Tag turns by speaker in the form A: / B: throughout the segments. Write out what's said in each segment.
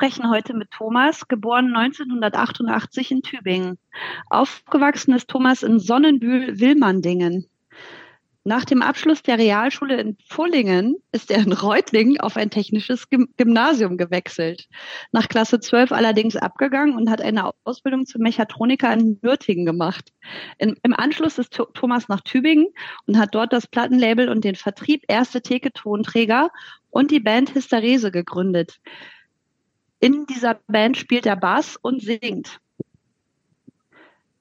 A: Wir sprechen heute mit Thomas, geboren 1988 in Tübingen. Aufgewachsen ist Thomas in Sonnenbühl-Willmanndingen. Nach dem Abschluss der Realschule in Pullingen ist er in Reutlingen auf ein technisches Gymnasium gewechselt. Nach Klasse 12 allerdings abgegangen und hat eine Ausbildung zum Mechatroniker in Nürtingen gemacht. In, Im Anschluss ist Thomas nach Tübingen und hat dort das Plattenlabel und den Vertrieb Erste Theke Tonträger und die Band Hysterese gegründet. In dieser Band spielt er Bass und singt.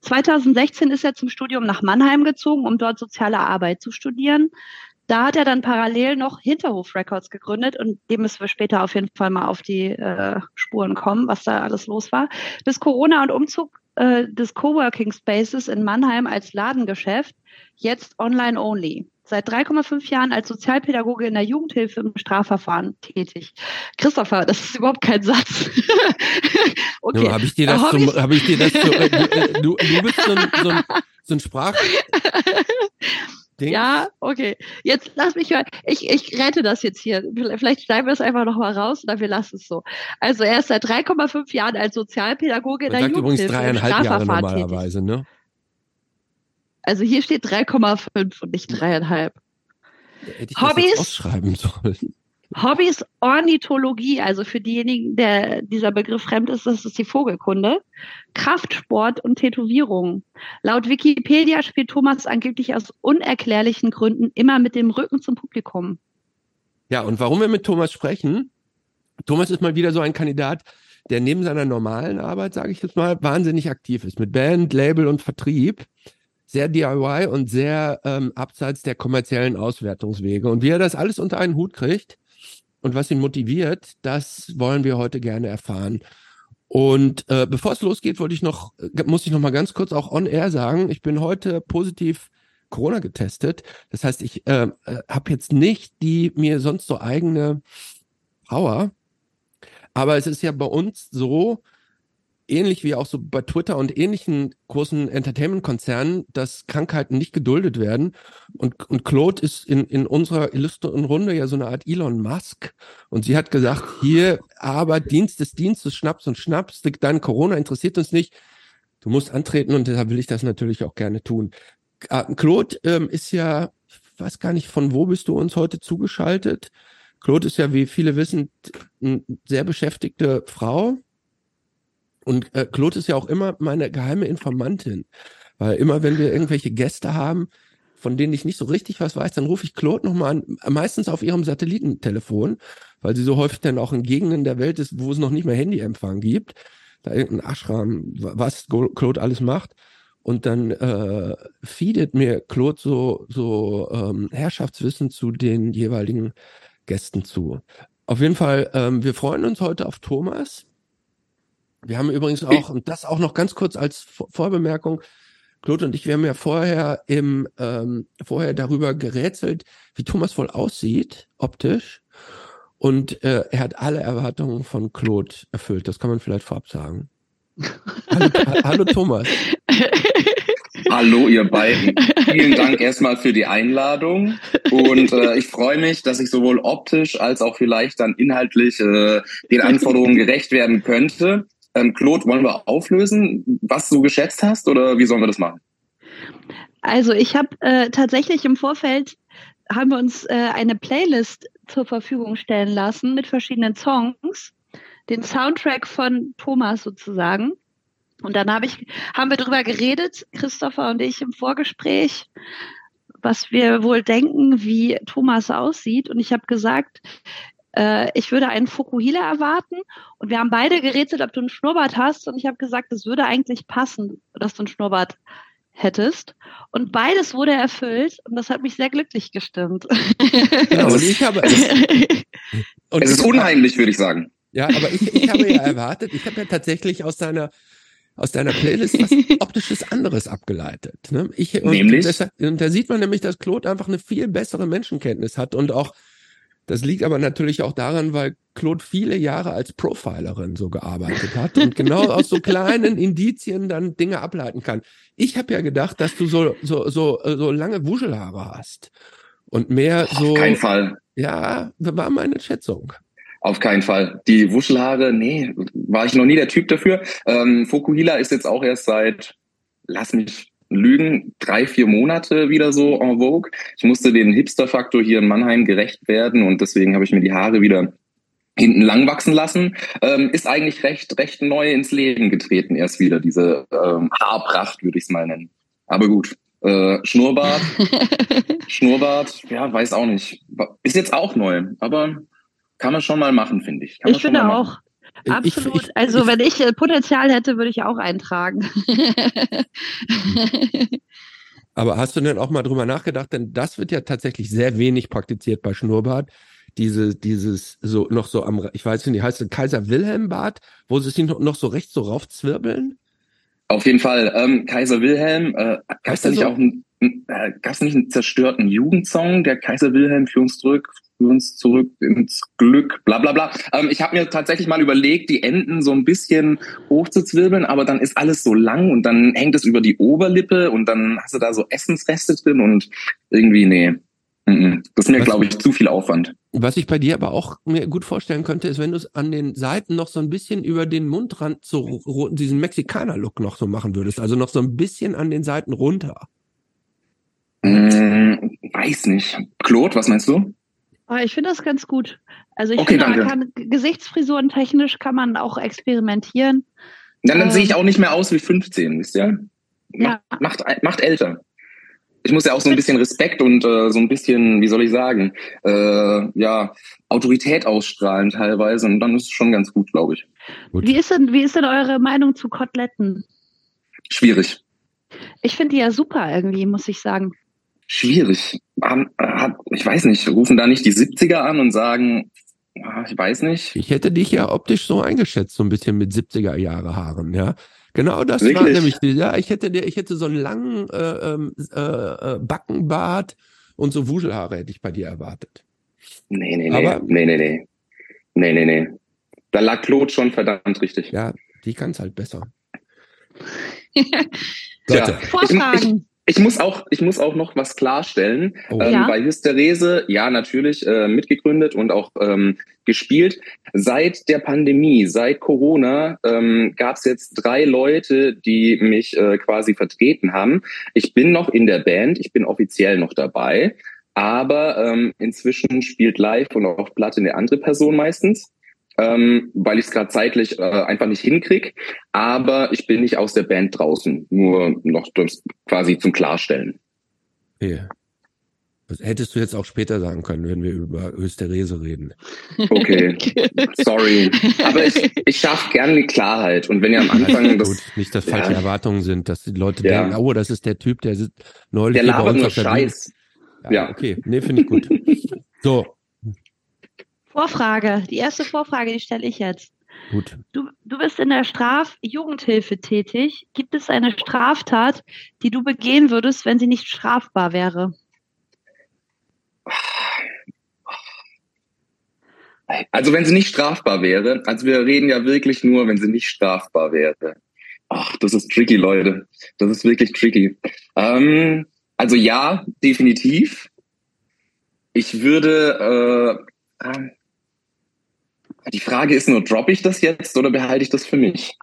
A: 2016 ist er zum Studium nach Mannheim gezogen, um dort soziale Arbeit zu studieren. Da hat er dann parallel noch Hinterhof Records gegründet und dem müssen wir später auf jeden Fall mal auf die äh, Spuren kommen, was da alles los war. Bis Corona und Umzug äh, des Coworking Spaces in Mannheim als Ladengeschäft, jetzt online only seit 3,5 Jahren als Sozialpädagoge in der Jugendhilfe im Strafverfahren tätig. Christopher, das ist überhaupt kein Satz.
B: okay. Habe ich dir das, zum, hab ich dir das so, äh, äh, du, du bist so ein, so ein, so ein Sprach...
A: Ding? Ja, okay. Jetzt lass mich hören. Ich, ich rette das jetzt hier. Vielleicht schneiden wir es einfach noch mal raus oder wir lassen es so. Also er ist seit 3,5 Jahren als Sozialpädagoge in der Jugendhilfe
B: übrigens dreieinhalb Jahre normalerweise, tätig. ne?
A: Also hier steht 3,5 und nicht dreieinhalb.
B: Hätte ich Hobbys, das ausschreiben sollen.
A: Hobbys Ornithologie, also für diejenigen, der dieser Begriff fremd ist, das ist die Vogelkunde. Kraftsport und Tätowierung. Laut Wikipedia spielt Thomas angeblich aus unerklärlichen Gründen immer mit dem Rücken zum Publikum.
B: Ja, und warum wir mit Thomas sprechen? Thomas ist mal wieder so ein Kandidat, der neben seiner normalen Arbeit, sage ich jetzt mal, wahnsinnig aktiv ist mit Band, Label und Vertrieb sehr DIY und sehr ähm, abseits der kommerziellen Auswertungswege. Und wie er das alles unter einen Hut kriegt und was ihn motiviert, das wollen wir heute gerne erfahren. Und äh, bevor es losgeht, wollte ich noch, äh, muss ich noch mal ganz kurz auch on air sagen, ich bin heute positiv Corona getestet. Das heißt, ich äh, äh habe jetzt nicht die mir sonst so eigene Power. Aber es ist ja bei uns so, ähnlich wie auch so bei Twitter und ähnlichen großen Entertainment-Konzernen, dass Krankheiten nicht geduldet werden. Und, und Claude ist in, in unserer illustren Runde ja so eine Art Elon Musk. Und sie hat gesagt, hier, aber Dienst des Dienstes, Schnaps und Schnaps, dein Corona interessiert uns nicht. Du musst antreten und deshalb will ich das natürlich auch gerne tun. Äh, Claude ähm, ist ja, ich weiß gar nicht, von wo bist du uns heute zugeschaltet? Claude ist ja, wie viele wissen, eine sehr beschäftigte Frau, und äh, Claude ist ja auch immer meine geheime Informantin. Weil immer, wenn wir irgendwelche Gäste haben, von denen ich nicht so richtig was weiß, dann rufe ich Claude nochmal an, meistens auf ihrem Satellitentelefon, weil sie so häufig dann auch in Gegenden der Welt ist, wo es noch nicht mehr Handyempfang gibt. Da irgendein Ashram, was Claude alles macht. Und dann äh, feedet mir Claude so, so ähm, Herrschaftswissen zu den jeweiligen Gästen zu. Auf jeden Fall, ähm, wir freuen uns heute auf Thomas. Wir haben übrigens auch, und das auch noch ganz kurz als Vorbemerkung, Claude und ich, wir haben ja vorher im, ähm, vorher darüber gerätselt, wie Thomas wohl aussieht, optisch. Und äh, er hat alle Erwartungen von Claude erfüllt. Das kann man vielleicht vorab sagen. hallo, hallo Thomas.
C: Hallo ihr beiden. Vielen Dank erstmal für die Einladung und äh, ich freue mich, dass ich sowohl optisch als auch vielleicht dann inhaltlich äh, den Anforderungen gerecht werden könnte. Ähm, Claude, wollen wir auflösen, was du geschätzt hast oder wie sollen wir das machen?
A: Also ich habe äh, tatsächlich im Vorfeld haben wir uns äh, eine Playlist zur Verfügung stellen lassen mit verschiedenen Songs, den Soundtrack von Thomas sozusagen. Und dann hab ich, haben wir darüber geredet, Christopher und ich im Vorgespräch, was wir wohl denken, wie Thomas aussieht. Und ich habe gesagt, äh, ich würde einen Fukuhila erwarten. Und wir haben beide gerätselt, ob du einen Schnurrbart hast. Und ich habe gesagt, es würde eigentlich passen, dass du einen Schnurrbart hättest. Und beides wurde erfüllt und das hat mich sehr glücklich gestimmt.
C: Genau, und ich habe es, und es ist unheimlich, würde ich sagen.
B: Ja, aber ich, ich habe ja erwartet, ich habe ja tatsächlich aus deiner aus deiner Playlist was optisches anderes abgeleitet. Ne? Ich,
C: Nämlich?
B: Und, das, und da sieht man nämlich, dass Claude einfach eine viel bessere Menschenkenntnis hat und auch das liegt aber natürlich auch daran, weil Claude viele Jahre als Profilerin so gearbeitet hat und genau aus so kleinen Indizien dann Dinge ableiten kann. Ich habe ja gedacht, dass du so, so, so, so lange Wuschelhaare hast und mehr so.
C: Auf keinen Fall.
B: Ja, war meine Schätzung.
C: Auf keinen Fall. Die Wuschelhaare, nee, war ich noch nie der Typ dafür. Ähm, Fokuhila ist jetzt auch erst seit, lass mich lügen, drei, vier Monate wieder so en vogue. Ich musste den Hipster-Faktor hier in Mannheim gerecht werden und deswegen habe ich mir die Haare wieder hinten lang wachsen lassen, ähm, ist eigentlich recht, recht neu ins Leben getreten, erst wieder diese ähm, Haarpracht, würde ich es mal nennen. Aber gut. Äh, Schnurrbart, Schnurrbart, ja, weiß auch nicht. Ist jetzt auch neu, aber kann man schon mal machen, finde ich. Kann
A: ich finde auch. Absolut. Ich, ich, also wenn ich äh, Potenzial hätte, würde ich auch eintragen.
B: Aber hast du denn auch mal drüber nachgedacht? Denn das wird ja tatsächlich sehr wenig praktiziert bei Schnurrbart. Diese, dieses so noch so am, ich weiß nicht, heißt es Kaiser Wilhelm Bart, wo sie sich noch, noch so rechts so raufzwirbeln?
C: Auf jeden Fall. Ähm, Kaiser Wilhelm, äh, es da nicht so? auch einen, äh, gab's nicht einen zerstörten Jugendsong, der Kaiser Wilhelm für uns zurück, für uns zurück ins Glück, bla bla bla. Ähm, ich habe mir tatsächlich mal überlegt, die Enden so ein bisschen hochzuzwirbeln, aber dann ist alles so lang und dann hängt es über die Oberlippe und dann hast du da so Essensreste drin und irgendwie, nee. Das ist mir, glaube ich, zu viel Aufwand.
B: Was ich bei dir aber auch mir gut vorstellen könnte, ist, wenn du es an den Seiten noch so ein bisschen über den Mundrand so diesen Mexikaner-Look noch so machen würdest. Also noch so ein bisschen an den Seiten runter.
C: Hm, weiß nicht. Claude, was meinst du?
A: Oh, ich finde das ganz gut. Also ich okay, finde, man kann Gesichtsfrisuren technisch kann man auch experimentieren.
C: Dann, dann ähm, sehe ich auch nicht mehr aus wie 15, wisst ihr? Macht, ja. macht, macht älter ich muss ja auch so ein bisschen Respekt und äh, so ein bisschen, wie soll ich sagen, äh, ja, Autorität ausstrahlen teilweise und dann ist es schon ganz gut, glaube ich.
A: Gut. Wie ist denn, wie ist denn eure Meinung zu Koteletten?
C: Schwierig.
A: Ich finde die ja super irgendwie, muss ich sagen.
C: Schwierig. Ich weiß nicht, rufen da nicht die 70er an und sagen, ah, ich weiß nicht.
B: Ich hätte dich ja optisch so eingeschätzt, so ein bisschen mit 70er Jahre Haaren, ja. Genau das Wirklich? war nämlich, ja, ich hätte, ich hätte so einen langen äh, ähm, äh, äh, Backenbart und so Wuschelhaare hätte ich bei dir erwartet.
C: Nee, nee, nee, Aber, nee, nee, nee. Nee, nee, nee. Da lag Claude schon verdammt richtig.
B: Ja, die kann es halt besser.
C: Leute. Vorfragen. Ich muss auch, ich muss auch noch was klarstellen. Oh. Ähm, ja. Bei Hysterese, ja, natürlich äh, mitgegründet und auch ähm, gespielt. Seit der Pandemie, seit Corona, ähm, gab es jetzt drei Leute, die mich äh, quasi vertreten haben. Ich bin noch in der Band, ich bin offiziell noch dabei, aber ähm, inzwischen spielt live und auch Platte eine andere Person meistens ähm, weil ich es gerade zeitlich äh, einfach nicht hinkrieg. Aber ich bin nicht aus der Band draußen, nur noch quasi zum Klarstellen.
B: Ja. Das hättest du jetzt auch später sagen können, wenn wir über Österese reden.
C: Okay, sorry. Aber ich, ich schaffe gerne die Klarheit. Und wenn ihr am Anfang
B: das... Gut, nicht, dass falsche ja. Erwartungen sind, dass die Leute ja. denken, oh, das ist der Typ, der neulich
C: der labert nur Scheiß.
B: Ja, ja, okay. Nee, finde ich gut. So,
A: Vorfrage, die erste Vorfrage, die stelle ich jetzt.
B: Gut.
A: Du, du bist in der Strafjugendhilfe tätig. Gibt es eine Straftat, die du begehen würdest, wenn sie nicht strafbar wäre?
C: Also wenn sie nicht strafbar wäre, also wir reden ja wirklich nur, wenn sie nicht strafbar wäre. Ach, das ist tricky, Leute. Das ist wirklich tricky. Ähm, also ja, definitiv. Ich würde, äh, die Frage ist nur, droppe ich das jetzt oder behalte ich das für mich?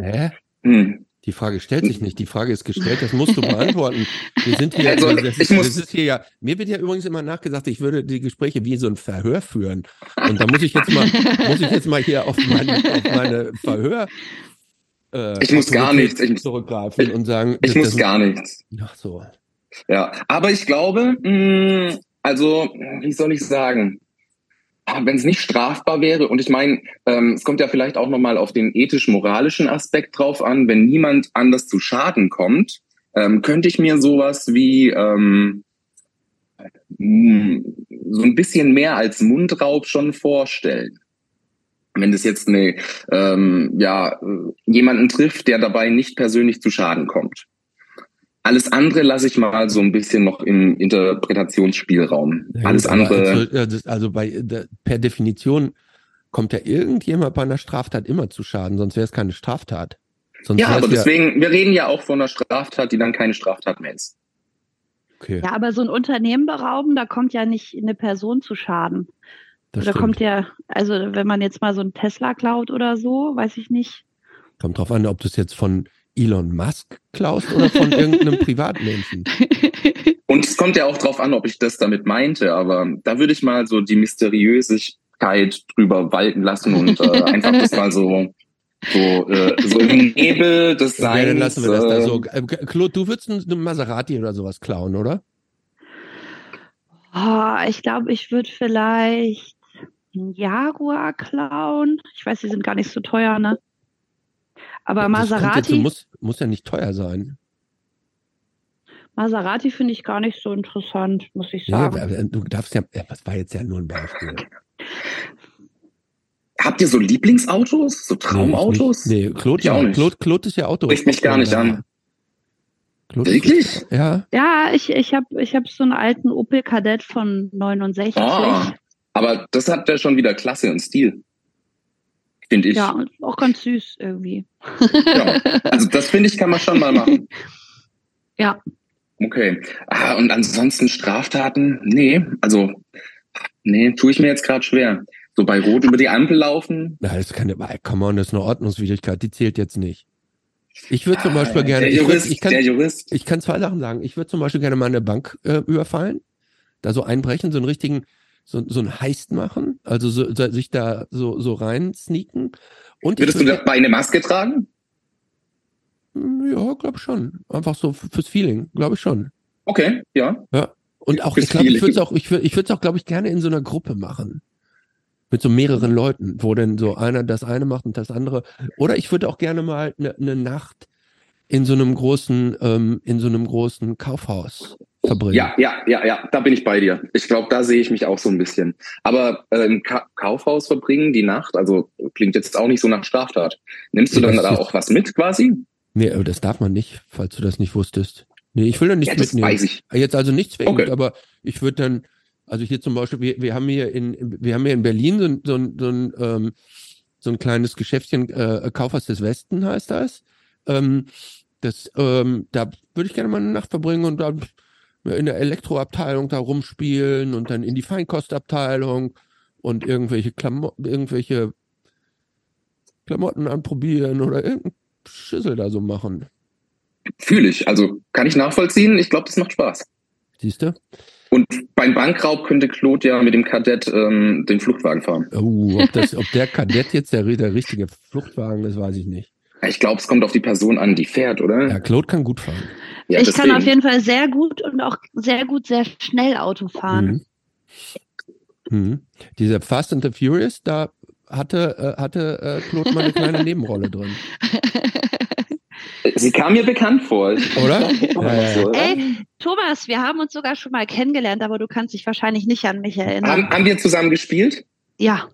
B: Hä? Hm. Die Frage stellt sich nicht. Die Frage ist gestellt, das musst du beantworten. Wir sind hier, also, das, ist, das ist hier ja, mir wird ja übrigens immer nachgesagt, ich würde die Gespräche wie so ein Verhör führen. Und da muss ich jetzt mal, muss ich jetzt mal hier auf meine, auf meine Verhör,
C: äh, ich muss gar nichts ich,
B: zurückgreifen
C: ich,
B: und sagen.
C: Ich muss gar nichts.
B: Ach so.
C: Ja, aber ich glaube, mh, hm, also, wie soll ich sagen? Wenn es nicht strafbar wäre, und ich meine, ähm, es kommt ja vielleicht auch nochmal auf den ethisch-moralischen Aspekt drauf an, wenn niemand anders zu Schaden kommt, ähm, könnte ich mir sowas wie ähm, hm, so ein bisschen mehr als Mundraub schon vorstellen. Wenn das jetzt eine, ähm, ja, jemanden trifft, der dabei nicht persönlich zu Schaden kommt. Alles andere lasse ich mal so ein bisschen noch im Interpretationsspielraum. Ja, Alles andere.
B: Also, also bei per Definition kommt ja irgendjemand bei einer Straftat immer zu Schaden, sonst wäre es keine Straftat. Sonst
C: ja, aber deswegen, wir reden ja auch von einer Straftat, die dann keine Straftat mehr ist.
A: Okay. Ja, aber so ein Unternehmen berauben, da kommt ja nicht eine Person zu Schaden.
B: Das
A: da
B: stimmt.
A: kommt ja, also wenn man jetzt mal so einen Tesla klaut oder so, weiß ich nicht.
B: Kommt drauf an, ob du es jetzt von Elon Musk klaust oder von irgendeinem Privatmenschen.
C: Und es kommt ja auch drauf an, ob ich das damit meinte, aber da würde ich mal so die Mysteriösigkeit drüber walten lassen und äh, einfach das mal so so, äh, so im Nebel des Seins.
B: dann lassen wir das da
C: äh,
B: so. Äh, Claude, du würdest einen Maserati oder sowas klauen, oder?
A: Oh, ich glaube, ich würde vielleicht einen Jaguar klauen. Ich weiß, die sind gar nicht so teuer, ne? Aber
B: jetzt,
A: Maserati,
B: muss, muss ja nicht teuer sein.
A: Maserati finde ich gar nicht so interessant, muss ich
B: Ja,
A: sagen.
B: aber du darfst ja, äh, das war jetzt ja nur ein Beispiel.
C: Habt ihr so Lieblingsautos? So Traumautos?
B: Nee, nee Claude, ja,
C: nicht.
B: Claude, Claude ist ja Auto.
C: Spricht mich gar nicht an.
B: Claude ist-
C: Wirklich?
B: Ja,
A: Ja, ich, ich habe ich hab so einen alten Opel Kadett von 69.
C: Ah, aber das hat ja schon wieder Klasse und Stil. Finde ich.
A: Ja, und auch ganz süß irgendwie.
C: Ja. Also das finde ich, kann man schon mal machen.
A: Ja.
C: Okay. Ah, und ansonsten Straftaten? Nee, also nee, tue ich mir jetzt gerade schwer. So bei Rot über die Ampel laufen.
B: Na, das kann ja, come on, das ist eine Ordnungswidrigkeit, die zählt jetzt nicht. Ich würde zum Beispiel
C: Ah,
B: gerne,
C: Der
B: ich,
C: Jurist,
B: ich, kann,
C: der Jurist.
B: ich kann zwei Sachen sagen. Ich würde zum Beispiel gerne mal eine Bank äh, überfallen, da so einbrechen, so einen richtigen, so, so einen Heist machen, also so, so, sich da so, so rein sneaken. Und
C: Würdest du dabei eine Maske tragen?
B: Ja, glaube schon. Einfach so fürs Feeling, glaube ich schon.
C: Okay, ja.
B: Und auch,
C: Fürs
B: ich glaube, ich würde es auch, ich würde, ich würde es auch, glaube ich, gerne in so einer Gruppe machen. Mit so mehreren Leuten, wo dann so einer das eine macht und das andere. Oder ich würde auch gerne mal eine ne Nacht in so einem großen, ähm, in so einem großen Kaufhaus verbringen.
C: Ja, ja, ja, ja, da bin ich bei dir. Ich glaube, da sehe ich mich auch so ein bisschen. Aber äh, im Ka Kaufhaus verbringen die Nacht, also klingt jetzt auch nicht so nach Straftat. Nimmst du
B: Ja,
C: dann da auch was mit quasi?
B: Nee, aber das darf man nicht, falls du das nicht wusstest. Nee, ich will da nichts
C: Ja, das
B: mitnehmen.
C: weiß ich.
B: Jetzt also nicht zwingend,
C: Okay.
B: aber ich würde dann, also hier zum Beispiel, wir, wir haben hier in, wir haben hier in Berlin so ein, so ein, so ein, ähm, so ein kleines Geschäftchen, äh, Kaufhaus des Westen heißt das. Ähm, das, ähm, da würde ich gerne mal eine Nacht verbringen und dann in der Elektroabteilung da rumspielen und dann in die Feinkostabteilung und irgendwelche Klamotten, irgendwelche Klamotten anprobieren oder irgendein Schüssel da so machen.
C: Fühle ich. Also kann ich nachvollziehen. Ich glaube, das macht Spaß.
B: Siehst du?
C: Und beim Bankraub könnte Claude ja mit dem Kadett ähm, den Fluchtwagen fahren.
B: Oh, ob, das, ob der Kadett jetzt der, der richtige Fluchtwagen ist, weiß ich nicht.
C: Ich glaube, es kommt auf die Person an, die fährt, oder?
B: Ja, Claude kann gut fahren.
C: Ja,
A: ich kann
C: deswegen.
A: auf jeden Fall sehr gut und auch sehr gut, sehr schnell Auto fahren.
B: Mhm. Mhm. Dieser Fast and the Furious, da hatte, äh, hatte äh, Claude mal eine kleine Nebenrolle drin.
C: Sie kam mir bekannt vor.
B: Oder? Ja, ja?
A: Ey, Thomas, wir haben uns sogar schon mal kennengelernt, aber du kannst dich wahrscheinlich nicht an mich erinnern.
C: Haben, haben wir zusammen gespielt?
A: Ja,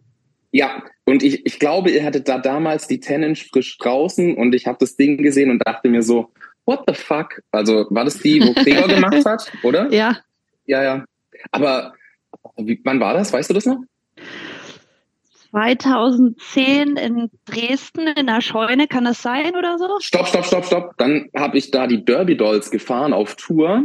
C: Ja, und ich, ich glaube, ihr hattet da damals die Tennis frisch draußen und ich habe das Ding gesehen und dachte mir so, what the fuck? Also war das die, wo Gregor gemacht hat, oder?
A: ja.
C: Ja, ja. Aber wie, wann war das? Weißt du das noch?
A: 2010 in Dresden in der Scheune, kann das sein oder so?
C: Stopp, stopp, stopp, stopp. Dann habe ich da die Derby Dolls gefahren auf Tour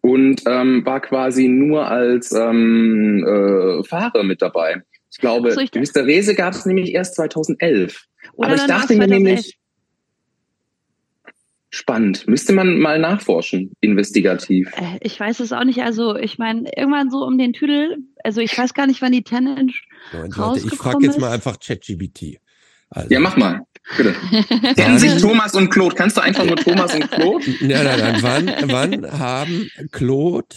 C: und ähm, war quasi nur als ähm, äh, Fahrer mit dabei. Ich glaube,
A: so, ich-
C: Mr. Rese gab es nämlich erst 2011.
A: Oder
C: Aber ich dachte mir
A: war's 2011.
C: nämlich, spannend. Müsste man mal nachforschen, investigativ.
A: Äh, Ich weiß es auch nicht. Also ich meine, irgendwann so um den Tüdel, also ich weiß gar nicht, wann die.
B: Moment, Leute, ich frage jetzt mal einfach ChatGBT. Also,
C: Ja, mach mal. Bitte. Kennen sich Thomas und Claude. Kannst du einfach nur Thomas und Claude?
B: Nein, nein, nein. Wann, wann haben Claude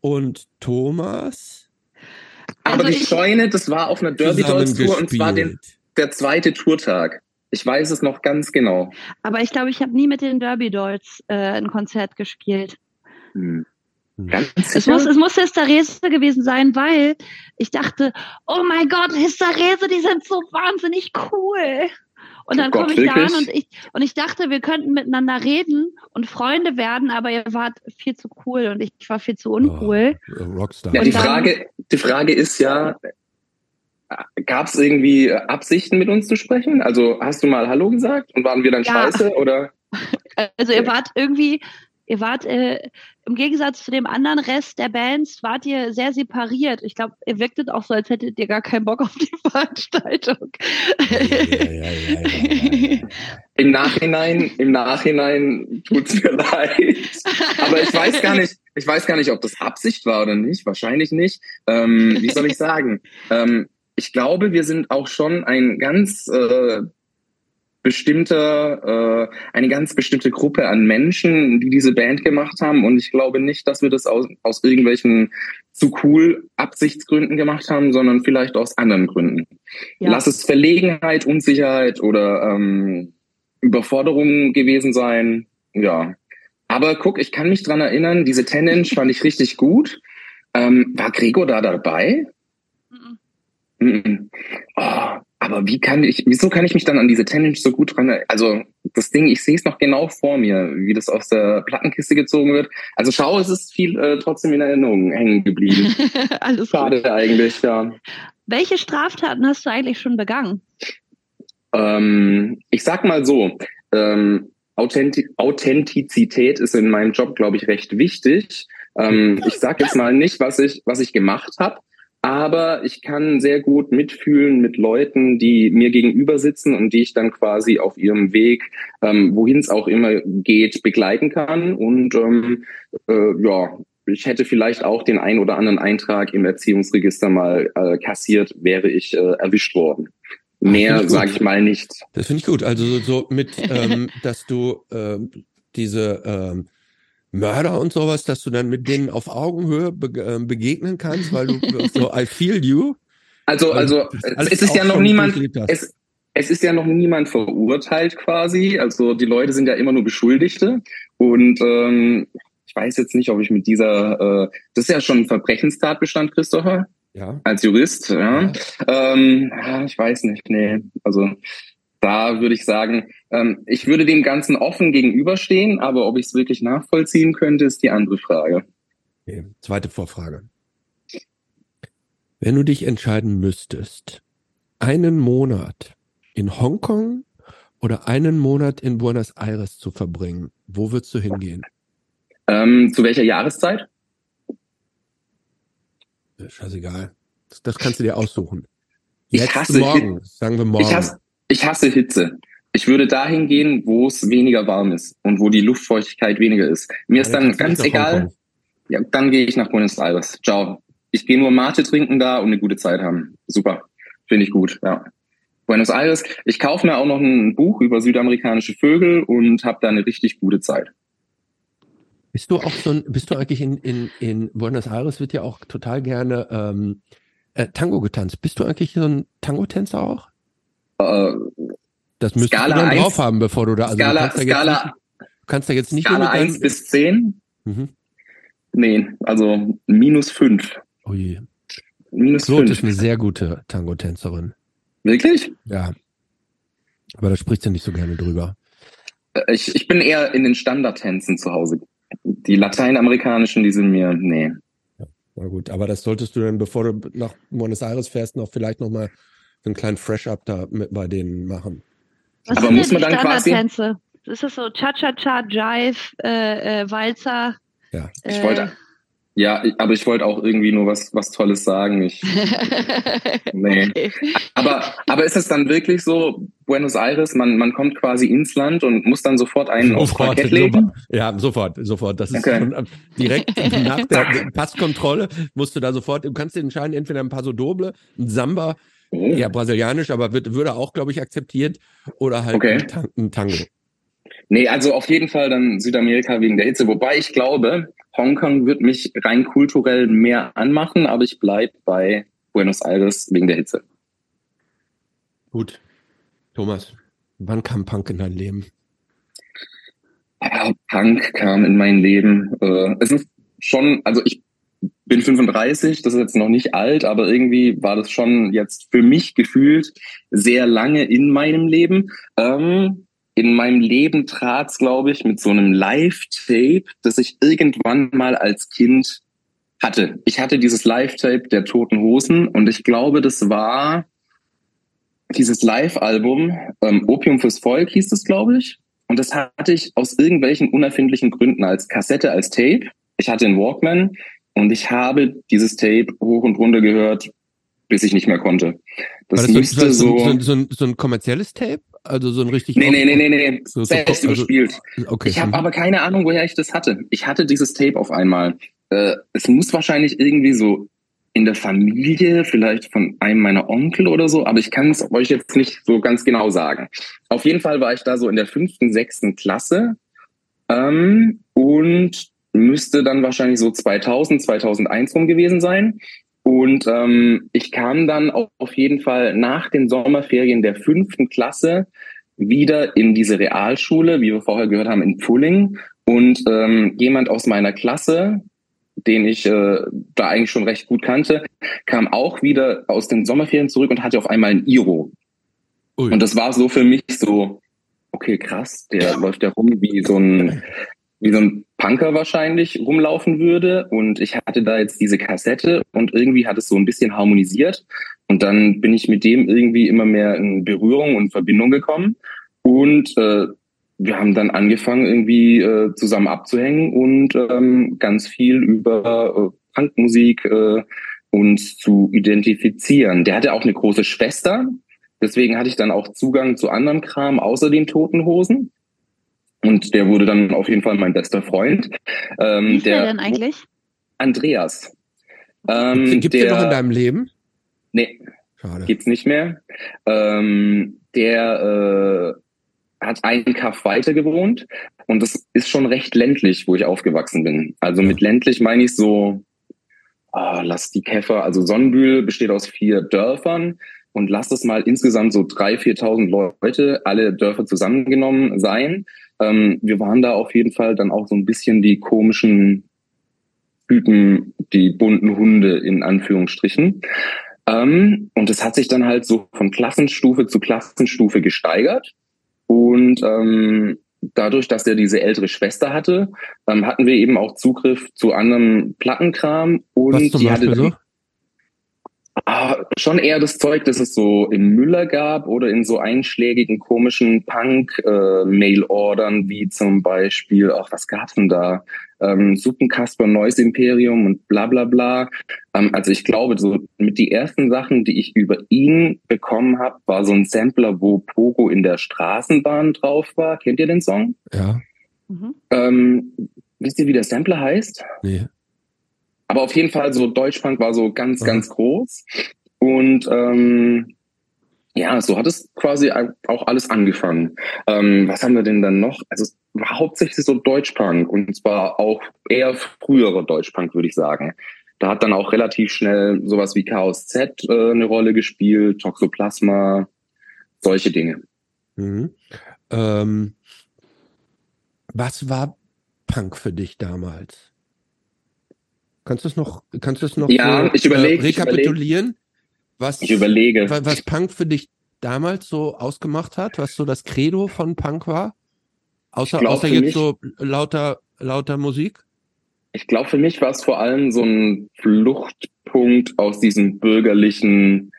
B: und Thomas
C: Aber
A: Also
C: die
A: ich-
C: Scheune, das war auf einer Derby
B: zusammen
C: Dolls Tour und zwar den, der zweite Tourtag. Ich weiß es noch ganz genau.
A: Aber ich glaube, ich habe nie mit den Derby Dolls äh, ein Konzert gespielt.
C: Hm.
B: Hm.
C: Ganz
A: Es muss, es muss Hysterese gewesen sein, weil ich dachte, oh mein Gott, Hysterese, die sind so wahnsinnig cool. Und dann
C: Oh
A: komme ich da an und ich, und ich dachte, wir könnten miteinander reden und Freunde werden, aber ihr wart viel zu cool und ich war viel zu uncool.
B: Oh, Rockstar.
C: Ja, die Frage, die Frage ist ja, gab es irgendwie Absichten mit uns zu sprechen? Also hast du mal Hallo gesagt und waren wir dann
A: Ja.
C: scheiße oder?
A: Also ihr wart irgendwie Ihr wart äh, im Gegensatz zu dem anderen Rest der Bands, wart ihr sehr separiert. Ich glaube, ihr wirktet auch so, als hättet ihr gar keinen Bock auf die Veranstaltung. Ja, ja,
C: ja, Im Nachhinein, im Nachhinein tut's mir leid. Aber ich weiß gar nicht, ich weiß gar nicht, ob das Absicht war oder nicht. Wahrscheinlich nicht. Ähm, wie soll ich sagen? Ähm, ich glaube, wir sind auch schon ein ganz äh, bestimmte, äh, eine ganz bestimmte Gruppe an Menschen, die diese Band gemacht haben. Und ich glaube nicht, dass wir das aus, aus irgendwelchen zu cool Absichtsgründen gemacht haben, sondern vielleicht aus anderen Gründen. Ja. Lass es Verlegenheit, Unsicherheit oder ähm, Überforderung gewesen sein. Ja. Aber guck, ich kann mich dran erinnern, diese Tendenz fand ich richtig gut. Ähm, war Gregor da dabei? Oh, aber wie kann ich, wieso kann ich mich dann an diese Tendenz so gut dran, also das Ding, ich sehe es noch genau vor mir, wie das aus der Plattenkiste gezogen wird. Also schau, es ist viel äh, trotzdem in Erinnerung hängen geblieben. Alles Schade gut. eigentlich, ja.
A: Welche Straftaten hast du eigentlich schon begangen?
C: Ähm, ich sag mal so, ähm, Authentiz Authentizität ist in meinem Job, glaube ich, recht wichtig. Ähm, ich sag jetzt mal nicht, was ich, was ich gemacht habe, aber ich kann sehr gut mitfühlen mit Leuten, die mir gegenüber sitzen und die ich dann quasi auf ihrem Weg, ähm, wohin es auch immer geht, begleiten kann. Und ähm, äh, ja, ich hätte vielleicht auch den ein oder anderen Eintrag im Erziehungsregister mal äh, kassiert, wäre ich äh, erwischt worden. Mehr sage ich mal nicht.
B: Das finde ich gut. Also so mit, ähm, dass du äh, diese ähm, Mörder und sowas, dass du dann mit denen auf Augenhöhe be äh, begegnen kannst, weil du so I feel you.
C: Also, also es ist ja noch niemand, es, es ist ja noch niemand verurteilt quasi. Also die Leute sind ja immer nur Beschuldigte. Und ähm, ich weiß jetzt nicht, ob ich mit dieser, äh, das ist ja schon ein Verbrechenstatbestand, Christopher. Ja. Als Jurist, ja. ja. Ähm, ich weiß nicht, nee. Also da würde ich sagen, ähm, ich würde dem Ganzen offen gegenüberstehen, aber ob ich es wirklich nachvollziehen könnte, ist die andere Frage.
B: Okay. Zweite Vorfrage. Wenn du dich entscheiden müsstest, einen Monat in Hongkong oder einen Monat in Buenos Aires zu verbringen, wo würdest du hingehen?
C: Ähm, zu welcher Jahreszeit?
B: Scheißegal. Das, das kannst du dir aussuchen. Jetzt ich hasse morgen, sagen wir morgen.
C: Ich hasse, ich hasse Hitze. Ich würde dahin gehen, wo es weniger warm ist und wo die Luftfeuchtigkeit weniger ist. Mir ja, ist dann ganz egal. Ja, dann gehe ich nach Buenos Aires. Ciao. Ich gehe nur Mate trinken da und eine gute Zeit haben. Super. Finde ich gut, ja. Buenos Aires. Ich kaufe mir auch noch ein Buch über südamerikanische Vögel und habe da eine richtig gute Zeit.
B: Bist du auch so ein, bist du eigentlich in, in, in Buenos Aires wird ja auch total gerne ähm, äh, Tango getanzt. Bist du eigentlich so ein Tango-Tänzer auch? Äh, das müsstest Skala du dann 1, drauf haben, bevor du da, also
C: Skala,
B: du
C: Skala,
B: nicht, kannst da jetzt nicht
C: Skala 1 bis 10? Mhm. Nee, also minus 5.
B: Oh je. Minus Claude 5. ist eine sehr gute Tango-Tänzerin.
C: Wirklich?
B: Ja. Aber da spricht sie nicht so gerne drüber.
C: Äh, ich, ich bin eher in den Standardtänzen zu Hause. Die lateinamerikanischen, die sind mir, nee.
B: Ja, na gut, aber das solltest du dann, bevor du nach Buenos Aires fährst, noch vielleicht nochmal einen kleinen Fresh-Up da mit bei denen machen.
A: Was Aber muss man dann quasi. Ist das so Cha-Cha-Cha, Jive, äh, äh, Walzer?
C: Ja. Ich wollte, äh, ja, aber ich wollte auch irgendwie nur was, was Tolles sagen. Ich, nee. Okay. Aber, aber ist es dann wirklich so, Buenos Aires, man, man kommt quasi ins Land und muss dann sofort einen sofort, aufs Parkett legen?
B: Ja, sofort, sofort. Das ist okay. schon, äh, direkt nach der Passkontrolle musst du da sofort, du kannst dir entscheiden, entweder ein Paso Doble, ein Samba, oh. ja, brasilianisch, aber wird, würde auch, glaube ich, akzeptiert, oder halt okay. ein, ein Tango.
C: Nee, also auf jeden Fall dann Südamerika wegen der Hitze. Wobei ich glaube, Hongkong wird mich rein kulturell mehr anmachen, aber ich bleibe bei Buenos Aires wegen der Hitze.
B: Gut. Thomas, wann kam Punk in dein Leben?
C: Ja, Punk kam in mein Leben. Äh, es ist schon, also ich bin 35, das ist jetzt noch nicht alt, aber irgendwie war das schon jetzt für mich gefühlt sehr lange in meinem Leben. Ähm, in meinem Leben trat's, glaube ich, mit so einem Live-Tape, das ich irgendwann mal als Kind hatte. Ich hatte dieses Live-Tape der Toten Hosen und ich glaube, das war dieses Live-Album, ähm, Opium fürs Volk hieß es, glaube ich. Und das hatte ich aus irgendwelchen unerfindlichen Gründen als Kassette, als Tape. Ich hatte einen Walkman und ich habe dieses Tape hoch und runter gehört, bis ich nicht mehr konnte.
B: Das, das müsste so, so, so, ein, so ein kommerzielles Tape? Also so ein richtig.
C: Nee, nee, nee, nee, nee. So, selbst so, also, überspielt. Okay. Ich habe aber keine Ahnung, woher ich das hatte. Ich hatte dieses Tape auf einmal. Äh, es muss wahrscheinlich irgendwie so in der Familie, vielleicht von einem meiner Onkel oder so, aber ich kann es euch jetzt nicht so ganz genau sagen. Auf jeden Fall war ich da so in der fünften, sechsten Klasse ähm, und müsste dann wahrscheinlich so 2000, 2001 rum gewesen sein. Und ähm, ich kam dann auf jeden Fall nach den Sommerferien der fünften Klasse wieder in diese Realschule, wie wir vorher gehört haben, in Pulling. Und ähm, jemand aus meiner Klasse, den ich äh, da eigentlich schon recht gut kannte, kam auch wieder aus den Sommerferien zurück und hatte auf einmal ein Iro. Ui. Und das war so für mich so, okay, krass, der läuft ja rum wie so ein wie so ein Punker wahrscheinlich rumlaufen würde. Und ich hatte da jetzt diese Kassette und irgendwie hat es so ein bisschen harmonisiert. Und dann bin ich mit dem irgendwie immer mehr in Berührung und Verbindung gekommen. Und äh, wir haben dann angefangen, irgendwie äh, zusammen abzuhängen und ähm, ganz viel über äh, Punkmusik äh, uns zu identifizieren. Der hatte auch eine große Schwester. Deswegen hatte ich dann auch Zugang zu anderem Kram außer den Toten Hosen. Und der wurde dann auf jeden Fall mein bester Freund.
A: Ähm, Wie ist der, der denn eigentlich?
C: Andreas.
B: Ähm, Gibt es noch in deinem Leben?
C: Nee, Schade. gibt's nicht mehr. Ähm, der äh, hat einen Kaff weiter gewohnt und das ist schon recht ländlich, wo ich aufgewachsen bin. Also ja. mit ländlich meine ich so, oh, lass die Käfer, also Sonnenbühl besteht aus vier Dörfern und lass es mal insgesamt so drei, 4.000 Leute, alle Dörfer zusammengenommen sein. Ähm, wir waren da auf jeden Fall dann auch so ein bisschen die komischen Typen, die bunten Hunde in Anführungsstrichen. Ähm, und es hat sich dann halt so von Klassenstufe zu Klassenstufe gesteigert. Und ähm, dadurch, dass er diese ältere Schwester hatte, ähm, hatten wir eben auch Zugriff zu anderem Plattenkram. Und die
B: hatte so?
C: Ah, schon eher das Zeug, das es so im Müller gab oder in so einschlägigen komischen Punk-Mail-Ordern, äh, wie zum Beispiel, ach, was gab's denn da? Ähm, Suppenkasper, Neues Imperium und bla bla bla. Ähm, also ich glaube, so mit die ersten Sachen, die ich über ihn bekommen habe, war so ein Sampler, wo Pogo in der Straßenbahn drauf war. Kennt ihr den Song?
B: Ja.
C: Mhm. Ähm, wisst ihr, wie der Sampler heißt?
B: Nee.
C: Aber auf jeden Fall so Deutschpunk war so ganz, ganz groß. Und ähm, ja, so hat es quasi auch alles angefangen. Ähm, was haben wir denn dann noch? Also es war hauptsächlich so Deutschpunk und zwar auch eher frühere Deutschpunk, würde ich sagen. Da hat dann auch relativ schnell sowas wie Chaos Z äh, eine Rolle gespielt, Toxoplasma, solche Dinge.
B: Mhm. Ähm, was war Punk für dich damals? Kannst du es noch, kannst du es noch
C: ja, so, ich überleg,
B: äh, rekapitulieren?
C: Ich was, ich überlege.
B: Was Punk für dich damals so ausgemacht hat, was so das Credo von Punk war? Außer, glaub, außer jetzt mich, so lauter, lauter Musik?
C: Ich glaube, für mich war es vor allem so ein Fluchtpunkt aus diesen bürgerlichen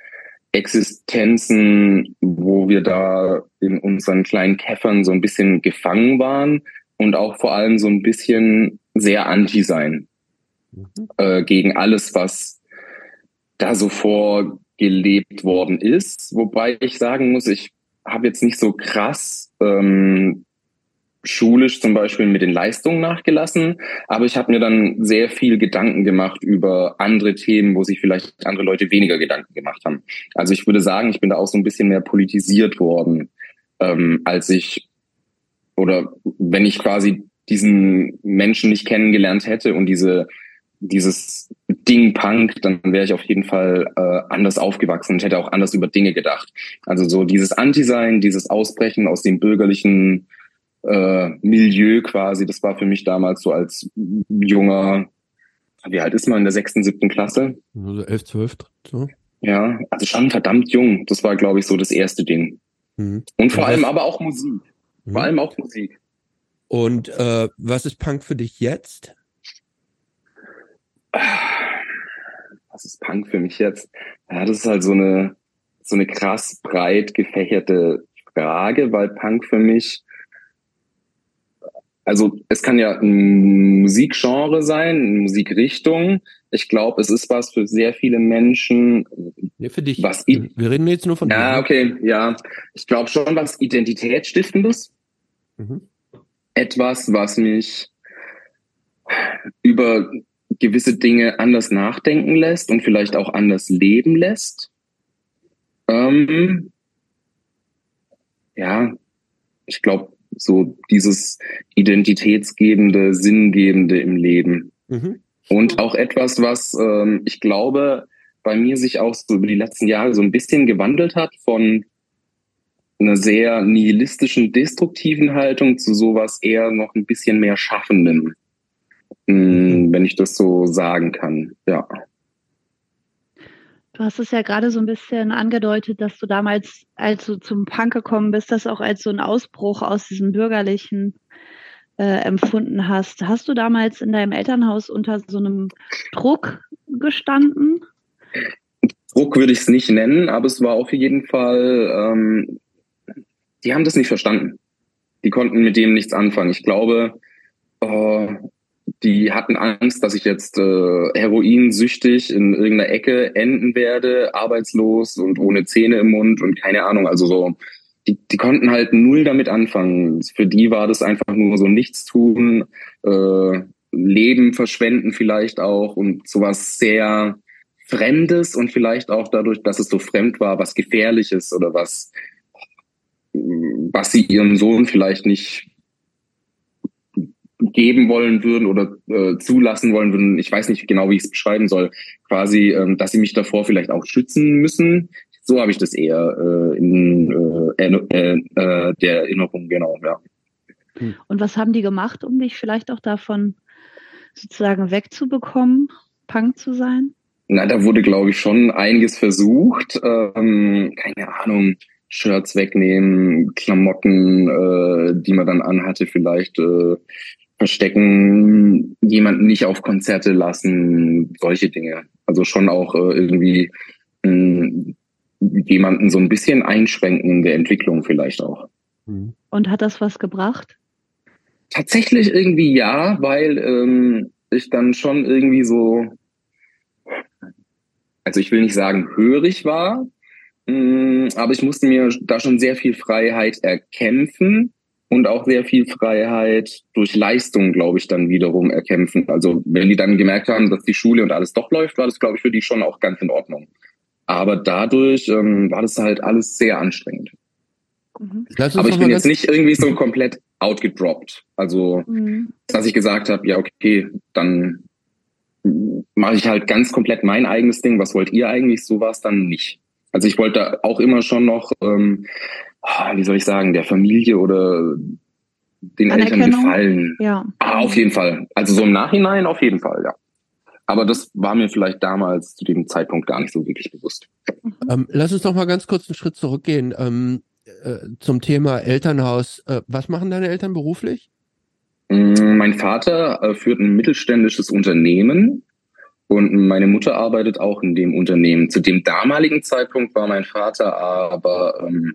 C: Existenzen, wo wir da in unseren kleinen Käffern so ein bisschen gefangen waren und auch vor allem so ein bisschen sehr anti sein äh, gegen alles, was da so vorgelebt worden ist. Wobei ich sagen muss, ich habe jetzt nicht so krass ähm, schulisch zum Beispiel mit den Leistungen nachgelassen, aber ich habe mir dann sehr viel Gedanken gemacht über andere Themen, wo sich vielleicht andere Leute weniger Gedanken gemacht haben. Also ich würde sagen, ich bin da auch so ein bisschen mehr politisiert worden, ähm, als ich oder wenn ich quasi diesen Menschen nicht kennengelernt hätte und diese dieses Ding Punk, dann wäre ich auf jeden Fall äh, anders aufgewachsen und hätte auch anders über Dinge gedacht. Also so dieses Anti-Sein, dieses Ausbrechen aus dem bürgerlichen äh, Milieu quasi, das war für mich damals so als junger, wie alt ist man in der sechsten, siebten Klasse?
B: Also elf, zwölf, so.
C: Ja, also schon verdammt jung. Das war, glaube ich, so das erste Ding. Mhm. Und vor allem aber auch Musik. Mhm. Vor allem auch Musik.
B: Und äh, was ist Punk für dich jetzt?
C: Was ist Punk für mich jetzt? Ja, das ist halt so eine, so eine krass breit gefächerte Frage, weil Punk für mich also es kann ja ein Musikgenre sein, eine Musikrichtung. Ich glaube, es ist was für sehr viele Menschen.
B: Ja, für dich. Was Wir reden jetzt nur von
C: Ja, dir. okay, ja. Ich glaube schon was Identitätsstiftendes. Mhm. Etwas, was mich über gewisse Dinge anders nachdenken lässt und vielleicht auch anders leben lässt. Ähm, ja, ich glaube, so dieses identitätsgebende, sinngebende im Leben. Mhm. Und auch etwas, was ähm, ich glaube, bei mir sich auch so über die letzten Jahre so ein bisschen gewandelt hat von einer sehr nihilistischen, destruktiven Haltung zu sowas eher noch ein bisschen mehr Schaffendem. Mhm. wenn ich das so sagen kann. Ja.
A: Du hast es ja gerade so ein bisschen angedeutet, dass du damals, als du zum Punk gekommen bist, das auch als so ein Ausbruch aus diesem bürgerlichen äh, empfunden hast. Hast du damals in deinem Elternhaus unter so einem Druck gestanden?
C: Druck würde ich es nicht nennen, aber es war auf jeden Fall, ähm, die haben das nicht verstanden. Die konnten mit dem nichts anfangen. Ich glaube, äh, die hatten Angst, dass ich jetzt äh, heroinsüchtig in irgendeiner Ecke enden werde, arbeitslos und ohne Zähne im Mund und keine Ahnung. Also so, die, die konnten halt null damit anfangen. Für die war das einfach nur so nichts tun, äh, Leben verschwenden vielleicht auch und sowas sehr Fremdes und vielleicht auch dadurch, dass es so fremd war, was Gefährliches oder was, was sie ihrem Sohn vielleicht nicht geben wollen würden oder äh, zulassen wollen würden, ich weiß nicht genau, wie ich es beschreiben soll, quasi, ähm, dass sie mich davor vielleicht auch schützen müssen. So habe ich das eher äh, in äh, äh, äh, der Erinnerung, genau, ja.
A: Hm. Und was haben die gemacht, um dich vielleicht auch davon sozusagen wegzubekommen, Punk zu sein?
C: Na, da wurde, glaube ich, schon einiges versucht. Ähm, keine Ahnung, Shirts wegnehmen, Klamotten, äh, die man dann anhatte, vielleicht äh, verstecken, jemanden nicht auf Konzerte lassen, solche Dinge. Also schon auch äh, irgendwie mh, hm, jemanden so ein bisschen einschränken in der Entwicklung vielleicht auch.
A: Mhm. Und hat das was gebracht?
C: Tatsächlich irgendwie ja, weil ähm, ich dann schon irgendwie so, also ich will nicht sagen hörig war, mh, hm, aber ich musste mir da schon sehr viel Freiheit erkämpfen und auch sehr viel Freiheit durch Leistung, glaube ich, dann wiederum erkämpfen. Also wenn die dann gemerkt haben, dass die Schule und alles doch läuft, war das, glaube ich, für die schon auch ganz in Ordnung. Aber dadurch ähm, war das halt alles sehr anstrengend. Mhm. Aber ich bin jetzt nicht irgendwie so komplett outgedroppt. Also, mhm. dass ich gesagt habe, ja, okay, dann mache ich halt ganz komplett mein eigenes Ding. Was wollt ihr eigentlich? So war es dann nicht. Also ich wollte auch immer schon noch ähm, Ah, wie soll ich sagen, der Familie oder den Eltern gefallen.
A: Ja.
C: Ah, auf jeden Fall. Also so im Nachhinein auf jeden Fall, ja. Aber das war mir vielleicht damals zu dem Zeitpunkt gar nicht so wirklich bewusst.
B: Mhm. Ähm, lass uns noch mal ganz kurz einen Schritt zurückgehen ähm, äh, zum Thema Elternhaus. Äh, was machen deine Eltern beruflich?
C: Mm, mein Vater äh, führt ein mittelständisches Unternehmen und meine Mutter arbeitet auch in dem Unternehmen. Zu dem damaligen Zeitpunkt war mein Vater aber ähm,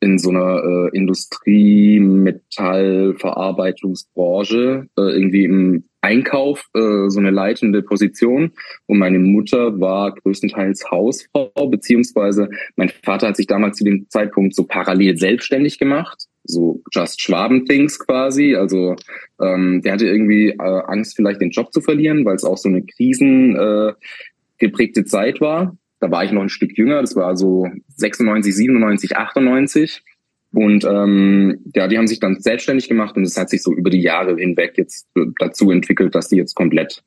C: in so einer äh, Industrie, Metallverarbeitungsbranche, äh, irgendwie im Einkauf äh, so eine leitende Position. Und meine Mutter war größtenteils Hausfrau, beziehungsweise mein Vater hat sich damals zu dem Zeitpunkt so parallel selbstständig gemacht, so Just Schwaben-Things quasi. Also ähm, der hatte irgendwie äh, Angst, vielleicht den Job zu verlieren, weil es auch so eine krisen äh, Zeit war. Da war ich noch ein Stück jünger, das war so 96, 97, 98. Und ähm, ja, die haben sich dann selbstständig gemacht und es hat sich so über die Jahre hinweg jetzt dazu entwickelt, dass die jetzt komplett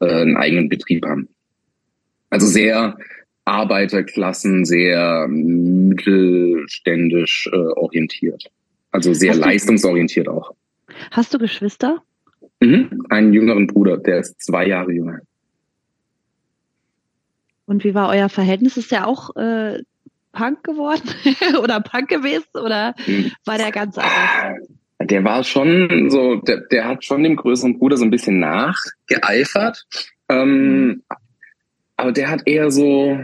C: äh, einen eigenen Betrieb haben. Also sehr Arbeiterklassen, sehr mittelständisch äh, orientiert. Also sehr Hast leistungsorientiert auch.
A: Hast du Geschwister?
C: Mhm, einen jüngeren Bruder, der ist zwei Jahre jünger.
A: Und wie war euer Verhältnis? Ist der auch äh, Punk geworden oder Punk gewesen oder war der ganz anders?
C: Der war schon so, der, der hat schon dem größeren Bruder so ein bisschen nachgeeifert. Ähm, mhm. aber der hat eher so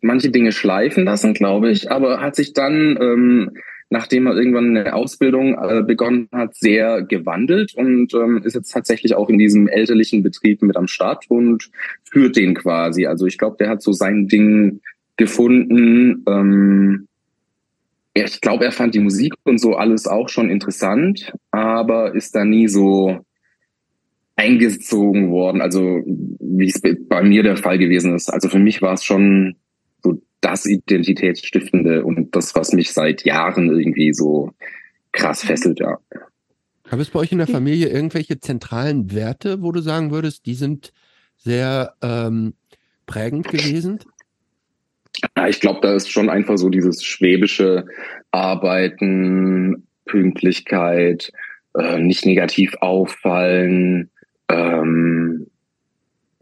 C: manche Dinge schleifen lassen, glaube ich, aber hat sich dann ähm, nachdem er irgendwann eine Ausbildung äh, begonnen hat, sehr gewandelt und ähm, ist jetzt tatsächlich auch in diesem elterlichen Betrieb mit am Start und führt den quasi. Also ich glaube, der hat so sein Ding gefunden. Ähm, ich glaube, er fand die Musik und so alles auch schon interessant, aber ist da nie so eingezogen worden, also wie es bei mir der Fall gewesen ist. Also für mich war es schon das Identitätsstiftende und das, was mich seit Jahren irgendwie so krass fesselt, ja.
B: Gab es bei euch in der Familie irgendwelche zentralen Werte, wo du sagen würdest, die sind sehr ähm, prägend gewesen?
C: Ja, ich glaube, da ist schon einfach so dieses schwäbische Arbeiten, Pünktlichkeit, äh, nicht negativ auffallen, ähm,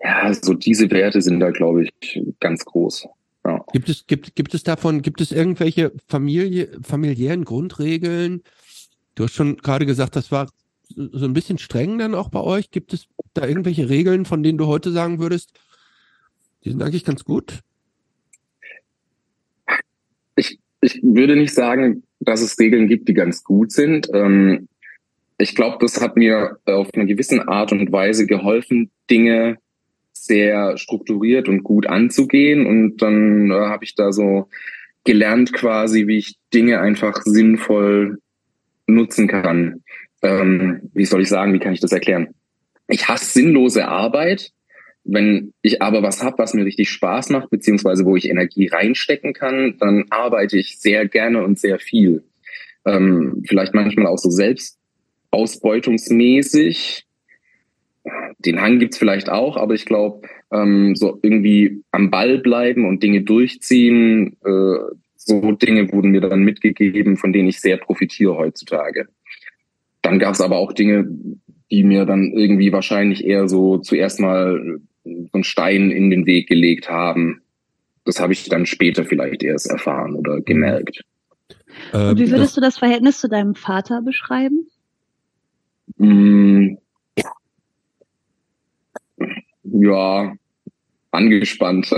C: ja, so diese Werte sind da, glaube ich, ganz groß. Ja.
B: Gibt es, gibt, gibt es davon, gibt es irgendwelche Familie, familiären Grundregeln? Du hast schon gerade gesagt, das war so ein bisschen streng dann auch bei euch. Gibt es da irgendwelche Regeln, von denen du heute sagen würdest, die sind eigentlich ganz gut?
C: Ich, ich würde nicht sagen, dass es Regeln gibt, die ganz gut sind. Ähm, ich glaube, das hat mir auf eine gewisse Art und Weise geholfen, Dinge sehr strukturiert und gut anzugehen. Und dann äh, habe ich da so gelernt quasi, wie ich Dinge einfach sinnvoll nutzen kann. Ähm, wie soll ich sagen, wie kann ich das erklären? Ich hasse sinnlose Arbeit. Wenn ich aber was habe, was mir richtig Spaß macht, beziehungsweise wo ich Energie reinstecken kann, dann arbeite ich sehr gerne und sehr viel. Ähm, vielleicht manchmal auch so selbst ausbeutungsmäßig. Den Hang gibt's vielleicht auch, aber ich glaube, ähm, so irgendwie am Ball bleiben und Dinge durchziehen, äh, so Dinge wurden mir dann mitgegeben, von denen ich sehr profitiere heutzutage. Dann gab's aber auch Dinge, die mir dann irgendwie wahrscheinlich eher so zuerst mal so einen Stein in den Weg gelegt haben. Das habe ich dann später vielleicht erst erfahren oder gemerkt.
A: Und wie würdest du das Verhältnis zu deinem Vater beschreiben?
C: Ja, angespannt.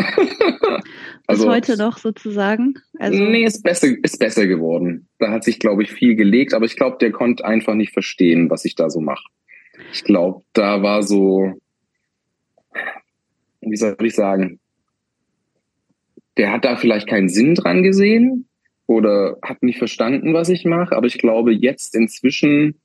A: also Bis heute noch sozusagen?
C: Also nee, ist besser, ist besser geworden. Da hat sich, glaube ich, viel gelegt, aber ich glaube, der konnte einfach nicht verstehen, was ich da so mache. Ich glaube, da war so, wie soll ich sagen, der hat da vielleicht keinen Sinn dran gesehen oder hat nicht verstanden, was ich mache, aber ich glaube, jetzt inzwischen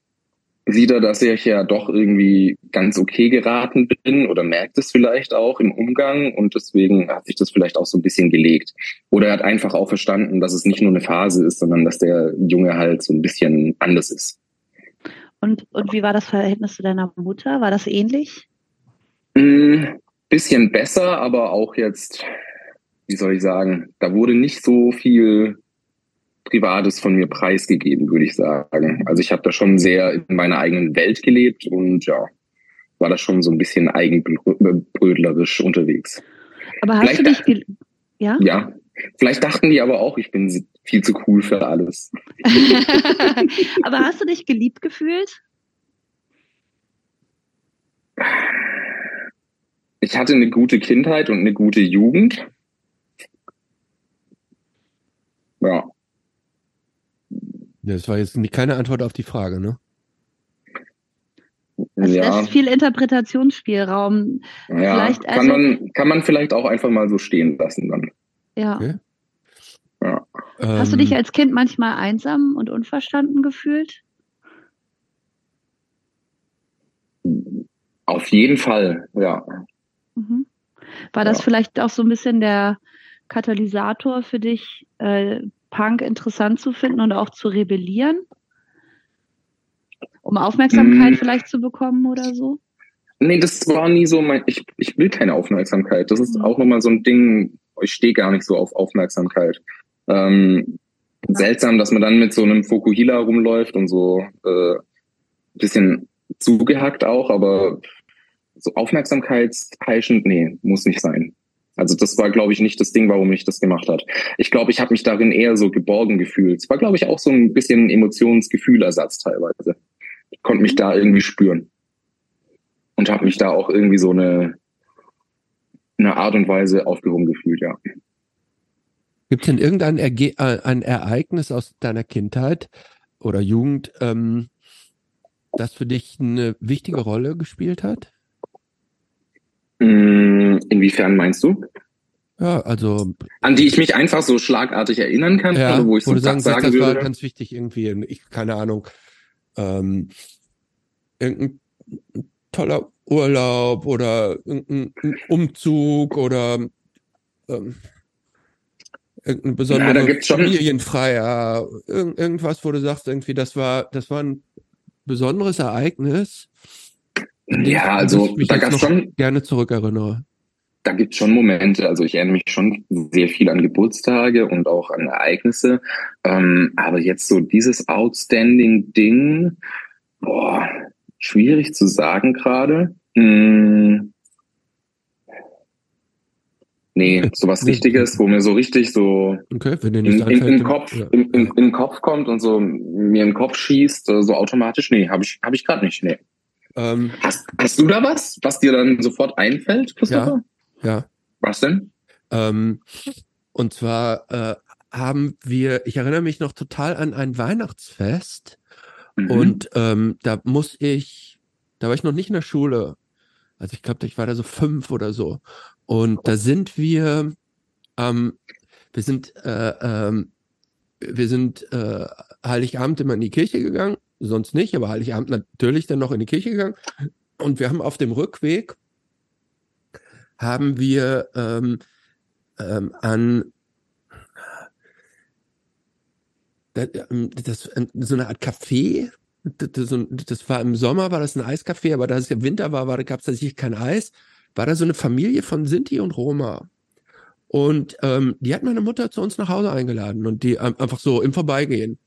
C: sieht er, dass ich ja doch irgendwie ganz okay geraten bin oder merkt es vielleicht auch im Umgang und deswegen hat sich das vielleicht auch so ein bisschen gelegt. Oder er hat einfach auch verstanden, dass es nicht nur eine Phase ist, sondern dass der Junge halt so ein bisschen anders ist.
A: Und, und wie war das Verhältnis zu deiner Mutter? War das ähnlich?
C: Ein mm, bisschen besser, aber auch jetzt, wie soll ich sagen, da wurde nicht so viel Privates von mir preisgegeben, würde ich sagen. Also ich habe da schon sehr in meiner eigenen Welt gelebt und ja, war da schon so ein bisschen eigenbrödlerisch unterwegs.
A: Aber hast vielleicht du dich,
C: ja? Ja. Vielleicht dachten die aber auch, ich bin viel zu cool für alles.
A: aber hast du dich geliebt gefühlt?
C: Ich hatte eine gute Kindheit und eine gute Jugend. Ja.
B: Das war jetzt keine Antwort auf die Frage, ne?
A: Also ja. lässt viel Interpretationsspielraum.
C: Ja, vielleicht kann, also, man, kann man vielleicht auch einfach mal so stehen lassen dann.
A: Ja. Okay. ja. Hast du dich ähm. als Kind manchmal einsam und unverstanden gefühlt?
C: Auf jeden Fall, ja.
A: Mhm. War das ja. vielleicht auch so ein bisschen der Katalysator für dich, äh, Punk interessant zu finden und auch zu rebellieren? Um Aufmerksamkeit hm. vielleicht zu bekommen oder so?
C: Nee, das war nie so mein, ich, ich will keine Aufmerksamkeit. Das ist mhm. auch nochmal so ein Ding, ich stehe gar nicht so auf Aufmerksamkeit. Ähm, ja. Seltsam, dass man dann mit so einem Fokuhila rumläuft und so äh, bisschen zugehackt auch, aber so aufmerksamkeitsheischend, nee, muss nicht sein. Also das war, glaube ich, nicht das Ding, warum ich das gemacht hat. Ich glaube, ich habe mich darin eher so geborgen gefühlt. Es war, glaube ich, auch so ein bisschen Emotionsgefühlersatz teilweise. Ich konnte mich da irgendwie spüren. Und habe mich da auch irgendwie so eine, eine Art und Weise aufgehoben gefühlt, ja.
B: Gibt es denn irgendein Erge äh, ein Ereignis aus deiner Kindheit oder Jugend, ähm, das für dich eine wichtige Rolle gespielt hat?
C: Mm, Inwiefern meinst du?
B: Ja, also.
C: An die ich mich einfach so schlagartig erinnern kann,
B: ja,
C: oder wo ich
B: wo
C: so
B: du sagen,
C: sagen
B: das
C: würde.
B: war ganz wichtig irgendwie, ich, keine Ahnung, ähm, irgendein toller Urlaub oder irgendein Umzug oder ähm, irgendein besonderer
C: Ja,
B: Familienfeier, irgend, irgendwas, wo du sagst, irgendwie, das war, das war ein besonderes Ereignis.
C: Ja, also
B: mich
C: da
B: noch
C: schon,
B: gerne zurückerinnere.
C: da gibt's schon Momente. Also ich erinnere mich schon sehr viel an Geburtstage und auch an Ereignisse. Ähm, aber jetzt so dieses outstanding Ding, boah, schwierig zu sagen gerade. Hm. Nee, sowas
B: Nee.
C: Wichtiges, wo mir so richtig so
B: Okay,
C: in, in, den Kopf,
B: ja.
C: in den Kopf kommt und so mir in den Kopf schießt, so automatisch. Nee, habe ich, hab ich gerade nicht. Nee.
B: Ähm,
C: Hast, hast du da was, was dir dann sofort einfällt, Christopher?
B: ja.
C: Was denn?
B: Ähm, und zwar äh, haben wir, ich erinnere mich noch total an ein Weihnachtsfest
C: Mhm.
B: und ähm, da muss ich, da war ich noch nicht in der Schule, also ich glaube, ich war da so fünf oder so. Und da sind wir, ähm, wir sind, äh, ähm, wir sind äh, Heiligabend immer in die Kirche gegangen, sonst nicht, aber Heiligabend natürlich dann noch in die Kirche gegangen. Und wir haben auf dem Rückweg haben wir ähm, ähm, an das, ähm, das, ähm, so eine Art Café. Das, das, das war im Sommer, war das ein Eiscafé, aber da es ja Winter war, war gab es tatsächlich kein Eis. War da so eine Familie von Sinti und Roma. Und ähm, die hat meine Mutter zu uns nach Hause eingeladen und die ähm, einfach so im Vorbeigehen.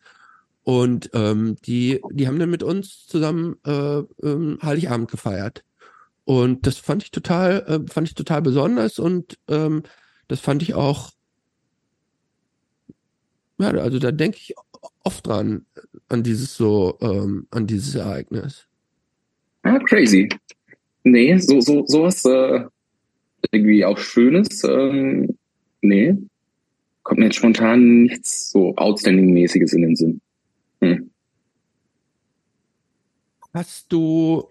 B: Und ähm, die, die haben dann mit uns zusammen äh, ähm, Heiligabend gefeiert. Und das fand ich total, äh, fand ich total besonders und ähm, das fand ich auch, ja, also da denke ich oft dran, an dieses so, ähm, an dieses Ereignis.
C: Ah, crazy. Nee, so, so, sowas äh, irgendwie auch Schönes. Ähm, nee. Kommt mir jetzt spontan nichts so Outstanding-mäßiges in den Sinn. Hm.
B: Hast du,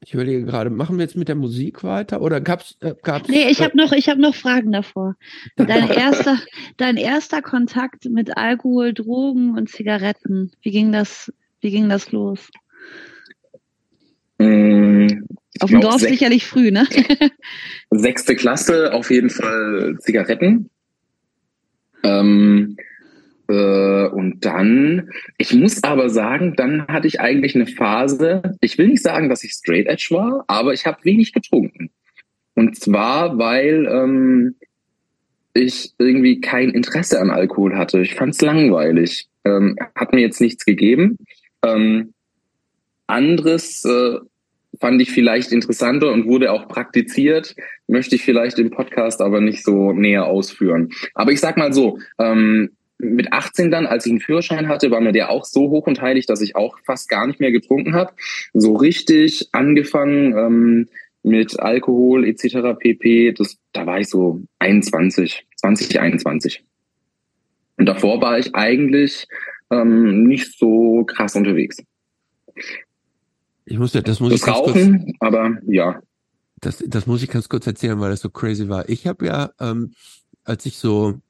B: ich überlege gerade, machen wir jetzt mit der Musik weiter oder gab's, äh, gab's?
A: Nee, ich
B: äh,
A: habe noch, ich hab noch Fragen davor. Dein erster, dein erster Kontakt mit Alkohol, Drogen und Zigaretten. Wie ging das, wie ging das los?
C: Mm, ich
A: Auf dem Dorf
C: sech-
A: sicherlich früh, ne?
C: Sechste Klasse auf jeden Fall Zigaretten. Ähm, äh, und dann, ich muss aber sagen, dann hatte ich eigentlich eine Phase, ich will nicht sagen, dass ich straight edge war, aber ich habe wenig getrunken. Und zwar, weil ähm, ich irgendwie kein Interesse an Alkohol hatte. Ich fand es langweilig. Ähm, hat mir jetzt nichts gegeben. Ähm, anderes äh, fand ich vielleicht interessanter und wurde auch praktiziert, möchte ich vielleicht im Podcast aber nicht so näher ausführen. Aber ich sag mal so, ähm, mit 18 dann, als ich einen Führerschein hatte, war mir der auch so hoch und heilig, dass ich auch fast gar nicht mehr getrunken habe. So richtig angefangen ähm, mit Alkohol etc. pp. Das, da war ich so 21, 20, 21. Und davor war ich eigentlich ähm, nicht so krass unterwegs.
B: Ich muss ja, das muss ich
C: Das
B: ganz kurz,
C: Rauchen, aber ja.
B: das, das muss ich ganz kurz erzählen, weil das so crazy war. Ich habe ja, ähm, als ich so, ich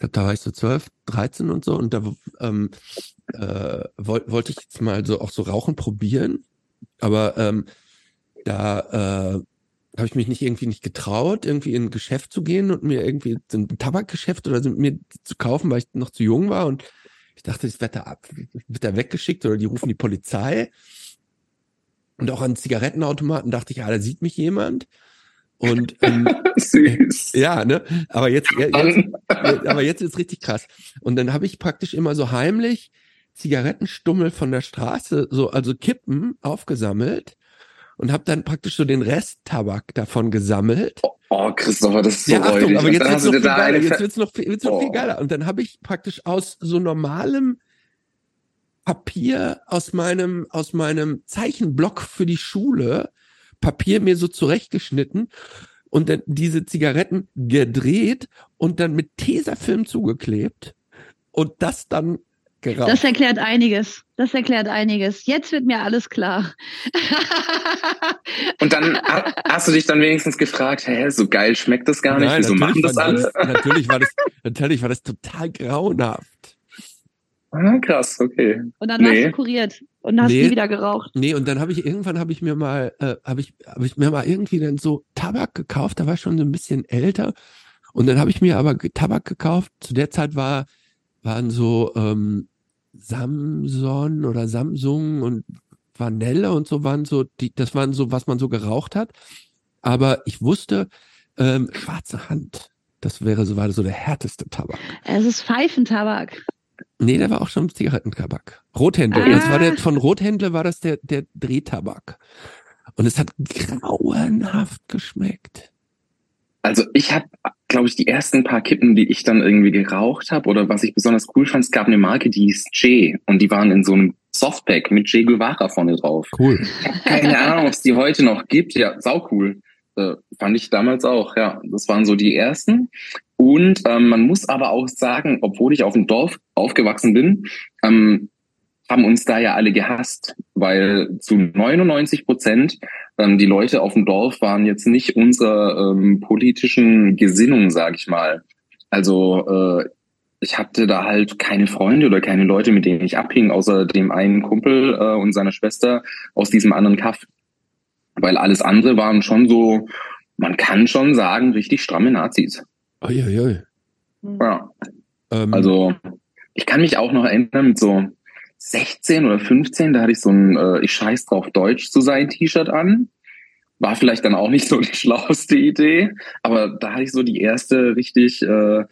B: glaube, da war ich so 12, 13 und so, und da ähm, äh, woll, wollte ich jetzt mal so auch so Rauchen probieren, aber ähm, da äh, habe ich mich nicht irgendwie nicht getraut, irgendwie in ein Geschäft zu gehen und mir irgendwie so ein Tabakgeschäft oder so mir zu kaufen, weil ich noch zu jung war und ich dachte, das wird da ab, wird da weggeschickt oder die rufen die Polizei. Und auch an Zigarettenautomaten dachte ich, ja, da sieht mich jemand. Und ähm,
C: Süß.
B: ja, ne? Aber jetzt, jetzt,
C: Dann,
B: aber jetzt ist richtig krass. Und dann habe ich praktisch immer so heimlich Zigarettenstummel von der Straße, so also Kippen aufgesammelt und habe dann praktisch so den Rest Tabak davon gesammelt.
C: oh, Christopher, das ist so
B: Ja, Achtung, aber jetzt wird's noch viel geiler. Jetzt wird's noch, viel- wird's noch viel
C: Oh.
B: geiler. Und dann habe ich praktisch aus so normalem Papier aus meinem aus meinem Zeichenblock für die Schule Papier mir so zurechtgeschnitten und dann diese Zigaretten gedreht und dann mit Tesafilm zugeklebt und das dann geraucht.
A: Das erklärt einiges. Das erklärt einiges. Jetzt wird mir alles klar.
C: und dann hast du dich dann wenigstens gefragt, hä, so geil schmeckt das gar nicht, Nein, wieso machen das alle?
B: natürlich war das, natürlich war das total grauenhaft.
C: Ah, krass, okay.
A: Und dann nee. warst du kuriert und hast nee, nie wieder geraucht.
B: Nee, und dann habe ich irgendwann habe ich mir mal äh, habe ich habe ich mir mal irgendwie dann so Tabak gekauft, da war ich schon so ein bisschen älter und dann habe ich mir aber Tabak gekauft. Zu der Zeit war waren so ähm, Samson oder Samsung und Vanille und so waren so die das waren so was man so geraucht hat, aber ich wusste ähm, schwarze Hand. Das wäre so war so der härteste Tabak.
A: Es ist Pfeifentabak.
B: Nee, der war auch schon Zigarettentabak. Rothändler. Ah. Das war der, von Rothändler war das der, der Drehtabak. Und es hat grauenhaft geschmeckt.
C: Also ich habe, glaube ich, die ersten paar Kippen, die ich dann irgendwie geraucht habe oder was ich besonders cool fand, es gab eine Marke, die hieß J und die waren in so einem Softpack mit J Guevara vorne drauf.
B: Cool.
C: Keine Ahnung, ob es die heute noch gibt. Ja, sau cool. Äh, fand ich damals auch, ja. Das waren so die ersten. Und ähm, man muss aber auch sagen, obwohl ich auf dem Dorf aufgewachsen bin, ähm, haben uns da ja alle gehasst, weil zu 99 Prozent ähm, die Leute auf dem Dorf waren jetzt nicht unserer ähm, politischen Gesinnung, sag ich mal. Also äh, ich hatte da halt keine Freunde oder keine Leute, mit denen ich abhing, außer dem einen Kumpel äh, und seiner Schwester aus diesem anderen Kaff. Weil alles andere waren schon so, man kann schon sagen, richtig stramme Nazis.
B: Uiuiui.
C: Ja. Ähm. Also, ich kann mich auch noch erinnern mit so 16 oder 15, da hatte ich so ein äh, Ich scheiß drauf Deutsch zu sein T-Shirt an. War vielleicht dann auch nicht so die schlauste Idee, aber da hatte ich so die erste richtig äh,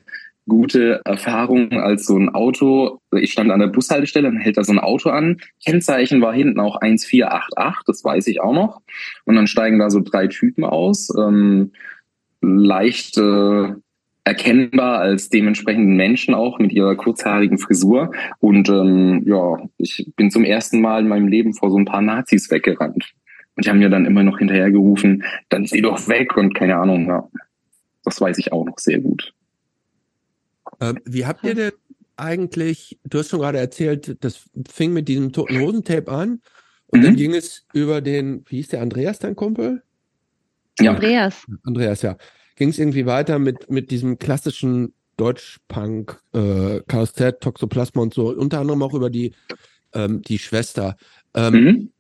C: gute Erfahrung als so ein Auto. Ich stand an der Bushaltestelle, dann hält da so ein Auto an. Kennzeichen war hinten auch 1488, das weiß ich auch noch. Und dann steigen da so drei Typen aus. Ähm, leicht äh, erkennbar als dementsprechenden Menschen auch mit ihrer kurzhaarigen Frisur. Und ähm, ja, ich bin zum ersten Mal in meinem Leben vor so ein paar Nazis weggerannt. Und die haben mir dann immer noch hinterhergerufen, dann sieh doch weg und keine Ahnung, ja. Das weiß ich auch noch sehr gut.
B: Ähm, wie habt ihr denn eigentlich, du hast schon gerade erzählt, das fing mit diesem toten Hosentape an und mhm. dann ging es über den, wie hieß der, Andreas, dein Kumpel?
A: Ja. Andreas.
B: Andreas, ja. Ging es irgendwie weiter mit, mit diesem klassischen Deutschpunk, äh, KSZ, Toxoplasma und so, unter anderem auch über die, ähm, die Schwester. Ähm, mhm.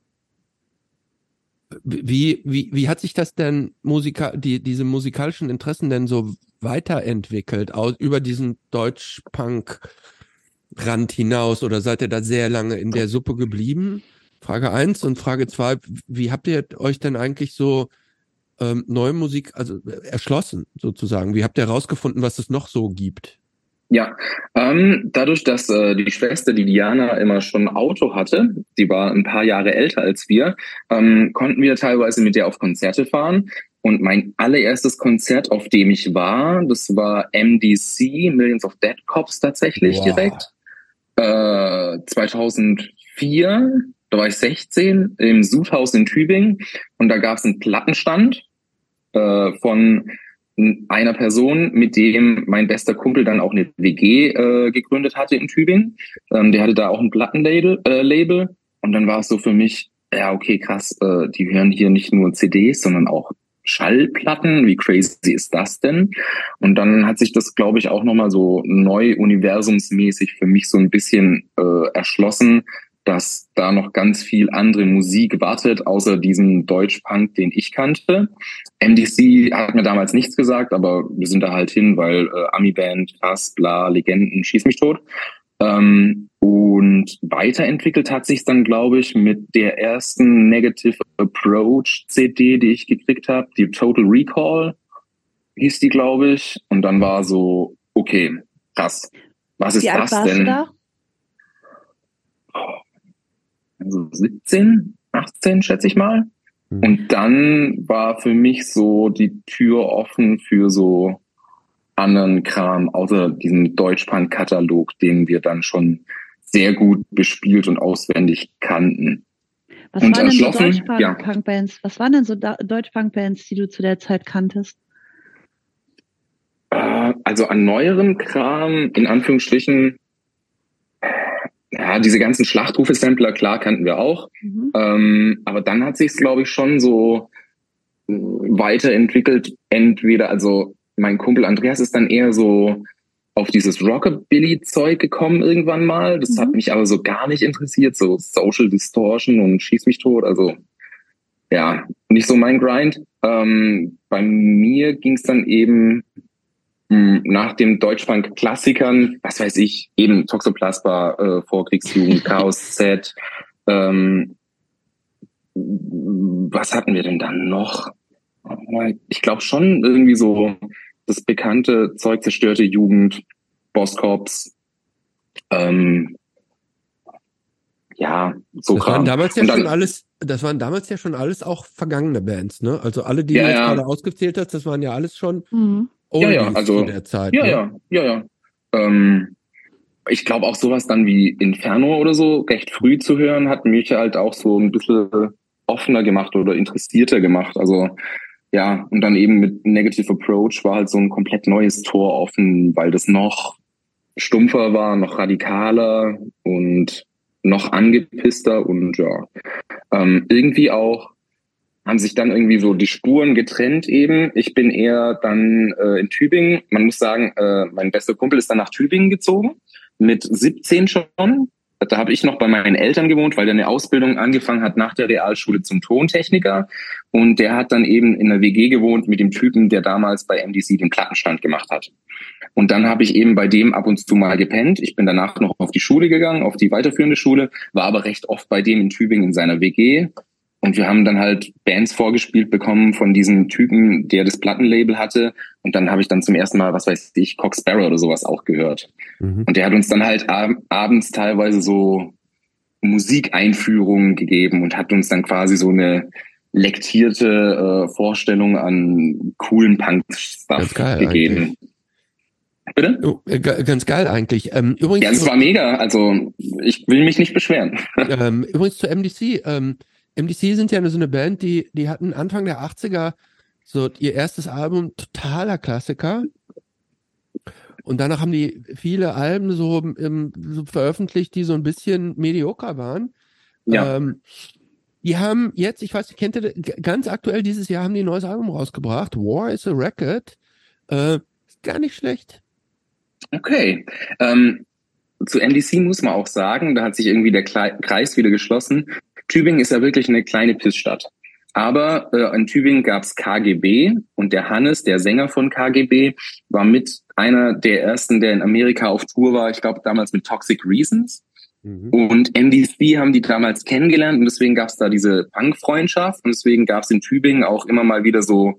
B: Wie, wie, wie hat sich das denn Musika die, diese musikalischen Interessen denn so weiterentwickelt, aus, über diesen Deutsch-Punk-Rand hinaus oder seid ihr da sehr lange in der Suppe geblieben? Frage eins und Frage zwei, wie habt ihr euch denn eigentlich so ähm, neue Musik, also erschlossen sozusagen? Wie habt ihr herausgefunden, was es noch so gibt?
C: Ja, ähm, dadurch, dass äh, die Schwester, die Diana, immer schon ein Auto hatte, die war ein paar Jahre älter als wir, ähm, konnten wir teilweise mit der auf Konzerte fahren. Und mein allererstes Konzert, auf dem ich war, das war MDC, Millions of Dead Cops tatsächlich wow. direkt. Äh, 2004, da war ich 16, im Sudhaus in Tübingen. Und da gab es einen Plattenstand äh, von einer Person, mit dem mein bester Kumpel dann auch eine WG äh, gegründet hatte in Tübingen. Ähm, der hatte da auch ein Plattenlabel. Äh, Label. Und dann war es so für mich, ja, okay, krass, äh, die hören hier nicht nur CDs, sondern auch Schallplatten. Wie crazy ist das denn? Und dann hat sich das, glaube ich, auch nochmal so neu universumsmäßig für mich so ein bisschen äh, erschlossen, dass da noch ganz viel andere Musik wartet, außer diesem Deutschpunk, den ich kannte. MDC hat mir damals nichts gesagt, aber wir sind da halt hin, weil äh, Ami-Band, krass, bla, Legenden, schieß mich tot. Ähm, und weiterentwickelt hat sich dann, glaube ich, mit der ersten Negative Approach CD, die ich gekriegt habe, die Total Recall hieß die, glaube ich. Und dann war so, okay, krass. Was ist das denn? Da? Also 17, 18, schätze ich mal. Mhm. Und dann war für mich so die Tür offen für so anderen Kram, außer diesem Deutschpunk-Katalog, den wir dann schon sehr gut bespielt und auswendig kannten.
A: Was und waren denn so Deutschpunk-Bands? Ja. Was waren denn so Deutschpunk-Bands, die du zu der Zeit kanntest?
C: Äh, also an neueren Kram, in Anführungsstrichen, ja, diese ganzen Schlachtrufe-Sampler, klar, kannten wir auch. Mhm. Ähm, aber dann hat sich es, glaube ich, schon so äh, weiterentwickelt. Entweder, also mein Kumpel Andreas ist dann eher so auf dieses Rockabilly-Zeug gekommen irgendwann mal. Das mhm. hat mich aber so gar nicht interessiert, so Social Distortion und Schieß mich tot. Also ja, nicht so mein Grind. Ähm, bei mir ging es dann eben nach dem Deutschpunk-Klassikern, was weiß ich, eben Toxoplasma, äh, Vorkriegsjugend, Chaos Z. Ähm, was hatten wir denn dann noch? Ich glaube schon irgendwie so das bekannte Zeug zerstörte Jugend, Bosscops, ähm, ja, so
B: das waren damals ja dann, schon alles, das waren damals ja schon alles auch vergangene Bands, ne? Also alle, die ja, du jetzt ja. gerade ausgezählt hast, das waren ja alles schon
C: mhm. Ja, ja, also, zu der Zeit. Ja, ne? ja, ja, ja. Ähm, ich glaube auch sowas dann wie Inferno oder so recht früh zu hören, hat mich halt auch so ein bisschen offener gemacht oder interessierter gemacht. Also ja, und dann eben mit Negative Approach war halt so ein komplett neues Tor offen, weil das noch stumpfer war, noch radikaler und noch angepisster und ja, ähm, irgendwie auch haben sich dann irgendwie so die Spuren getrennt eben. Ich bin eher dann äh, in Tübingen. Man muss sagen, äh, mein bester Kumpel ist dann nach Tübingen gezogen mit 17 schon da habe ich noch bei meinen Eltern gewohnt, weil der eine Ausbildung angefangen hat nach der Realschule zum Tontechniker. Und der hat dann eben in der WG gewohnt mit dem Typen, der damals bei MDC den Plattenstand gemacht hat. Und dann habe ich eben bei dem ab und zu mal gepennt. Ich bin danach noch auf die Schule gegangen, auf die weiterführende Schule, war aber recht oft bei dem in Tübingen in seiner WG. Und wir haben dann halt Bands vorgespielt bekommen von diesem Typen, der das Plattenlabel hatte. Und dann habe ich dann zum ersten Mal, was weiß ich, Cox Sparrow oder sowas auch gehört. Mhm. Und der hat uns dann halt ab abends teilweise so Musikeinführungen gegeben und hat uns dann quasi so eine lektierte äh, Vorstellung an coolen Punk-Stuff gegeben. Eigentlich.
B: Bitte? Oh, äh, ganz geil eigentlich. Ähm,
C: übrigens, ja, es war mega. Also ich will mich nicht beschweren.
B: Ähm, übrigens zu MDC. Ähm, MDC sind ja so eine Band, die, die hatten Anfang der 80er so ihr erstes Album, totaler Klassiker. Und danach haben die viele Alben so, ähm, so veröffentlicht, die so ein bisschen medioker waren. Ja. Ähm, die haben jetzt, ich weiß, kennt ihr, ganz aktuell dieses Jahr haben die ein neues Album rausgebracht. War is a Record. Äh, ist gar nicht schlecht.
C: Okay. Ähm, zu NDC muss man auch sagen, da hat sich irgendwie der Kreis wieder geschlossen. Tübingen ist ja wirklich eine kleine Pissstadt. Aber äh, in Tübingen gab's KGB und der Hannes, der Sänger von KGB, war mit einer der ersten, der in Amerika auf Tour war, ich glaube damals mit Toxic Reasons. Mhm. Und MDC haben die damals kennengelernt und deswegen gab's da diese Punk-Freundschaft und deswegen gab's in Tübingen auch immer mal wieder so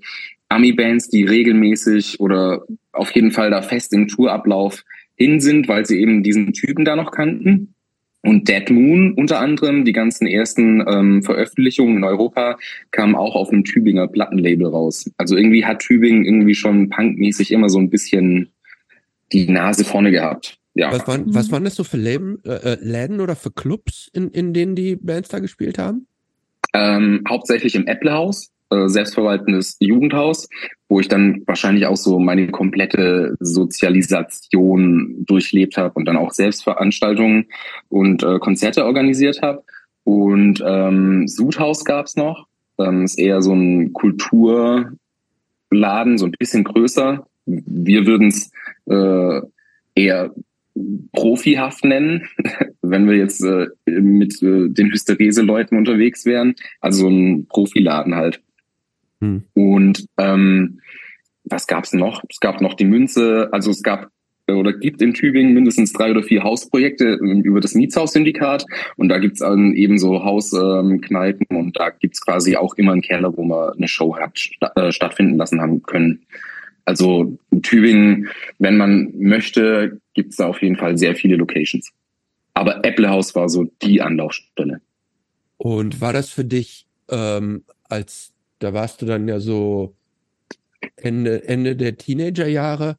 C: Ami-Bands, die regelmäßig oder auf jeden Fall da fest im Tourablauf hin sind, weil sie eben diesen Typen da noch kannten. Und Dead Moon unter anderem, die ganzen ersten ähm, Veröffentlichungen in Europa kamen auch auf einem Tübinger Plattenlabel raus. Also irgendwie hat Tübingen irgendwie schon punkmäßig immer so ein bisschen die Nase vorne gehabt. Ja.
B: Was waren, was waren das so für Läden, äh, äh, Läden oder für Clubs, in, in denen die Bands da gespielt haben?
C: Ähm, hauptsächlich im Apple-Haus äh, selbstverwaltendes Jugendhaus, wo ich dann wahrscheinlich auch so meine komplette Sozialisation durchlebt habe und dann auch Selbstveranstaltungen und äh, Konzerte organisiert habe. Und ähm, Sudhaus gab's noch. Ähm, ist eher so ein Kulturladen, so ein bisschen größer. Wir würden es äh, eher profihaft nennen, wenn wir jetzt äh, mit äh, den Hysterese-Leuten unterwegs wären. Also so ein Profiladen halt. Hm. Und ähm, was gab's noch? Es gab noch die Münze, also es gab oder gibt in Tübingen mindestens drei oder vier Hausprojekte über das Mietshaussyndikat und da gibt's dann eben so Hauskneipen ähm, und da gibt's quasi auch immer einen Keller, wo man eine Show hat st äh, stattfinden lassen haben können. Also in Tübingen, wenn man möchte, gibt's da auf jeden Fall sehr viele Locations. Aber Apple House war so die Anlaufstelle.
B: Und war das für dich ähm, als da warst du dann ja so Ende, Ende der Teenagerjahre.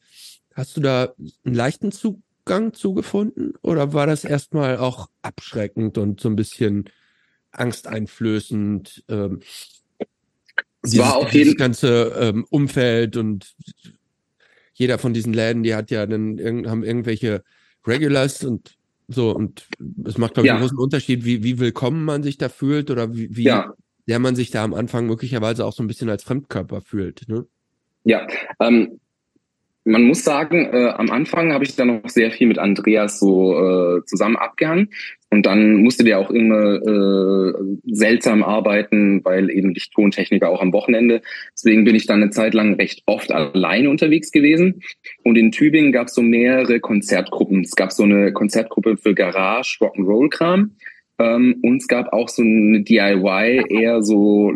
B: Hast du da einen leichten Zugang zugefunden oder war das erstmal auch abschreckend und so ein bisschen angsteinflößend? Ähm, es dieses, war auf jeden ganze ähm, Umfeld und jeder von diesen Läden, die hat ja dann haben irgendwelche Regulars und so und es macht glaube ich ja. einen großen Unterschied, wie wie willkommen man sich da fühlt oder wie, wie ja. Der man sich da am Anfang möglicherweise auch so ein bisschen als Fremdkörper fühlt. Ne?
C: Ja, ähm, man muss sagen, äh, am Anfang habe ich dann noch sehr viel mit Andreas so äh, zusammen abgehangen und dann musste der auch immer äh, seltsam arbeiten, weil eben ich Tontechniker auch am Wochenende. Deswegen bin ich dann eine Zeit lang recht oft alleine unterwegs gewesen. Und in Tübingen gab es so mehrere Konzertgruppen. Es gab so eine Konzertgruppe für Garage, Rock'n'Roll-Kram. Ähm, und es gab auch so eine DIY, eher so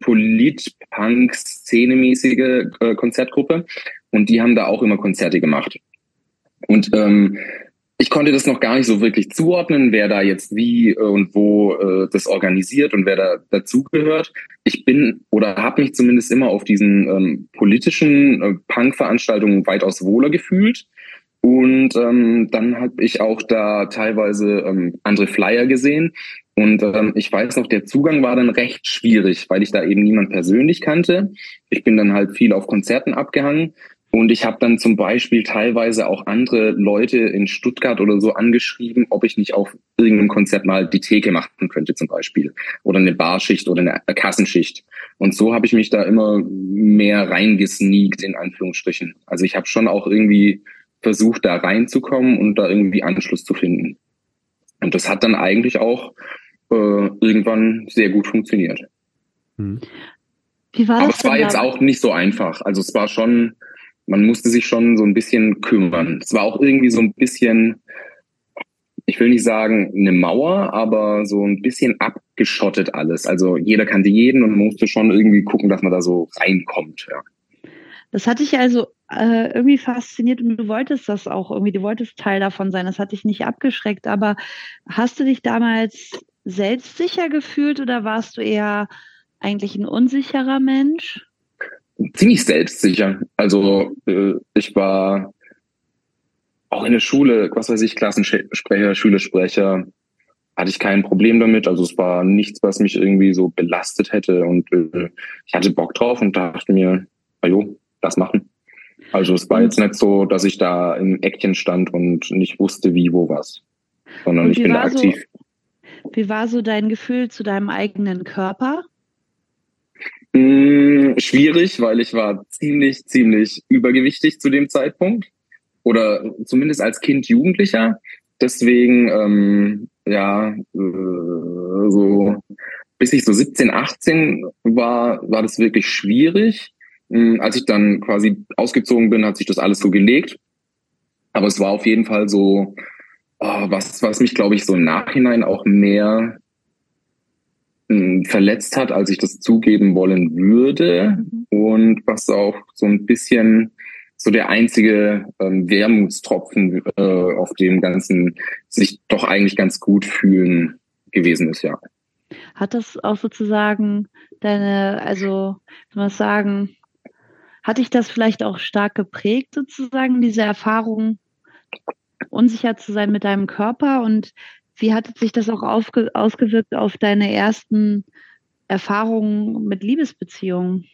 C: Polit-Punk-Szene-mäßige äh, Konzertgruppe. Und die haben da auch immer Konzerte gemacht. Und ähm, ich konnte das noch gar nicht so wirklich zuordnen, wer da jetzt wie äh, und wo äh, das organisiert und wer da dazugehört. Ich bin oder habe mich zumindest immer auf diesen ähm, politischen äh, Punk-Veranstaltungen weitaus wohler gefühlt. Und ähm, dann habe ich auch da teilweise ähm, andere Flyer gesehen. Und ähm, ich weiß noch, der Zugang war dann recht schwierig, weil ich da eben niemand persönlich kannte. Ich bin dann halt viel auf Konzerten abgehangen. Und ich habe dann zum Beispiel teilweise auch andere Leute in Stuttgart oder so angeschrieben, ob ich nicht auf irgendeinem Konzert mal die Theke machen könnte zum Beispiel. Oder eine Barschicht oder eine Kassenschicht. Und so habe ich mich da immer mehr reingesneakt, in Anführungsstrichen. Also ich habe schon auch irgendwie versucht, da reinzukommen und da irgendwie Anschluss zu finden. Und das hat dann eigentlich auch äh, irgendwann sehr gut funktioniert. Hm. Wie war Aber es war jetzt auch nicht so einfach. Also es war schon, man musste sich schon so ein bisschen kümmern. Es war auch irgendwie so ein bisschen, ich will nicht sagen eine Mauer, aber so ein bisschen abgeschottet alles. Also jeder kannte jeden und man musste schon irgendwie gucken, dass man da so reinkommt. Ja.
A: Das hat dich also äh, irgendwie fasziniert und du wolltest das auch irgendwie, du wolltest Teil davon sein. Das hat dich nicht abgeschreckt, aber hast du dich damals selbstsicher gefühlt oder warst du eher eigentlich ein unsicherer Mensch?
C: Ziemlich selbstsicher. Also äh, ich war auch in der Schule, was weiß ich, Klassensprecher, Schülersprecher, hatte ich kein Problem damit. Also es war nichts, was mich irgendwie so belastet hätte und äh, ich hatte Bock drauf und dachte mir, ajo, das machen. Also es war jetzt nicht so, dass ich da im Eckchen stand und nicht wusste, wie, wo, was, sondern ich bin da aktiv.
A: So, wie war so dein Gefühl zu deinem eigenen Körper?
C: Hm, schwierig, weil ich war ziemlich, ziemlich übergewichtig zu dem Zeitpunkt oder zumindest als Kind Jugendlicher. Deswegen, ähm, ja, äh, so bis ich so 17, 18 war, war das wirklich schwierig. Hm, als ich dann quasi ausgezogen bin, hat sich das alles so gelegt. Aber es war auf jeden Fall so, oh, was, was mich, glaube ich, so im Nachhinein auch mehr mh, hm, verletzt hat, als ich das zugeben wollen würde. Mhm. Und was auch so ein bisschen so der einzige ähm, Wermutstropfen äh, auf dem Ganzen sich doch eigentlich ganz gut fühlen gewesen ist, ja.
A: Hat das auch sozusagen deine, also, wie man sagen, hat dich das vielleicht auch stark geprägt, sozusagen, diese Erfahrung, unsicher zu sein mit deinem Körper? Und wie hat sich das auch ausgewirkt auf deine ersten Erfahrungen mit Liebesbeziehungen?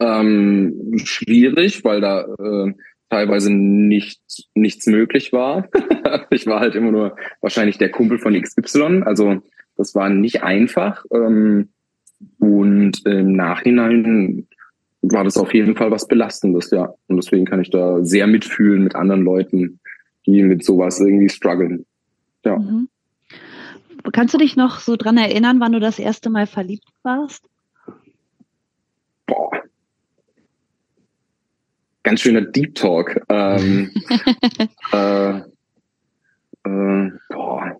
C: Ähm, schwierig, weil da äh, teilweise nicht, nichts möglich war. ich war halt immer nur wahrscheinlich der Kumpel von XY. Also das war nicht einfach. Ähm, und im Nachhinein war das auf jeden Fall was Belastendes, ja. Und deswegen kann ich da sehr mitfühlen mit anderen Leuten, die mit sowas irgendwie strugglen. Ja. Mhm.
A: Kannst du dich noch so dran erinnern, wann du das erste Mal verliebt warst?
C: Boah. Ganz schöner Deep Talk. Ähm, äh, äh, boah.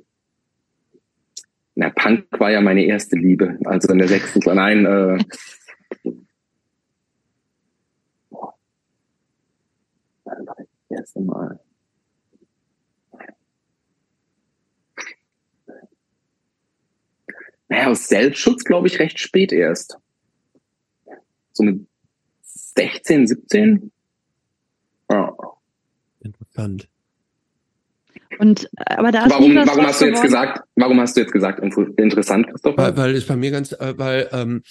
C: Na, Punk war ja meine erste Liebe. Also in der sechsten, nein, äh, das erste Mal. Naja, aus Selbstschutz glaube ich recht spät erst. So mit 16, 17. Ja.
B: Interessant.
A: Und aber da
C: warum, was, warum hast du jetzt gesagt, warum hast du jetzt gesagt interessant,
B: Christopher? Weil, weil es bei mir ganz, äh, weil ähm,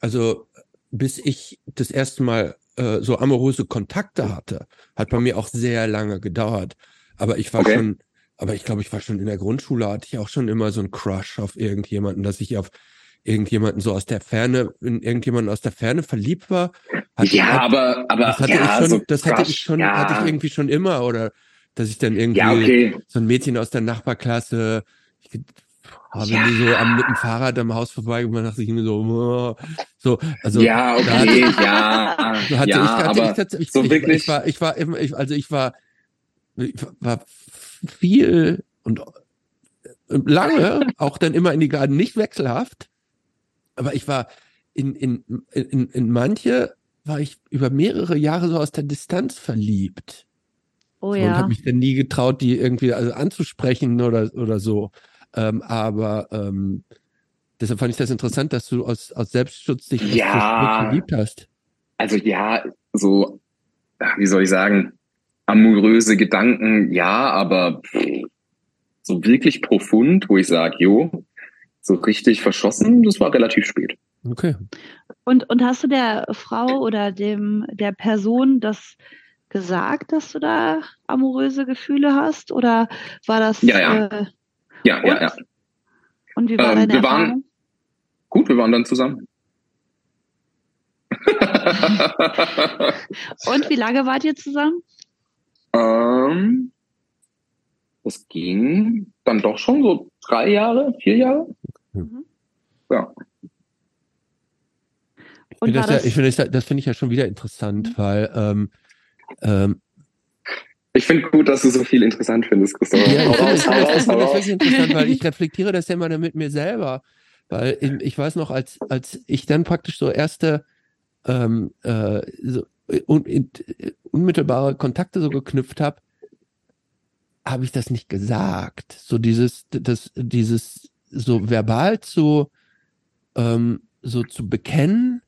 B: also bis ich das erste Mal äh, so amoröse Kontakte hatte, hat bei mir auch sehr lange gedauert. Aber ich war
C: Okay.
B: schon, aber ich glaube, ich war schon in der Grundschule, hatte ich auch schon immer so einen Crush auf irgendjemanden, dass ich auf irgendjemanden so aus der Ferne, in irgendjemanden aus der Ferne verliebt war. Hatte-
C: ja,
B: hat-
C: aber, aber
B: das hatte
C: ja,
B: ich schon,
C: so
B: das hatte
C: Crush,
B: ich schon,
C: ja.
B: hatte ich irgendwie schon immer oder dass ich dann irgendwie
C: Ja, okay.
B: so ein Mädchen aus der Nachbarklasse, ich, wenn
C: Ja.
B: die so am, mit dem Fahrrad am Haus vorbeigekommen, dachte ich mir so, oh, so, also
C: ja,
B: da hatte-
C: okay, ja.
B: so hatte
C: ja,
B: ich, hatte
C: aber
B: ich tatsächlich,
C: so
B: ich,
C: wirklich-
B: ich war, ich war immer, ich, also ich war, ich war viel und lange, auch dann immer in die Garten, nicht wechselhaft, aber ich war in, in, in, in manche war ich über mehrere Jahre so aus der Distanz verliebt
A: Oh
B: und
A: ja.
B: habe mich dann nie getraut, die irgendwie also anzusprechen oder oder so. Ähm, aber ähm, deshalb fand ich das interessant, dass du aus, aus Selbstschutz dich
C: Ja.
B: Verliebt hast.
C: Also ja, so, wie soll ich sagen, amoröse Gedanken, ja, aber so wirklich profund, wo ich sage, jo, so richtig verschossen, das war relativ spät.
B: Okay.
A: Und, und hast du der Frau oder dem der Person das gesagt, dass du da amoröse Gefühle hast? Oder war das
C: Ja, ja.
A: Äh,
C: Ja, ja,
A: Und?
C: ja.
A: und wie war
C: Ähm,
A: deine
C: wir waren-
A: Erfahrung?
C: Gut, wir waren dann zusammen.
A: Und wie lange wart ihr zusammen?
C: ähm, das ging dann doch schon so drei Jahre, vier Jahre.
A: Mhm.
C: Ja.
B: Ich
A: Und
B: finde das, ja,
A: das-
B: ich finde das, das finde ich ja schon wieder interessant, weil ähm, ähm,
C: Ich finde gut, dass du so viel interessant findest, Christoph.
B: Ja, ich finde das, das
C: raus.
B: wirklich interessant, weil ich reflektiere das ja immer mit mir selber. Weil in, ich weiß noch, als, als ich dann praktisch so erste ähm, äh, so, un, in, unmittelbare Kontakte so geknüpft habe, habe ich das nicht gesagt. So dieses, das, dieses so verbal zu ähm, so zu bekennen,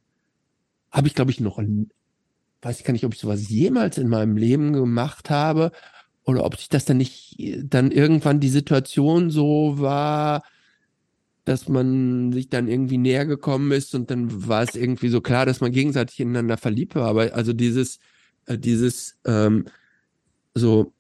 B: habe ich, glaube ich, noch weiß ich gar nicht, ob ich sowas jemals in meinem Leben gemacht habe oder ob sich das dann nicht dann irgendwann die Situation so war, dass man sich dann irgendwie näher gekommen ist und dann war es irgendwie so klar, dass man gegenseitig ineinander verliebt war. Aber also dieses, äh, dieses ähm, so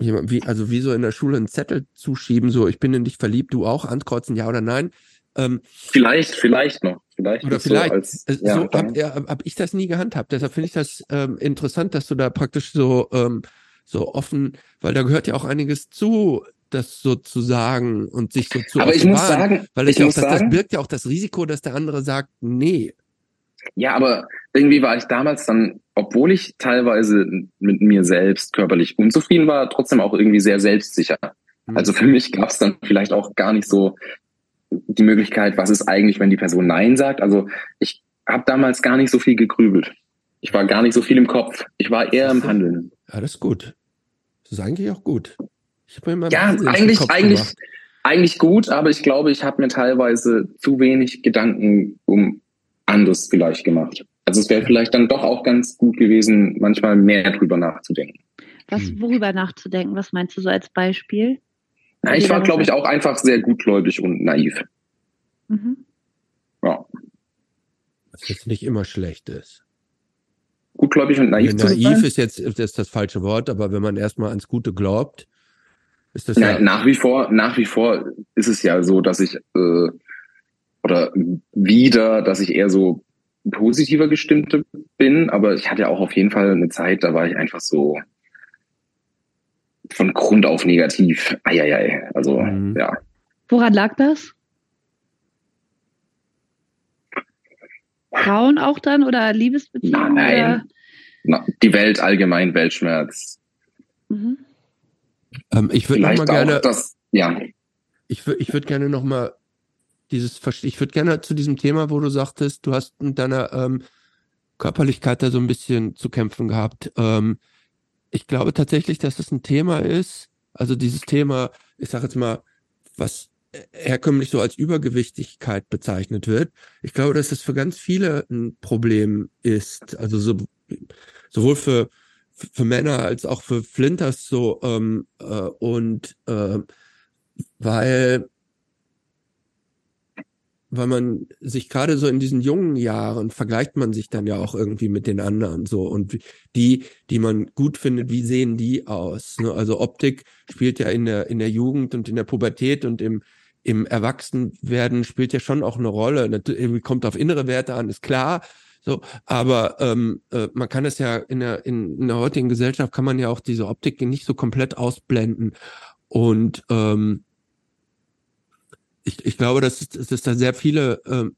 B: jemand wie also wie so in der Schule einen Zettel zuschieben, so ich bin in dich verliebt, du auch, ankreuzen, ja oder nein. Ähm,
C: Vielleicht, vielleicht noch. Vielleicht
B: Oder vielleicht.
C: So als,
B: äh,
C: ja,
B: so habe hab, hab ich das nie gehandhabt. Deshalb finde ich das ähm, interessant, dass du da praktisch so ähm, so offen, weil da gehört ja auch einiges zu, das so zu sagen und sich so zu
C: aber ich muss sagen,
B: weil
C: ich
B: ja auch,
C: muss
B: das, das
C: sagen,
B: birgt ja auch das Risiko, dass der andere sagt, nee.
C: ja, aber irgendwie war ich damals dann, obwohl ich teilweise mit mir selbst körperlich unzufrieden war, trotzdem auch irgendwie sehr selbstsicher.
B: Hm.
C: Also für mich gab es dann vielleicht auch gar nicht so die Möglichkeit, was ist eigentlich, wenn die Person Nein sagt. Also ich habe damals gar nicht so viel gegrübelt. Ich war gar nicht so viel im Kopf. Ich war eher im Handeln.
B: ja, das ist gut. Das ist eigentlich auch gut. Ich habe immer
C: Ja, eigentlich,
B: Kopf
C: eigentlich,
B: gemacht.
C: eigentlich gut, aber ich glaube, ich habe mir teilweise zu wenig Gedanken um anderes vielleicht gemacht. Also es wäre vielleicht dann doch auch ganz gut gewesen, manchmal mehr drüber nachzudenken.
A: Was,
B: Hm.
A: worüber nachzudenken? Was meinst du so als Beispiel?
C: Ja, ich war, glaube ich, auch einfach sehr gutgläubig und naiv.
A: Mhm.
C: Ja.
B: Was jetzt nicht immer schlecht ist.
C: Gutgläubig und naiv
B: Ja,
C: zu
B: naiv
C: sein.
B: ist jetzt ist das, das falsche Wort, aber wenn man erstmal ans Gute glaubt, ist das
C: Ja,
B: ja,
C: nach wie vor, nach wie vor ist es ja so, dass ich äh, oder wieder, dass ich eher so positiver gestimmte bin, aber ich hatte auch auf jeden Fall eine Zeit, da war ich einfach so von Grund auf negativ. Eieiei. Also
B: Mhm.
C: ja.
A: Woran lag das? Frauen auch dann oder Liebesbeziehungen?
C: Nein. Na, die Welt allgemein, Weltschmerz.
A: Oder? Mhm.
B: ähm, ich würde noch
C: Vielleicht
B: mal gerne,
C: das, ja.
B: ich würde ich würd gerne noch mal dieses, ich würde gerne zu diesem Thema, wo du sagtest, du hast mit deiner ähm, Körperlichkeit da so ein bisschen zu kämpfen gehabt. Ähm, ich glaube tatsächlich, dass das ein Thema ist, also dieses Thema, ich sage jetzt mal, was herkömmlich so als Übergewichtigkeit bezeichnet wird. Ich glaube, dass das für ganz viele ein Problem ist. Also so, sowohl für, für Männer als auch für Flinters so ähm, äh, und äh, weil weil man sich gerade so in diesen jungen Jahren vergleicht man sich dann ja auch irgendwie mit den anderen so und die, die man gut findet, wie sehen die aus? Ne? Also Optik spielt ja in der in der Jugend und in der Pubertät und im im Erwachsenwerden spielt ja schon auch eine Rolle. Natürlich kommt auf innere Werte an, ist klar. So, aber ähm, äh, man kann es ja in der in, in der heutigen Gesellschaft kann man ja auch diese Optik nicht so komplett ausblenden und ähm, ich, ich glaube, dass, dass da sehr viele ähm,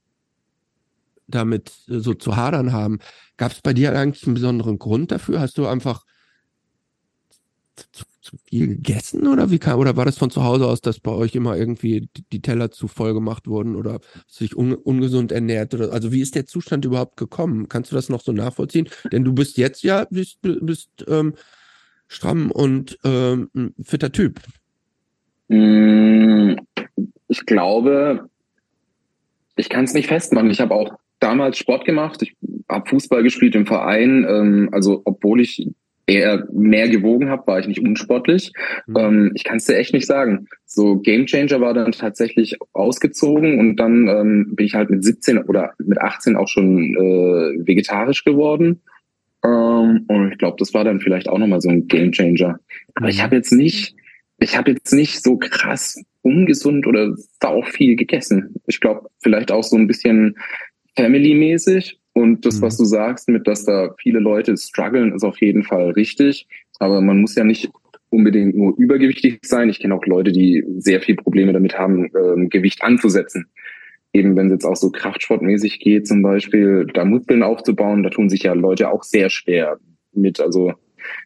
B: damit so zu hadern haben. Gab es bei dir eigentlich einen besonderen Grund dafür? Hast du einfach zu, zu viel gegessen oder wie kam, oder war das von zu Hause aus, dass bei euch immer irgendwie die, die Teller zu voll gemacht wurden oder sich un, ungesund ernährt oder also wie ist der Zustand überhaupt gekommen? Kannst du das noch so nachvollziehen? Denn du bist jetzt ja bist, bist ähm, stramm und ähm, fitter Typ.
C: Mm, ich glaube, ich kann es nicht festmachen. Ich habe auch damals Sport gemacht. Ich habe Fußball gespielt im Verein. Ähm, also obwohl ich eher mehr gewogen habe, war ich nicht unsportlich. Mhm. Ähm, ich kann es dir echt nicht sagen. So Game Changer war dann tatsächlich ausgezogen und dann ähm, bin ich halt mit 17 oder mit 18 auch schon äh, vegetarisch geworden. Ähm, und ich glaube, das war dann vielleicht auch nochmal so ein Game Changer. Aber ich mhm. habe jetzt nicht, ich habe jetzt nicht so krass ungesund oder sau viel gegessen. Ich glaube, vielleicht auch so ein bisschen family-mäßig. Und das, mhm. was du sagst, mit dass da viele Leute strugglen, ist auf jeden Fall richtig. Aber man muss ja nicht unbedingt nur übergewichtig sein. Ich kenne auch Leute, die sehr viel Probleme damit haben, ähm, Gewicht anzusetzen. Eben wenn es jetzt auch so kraftsportmäßig geht, zum Beispiel, da Muskeln aufzubauen, da tun sich ja Leute auch sehr schwer mit. Also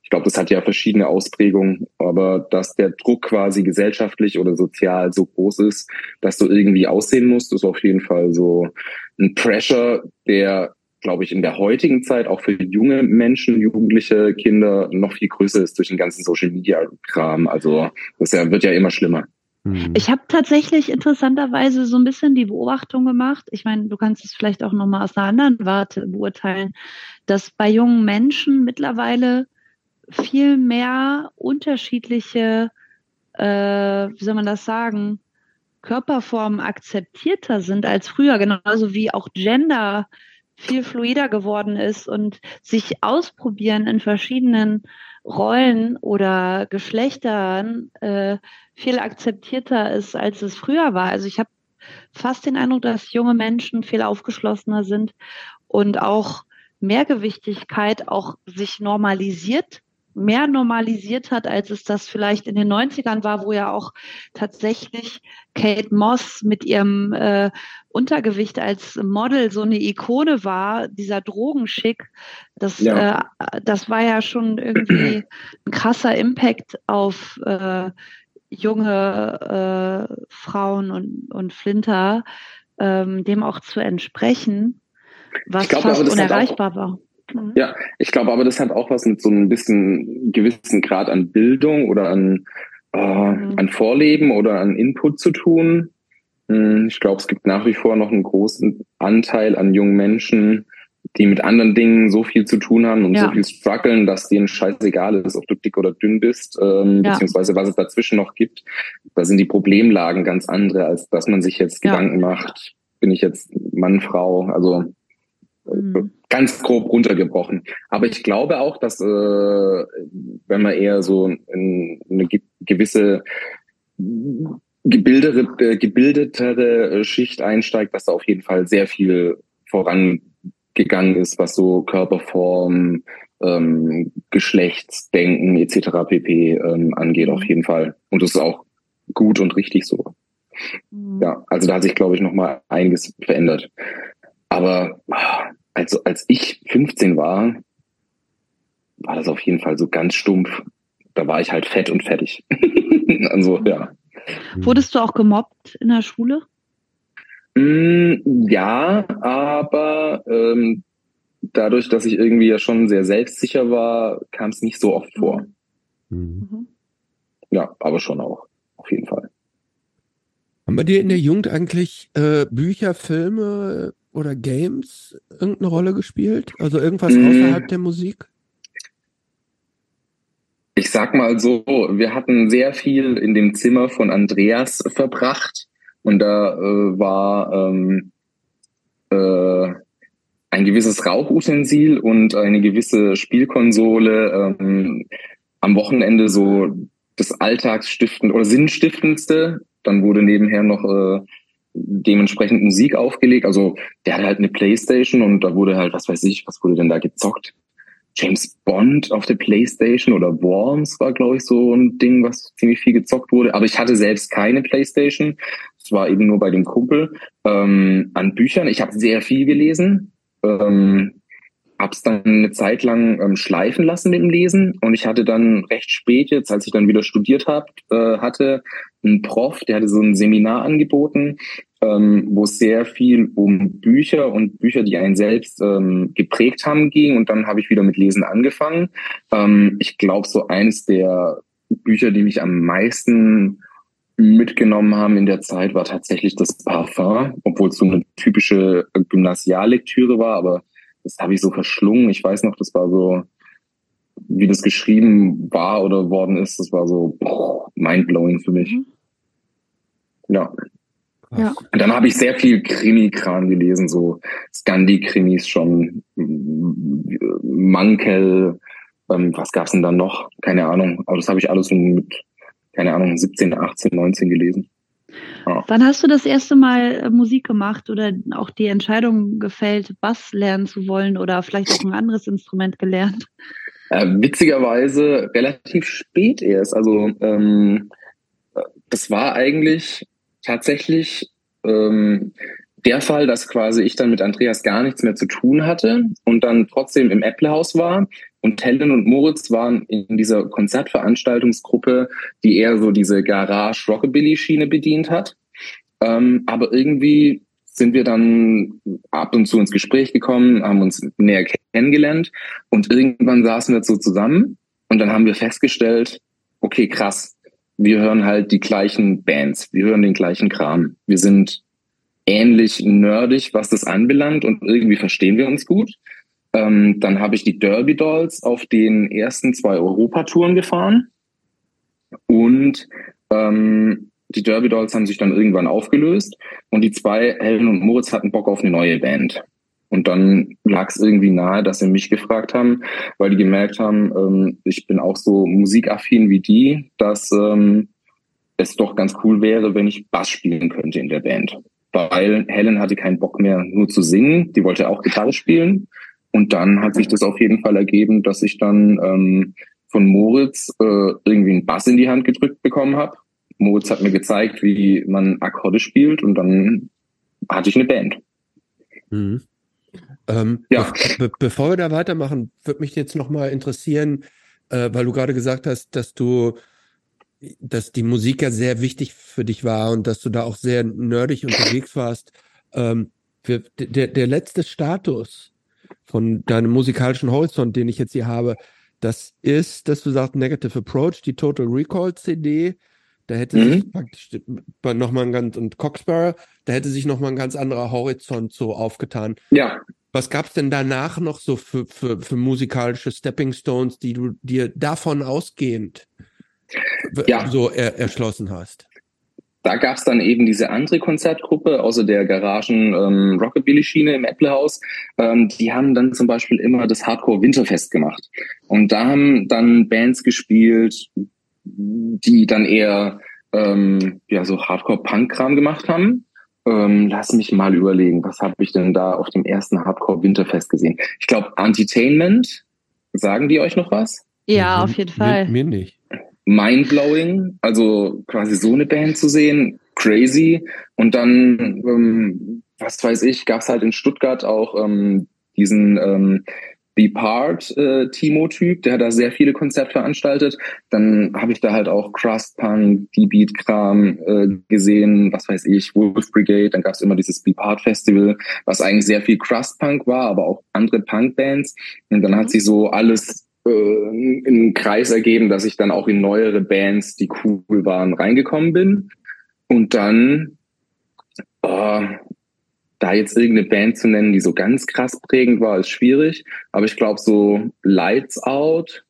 C: ich glaube, das hat ja verschiedene Ausprägungen, aber dass der Druck quasi gesellschaftlich oder sozial so groß ist, dass du irgendwie aussehen musst, ist auf jeden Fall so ein Pressure, der glaube ich, in der heutigen Zeit auch für junge Menschen, jugendliche Kinder noch viel größer ist durch den ganzen Social Media Kram. Also das wird ja immer schlimmer.
A: Mhm. Ich habe tatsächlich interessanterweise so ein bisschen die Beobachtung gemacht. Ich meine, du kannst es vielleicht auch nochmal aus einer anderen Warte beurteilen, dass bei jungen Menschen mittlerweile viel mehr unterschiedliche, äh, wie soll man das sagen, Körperformen akzeptierter sind als früher, genauso wie auch Gender viel fluider geworden ist und sich ausprobieren in verschiedenen Rollen oder Geschlechtern äh, viel akzeptierter ist, als es früher war. Also ich habe fast den Eindruck, dass junge Menschen viel aufgeschlossener sind und auch Mehrgewichtigkeit auch sich normalisiert mehr normalisiert hat, als es das vielleicht in den 90ern war, wo ja auch tatsächlich Kate Moss mit ihrem äh, Untergewicht als Model so eine Ikone war, dieser Drogenschick, das, ja. äh, das war ja schon irgendwie ein krasser Impact auf äh, junge äh, Frauen und, und Flinter, ähm, dem auch zu entsprechen, was glaub, fast unerreichbar war.
C: Mhm. Ja, ich glaube aber, das hat auch was mit so einem bisschen gewissen Grad an Bildung oder an, äh, mhm. an Vorleben oder an Input zu tun. Hm, ich glaube, es gibt nach wie vor noch einen großen Anteil an jungen Menschen, die mit anderen Dingen so viel zu tun haben und ja. so viel strugglen, dass denen scheißegal ist, ob du dick oder dünn bist, ähm, ja. beziehungsweise was es dazwischen noch gibt. Da sind die Problemlagen ganz andere, als dass man sich jetzt ja. Gedanken macht, bin ich jetzt Mann, Frau, also mhm. ganz grob runtergebrochen. Aber ich glaube auch, dass äh, wenn man eher so in eine gewisse gebildetere, gebildetere Schicht einsteigt, dass da auf jeden Fall sehr viel vorangegangen ist, was so Körperform, ähm, Geschlechtsdenken etc. pp. Ähm, angeht, auf jeden Fall. Und das ist auch gut und richtig so. Mhm. Ja, also da hat sich, glaube ich, noch mal einiges verändert. Aber also als ich 15 war, war das auf jeden Fall so ganz stumpf. Da war ich halt fett und fertig. also ja.
A: Wurdest du auch gemobbt in der Schule?
C: Mm, ja, aber ähm, dadurch, dass ich irgendwie ja schon sehr selbstsicher war, kam es nicht so oft vor. Mhm. mhm. Ja, aber schon auch, auf jeden Fall.
B: Haben bei dir in der Jugend eigentlich äh, Bücher, Filme oder Games irgendeine Rolle gespielt? Also irgendwas mmh. außerhalb der Musik?
C: Ich sag mal so, wir hatten sehr viel in dem Zimmer von Andreas verbracht. und da äh, war ähm, äh, ein gewisses Rauchutensil und eine gewisse Spielkonsole ähm, am Wochenende so das Alltagsstiftend oder Sinnstiftendste. Dann wurde nebenher noch äh, dementsprechend Musik aufgelegt. Also der hatte halt eine Playstation und da wurde halt, was weiß ich, was wurde denn da gezockt? James Bond auf der Playstation oder Worms war, glaube ich, so ein Ding, was ziemlich viel gezockt wurde. Aber ich hatte selbst keine Playstation. Es war eben nur bei dem Kumpel. Ähm, an Büchern. Ich habe sehr viel gelesen. Ähm, hab's dann eine Zeit lang ähm, schleifen lassen mit dem Lesen und ich hatte dann recht spät jetzt, als ich dann wieder studiert hab, äh, hatte, einen Prof, der hatte so ein Seminar angeboten, ähm, wo es sehr viel um Bücher und Bücher, die einen selbst ähm, geprägt haben, ging und dann habe ich wieder mit Lesen angefangen. Ähm, ich glaube, so eines der Bücher, die mich am meisten mitgenommen haben in der Zeit, war tatsächlich das Parfum, obwohl es so eine typische Gymnasiallektüre war, aber das habe ich so verschlungen. Ich weiß noch, das war so, wie das geschrieben war oder worden ist, das war so mindblowing für mich. Mhm. Ja. Ja. Und dann habe ich sehr viel Krimi-Kram gelesen, so Scandi-Krimis schon, Mankel, ähm, was gab's denn dann noch? Keine Ahnung. Aber das habe ich alles so mit, keine Ahnung, 17, 18, 19 gelesen.
A: Ja. Wann hast du das erste Mal äh, Musik gemacht oder auch die Entscheidung gefällt, Bass lernen zu wollen oder vielleicht auch ein anderes Instrument gelernt?
C: Äh, witzigerweise relativ spät erst. Also ähm, das war eigentlich tatsächlich ähm, der Fall, dass quasi ich dann mit Andreas gar nichts mehr zu tun hatte und dann trotzdem im Apple-Haus war und Helen und Moritz waren in dieser Konzertveranstaltungsgruppe, die eher so diese Garage-Rockabilly-Schiene bedient hat. Ähm, aber irgendwie sind wir dann ab und zu ins Gespräch gekommen, haben uns näher kennengelernt und irgendwann saßen wir so zusammen und dann haben wir festgestellt, okay, krass, wir hören halt die gleichen Bands, wir hören den gleichen Kram, wir sind ähnlich nerdig, was das anbelangt und irgendwie verstehen wir uns gut. Ähm, dann habe ich die Derby Dolls auf den ersten zwei Europatouren gefahren und ähm, die Derby Dolls haben sich dann irgendwann aufgelöst und die zwei, Helen und Moritz, hatten Bock auf eine neue Band. Und dann lag es irgendwie nahe, dass sie mich gefragt haben, weil die gemerkt haben, ähm, ich bin auch so musikaffin wie die, dass ähm, es doch ganz cool wäre, wenn ich Bass spielen könnte in der Band. Weil Helen hatte keinen Bock mehr nur zu singen, die wollte auch Gitarre spielen. Und dann hat sich das auf jeden Fall ergeben, dass ich dann ähm, von Moritz äh, irgendwie einen Bass in die Hand gedrückt bekommen habe. Moritz hat mir gezeigt, wie man Akkorde spielt und dann hatte ich eine Band.
B: Mhm. Ähm, ja. Be bevor wir da weitermachen, würde mich jetzt nochmal interessieren, äh, weil du gerade gesagt hast, dass du, dass die Musik ja sehr wichtig für dich war und dass du da auch sehr nerdig unterwegs warst. Ähm, für, der, der letzte Status, von deinem musikalischen Horizont, den ich jetzt hier habe, das ist, dass du sagst, Negative Approach, die Total Recall CD, da hätte mhm. sich praktisch nochmal ein ganz, und Coxsparrow, da hätte sich nochmal ein ganz anderer Horizont so aufgetan.
C: Ja.
B: Was gab es denn danach noch so für, für, für musikalische Stepping Stones, die du dir davon ausgehend ja. so er, erschlossen hast?
C: Da gab es dann eben diese andere Konzertgruppe außer der Garagen ähm, Rockabilly-Schiene im Apple-Haus. Ähm, die haben dann zum Beispiel immer das Hardcore Winterfest gemacht. Und da haben dann Bands gespielt, die dann eher ähm, ja so Hardcore-Punk-Kram gemacht haben. Ähm, lass mich mal überlegen, was habe ich denn da auf dem ersten Hardcore Winterfest gesehen? Ich glaube, Entertainment. Sagen die euch noch was?
A: Ja, auf jeden Fall.
B: Mir, mir nicht
C: mindblowing, also quasi so eine Band zu sehen, crazy. Und dann, ähm, was weiß ich, gab es halt in Stuttgart auch ähm, diesen ähm, Be Part äh, Timo-Typ, der hat da sehr viele Konzerte veranstaltet. Dann habe ich da halt auch Crust Punk, die Beat Kram äh, gesehen, was weiß ich, Wolf Brigade. Dann gab es immer dieses Be Part Festival, was eigentlich sehr viel Crust Punk war, aber auch andere Punk Bands. Und dann hat sich so alles äh, in Kreis ergeben, dass ich dann auch in neuere Bands, die cool waren, reingekommen bin. Und dann äh, da jetzt irgendeine Band zu nennen, die so ganz krass prägend war, ist schwierig. Aber ich glaube, so Lights Out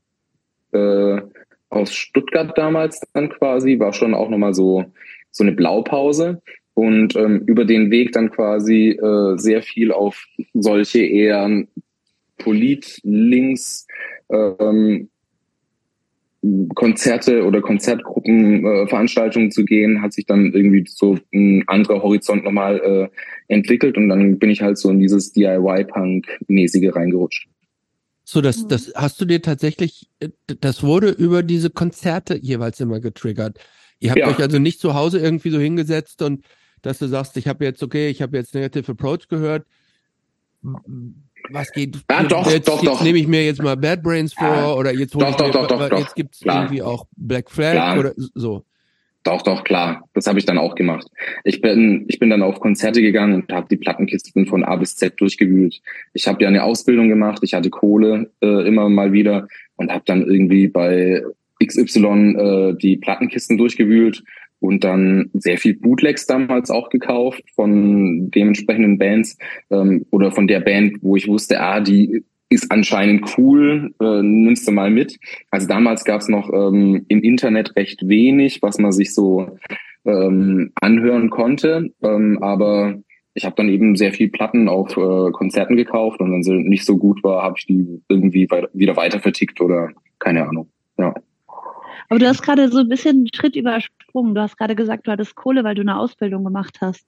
C: äh, aus Stuttgart damals dann quasi war schon auch nochmal so so eine Blaupause. und ähm, über den Weg dann quasi äh, sehr viel auf solche eher Polit-Links ähm, Konzerte oder Konzertgruppenveranstaltungen äh, zu gehen, hat sich dann irgendwie so ein anderer Horizont nochmal äh, entwickelt und dann bin ich halt so in dieses DIY-Punk-mäßige reingerutscht.
B: So, das, das hast du dir tatsächlich, äh, das wurde über diese Konzerte jeweils immer getriggert. Ihr habt ja. euch also nicht zu Hause irgendwie so hingesetzt und dass du sagst, ich habe jetzt, okay, ich habe jetzt Negative Approach gehört was geht?
C: Ja, doch,
B: jetzt,
C: doch,
B: jetzt
C: doch.
B: nehme ich mir jetzt mal Bad Brains vor ja. oder jetzt
C: doch, doch,
B: mir,
C: doch, doch, doch,
B: jetzt gibt es irgendwie auch Black Flag klar. oder so.
C: Doch, doch, klar. Das habe ich dann auch gemacht. Ich bin, ich bin dann auf Konzerte gegangen und habe die Plattenkisten von A bis Z durchgewühlt. Ich habe ja eine Ausbildung gemacht, ich hatte Kohle äh, immer mal wieder und habe dann irgendwie bei XY äh, die Plattenkisten durchgewühlt und dann sehr viel Bootlegs damals auch gekauft von dementsprechenden Bands ähm, oder von der Band, wo ich wusste, ah, die ist anscheinend cool, äh, nimmst du mal mit. Also damals gab es noch ähm, im Internet recht wenig, was man sich so ähm, anhören konnte, ähm, aber ich habe dann eben sehr viel Platten auf äh, Konzerten gekauft und wenn sie nicht so gut war, habe ich die irgendwie wieder weiter vertickt oder keine Ahnung. Ja.
A: Aber du hast gerade so ein bisschen einen Schritt übersprungen. Du hast gerade gesagt, du hattest Kohle, weil du eine Ausbildung gemacht hast.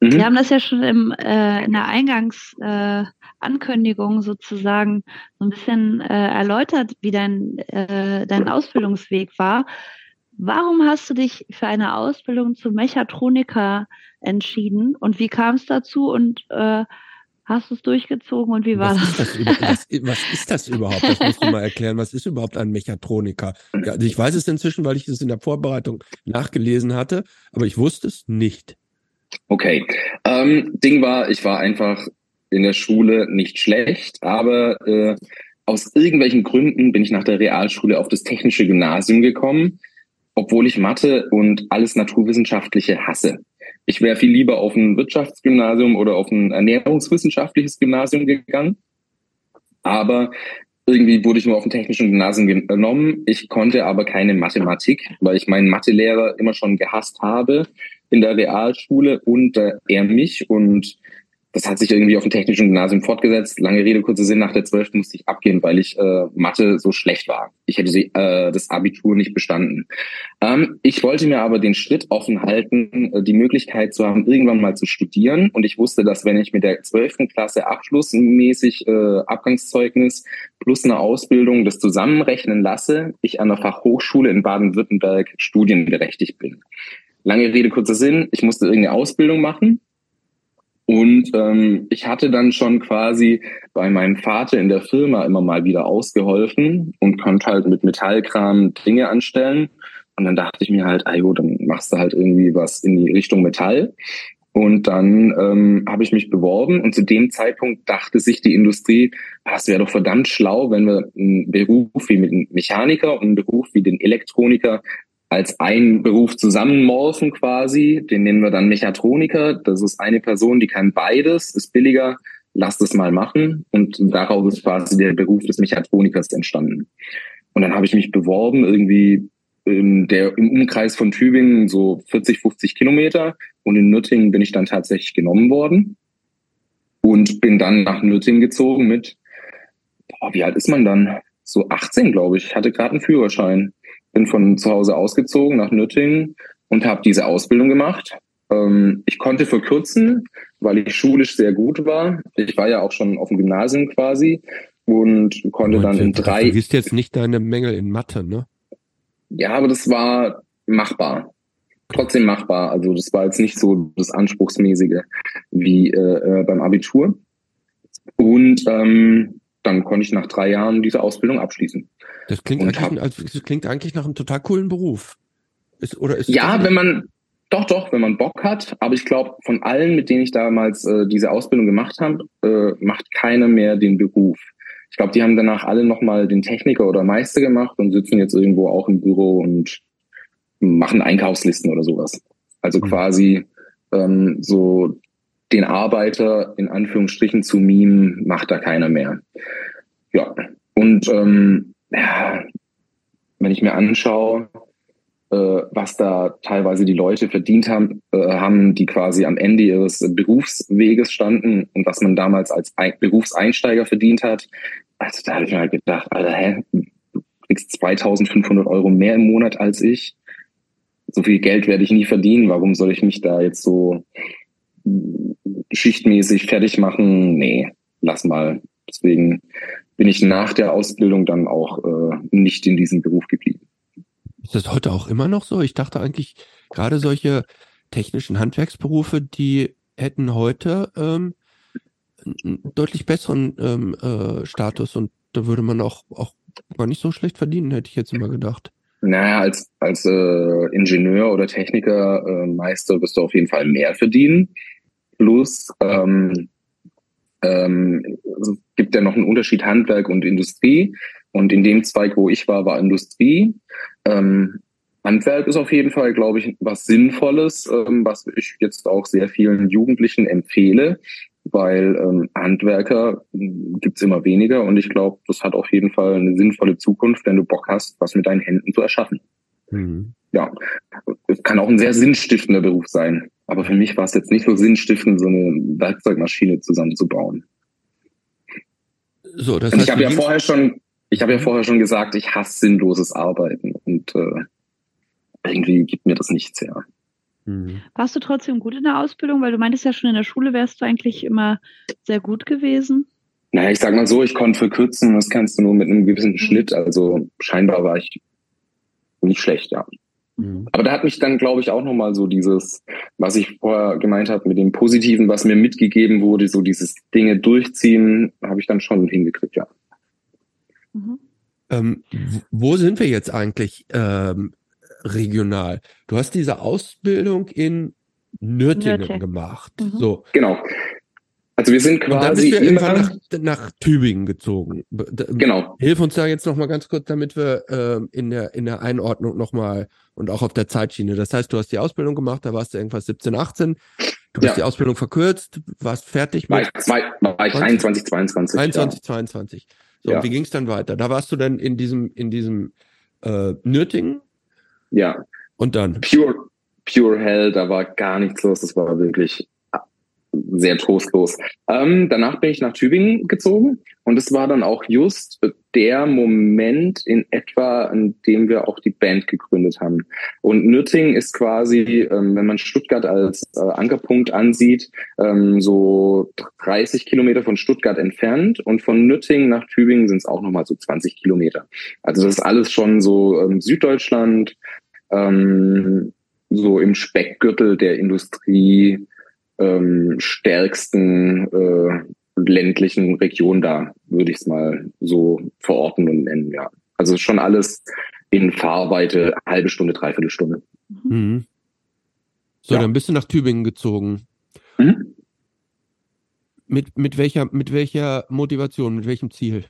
A: Mhm. Wir haben das ja schon im, äh, in der Eingangsankündigung äh, sozusagen so ein bisschen äh, erläutert, wie dein, äh, dein Ausbildungsweg war. Warum hast du dich für eine Ausbildung zum Mechatroniker entschieden und wie kam es dazu und äh, Hast du es durchgezogen und wie war
B: was
A: das?
B: Ist das was, was, ist das überhaupt? Das musst du mal erklären. Was ist überhaupt ein Mechatroniker? Ja, also ich weiß es inzwischen, weil ich es in der Vorbereitung nachgelesen hatte, aber ich wusste es nicht.
C: Okay. Ähm, Ding war, ich war einfach in der Schule nicht schlecht, aber äh, aus irgendwelchen Gründen bin ich nach der Realschule auf das technische Gymnasium gekommen, obwohl ich Mathe und alles Naturwissenschaftliche hasse. Ich wäre viel lieber auf ein Wirtschaftsgymnasium oder auf ein ernährungswissenschaftliches Gymnasium gegangen. Aber irgendwie wurde ich nur auf ein technischen Gymnasium genommen. Ich konnte aber keine Mathematik, weil ich meinen Mathelehrer immer schon gehasst habe in der Realschule und äh, er mich. Und das hat sich irgendwie auf dem technischen Gymnasium fortgesetzt. Lange Rede, kurzer Sinn, nach der 12. musste ich abgehen, weil ich äh, Mathe so schlecht war. Ich hätte sie, äh, das Abitur nicht bestanden. Ähm, ich wollte mir aber den Schritt offen halten, äh, die Möglichkeit zu haben, irgendwann mal zu studieren. Und ich wusste, dass wenn ich mit der 12. Klasse abschlussmäßig äh, Abgangszeugnis plus eine Ausbildung das zusammenrechnen lasse, ich an der Fachhochschule in Baden-Württemberg studienberechtigt bin. Lange Rede, kurzer Sinn, ich musste irgendeine Ausbildung machen und ähm, ich hatte dann schon quasi bei meinem Vater in der Firma immer mal wieder ausgeholfen und konnte halt mit Metallkram Dinge anstellen. Und dann dachte ich mir halt, ah jo, dann machst du halt irgendwie was in die Richtung Metall. Und dann ähm, habe ich mich beworben und zu dem Zeitpunkt dachte sich die Industrie, ah, es wäre doch verdammt schlau, wenn wir einen Beruf wie mit einem Mechaniker und einen Beruf wie den Elektroniker als einen Beruf zusammenmorphen quasi. Den nennen wir dann Mechatroniker. Das ist eine Person, die kann beides, ist billiger, lass das mal machen. Und daraus ist quasi der Beruf des Mechatronikers entstanden. Und dann habe ich mich beworben, irgendwie der, im Umkreis von Tübingen so 40, 50 Kilometer. Und in Nürtingen bin ich dann tatsächlich genommen worden. Und bin dann nach Nürtingen gezogen mit, boah, wie alt ist man dann? So 18, glaube ich. Ich hatte gerade einen Führerschein bin von zu Hause ausgezogen nach Nürtingen und habe diese Ausbildung gemacht. Ähm, ich konnte verkürzen, weil ich schulisch sehr gut war. Ich war ja auch schon auf dem Gymnasium quasi und konnte dann in drei.
B: Du siehst jetzt nicht deine Mängel in Mathe, ne?
C: Ja, aber das war machbar. Trotzdem machbar. Also das war jetzt nicht so das Anspruchsmäßige wie äh, äh beim Abitur. Und ähm, dann konnte ich nach drei Jahren diese Ausbildung abschließen.
B: Das klingt, eigentlich, hab, also, das klingt eigentlich nach einem total coolen Beruf. Ist, oder ist
C: ja, wenn man, doch, doch, wenn man Bock hat. Aber ich glaube, von allen, mit denen ich damals äh, diese Ausbildung gemacht habe, äh, macht keiner mehr den Beruf. Ich glaube, die haben danach alle nochmal den Techniker oder Meister gemacht und sitzen jetzt irgendwo auch im Büro und machen Einkaufslisten oder sowas. Also mhm. quasi ähm, so den Arbeiter in Anführungsstrichen zu mimen, macht da keiner mehr. Ja. Und ähm, ja, wenn ich mir anschaue, äh, was da teilweise die Leute verdient haben, äh, haben, die quasi am Ende ihres Berufsweges standen und was man damals als Ein Berufseinsteiger verdient hat. Also da habe ich mir halt gedacht, Alter, hä, kriegst 2500 Euro mehr im Monat als ich. So viel Geld werde ich nie verdienen. Warum soll ich mich da jetzt so schichtmäßig fertig machen? Nee, lass mal. Deswegen bin ich nach der Ausbildung dann auch äh, nicht in diesem Beruf geblieben.
B: Ist das heute auch immer noch so? Ich dachte eigentlich, gerade solche technischen Handwerksberufe, die hätten heute ähm, einen deutlich besseren ähm, äh, Status und da würde man auch, auch gar nicht so schlecht verdienen, hätte ich jetzt immer gedacht.
C: Naja, als, als äh, Ingenieur oder Techniker, äh, Meister wirst du auf jeden Fall mehr verdienen. Plus, ähm, ähm, es gibt ja noch einen Unterschied Handwerk und Industrie. Und in dem Zweig, wo ich war, war Industrie. Ähm, Handwerk ist auf jeden Fall, glaube ich, was Sinnvolles, ähm, was ich jetzt auch sehr vielen Jugendlichen empfehle, weil ähm, Handwerker hm, gibt's immer weniger und ich glaube, das hat auf jeden Fall eine sinnvolle Zukunft, wenn du Bock hast, was mit deinen Händen zu erschaffen. Mhm. Ja, es kann auch ein sehr sinnstiftender Beruf sein. Aber für mich war es jetzt nicht so sinnstiftend, so eine Werkzeugmaschine zusammenzubauen. So, das heißt, ich habe ja vorher schon, ich habe ja vorher schon gesagt, ich hasse sinnloses Arbeiten und äh, irgendwie gibt mir das nichts her.
A: Mhm. Warst du trotzdem gut in der Ausbildung? Weil du meintest ja schon in der Schule wärst du eigentlich immer sehr gut gewesen.
C: Naja, ich sag mal so, ich konnte verkürzen, das kannst du nur mit einem gewissen mhm. Schnitt. Also scheinbar war ich nicht schlecht, ja. Mhm. Aber da hat mich dann, glaube ich, auch nochmal so dieses, was ich vorher gemeint habe, mit dem Positiven, was mir mitgegeben wurde, so dieses Dinge durchziehen, habe ich dann schon hingekriegt, ja.
B: Mhm. Ähm, wo sind wir jetzt eigentlich ähm, regional? Du hast diese Ausbildung in Nürtingen, Nürtingen. gemacht. Mhm. So.
C: Genau. Also wir sind quasi
B: bist du irgendwann nach, nach Tübingen gezogen.
C: Genau.
B: Hilf uns da jetzt noch mal ganz kurz, damit wir äh, in der in der Einordnung noch mal und auch auf der Zeitschiene. Das heißt, du hast die Ausbildung gemacht, da warst du irgendwas 17, 18. Du hast ja. die Ausbildung verkürzt, warst fertig
C: mit. War ich, war ich 21, 22.
B: 21, ja. 22. So, ja. wie ging es dann weiter? Da warst du dann in diesem, in diesem äh, Nürtingen.
C: Ja.
B: Und dann?
C: Pure, pure Hell, da war gar nichts los. Das war wirklich sehr trostlos. Ähm, danach bin ich nach Tübingen gezogen und es war dann auch just der Moment in etwa, in dem wir auch die Band gegründet haben. Und Nürtingen ist quasi, ähm, wenn man Stuttgart als äh, Ankerpunkt ansieht, ähm, so 30 Kilometer von Stuttgart entfernt und von Nürtingen nach Tübingen sind es auch nochmal so 20 Kilometer. Also das ist alles schon so ähm, Süddeutschland, ähm, so im Speckgürtel der Industrie, ähm, stärksten äh, ländlichen Region da, würde ich es mal so verorten und nennen, ja. Also schon alles in Fahrweite, halbe Stunde, dreiviertel Stunde. Mhm.
B: So, ja. dann bist du nach Tübingen gezogen. Mhm. Mit, mit, welcher, mit welcher Motivation, mit welchem Ziel?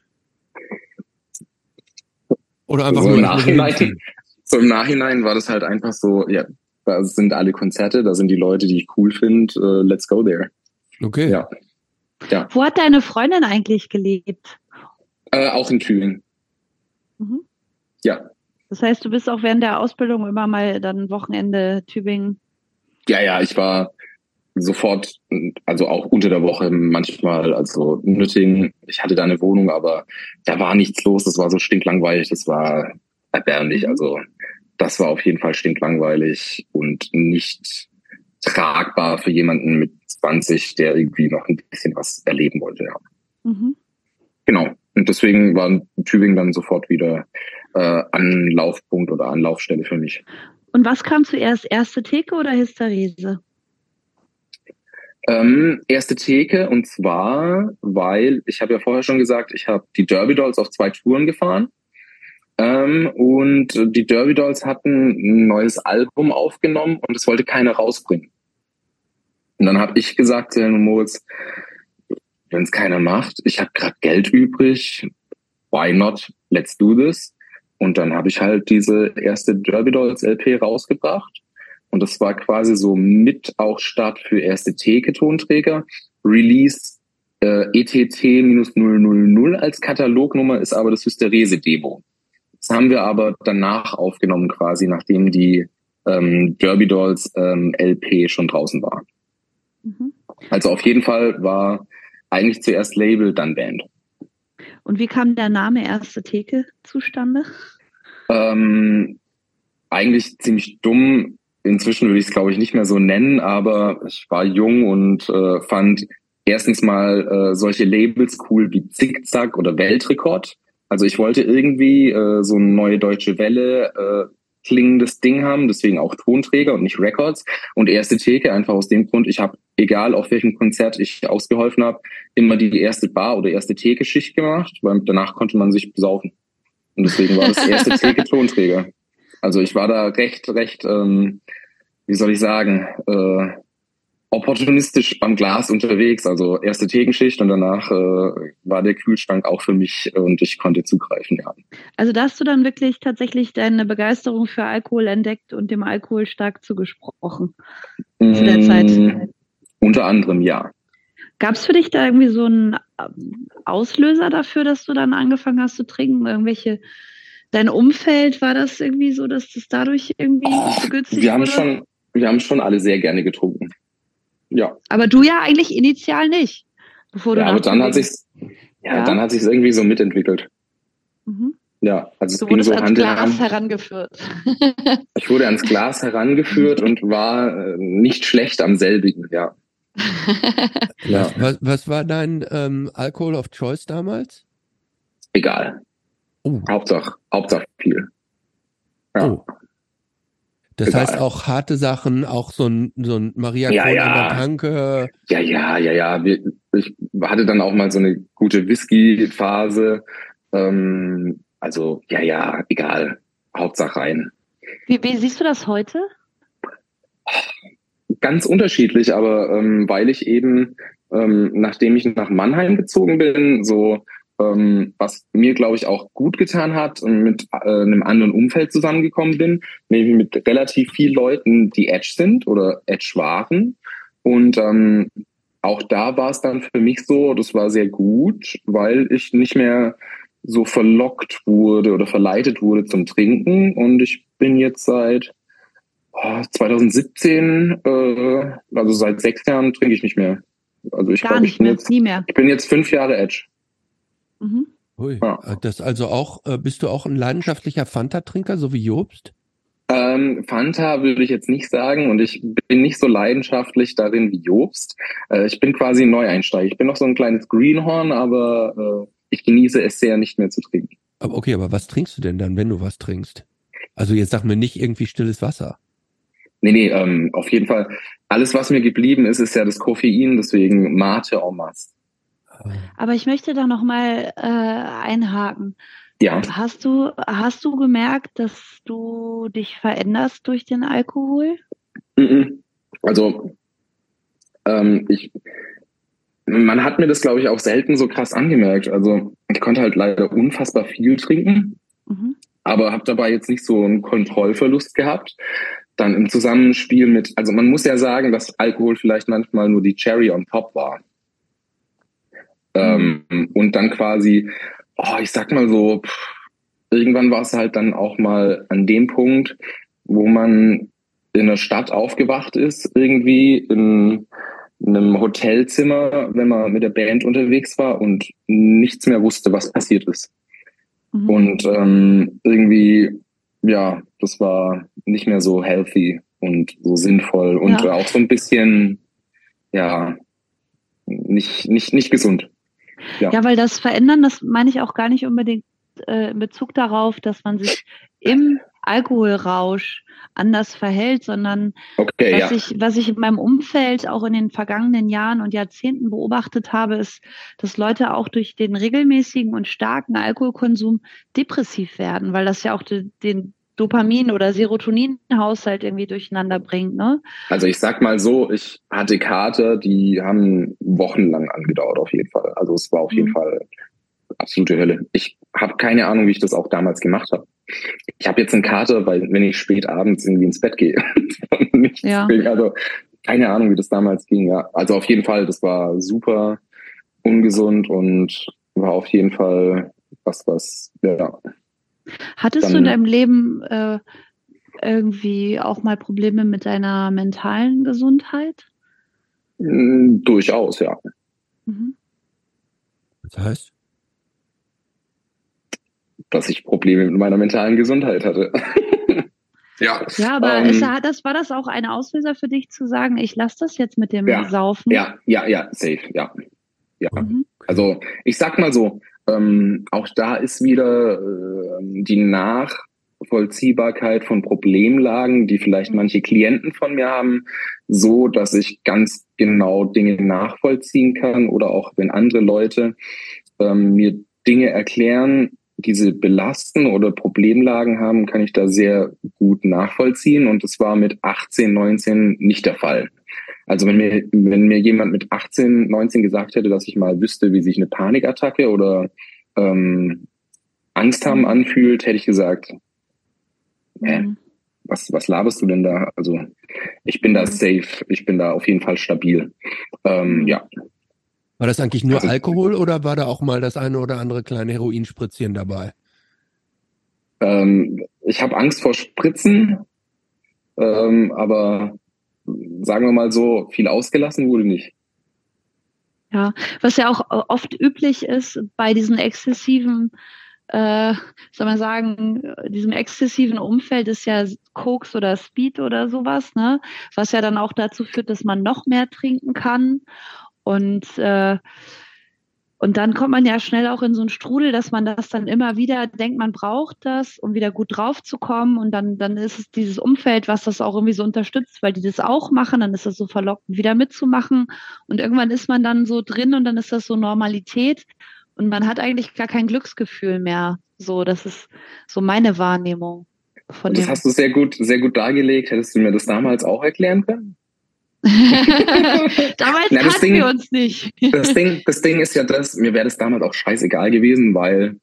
C: Oder einfach so nur im Nachhinein, so im Nachhinein war das halt einfach so, ja, da sind alle Konzerte, da sind die Leute, die ich cool finde. Uh, let's go there.
B: Okay.
C: Ja.
A: ja. Wo hat deine Freundin eigentlich gelebt?
C: Äh, auch in Tübingen. Mhm. Ja.
A: Das heißt, du bist auch während der Ausbildung immer mal dann Wochenende Tübingen.
C: Ja, ja, ich war sofort, also auch unter der Woche manchmal, also Nüttingen. Ich hatte da eine Wohnung, aber da war nichts los. Das war so stinklangweilig. Das war erbärmlich. Also das war auf jeden Fall stinklangweilig und nicht tragbar für jemanden mit 20, der irgendwie noch ein bisschen was erleben wollte. Ja. Mhm. Genau. Und deswegen war Tübingen dann sofort wieder äh, Anlaufpunkt oder Anlaufstelle für mich.
A: Und was kam zuerst, erste Theke oder Hysterese?
C: Ähm, erste Theke und zwar, weil ich habe ja vorher schon gesagt, ich habe die Derby Dolls auf zwei Touren gefahren ähm, und die Derby Dolls hatten ein neues Album aufgenommen und es wollte keiner rausbringen. Und dann habe ich gesagt zu Helmut Moritz, wenn es keiner macht, ich habe gerade Geld übrig, why not? Let's do this. Und dann habe ich halt diese erste Derby Dolls LP rausgebracht. Und das war quasi so mit auch Start für erste Theke-Tonträger. Release äh, ETT-000 als Katalognummer ist aber das Hysterese-Demo. Haben wir aber danach aufgenommen, quasi, nachdem die ähm, Derby Dolls ähm, LP schon draußen war. Mhm. Also auf jeden Fall war eigentlich zuerst Label, dann Band.
A: Und wie kam der Name Erste Theke zustande?
C: Ähm, eigentlich ziemlich dumm. Inzwischen würde ich es, glaube ich, nicht mehr so nennen, aber ich war jung und äh, fand erstens mal äh, solche Labels cool wie Zickzack oder Weltrekord. Also ich wollte irgendwie äh, so eine neue deutsche Welle äh, klingendes Ding haben, deswegen auch Tonträger und nicht Records. Und erste Theke einfach aus dem Grund, ich habe, egal auf welchem Konzert ich ausgeholfen habe, immer die erste Bar oder erste Theke-Schicht gemacht, weil danach konnte man sich besaufen. Und deswegen war das erste Theke Tonträger. Also ich war da recht, recht, ähm, wie soll ich sagen, äh, opportunistisch beim Glas unterwegs. Also erste Thekenschicht und danach äh, war der Kühlschrank auch für mich und ich konnte zugreifen. Ja.
A: Also da hast du dann wirklich tatsächlich deine Begeisterung für Alkohol entdeckt und dem Alkohol stark zugesprochen
C: mmh, zu der Zeit. Mm, unter anderem ja.
A: Gab es für dich da irgendwie so einen ähm, Auslöser dafür, dass du dann angefangen hast zu trinken? Irgendwelche dein Umfeld war das irgendwie so, dass das dadurch irgendwie oh,
C: begünstigt wir haben wurde? Schon, wir haben schon alle sehr gerne getrunken. Ja.
A: Aber du ja eigentlich initial nicht.
C: Bevor du ja, aber dann hat sich's, ja, ja, dann hat sich's irgendwie so mitentwickelt. Mhm. Ja, also
A: du es ging so ans Hand Glas Hand. herangeführt.
C: ich wurde ans Glas herangeführt und war äh, nicht schlecht am selbigen, ja.
B: ja. Was, was war dein ähm, Alkohol of Choice damals?
C: Egal. Oh. Hauptsache, Hauptsache viel.
B: Ja. Oh. Das heißt auch harte Sachen, auch so ein, so ein Maria
C: ja, ja. an der Tanke. Ja, ja, ja, ja. Ich hatte dann auch mal so eine gute Whisky-Phase. Ähm, also, ja, ja, egal. Hauptsache rein.
A: Wie, wie siehst du das heute?
C: Ganz unterschiedlich, aber ähm, weil ich eben, ähm, nachdem ich nach Mannheim gezogen bin, so ähm, was mir, glaube ich, auch gut getan hat und mit äh, einem anderen Umfeld zusammengekommen bin, nämlich mit relativ vielen Leuten, die Edge sind oder Edge waren. Und ähm, auch da war es dann für mich so, das war sehr gut, weil ich nicht mehr so verlockt wurde oder verleitet wurde zum Trinken. Und ich bin jetzt seit oh, 2017, äh, also seit sechs Jahren trinke ich nicht mehr. Also ich
A: glaube, ich bin jetzt, nie mehr.
C: Ich bin jetzt fünf Jahre Edge.
B: Mhm. Ui, ja. Äh, das also auch, äh, bist du auch ein leidenschaftlicher Fanta-Trinker, so wie Jobst?
C: Ähm, Fanta würde ich jetzt nicht sagen und ich bin nicht so leidenschaftlich darin wie Jobst. Äh, ich bin quasi ein Neueinsteiger. Ich bin noch so ein kleines Greenhorn, aber äh, ich genieße es sehr, nicht mehr zu trinken.
B: Aber okay, aber was trinkst du denn dann, wenn du was trinkst? Also jetzt sag mir nicht irgendwie stilles Wasser.
C: Nee, nee, ähm, auf jeden Fall. Alles, was mir geblieben ist, ist ja das Koffein, deswegen Mate en masse.
A: Aber ich möchte da noch mal äh, einhaken.
C: Ja.
A: Hast du, hast du gemerkt, dass du dich veränderst durch den Alkohol?
C: Also, ähm, ich, man hat mir das, glaube ich, auch selten so krass angemerkt. Also, ich konnte halt leider unfassbar viel trinken, mhm. aber habe dabei jetzt nicht so einen Kontrollverlust gehabt. Dann im Zusammenspiel mit, also man muss ja sagen, dass Alkohol vielleicht manchmal nur die Cherry on top war. Ähm, und dann quasi, oh, ich sag mal so, pff, irgendwann war es halt dann auch mal an dem Punkt, wo man in der Stadt aufgewacht ist, irgendwie in einem Hotelzimmer, wenn man mit der Band unterwegs war und nichts mehr wusste, was passiert ist. Mhm. Und ähm, irgendwie, ja, das war nicht mehr so healthy und so sinnvoll und ja. auch so ein bisschen, ja, nicht, nicht, nicht gesund.
A: Ja. ja, weil das Verändern, das meine ich auch gar nicht unbedingt äh, in Bezug darauf, dass man sich im Alkoholrausch anders verhält, sondern okay, was, ja. ich, was ich in meinem Umfeld auch in den vergangenen Jahren und Jahrzehnten beobachtet habe, ist, dass Leute auch durch den regelmäßigen und starken Alkoholkonsum depressiv werden, weil das ja auch den, den Dopamin- oder Serotoninhaushalt irgendwie durcheinander bringt. Ne?
C: Also ich sag mal so, ich hatte Karte, die haben wochenlang angedauert auf jeden Fall. Also es war auf mhm. jeden Fall absolute Hölle. Ich habe keine Ahnung, wie ich das auch damals gemacht habe. Ich habe jetzt eine Karte, weil wenn ich spät abends irgendwie ins Bett gehe, ja. also keine Ahnung, wie das damals ging. Ja, also auf jeden Fall, das war super ungesund und war auf jeden Fall was, was ja
A: Hattest
C: Dann-
A: du in deinem Leben äh, irgendwie auch mal Probleme mit deiner mentalen Gesundheit?
C: Mm, Durchaus, ja.
A: Mhm.
B: Das heißt?
C: Dass ich Probleme mit meiner mentalen Gesundheit hatte. ja.
A: Ja, aber
C: Ähm,
A: ist, da- das war das auch ein Auslöser für dich zu sagen, ich lasse das jetzt mit dem
C: Ja,
A: Saufen?
C: Ja, ja, ja, safe, ja. Ja.
A: Mhm.
C: Also ich sag mal so, ähm, auch da ist wieder ähm, die Nachvollziehbarkeit von Problemlagen, die vielleicht manche Klienten von mir haben, so, dass ich ganz genau Dinge nachvollziehen kann oder auch wenn andere Leute ähm, mir Dinge erklären, diese belasten oder Problemlagen haben, kann ich da sehr gut nachvollziehen und das war mit 18, 19 nicht der Fall. Also wenn mir, wenn mir jemand mit 18, 19 gesagt hätte, dass ich mal wüsste, wie sich eine Panikattacke oder ähm, Angst haben anfühlt, hätte ich gesagt, äh,
A: Mhm.
C: was, was laberst du denn da? Also ich bin da safe, ich bin da auf jeden Fall stabil. Ähm, ja,
B: War das eigentlich nur
C: Also-
B: Alkohol oder war da auch mal das eine oder andere kleine Heroinspritzchen dabei?
C: ähm, ich habe Angst vor Spritzen, ähm, aber sagen wir mal so, viel ausgelassen wurde nicht.
A: Was ja auch oft üblich ist bei diesen exzessiven, äh, soll man sagen, diesem exzessiven Umfeld ist ja Koks oder Speed oder sowas, ne? Was ja dann auch dazu führt, dass man noch mehr trinken kann. Und, äh, und dann kommt man ja schnell auch in so einen Strudel, dass man das dann immer wieder denkt, man braucht das, um wieder gut drauf zu kommen. Und dann, dann ist es dieses Umfeld, was das auch irgendwie so unterstützt, weil die das auch machen. Dann ist es so verlockend, wieder mitzumachen. Und irgendwann ist man dann so drin und dann ist das so Normalität. Und man hat eigentlich gar kein Glücksgefühl mehr. So, das ist so meine Wahrnehmung von
C: Das
A: dem.
C: hast du sehr gut, sehr gut dargelegt. Hättest du mir das damals auch erklären können?
A: Damals
C: Na, Ding-
A: wir uns nicht.
C: Das Ding, das Ding ist ja das, mir wäre das damals auch scheißegal gewesen, weil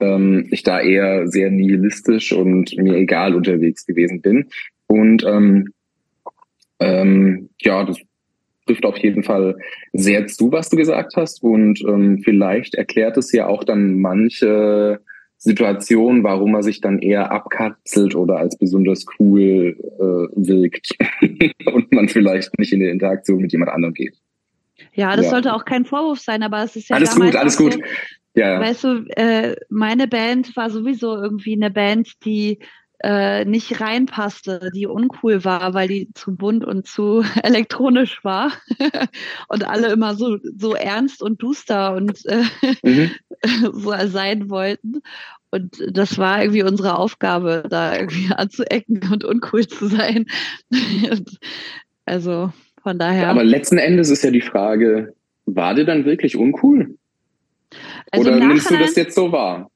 C: ähm, ich da eher sehr nihilistisch und mir egal unterwegs gewesen bin. Und ähm, ähm, ja, das trifft auf jeden Fall sehr zu, was du gesagt hast. Und ähm, vielleicht erklärt es ja auch dann manche Situationen, warum er sich dann eher abkapselt oder als besonders cool äh, wirkt und man vielleicht nicht in die Interaktion mit jemand anderem geht.
A: Ja, das
C: Ja.
A: sollte auch kein Vorwurf sein, aber es ist ja
C: alles gut, alles gut.
A: So,
C: Ja, ja.
A: Weißt du, äh, meine Band war sowieso irgendwie eine Band, die äh, nicht reinpasste, die uncool war, weil die zu bunt und zu elektronisch war und alle immer so so ernst und duster und äh,
C: Mhm.
A: so sein wollten. Und das war irgendwie unsere Aufgabe, da irgendwie anzuecken und uncool zu sein. Also von daher.
C: Aber letzten Endes ist ja die Frage, war der dann wirklich uncool?
A: also
C: Oder
A: im
C: nimmst du das jetzt so wahr?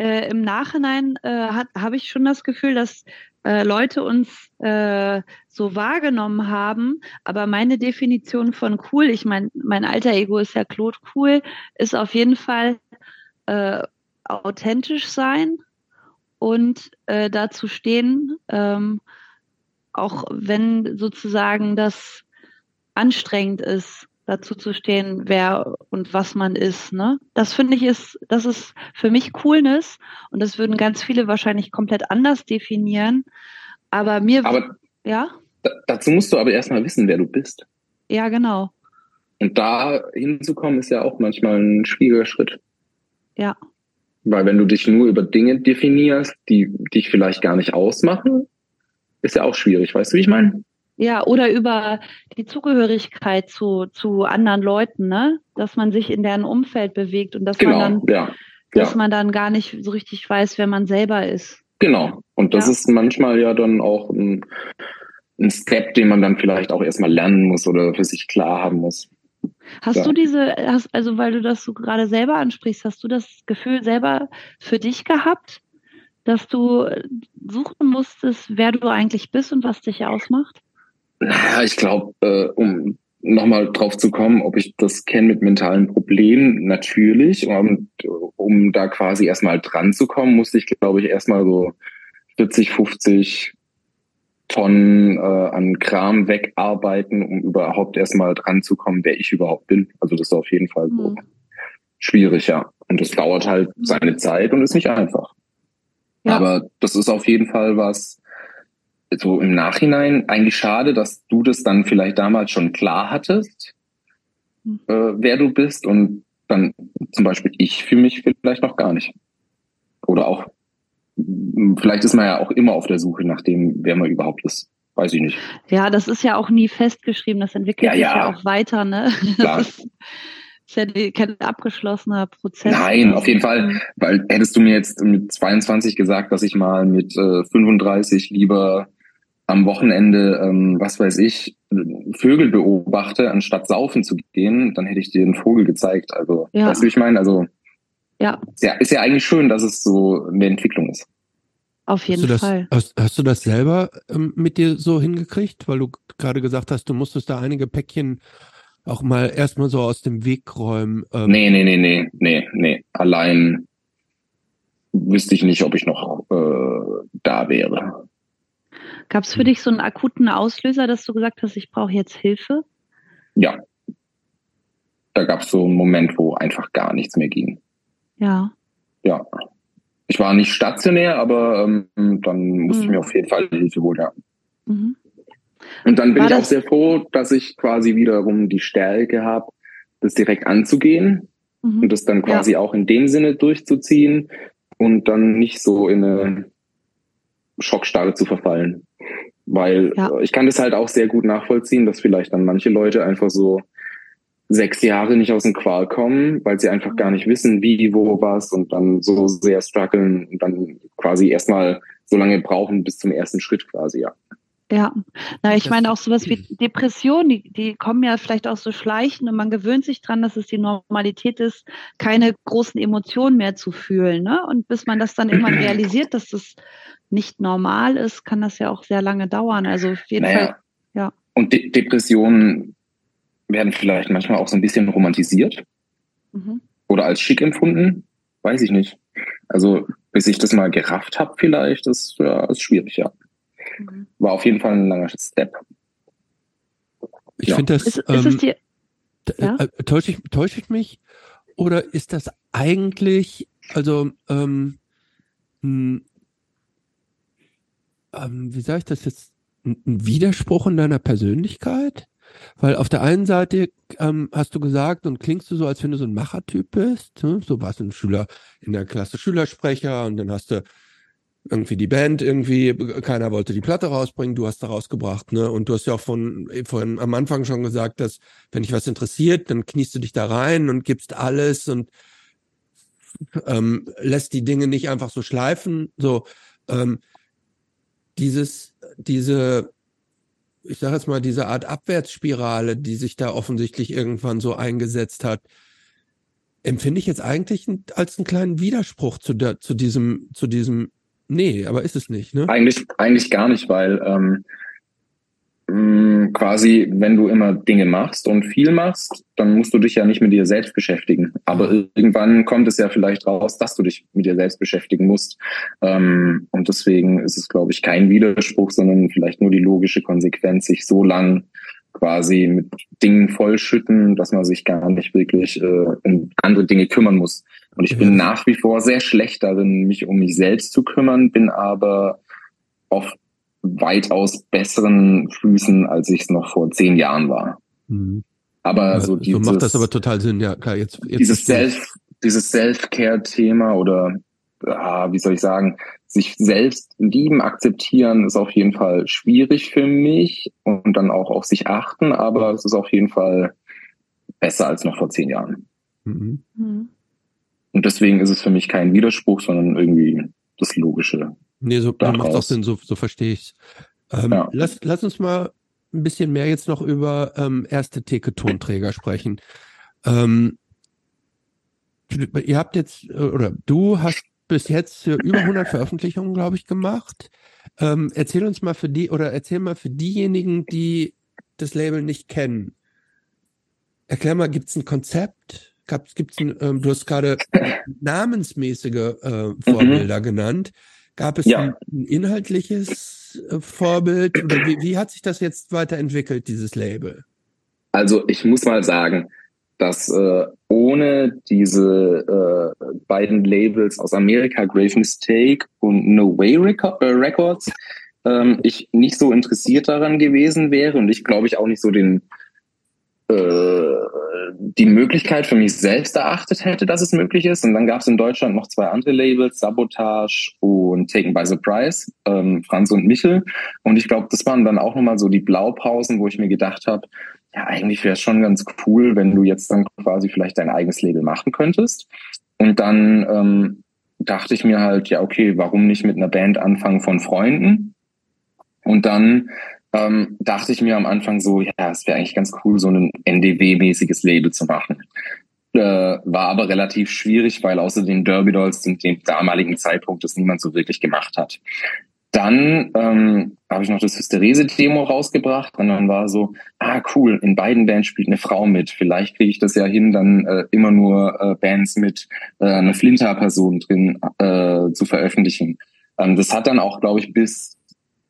A: Äh, im Nachhinein äh, habe ich schon das Gefühl, dass äh, Leute uns äh, so wahrgenommen haben, aber meine Definition von cool, ich meine, mein alter Ego ist ja Claude cool, ist auf jeden Fall äh, authentisch sein und äh, dazu stehen, ähm, auch wenn sozusagen das anstrengend ist, dazu zu stehen, wer und was man ist. Ne? Das finde ich ist, das ist für mich Coolness und das würden ganz viele wahrscheinlich komplett anders definieren. Aber mir,
C: Aber
A: ja,
C: da, dazu musst du aber erstmal wissen, wer du bist.
A: ja, genau,
C: Und da hinzukommen ist ja auch manchmal ein schwieriger Schritt.
A: ja,
C: Weil wenn du dich nur über Dinge definierst, die dich vielleicht gar nicht ausmachen, ist ja auch schwierig. Weißt du, wie ich meine?
A: Ja, oder über die Zugehörigkeit zu zu anderen Leuten, ne, dass man sich in deren Umfeld bewegt und dass man
C: Genau,
A: dann,
C: ja.
A: dass
C: Ja,
A: man dann gar nicht so richtig weiß, wer man selber ist.
C: genau. Und das
A: Ja.
C: ist manchmal ja dann auch ein, ein Step, den man dann vielleicht auch erstmal lernen muss oder für sich klar haben muss.
A: Hast
C: Ja.
A: du diese, hast, also weil du das so gerade selber ansprichst, hast du das Gefühl selber für dich gehabt, dass du suchen musstest, wer du eigentlich bist und was dich ausmacht?
C: Naja, ich glaube, äh, um nochmal drauf zu kommen, ob ich das kenne mit mentalen Problemen, natürlich. Und um da quasi erstmal dran zu kommen, musste ich, glaube ich, erstmal so 40, 50 Tonnen äh, an Kram wegarbeiten, um überhaupt erstmal dran zu kommen, wer ich überhaupt bin. Also das ist auf jeden Fall so
A: Hm.
C: schwierig, ja. Und das dauert halt seine Zeit und ist nicht einfach. Ja. Aber das ist auf jeden Fall was, so im Nachhinein eigentlich schade, dass du das dann vielleicht damals schon klar hattest, hm. äh, wer du bist und dann zum Beispiel ich für mich vielleicht noch gar nicht. Oder auch, vielleicht ist man ja auch immer auf der Suche nach dem, wer man überhaupt ist. Weiß ich nicht.
A: Ja, das ist ja auch nie festgeschrieben. Das entwickelt ja, sich ja. ja auch weiter. Ne? Klar. Das ist, ist ja kein abgeschlossener Prozess.
C: Nein, auf jeden Fall. Weil hättest du mir jetzt mit 22 gesagt, dass ich mal mit äh, 35 lieber am Wochenende, ähm, was weiß ich, Vögel beobachte, anstatt saufen zu gehen, dann hätte ich dir einen Vogel gezeigt. Also, ja. weißt du, wie ich meine? Also, ja. Ist, ja. ist ja eigentlich schön, dass es so eine Entwicklung ist.
A: Auf jeden
B: hast
A: Fall.
B: Das, hast, hast, du das selber ähm, mit dir so hingekriegt? Weil du gerade gesagt hast, du musstest da einige Päckchen auch mal erstmal so aus dem Weg räumen.
C: Ähm. Nee, nee, nee, nee, nee, nee. Allein wüsste ich nicht, ob ich noch äh, da wäre.
A: Gab es für hm. dich so einen akuten Auslöser, dass du gesagt hast, ich brauche jetzt Hilfe?
C: Ja. Da gab es so einen Moment, wo einfach gar nichts mehr ging.
A: Ja.
C: Ja. Ich war nicht stationär, aber ähm, dann musste mhm. ich mir auf jeden Fall Hilfe holen, ja. Mhm. Und dann bin war ich auch sehr froh, dass ich quasi wiederum die Stärke habe, das direkt anzugehen mhm. und das dann quasi ja. auch in dem Sinne durchzuziehen und dann nicht so in eine Schockstarre zu verfallen. Weil ja. ich kann das halt auch sehr gut nachvollziehen, dass vielleicht dann manche Leute einfach so sechs Jahre nicht aus dem Qual kommen, weil sie einfach gar nicht wissen, wie, wo, was und dann so sehr strugglen und dann quasi erstmal so lange brauchen bis zum ersten Schritt quasi, ja.
A: Ja, na, ich das meine auch sowas wie Depressionen, die, die kommen ja vielleicht auch so schleichen und man gewöhnt sich dran, dass es die Normalität ist, keine großen Emotionen mehr zu fühlen. Ne? Und bis man das dann irgendwann realisiert, dass das nicht normal ist, kann das ja auch sehr lange dauern. Also auf jeden naja. Fall, ja.
C: Und De Depressionen werden vielleicht manchmal auch so ein bisschen romantisiert mhm. oder als schick empfunden. Weiß ich nicht. Also bis ich das mal gerafft habe, vielleicht, ist, ja, ist schwierig, ja. Mhm. War auf jeden Fall ein langer Step.
B: Ich ja. finde das. Ist, ähm, ist dir, ja? äh, täusche, ich, täusche ich mich? Oder ist das eigentlich, also, ähm, hm, ähm, wie sage ich das jetzt, ein Widerspruch in deiner Persönlichkeit? Weil auf der einen Seite ähm, hast du gesagt und klingst du so, als wenn du so ein Machertyp bist. Ne? So warst du ein Schüler in der Klasse Schülersprecher und dann hast du irgendwie die Band irgendwie, keiner wollte die Platte rausbringen, du hast da rausgebracht, ne? Und du hast ja auch von, von am Anfang schon gesagt, dass wenn dich was interessiert, dann kniest du dich da rein und gibst alles und ähm, lässt die Dinge nicht einfach so schleifen. So, ähm, dieses, diese, ich sage jetzt mal, diese Art Abwärtsspirale, die sich da offensichtlich irgendwann so eingesetzt hat, empfinde ich jetzt eigentlich als einen kleinen Widerspruch zu, der, zu diesem, zu diesem, nee, aber ist es nicht, ne?
C: Eigentlich, eigentlich gar nicht, weil ähm, Mm, quasi, wenn du immer Dinge machst und viel machst, dann musst du dich ja nicht mit dir selbst beschäftigen. Aber irgendwann kommt es ja vielleicht raus, dass du dich mit dir selbst beschäftigen musst. Ähm, und deswegen ist es, glaube ich, kein Widerspruch, sondern vielleicht nur die logische Konsequenz, sich so lang quasi mit Dingen vollschütten, dass man sich gar nicht wirklich äh, um andere Dinge kümmern muss. Und ich bin nach wie vor sehr schlecht darin, mich um mich selbst zu kümmern, bin aber oft weitaus besseren Füßen, als ich es noch vor zehn Jahren war. Mhm. Aber ja, so dieses,
B: so macht das aber total Sinn, ja klar. Jetzt,
C: jetzt dieses Self, dieses Self-Care-Thema oder ah, wie soll ich sagen, sich selbst lieben, akzeptieren ist auf jeden Fall schwierig für mich und dann auch auf sich achten, aber es ist auf jeden Fall besser als noch vor zehn Jahren. Mhm. mhm. Und deswegen ist es für mich kein Widerspruch, sondern irgendwie das Logische.
B: Nee, so macht auch Sinn, so, so verstehe ich ähm, ja. lass, lass uns mal ein bisschen mehr jetzt noch über ähm, erste Theke-Tonträger sprechen. Ähm, ihr habt jetzt, äh, oder du hast bis jetzt über 100 Veröffentlichungen, glaube ich, gemacht. Ähm, erzähl uns mal für die, oder erzähl mal für diejenigen, die das Label nicht kennen. Erklär mal, gibt es ein Konzept? Gibt's ein, ähm, du hast gerade namensmäßige äh, mhm. Vorbilder mhm. genannt. Gab es ja. ein, inhaltliches äh, Vorbild oder wie, wie hat sich das jetzt weiterentwickelt, dieses Label?
C: Also ich muss mal sagen, dass äh, ohne diese äh, beiden Labels aus Amerika, Grave Mistake und No Way Record, äh, Records, ähm, ich nicht so interessiert daran gewesen wäre und ich glaube ich auch nicht so den äh, die Möglichkeit für mich selbst erachtet hätte, dass es möglich ist. Und dann gab es in Deutschland noch zwei andere Labels, Sabotage und Taken by Surprise, ähm, Franz und Michel. Und ich glaube, das waren dann auch nochmal so die Blaupausen, wo ich mir gedacht habe, ja, eigentlich wäre es schon ganz cool, wenn du jetzt dann quasi vielleicht dein eigenes Label machen könntest. Und dann ähm, dachte ich mir halt, ja, okay, warum nicht mit einer Band anfangen von Freunden? Und dann ähm, dachte ich mir am Anfang so, ja, es wäre eigentlich ganz cool, so ein NDW-mäßiges Label zu machen. Äh, war aber relativ schwierig, weil außer den Derby Dolls zu dem damaligen Zeitpunkt das niemand so wirklich gemacht hat. Dann ähm, habe ich noch das Hysterese-Demo rausgebracht und dann war so, ah cool, in beiden Bands spielt eine Frau mit. Vielleicht kriege ich das ja hin, dann äh, immer nur äh, Bands mit äh, einer Flinter-Person drin äh, zu veröffentlichen. Ähm, das hat dann auch, glaube ich, bis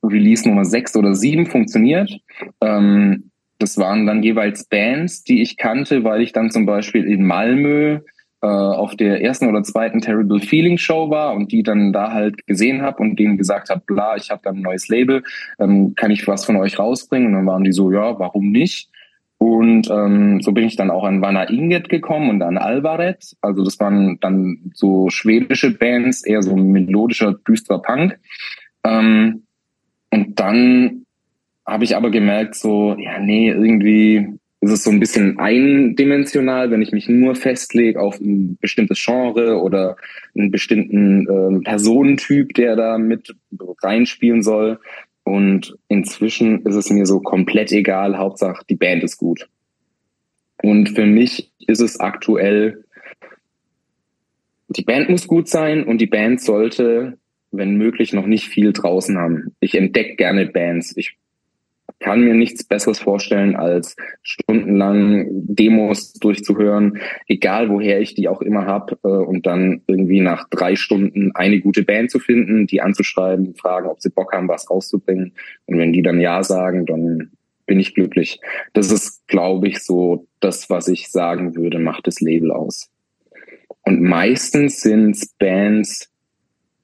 C: Release Nummer sechs oder sieben funktioniert. Ähm, das waren dann jeweils Bands, die ich kannte, weil ich dann zum Beispiel in Malmö äh, auf der ersten oder zweiten Terrible Feeling Show war und die dann da halt gesehen habe und denen gesagt habe, bla, ich habe da ein neues Label, ähm, kann ich was von euch rausbringen? Und dann waren die so, ja, warum nicht? Und ähm, so bin ich dann auch an Vanna Inget gekommen und an Alvaret. Also das waren dann so schwedische Bands, eher so melodischer, düsterer Punk. Ähm, und dann habe ich aber gemerkt, so, ja, nee, irgendwie ist es so ein bisschen eindimensional, wenn ich mich nur festlege auf ein bestimmtes Genre oder einen bestimmten äh, Personentyp, der da mit reinspielen soll. Und inzwischen ist es mir so komplett egal, Hauptsache die Band ist gut. Und für mich ist es aktuell, die Band muss gut sein und die Band sollte wenn möglich, noch nicht viel draußen haben. Ich entdecke gerne Bands. Ich kann mir nichts Besseres vorstellen, als stundenlang Demos durchzuhören, egal woher ich die auch immer habe, äh, und dann irgendwie nach drei Stunden eine gute Band zu finden, die anzuschreiben, fragen, ob sie Bock haben, was rauszubringen. Und wenn die dann Ja sagen, dann bin ich glücklich. Das ist, glaube ich, so das, was ich sagen würde, macht das Label aus. Und meistens sind Bands,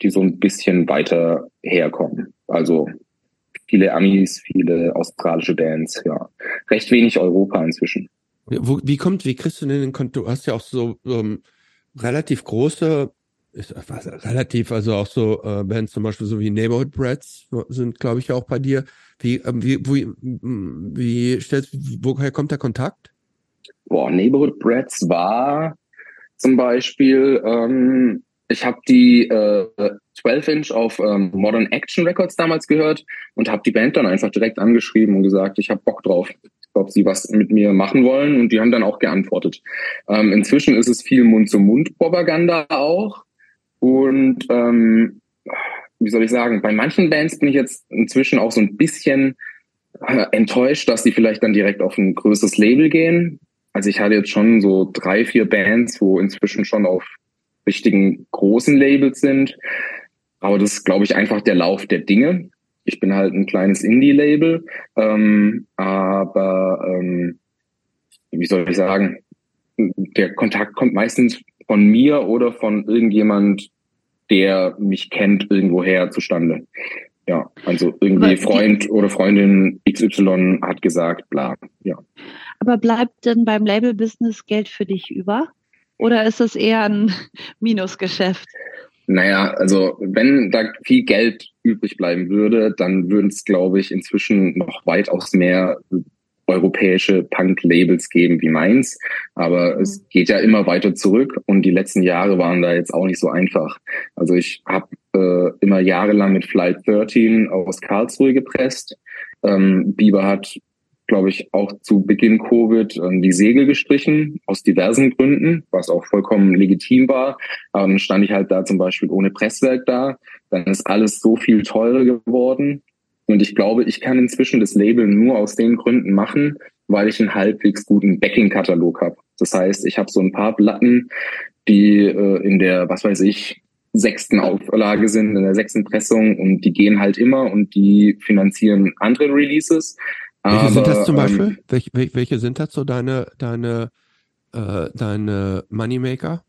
C: die so ein bisschen weiter herkommen. Also viele Amis, viele australische Bands, ja. Recht wenig Europa inzwischen.
B: Wo, wie kommt, wie kriegst du denn den Kontakt? Du hast ja auch so ähm, relativ große, ist, was, relativ, also auch so äh, Bands zum Beispiel so wie Neighborhood Brats sind, glaube ich, auch bei dir. Wie, ähm, wie, wie, wie stellst, woher kommt der Kontakt?
C: Boah, Neighborhood Brats war zum Beispiel ähm, ich habe die äh, 12-Inch auf ähm, Modern Action Records damals gehört und habe die Band dann einfach direkt angeschrieben und gesagt, ich habe Bock drauf, ob sie was mit mir machen wollen und die haben dann auch geantwortet. Ähm, inzwischen ist es viel Mund-zu-Mund-Propaganda auch und ähm, wie soll ich sagen, bei manchen Bands bin ich jetzt inzwischen auch so ein bisschen äh, enttäuscht, dass die vielleicht dann direkt auf ein größeres Label gehen. Also ich hatte jetzt schon so drei, vier Bands, wo inzwischen schon auf richtigen großen Labels sind. Aber das ist, glaube ich, einfach der Lauf der Dinge. Ich bin halt ein kleines Indie-Label, ähm, aber ähm, wie soll ich sagen, der Kontakt kommt meistens von mir oder von irgendjemand, der mich kennt, irgendwoher zustande. Ja, also irgendwie Freund oder Freundin XY hat gesagt, bla, ja.
A: Aber bleibt denn beim Label-Business Geld für dich über? Oder ist es eher ein Minusgeschäft?
C: Naja, also wenn da viel Geld übrig bleiben würde, dann würden es, glaube ich, inzwischen noch weitaus mehr europäische Punk-Labels geben wie meins. Aber mhm. es geht ja immer weiter zurück und die letzten Jahre waren da jetzt auch nicht so einfach. Also ich habe äh, immer jahrelang mit Flight 13 aus Karlsruhe gepresst. Ähm, Bieber hat glaube ich, auch zu Beginn Covid ähm, die Segel gestrichen, aus diversen Gründen, was auch vollkommen legitim war. Dann stand ich halt da zum Beispiel ohne Presswerk da. Dann ist alles so viel teurer geworden. Und ich glaube, ich kann inzwischen das Label nur aus den Gründen machen, weil ich einen halbwegs guten Backing-Katalog habe. Das heißt, ich habe so ein paar Platten, die äh, in der, was weiß ich, sechsten Auflage sind, in der sechsten Pressung und die gehen halt immer und die finanzieren andere Releases.
B: Welche sind das zum ähm, Beispiel? welche, welche sind das so deine, deine äh, deine Moneymaker?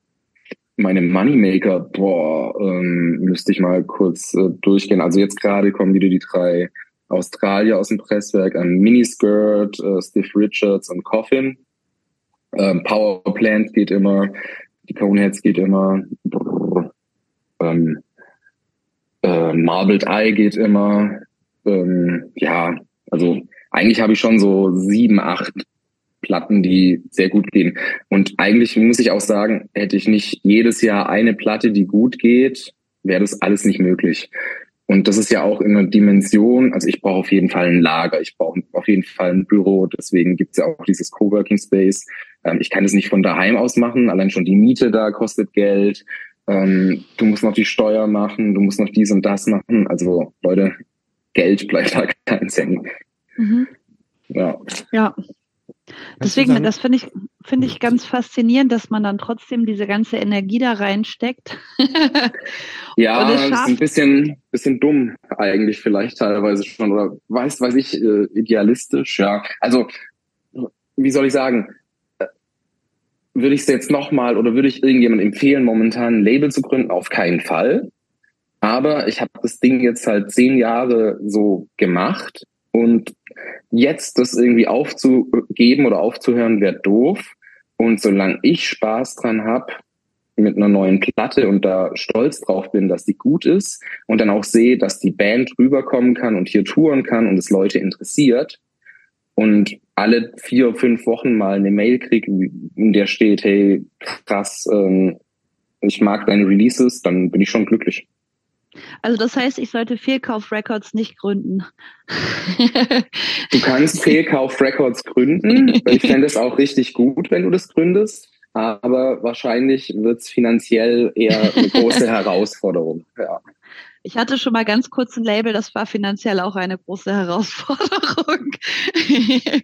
C: Meine Moneymaker, boah, ähm, müsste ich mal kurz äh, durchgehen. Also jetzt gerade kommen wieder die drei Australier aus dem Presswerk an Miniskirt, äh, Steve Richards und Coffin. Ähm, Power Plant geht immer, die Coneheads geht immer, brrr, ähm, äh, Marbled Eye geht immer. Ähm, ja, also eigentlich habe ich schon so sieben, acht Platten, die sehr gut gehen. Und eigentlich muss ich auch sagen, hätte ich nicht jedes Jahr eine Platte, die gut geht, wäre das alles nicht möglich. Und das ist ja auch in einer Dimension, also ich brauche auf jeden Fall ein Lager, ich brauche auf jeden Fall ein Büro, deswegen gibt es ja auch dieses Coworking Space. Ähm, ich kann es nicht von daheim aus machen, allein schon die Miete da kostet Geld. Ähm, du musst noch die Steuer machen, du musst noch dies und das machen. Also Leute, Geld bleibt da kein Cent.
A: Mhm.
C: Ja.
A: Ja. Deswegen, das finde ich, finde ich ganz faszinierend, dass man dann trotzdem diese ganze Energie da reinsteckt.
C: ja, das ist ein bisschen, bisschen dumm eigentlich vielleicht teilweise schon oder weiß, weiß ich, äh, idealistisch, ja. Also, wie soll ich sagen, äh, würde ich es jetzt nochmal oder würde ich irgendjemandem empfehlen, momentan ein Label zu gründen? Auf keinen Fall. Aber ich habe das Ding jetzt halt zehn Jahre so gemacht und jetzt das irgendwie aufzugeben oder aufzuhören, wäre doof. Und solange ich Spaß dran habe mit einer neuen Platte und da stolz drauf bin, dass die gut ist und dann auch sehe, dass die Band rüberkommen kann und hier touren kann und es Leute interessiert und alle vier, fünf Wochen mal eine Mail kriege, in der steht, hey, krass, ähm, ich mag deine Releases, dann bin ich schon glücklich.
A: Also das heißt, ich sollte Fehlkauf Records nicht gründen.
C: Du kannst Fehlkauf Records gründen. Ich fände es auch richtig gut, wenn du das gründest. Aber wahrscheinlich wird es finanziell eher eine große Herausforderung. Ja.
A: Ich hatte schon mal ganz kurz ein Label, das war finanziell auch eine große Herausforderung.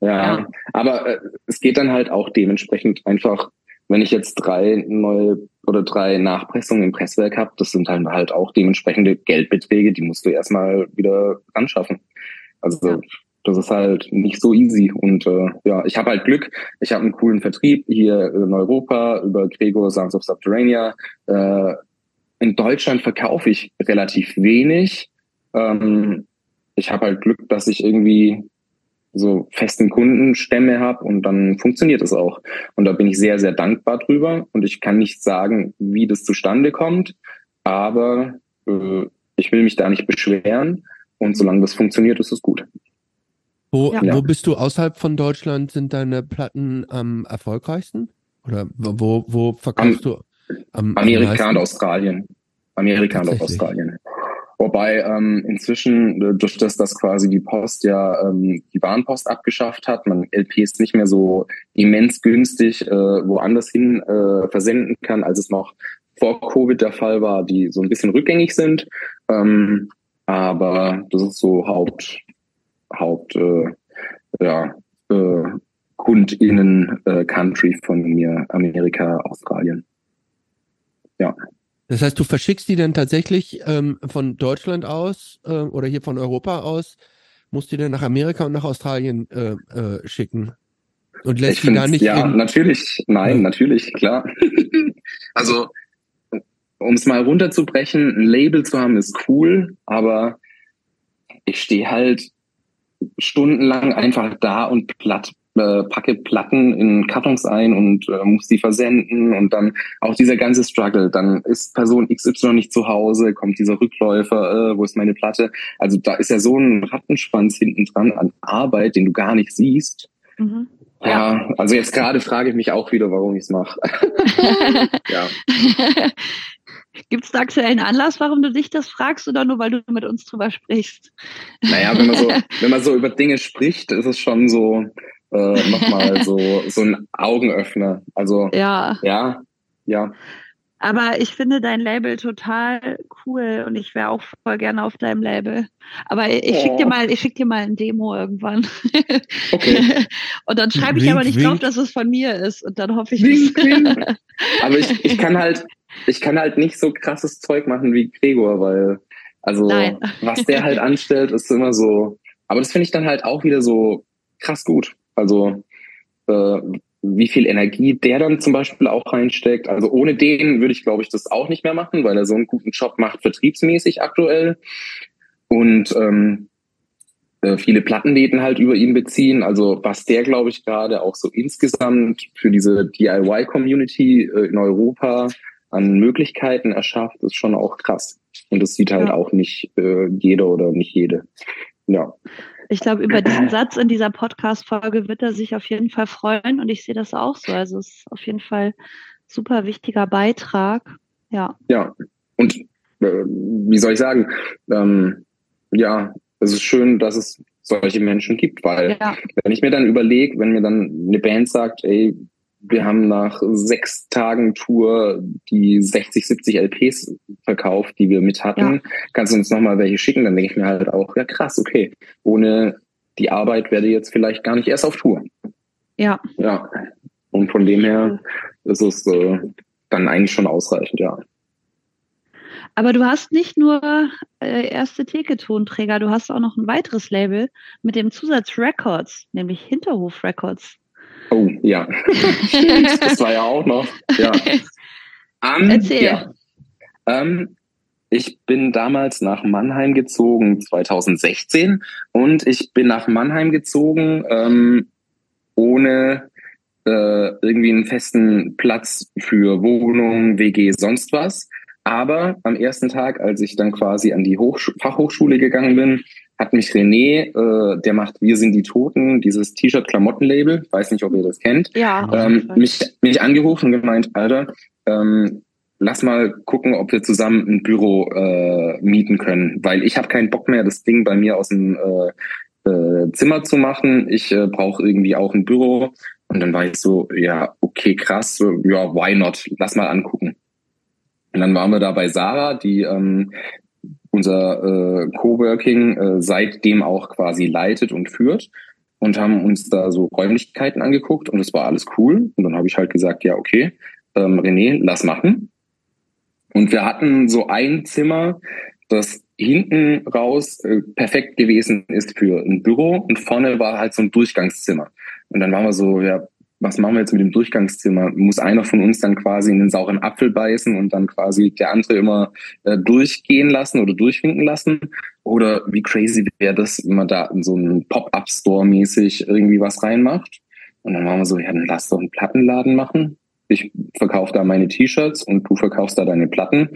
C: Ja,
A: Ja.
C: aber äh, es geht dann halt auch dementsprechend einfach, wenn ich jetzt drei neue oder drei Nachpressungen im Presswerk habe, das sind dann halt auch dementsprechende Geldbeträge, die musst du erstmal wieder anschaffen. Also
A: Ja.
C: das ist halt nicht so easy. Und äh, ja, ich habe halt Glück, ich habe einen coolen Vertrieb hier in Europa über Gregor Sounds of Subterranea. Äh, in Deutschland verkaufe ich relativ wenig. Ähm, ich habe halt Glück, dass ich irgendwie so festen Kundenstämme habe und dann funktioniert es auch. Und da bin ich sehr, sehr dankbar drüber. Und ich kann nicht sagen, wie das zustande kommt, aber äh, ich will mich da nicht beschweren. Und solange das funktioniert, ist es gut.
B: Wo,
A: Ja.
B: wo bist du außerhalb von Deutschland? Sind deine Platten am erfolgreichsten? Oder wo, wo, verkaufst du am, am
C: Amerika und
B: meisten?
C: Australien. Amerika und. Australien. Wobei ähm, inzwischen, äh, durch das, dass quasi die Post ja ähm, die Warenpost abgeschafft hat, man LPs nicht mehr so immens günstig äh, woanders hin äh, versenden kann, als es noch vor Covid der Fall war, die so ein bisschen rückgängig sind. Ähm, aber das ist so Haupt, Haupt äh, ja, äh, KundInnen äh, von mir, Amerika, Australien.
B: Das heißt, du verschickst die dann tatsächlich ähm, von Deutschland aus äh, oder hier von Europa aus, musst die dann nach Amerika und nach Australien äh, äh, schicken. Und lässt
C: Ich
B: die da nicht
C: ja, natürlich, nein,
B: Ja.
C: natürlich, klar. also, um es mal runterzubrechen, ein Label zu haben, ist cool, aber ich stehe halt stundenlang einfach da und platt, äh, packe Platten in Kartons ein und äh, muss die versenden und dann auch dieser ganze Struggle. Dann ist Person XY nicht zu Hause, kommt dieser Rückläufer, äh, wo ist meine Platte? Also da ist ja so ein Rattenschwanz hinten dran an Arbeit, den du gar nicht siehst.
A: Mhm.
C: Ja, also jetzt gerade frage ich mich auch wieder, warum ich es mache. ja.
A: Gibt es da aktuell einen Anlass, warum du dich das fragst oder nur weil du mit uns drüber sprichst?
C: Naja, wenn man so, wenn man so über Dinge spricht, ist es schon so äh, nochmal so, so ein Augenöffner. Also
A: Ja,
C: ja, ja.
A: aber ich finde dein Label total cool und ich wäre auch voll gerne auf deinem Label. Aber ich schick dir
C: Oh.
A: mal, ich schick dir mal ein Demo irgendwann.
C: Okay.
A: und dann schreibe ich
B: Wink,
A: aber nicht drauf,
B: wink.
A: dass es von mir ist. Und dann hoffe ich,
C: Wink,
A: dass-
C: wink. Aber ich, ich kann halt, ich kann halt nicht so krasses Zeug machen wie Gregor, weil, also
A: Nein.
C: was der halt anstellt, ist immer so. Aber das finde ich dann halt auch wieder so krass gut. Also äh, wie viel Energie der dann zum Beispiel auch reinsteckt. Also ohne den würde ich, glaube ich, das auch nicht mehr machen, weil er so einen guten Job macht, vertriebsmäßig aktuell. Und ähm, äh, viele Plattenläden halt über ihn beziehen. Also was der, glaube ich, gerade auch so insgesamt für diese DIY-Community äh, in Europa an Möglichkeiten erschafft, ist schon auch krass. Und das sieht halt ja. auch nicht äh, jeder oder nicht jede. Ja.
A: Ich glaube, über diesen Satz in dieser Podcast-Folge wird er sich auf jeden Fall freuen und ich sehe das auch so. Also es ist auf jeden Fall super wichtiger Beitrag. Ja.
C: Ja. Und äh, wie soll ich sagen? Ähm, ja, es ist schön, dass es solche Menschen gibt, weil ja. wenn ich mir dann überlege, wenn mir dann eine Band sagt, ey, wir haben nach sechs Tagen Tour die 60, 70 LPs verkauft, die wir mit hatten. Ja. Kannst du uns nochmal welche schicken? Dann denke ich mir halt auch, ja krass, okay. Ohne die Arbeit werde ich jetzt vielleicht gar nicht erst auf Tour.
A: Ja.
C: Ja. Und von dem her ist es äh, dann eigentlich schon ausreichend, ja.
A: Aber du hast nicht nur äh, erste Theke-Tonträger, du hast auch noch ein weiteres Label mit dem Zusatz Records, nämlich Hinterhof Records.
C: Oh, ja. das war ja auch noch. Ja.
A: Um, Erzähl.
C: Ja. Ähm, ich bin damals nach Mannheim gezogen, 2016. Und ich bin nach Mannheim gezogen, ähm, ohne äh, irgendwie einen festen Platz für Wohnung, WG, sonst was. Aber am ersten Tag, als ich dann quasi an die Hochsch Fachhochschule gegangen bin, hat mich René, äh, der macht Wir sind die Toten, dieses T-Shirt-Klamotten-Label, weiß nicht, ob ihr das kennt,
A: ja,
C: ähm, mich, mich angerufen und gemeint, Alter, ähm, lass mal gucken, ob wir zusammen ein Büro äh, mieten können, weil ich habe keinen Bock mehr, das Ding bei mir aus dem äh, äh, Zimmer zu machen. Ich äh, brauche irgendwie auch ein Büro. Und dann war ich so, ja, okay, krass, ja, why not? Lass mal angucken. Und dann waren wir da bei Sarah, die ähm, unser äh, Coworking äh, seitdem auch quasi leitet und führt und haben uns da so Räumlichkeiten angeguckt und es war alles cool. Und dann habe ich halt gesagt, ja, okay, ähm, René, lass machen. Und wir hatten so ein Zimmer, das hinten raus äh, perfekt gewesen ist für ein Büro und vorne war halt so ein Durchgangszimmer. Und dann waren wir so, ja, was machen wir jetzt mit dem Durchgangszimmer? Muss einer von uns dann quasi in den sauren Apfel beißen und dann quasi der andere immer äh, durchgehen lassen oder durchwinken lassen? Oder wie crazy wäre das, wenn man da in so einen Pop-Up-Store mäßig irgendwie was reinmacht? Und dann waren wir so, ja, dann lass doch einen Plattenladen machen. Ich verkaufe da meine T-Shirts und du verkaufst da deine Platten.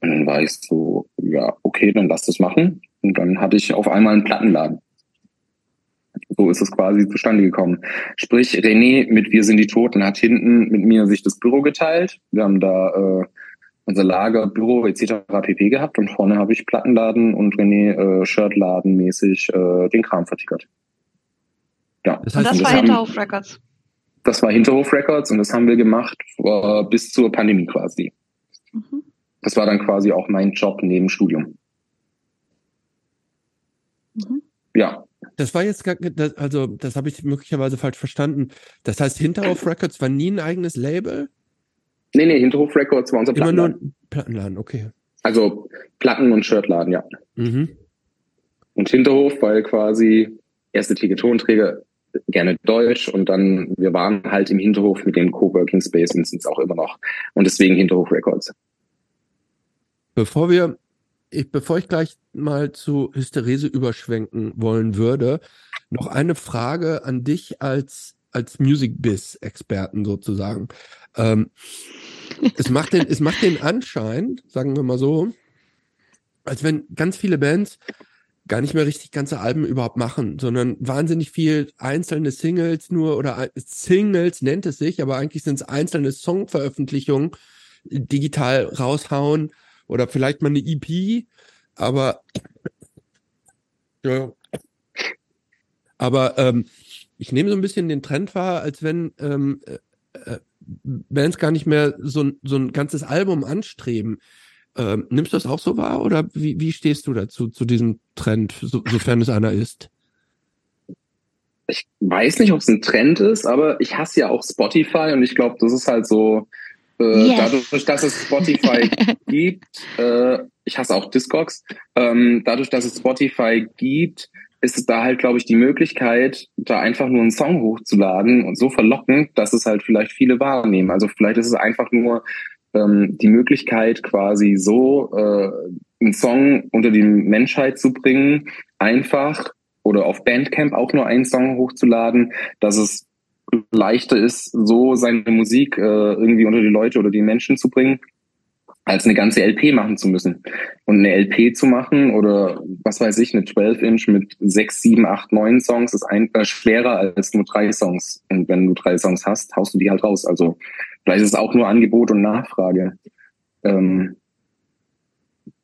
C: Und dann war ich so, ja, okay, dann lass das machen. Und dann hatte ich auf einmal einen Plattenladen. So ist es quasi zustande gekommen. Sprich, René mit Wir sind die Toten hat hinten mit mir sich das Büro geteilt. Wir haben da äh, unser Lager, Büro etc. pp. gehabt und vorne habe ich Plattenladen und René äh, Shirtladen mäßig äh, den Kram vertickert.
A: Ja. Das, heißt, und das, das war Hinterhof Records.
C: Das war Hinterhof Records und das haben wir gemacht äh, bis zur Pandemie quasi. Mhm. Das war dann quasi auch mein Job neben Studium. Mhm. Ja,
B: das war jetzt gar, also das habe ich möglicherweise falsch verstanden. Das heißt, Hinterhof Records war nie ein eigenes Label?
C: Nee, nee, Hinterhof Records war unser
B: Plattenladen. Immer nur ein Plattenladen, okay.
C: Also Platten- und Shirtladen, ja. Mhm. Und Hinterhof, weil quasi erste Tonträger gerne Deutsch und dann, wir waren halt im Hinterhof mit dem Coworking Space und sind es auch immer noch. Und deswegen Hinterhof Records.
B: Bevor wir ich, bevor ich gleich mal zu Hysterese überschwenken wollen würde, noch eine Frage an dich als, als Music Biz-Experten sozusagen. Ähm, es, macht den, es macht den Anschein, sagen wir mal so, als wenn ganz viele Bands gar nicht mehr richtig ganze Alben überhaupt machen, sondern wahnsinnig viel einzelne Singles nur oder Singles nennt es sich, aber eigentlich sind es einzelne Songveröffentlichungen digital raushauen oder vielleicht mal eine EP, aber ja, aber ähm, ich nehme so ein bisschen den Trend wahr, als wenn ähm, äh, äh, Bands gar nicht mehr so, so ein ganzes Album anstreben. Ähm, nimmst du das auch so wahr oder wie, wie stehst du dazu, zu diesem Trend, so, sofern es einer ist?
C: Ich weiß nicht, ob es ein Trend ist, aber ich hasse ja auch Spotify und ich glaube, das ist halt so äh, yes. Dadurch, dass es Spotify gibt, äh, ich hasse auch Discogs, ähm, dadurch, dass es Spotify gibt, ist es da halt, glaube ich, die Möglichkeit, da einfach nur einen Song hochzuladen und so verlockend, dass es halt vielleicht viele wahrnehmen. Also vielleicht ist es einfach nur ähm, die Möglichkeit, quasi so äh, einen Song unter die Menschheit zu bringen, einfach oder auf Bandcamp auch nur einen Song hochzuladen, dass es leichter ist, so seine Musik äh, irgendwie unter die Leute oder die Menschen zu bringen als eine ganze LP machen zu müssen. Und eine LP zu machen oder was weiß ich, eine 12-Inch mit sechs, sieben, acht, neun Songs ist ein, äh, schwerer als nur drei Songs. Und wenn du drei Songs hast, haust du die halt raus. Also vielleicht ist es auch nur Angebot und Nachfrage. Ähm,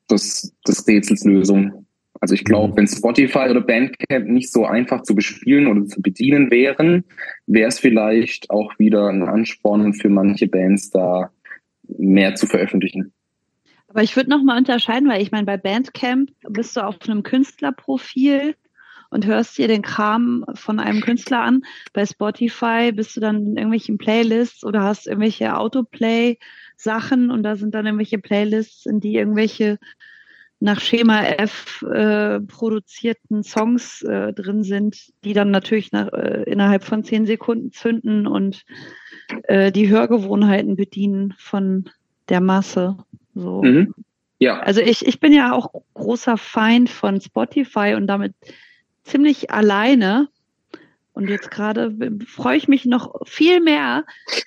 C: das, das Rätsels Lösung. Also ich glaube, mhm. wenn Spotify oder Bandcamp nicht so einfach zu bespielen oder zu bedienen wären, wäre es vielleicht auch wieder ein Ansporn für manche Bands da mehr zu veröffentlichen.
A: Aber ich würde nochmal unterscheiden, weil ich meine, bei Bandcamp bist du auf einem Künstlerprofil und hörst dir den Kram von einem Künstler an. Bei Spotify bist du dann in irgendwelchen Playlists oder hast irgendwelche Autoplay-Sachen und da sind dann irgendwelche Playlists, in die irgendwelche nach Schema F äh, produzierten Songs äh, drin sind, die dann natürlich nach, äh, innerhalb von zehn Sekunden zünden und äh, die Hörgewohnheiten bedienen von der Masse. So. Mhm. Ja. Also ich, ich bin ja auch großer Feind von Spotify und damit ziemlich alleine. Und jetzt gerade freue ich mich noch viel mehr,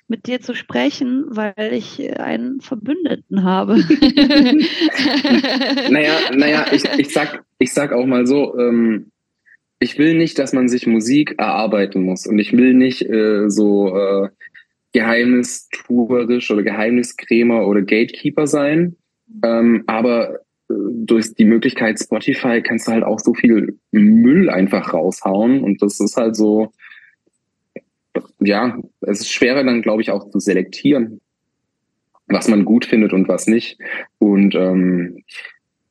A: mit dir zu sprechen, weil ich einen Verbündeten habe.
C: naja, naja, ich, ich, sag, ich sag auch mal so, ähm, ich will nicht, dass man sich Musik erarbeiten muss. Und ich will nicht äh, so äh, geheimnistuerisch oder Geheimniskrämer oder Gatekeeper sein. Ähm, aber durch die Möglichkeit Spotify kannst du halt auch so viel Müll einfach raushauen. Und das ist halt so, ja, es ist schwerer dann, glaube ich, auch zu selektieren, was man gut findet und was nicht. Und ähm,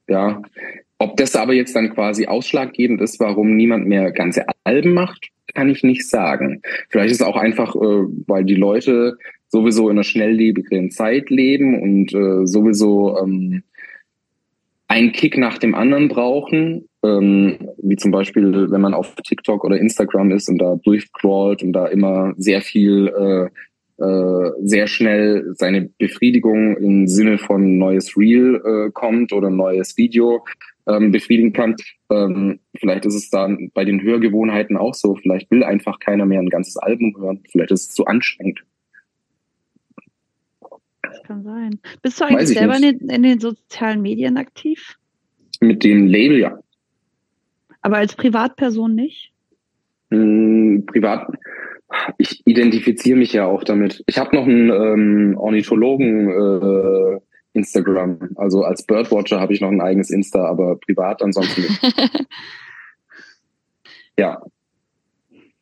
C: ja, ob das aber jetzt dann quasi ausschlaggebend ist, warum niemand mehr ganze Alben macht, kann ich nicht sagen. Vielleicht ist es auch einfach, äh, weil die Leute sowieso in einer schnelllebigen Zeit leben und äh, sowieso ähm, einen Kick nach dem anderen brauchen. Ähm, wie zum Beispiel, wenn man auf TikTok oder Instagram ist und da durchcrawlt und da immer sehr viel, äh, äh, sehr schnell seine Befriedigung im Sinne von neues Reel äh, kommt oder neues Video ähm, befriedigen kann. Ähm, vielleicht ist es dann bei den Hörgewohnheiten auch so. Vielleicht will einfach keiner mehr ein ganzes Album hören. Vielleicht ist es zu anstrengend.
A: Das kann sein. Bist du eigentlich selber in den, in den, sozialen Medien aktiv?
C: Mit dem Label, ja.
A: Aber als Privatperson nicht?
C: Hm, privat, ich identifiziere mich ja auch damit. Ich habe noch einen ähm, Ornithologen äh, Instagram. Also als Birdwatcher habe ich noch ein eigenes Insta, aber privat ansonsten nicht. ja.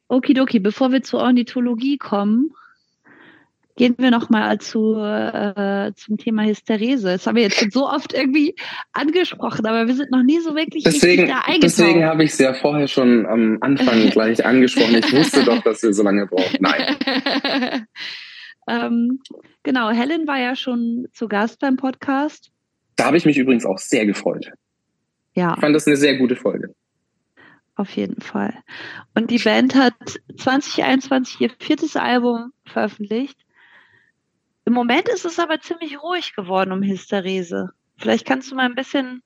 A: Okidoki, bevor wir zur Ornithologie kommen, gehen wir nochmal zu, äh, zum Thema Hysterese. Das haben wir jetzt schon so oft irgendwie angesprochen, aber wir sind noch nie so wirklich
C: deswegen, da eingetaucht. Deswegen habe ich es ja vorher schon am Anfang gleich angesprochen. Ich wusste doch, dass wir so lange brauchen. Nein.
A: ähm, Genau, Helen war ja schon zu Gast beim Podcast.
C: Da habe ich mich übrigens auch sehr gefreut. Ja. Ich fand das eine sehr gute Folge.
A: Auf jeden Fall. Und die Band hat 2021 ihr viertes Album veröffentlicht. Im Moment ist es aber ziemlich ruhig geworden um Hysterese. Vielleicht kannst du mal ein bisschen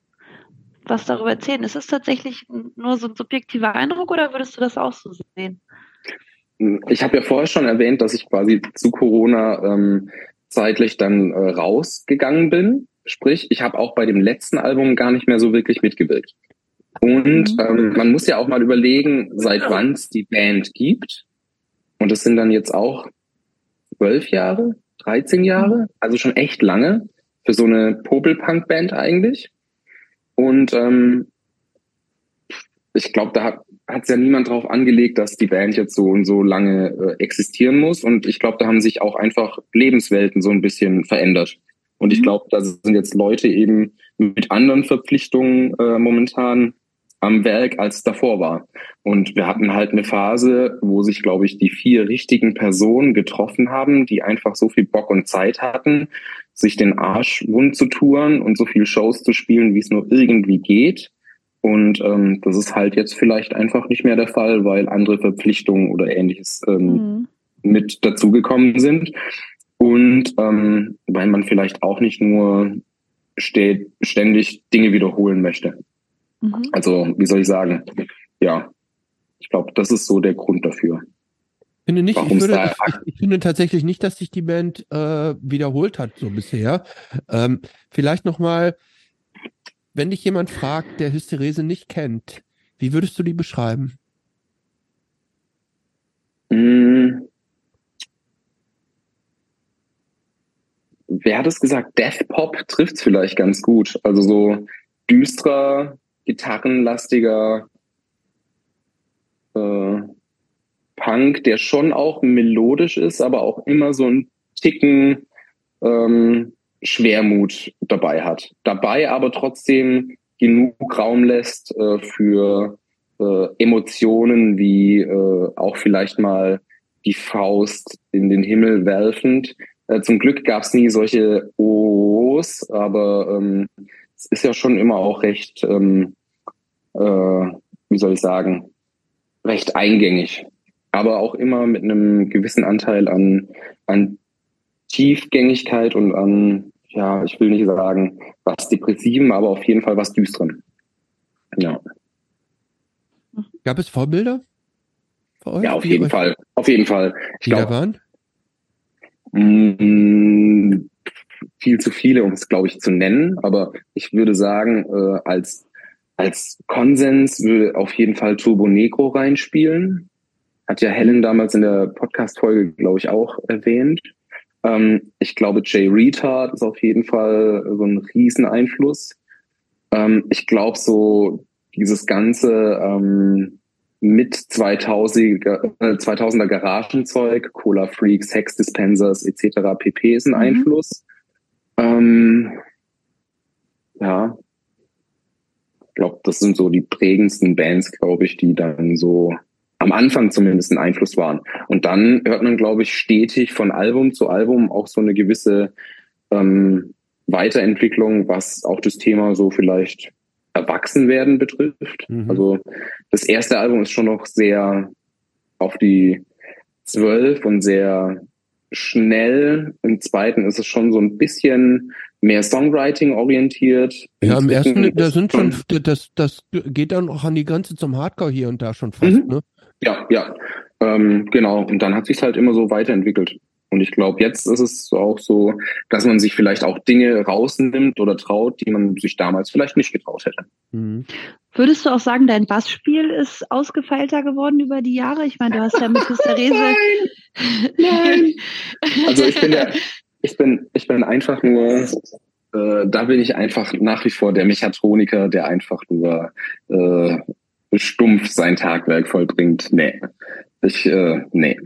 A: was darüber erzählen. Ist es tatsächlich nur so ein subjektiver Eindruck oder würdest du das auch so sehen?
C: Ich habe ja vorher schon erwähnt, dass ich quasi zu Corona ähm, zeitlich dann äh, rausgegangen bin. Sprich, ich habe auch bei dem letzten Album gar nicht mehr so wirklich mitgewirkt. Und mhm. ähm, man muss ja auch mal überlegen, seit wann es die Band gibt. Und das sind dann jetzt auch zwölf Jahre, 13 Jahre, also schon echt lange für so eine Popelpunk-Band eigentlich. Und ähm, ich glaube, da hat es ja niemand drauf angelegt, dass die Band jetzt so und so lange äh, existieren muss. Und ich glaube, da haben sich auch einfach Lebenswelten so ein bisschen verändert. Und ich mhm. glaube, da sind jetzt Leute eben mit anderen Verpflichtungen äh, momentan am Werk, als davor war. Und wir hatten halt eine Phase, wo sich, glaube ich, die vier richtigen Personen getroffen haben, die einfach so viel Bock und Zeit hatten, sich den Arsch wund zu touren und so viel Shows zu spielen, wie es nur irgendwie geht Und ähm, das ist halt jetzt vielleicht einfach nicht mehr der Fall, weil andere Verpflichtungen oder ähnliches ähm, mhm. mit dazugekommen sind. Und ähm, weil man vielleicht auch nicht nur steht, ständig Dinge wiederholen möchte. Mhm. Also, wie soll ich sagen? Ja, ich glaube, das ist so der Grund dafür.
B: Finde nicht, ich, würde, ich, ich, finde tatsächlich nicht, dass sich die Band äh, wiederholt hat so bisher. Ähm, vielleicht nochmal, wenn dich jemand fragt, der Hysterese nicht kennt, wie würdest du die beschreiben?
C: Hm. Wer hat es gesagt? Death Pop trifft es vielleicht ganz gut. Also so düsterer, gitarrenlastiger äh, Punk, der schon auch melodisch ist, aber auch immer so ein Ticken ähm, Schwermut dabei hat. Dabei aber trotzdem genug Raum lässt äh, für äh, Emotionen wie äh, auch vielleicht mal die Faust in den Himmel werfend. Äh, zum Glück gab es nie solche O's, aber ähm, es ist ja schon immer auch recht, ähm, äh, wie soll ich sagen, recht eingängig. Aber auch immer mit einem gewissen Anteil an, an Tiefgängigkeit und an ja, ich will nicht sagen, was Depressiven, aber auf jeden Fall was Düsteren. Ja.
B: Gab es Vorbilder?
C: Ja, auf jeden Fall. Auf jeden Fall.
B: Ich glaube, waren?
C: Mh, mm, viel zu viele, um es, glaube ich, zu nennen. Aber ich würde sagen, äh, als, als Konsens würde auf jeden Fall Turbo Negro reinspielen. Hat ja Helen damals in der Podcast-Folge, glaube ich, auch erwähnt. Ähm, ich glaube, Jay Retard ist auf jeden Fall so ein Rieseneinfluss. Ähm, ich glaube, so dieses ganze ähm, mit 2000er, äh, 2000er Garagenzeug, Cola Freaks, Sex Dispensers etc. pp. ist ein mhm. Einfluss. Ähm, ja, ich glaube, das sind so die prägendsten Bands, glaube ich, die dann so am Anfang zumindest ein Einfluss waren. Und dann hört man, glaube ich, stetig von Album zu Album auch so eine gewisse ähm, Weiterentwicklung, was auch das Thema so vielleicht Erwachsenwerden betrifft. Mhm. Also das erste Album ist schon noch sehr auf die zwölf und sehr schnell. Im zweiten ist es schon so ein bisschen mehr Songwriting orientiert.
B: Ja, im ersten, da sind schon, das, das geht dann auch an die Grenze zum Hardcore hier und da schon fast, mhm. ne?
C: Ja, ja, ähm, genau. Und dann hat sich halt immer so weiterentwickelt. Und ich glaube, jetzt ist es auch so, dass man sich vielleicht auch Dinge rausnimmt oder traut, die man sich damals vielleicht nicht getraut hätte.
A: Mhm. Würdest du auch sagen, dein Bassspiel ist ausgefeilter geworden über die Jahre? Ich meine, du hast ja mit Hysterese.
C: Nein, nein. Also ich bin ja, ich bin, ich bin einfach nur, äh, da bin ich einfach nach wie vor der Mechatroniker, der einfach nur äh, stumpf sein Tagwerk vollbringt. Nee. Ich, äh, nee.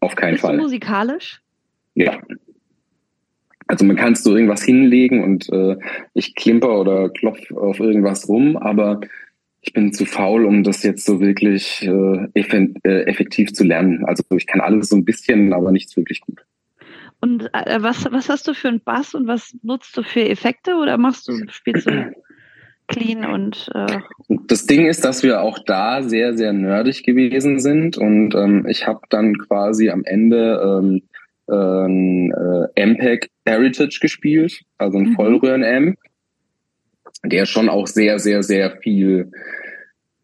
C: Auf keinen
A: Bist
C: Fall.
A: Du musikalisch?
C: Ja. Also man kann so irgendwas hinlegen und äh, ich klimper oder klopf auf irgendwas rum, aber ich bin zu faul, um das jetzt so wirklich äh, äh effektiv zu lernen. Also ich kann alles so ein bisschen, aber nichts wirklich gut.
A: Und äh, was, was hast du für einen Bass und was nutzt du für Effekte oder machst du, spielst du clean und äh
C: das Ding ist, dass wir auch da sehr, sehr nerdig gewesen sind und ähm, ich habe dann quasi am Ende ähm, ein äh, MPEG Heritage gespielt, also ein mhm. Vollröhren-Amp, der schon auch sehr, sehr, sehr viel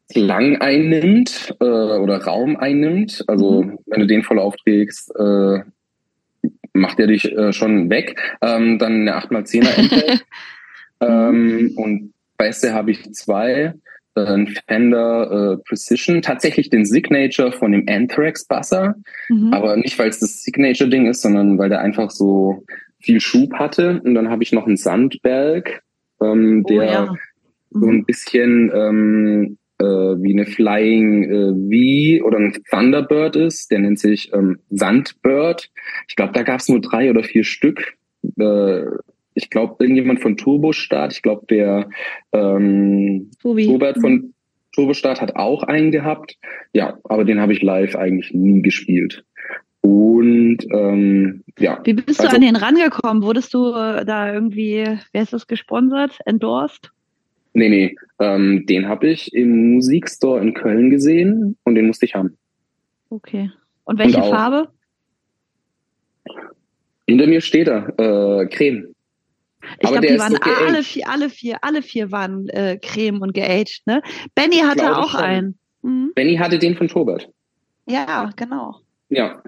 C: Klang einnimmt äh, oder Raum einnimmt. Also mhm. wenn du den voll aufträgst, äh, macht er dich äh, schon weg. Ähm, dann eine 8x10er MPEG. ähm, und Beste habe ich zwei. Ein Fender äh, Precision, tatsächlich den Signature von dem Anthrax Basser, mhm. aber nicht, weil es das Signature-Ding ist, sondern weil der einfach so viel Schub hatte. Und dann habe ich noch einen Sandberg, ähm, oh, der ja. mhm. so ein bisschen ähm, äh, wie eine Flying äh, V oder ein Thunderbird ist. Der nennt sich ähm, Sandbird. Ich glaube, da gab es nur drei oder vier Stück. Äh, ich glaube, irgendjemand von Turbostart, ich glaube, der ähm, Robert von. Turbostart hat auch einen gehabt. Ja, aber den habe ich live eigentlich nie gespielt. Und ähm, ja.
A: Wie bist also, du an den rangekommen? Wurdest du äh, da irgendwie, wer ist das gesponsert, endorsed?
C: Nee, nee. Ähm, den habe ich im Musikstore in Köln gesehen und den musste ich haben.
A: Okay. Und welche
C: Und
A: Farbe?
C: Hinter mir steht er, äh, Creme.
A: Ich glaube, die waren
C: so
A: alle vier, alle vier, alle vier waren äh, Creme und geaged, ne? Benny hatte
C: Glaube
A: auch einen. Mhm.
C: Benny hatte den von Tobert.
A: Ja, genau.
C: Ja.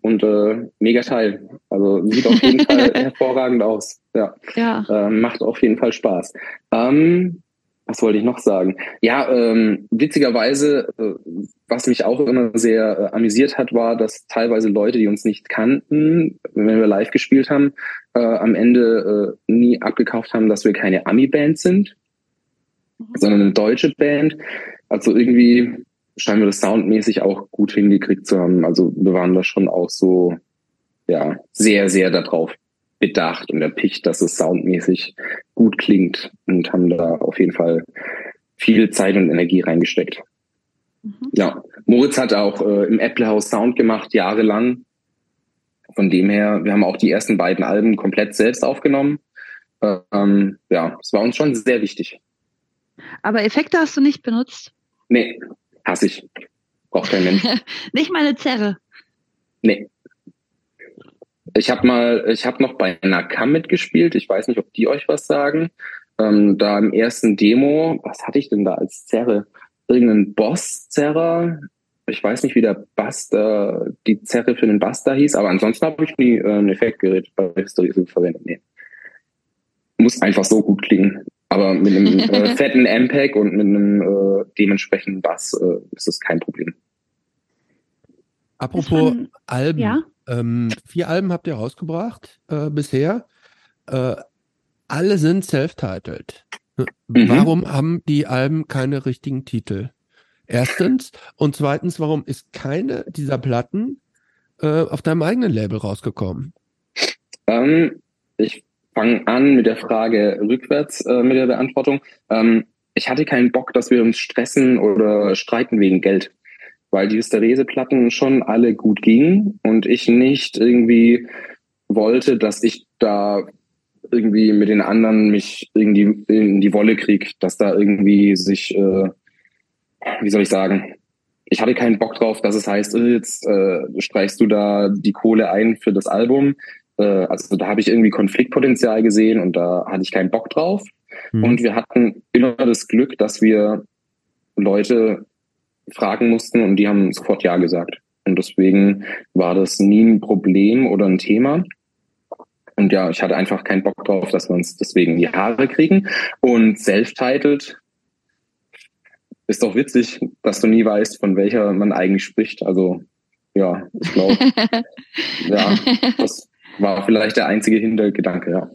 C: Und äh, mega Teil. Also sieht auf jeden Fall hervorragend aus. Ja.
A: Ja.
C: Äh, macht auf jeden Fall Spaß. Ähm, was wollte ich noch sagen? Ja, ähm, witzigerweise, äh, was mich auch immer sehr äh, amüsiert hat, war, dass teilweise Leute, die uns nicht kannten, wenn wir live gespielt haben, äh, am Ende äh, nie abgekauft haben, dass wir keine Ami-Band sind,
A: Mhm.
C: sondern eine deutsche Band. Also irgendwie scheinen wir das soundmäßig auch gut hingekriegt zu haben. Also wir waren da schon auch so, ja, sehr, sehr darauf bedacht und erpicht, dass es soundmäßig gut klingt und haben da auf jeden Fall viel Zeit und Energie reingesteckt.
A: Mhm.
C: Ja, Moritz hat auch äh, im Apple House Sound gemacht, jahrelang. Von dem her, wir haben auch die ersten beiden Alben komplett selbst aufgenommen. Äh, ähm, ja, es war uns schon sehr wichtig.
A: Aber Effekte hast du nicht benutzt?
C: Nee, hasse ich. Braucht kein Mensch.
A: Nicht meine Zerre.
C: Nee. Ich habe mal, ich habe noch bei Nakam mitgespielt. Ich weiß nicht, ob die euch was sagen. Ähm, da im ersten Demo, was hatte ich denn da als Zerre? Irgendein Boss-Zerrer. Ich weiß nicht, wie der Bass da, die Zerre für den da hieß, aber ansonsten habe ich nie äh, ein Effektgerät bei Hysterie verwendet. Nee. Muss einfach so gut klingen. Aber mit einem äh, fetten Ampeg und mit einem äh, dementsprechenden Bass äh, ist es kein Problem.
B: Apropos Alben.
A: Ja?
B: Ähm, vier Alben habt ihr rausgebracht äh, bisher. Äh, alle sind self-titled.
C: Mhm.
B: Warum haben die Alben keine richtigen Titel? Erstens. Und zweitens, warum ist keine dieser Platten äh, auf deinem eigenen Label rausgekommen?
C: Ähm, ich fange an mit der Frage rückwärts äh, mit der Beantwortung. Ähm, ich hatte keinen Bock, dass wir uns stressen oder streiten wegen Geld, weil die Hysterese-Platten schon alle gut gingen und ich nicht irgendwie wollte, dass ich da irgendwie mit den anderen mich irgendwie in die Wolle krieg, dass da irgendwie sich, äh, wie soll ich sagen, ich hatte keinen Bock drauf, dass es heißt, äh, jetzt äh, streichst du da die Kohle ein für das Album. Äh, also da habe ich irgendwie Konfliktpotenzial gesehen und da hatte ich keinen Bock drauf.
B: Hm.
C: Und wir hatten immer das Glück, dass wir Leute fragen mussten und die haben sofort Ja gesagt. Und deswegen war das nie ein Problem oder ein Thema. Und ja, ich hatte einfach keinen Bock drauf, dass wir uns deswegen in die Haare kriegen. Und self-titled ist doch witzig, dass du nie weißt, von welcher man eigentlich spricht. Also ja, ich glaube, ja, das war vielleicht der einzige Hintergedanke, ja.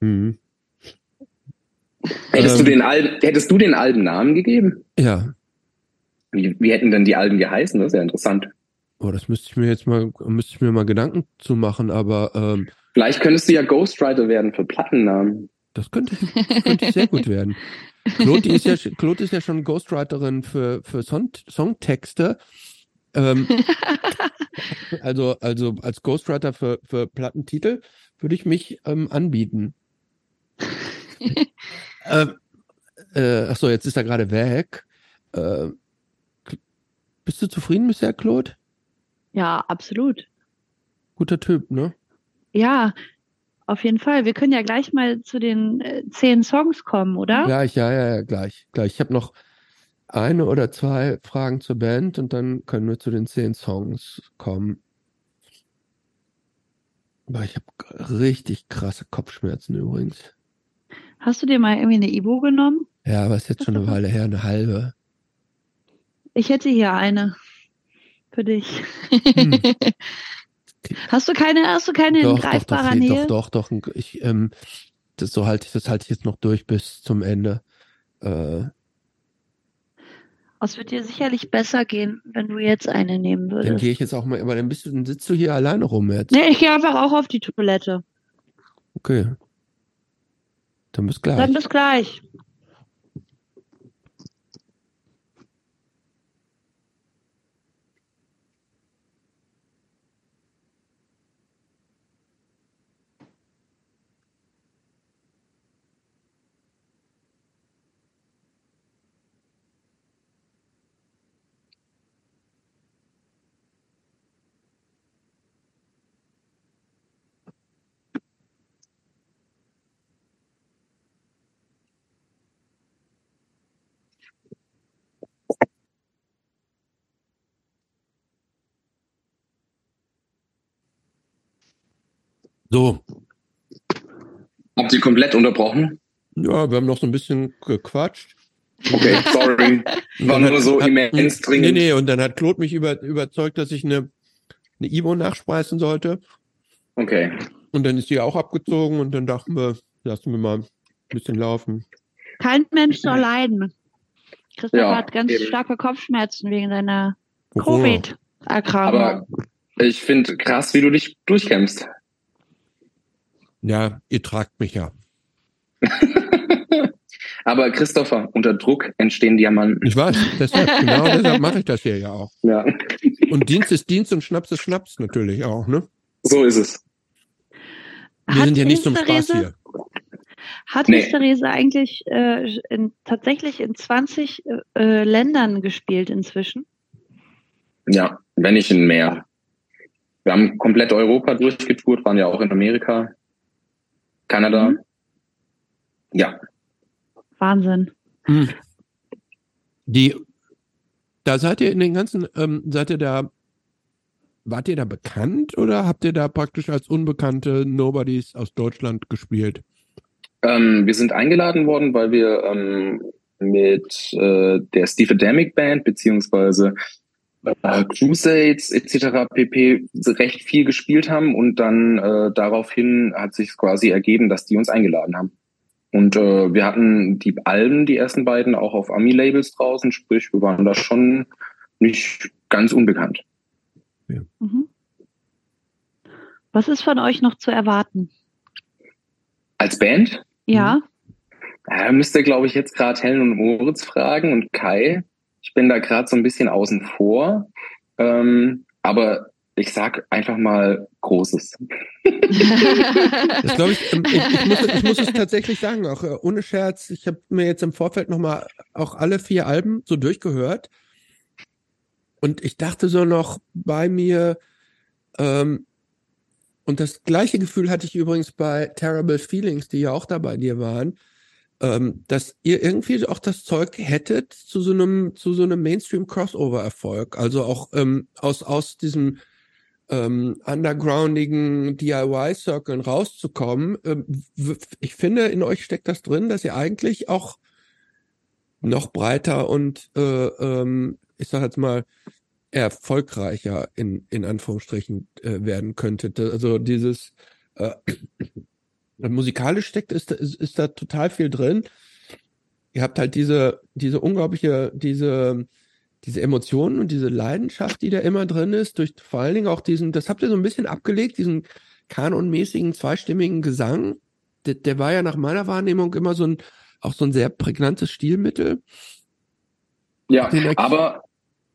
B: Mhm.
C: Hättest,
B: Ähm.
C: du den Alben, hättest du den Alben Namen gegeben?
B: Ja,
C: Wie, wie hätten denn die Alben geheißen? Das ist ja interessant.
B: oh, das müsste ich mir jetzt mal, müsste ich mir mal Gedanken zu machen, aber ähm,
C: Vielleicht könntest du ja Ghostwriter werden für Plattennamen.
B: das könnte, das könnte sehr gut werden. Claude die ist ja, Claude ist ja schon Ghostwriterin für, für Song, Songtexte. Ähm, also, also als Ghostwriter für, für Plattentitel würde ich mich ähm, anbieten. ähm, äh, achso, jetzt ist er gerade weg. Äh, bist du zufrieden bisher, Claude?
A: Ja, absolut.
B: Guter Typ, ne?
A: Ja, auf jeden Fall. Wir können ja gleich mal zu den äh, zehn Songs kommen, oder?
B: Gleich, ja, ja, ja, gleich, gleich. Ich habe noch eine oder zwei Fragen zur Band und dann können wir zu den zehn Songs kommen. Aber ich habe richtig krasse Kopfschmerzen übrigens.
A: Hast du dir mal irgendwie eine Ibo genommen?
B: Ja, aber ist jetzt schon eine Weile her, eine halbe.
A: Ich hätte hier eine für dich.
B: Hm.
A: Hast du keine, hast du keine in
B: Doch, doch, doch,
A: greifbarer Nähe?
B: doch, doch, doch. Ich, ähm, das so halte ich, das halte ich jetzt noch durch bis zum Ende. Äh,
A: Es wird dir sicherlich besser gehen, wenn du jetzt eine nehmen
B: dann
A: würdest.
B: gehe ich jetzt auch mal, aber dann bist du, dann sitzt du hier alleine rum jetzt.
A: Nee, ich gehe einfach auch auf die Toilette.
B: Okay. Dann bis gleich.
A: Dann bis gleich.
B: So.
C: Habt ihr komplett unterbrochen?
B: Ja, wir haben noch so ein bisschen gequatscht.
C: Okay, sorry. War
B: Und dann
C: nur so
B: hat-
C: immens
B: Nee,
C: dringend.
B: nee, und dann hat Claude mich über, überzeugt, dass ich eine, eine Ivo nachspeisen sollte.
C: Okay.
B: Und dann ist die auch abgezogen und dann dachten wir, lassen wir mal ein bisschen laufen.
A: Kein Mensch soll leiden. Christoph
C: Ja,
A: hat ganz
C: eben.
A: starke Kopfschmerzen wegen seiner. Covid-Erkrankung.
C: Aber ich finde krass, wie du dich durchkämpfst.
B: Ja, ihr tragt mich ja.
C: Aber Christopher, unter Druck entstehen Diamanten.
B: Ich weiß, deshalb, genau deshalb mache ich das hier ja auch.
C: Ja,
B: Und Dienst ist Dienst und Schnaps ist Schnaps natürlich auch, ne?
C: so ist es.
B: Wir
A: Hat
B: sind ja nicht zum Spaß hier.
A: Hat
C: Nee.
A: Therese eigentlich äh, in, tatsächlich in 20 äh, Ländern gespielt inzwischen?
C: Ja, wenn nicht in mehr. Wir haben komplett Europa durchgetourt, waren ja auch in Amerika, Kanada.
A: Mhm.
C: Ja,
A: Wahnsinn.
B: Hm. Die, da seid ihr in den ganzen, ähm, seid ihr da, wart ihr da bekannt oder habt ihr da praktisch als unbekannte Nobodies aus Deutschland gespielt?
C: ähm, wir sind eingeladen worden, weil wir ähm, mit äh, der Steve Adamic Band beziehungsweise äh, Crusades etc. pp. recht viel gespielt haben und dann äh, daraufhin hat sich quasi ergeben, dass die uns eingeladen haben. Und äh, wir hatten die Alben, die ersten beiden, auch auf Ami-Labels draußen, sprich, wir waren da schon nicht ganz unbekannt.
A: Mhm. Was ist von euch noch zu erwarten?
C: Als Band
A: Ja,
C: Ja, müsst ihr, glaube ich, jetzt gerade Helen und Moritz fragen und Kai. Ich bin da gerade so ein bisschen außen vor. Ähm, aber ich sag einfach mal Großes.
B: Das ich, ähm, ich, ich, muss, ich muss es tatsächlich sagen, auch äh, ohne Scherz, ich habe mir jetzt im Vorfeld nochmal auch alle vier Alben so durchgehört. Und ich dachte so noch bei mir, ähm, und das gleiche Gefühl hatte ich übrigens bei Terrible Feelings, die ja auch da bei dir waren, ähm, dass ihr irgendwie auch das Zeug hättet zu so einem, zu so einem Mainstream-Crossover-Erfolg. Also auch ähm, aus, aus diesem ähm, undergroundigen DIY-Circlen rauszukommen. Ähm, ich finde, in euch steckt das drin, dass ihr eigentlich auch noch breiter und äh, ähm, ich sag jetzt mal erfolgreicher in, in Anführungsstrichen äh, werden könntet. Also dieses äh, musikalisch steckt, ist, ist, ist da total viel drin. Ihr habt halt diese, diese unglaubliche, diese, diese Emotionen und diese Leidenschaft, die da immer drin ist, durch vor allen Dingen auch diesen, das habt ihr so ein bisschen abgelegt, diesen kanonmäßigen zweistimmigen Gesang. Der, der war ja nach meiner Wahrnehmung immer so ein, auch so ein sehr prägnantes Stilmittel.
C: Ja, aber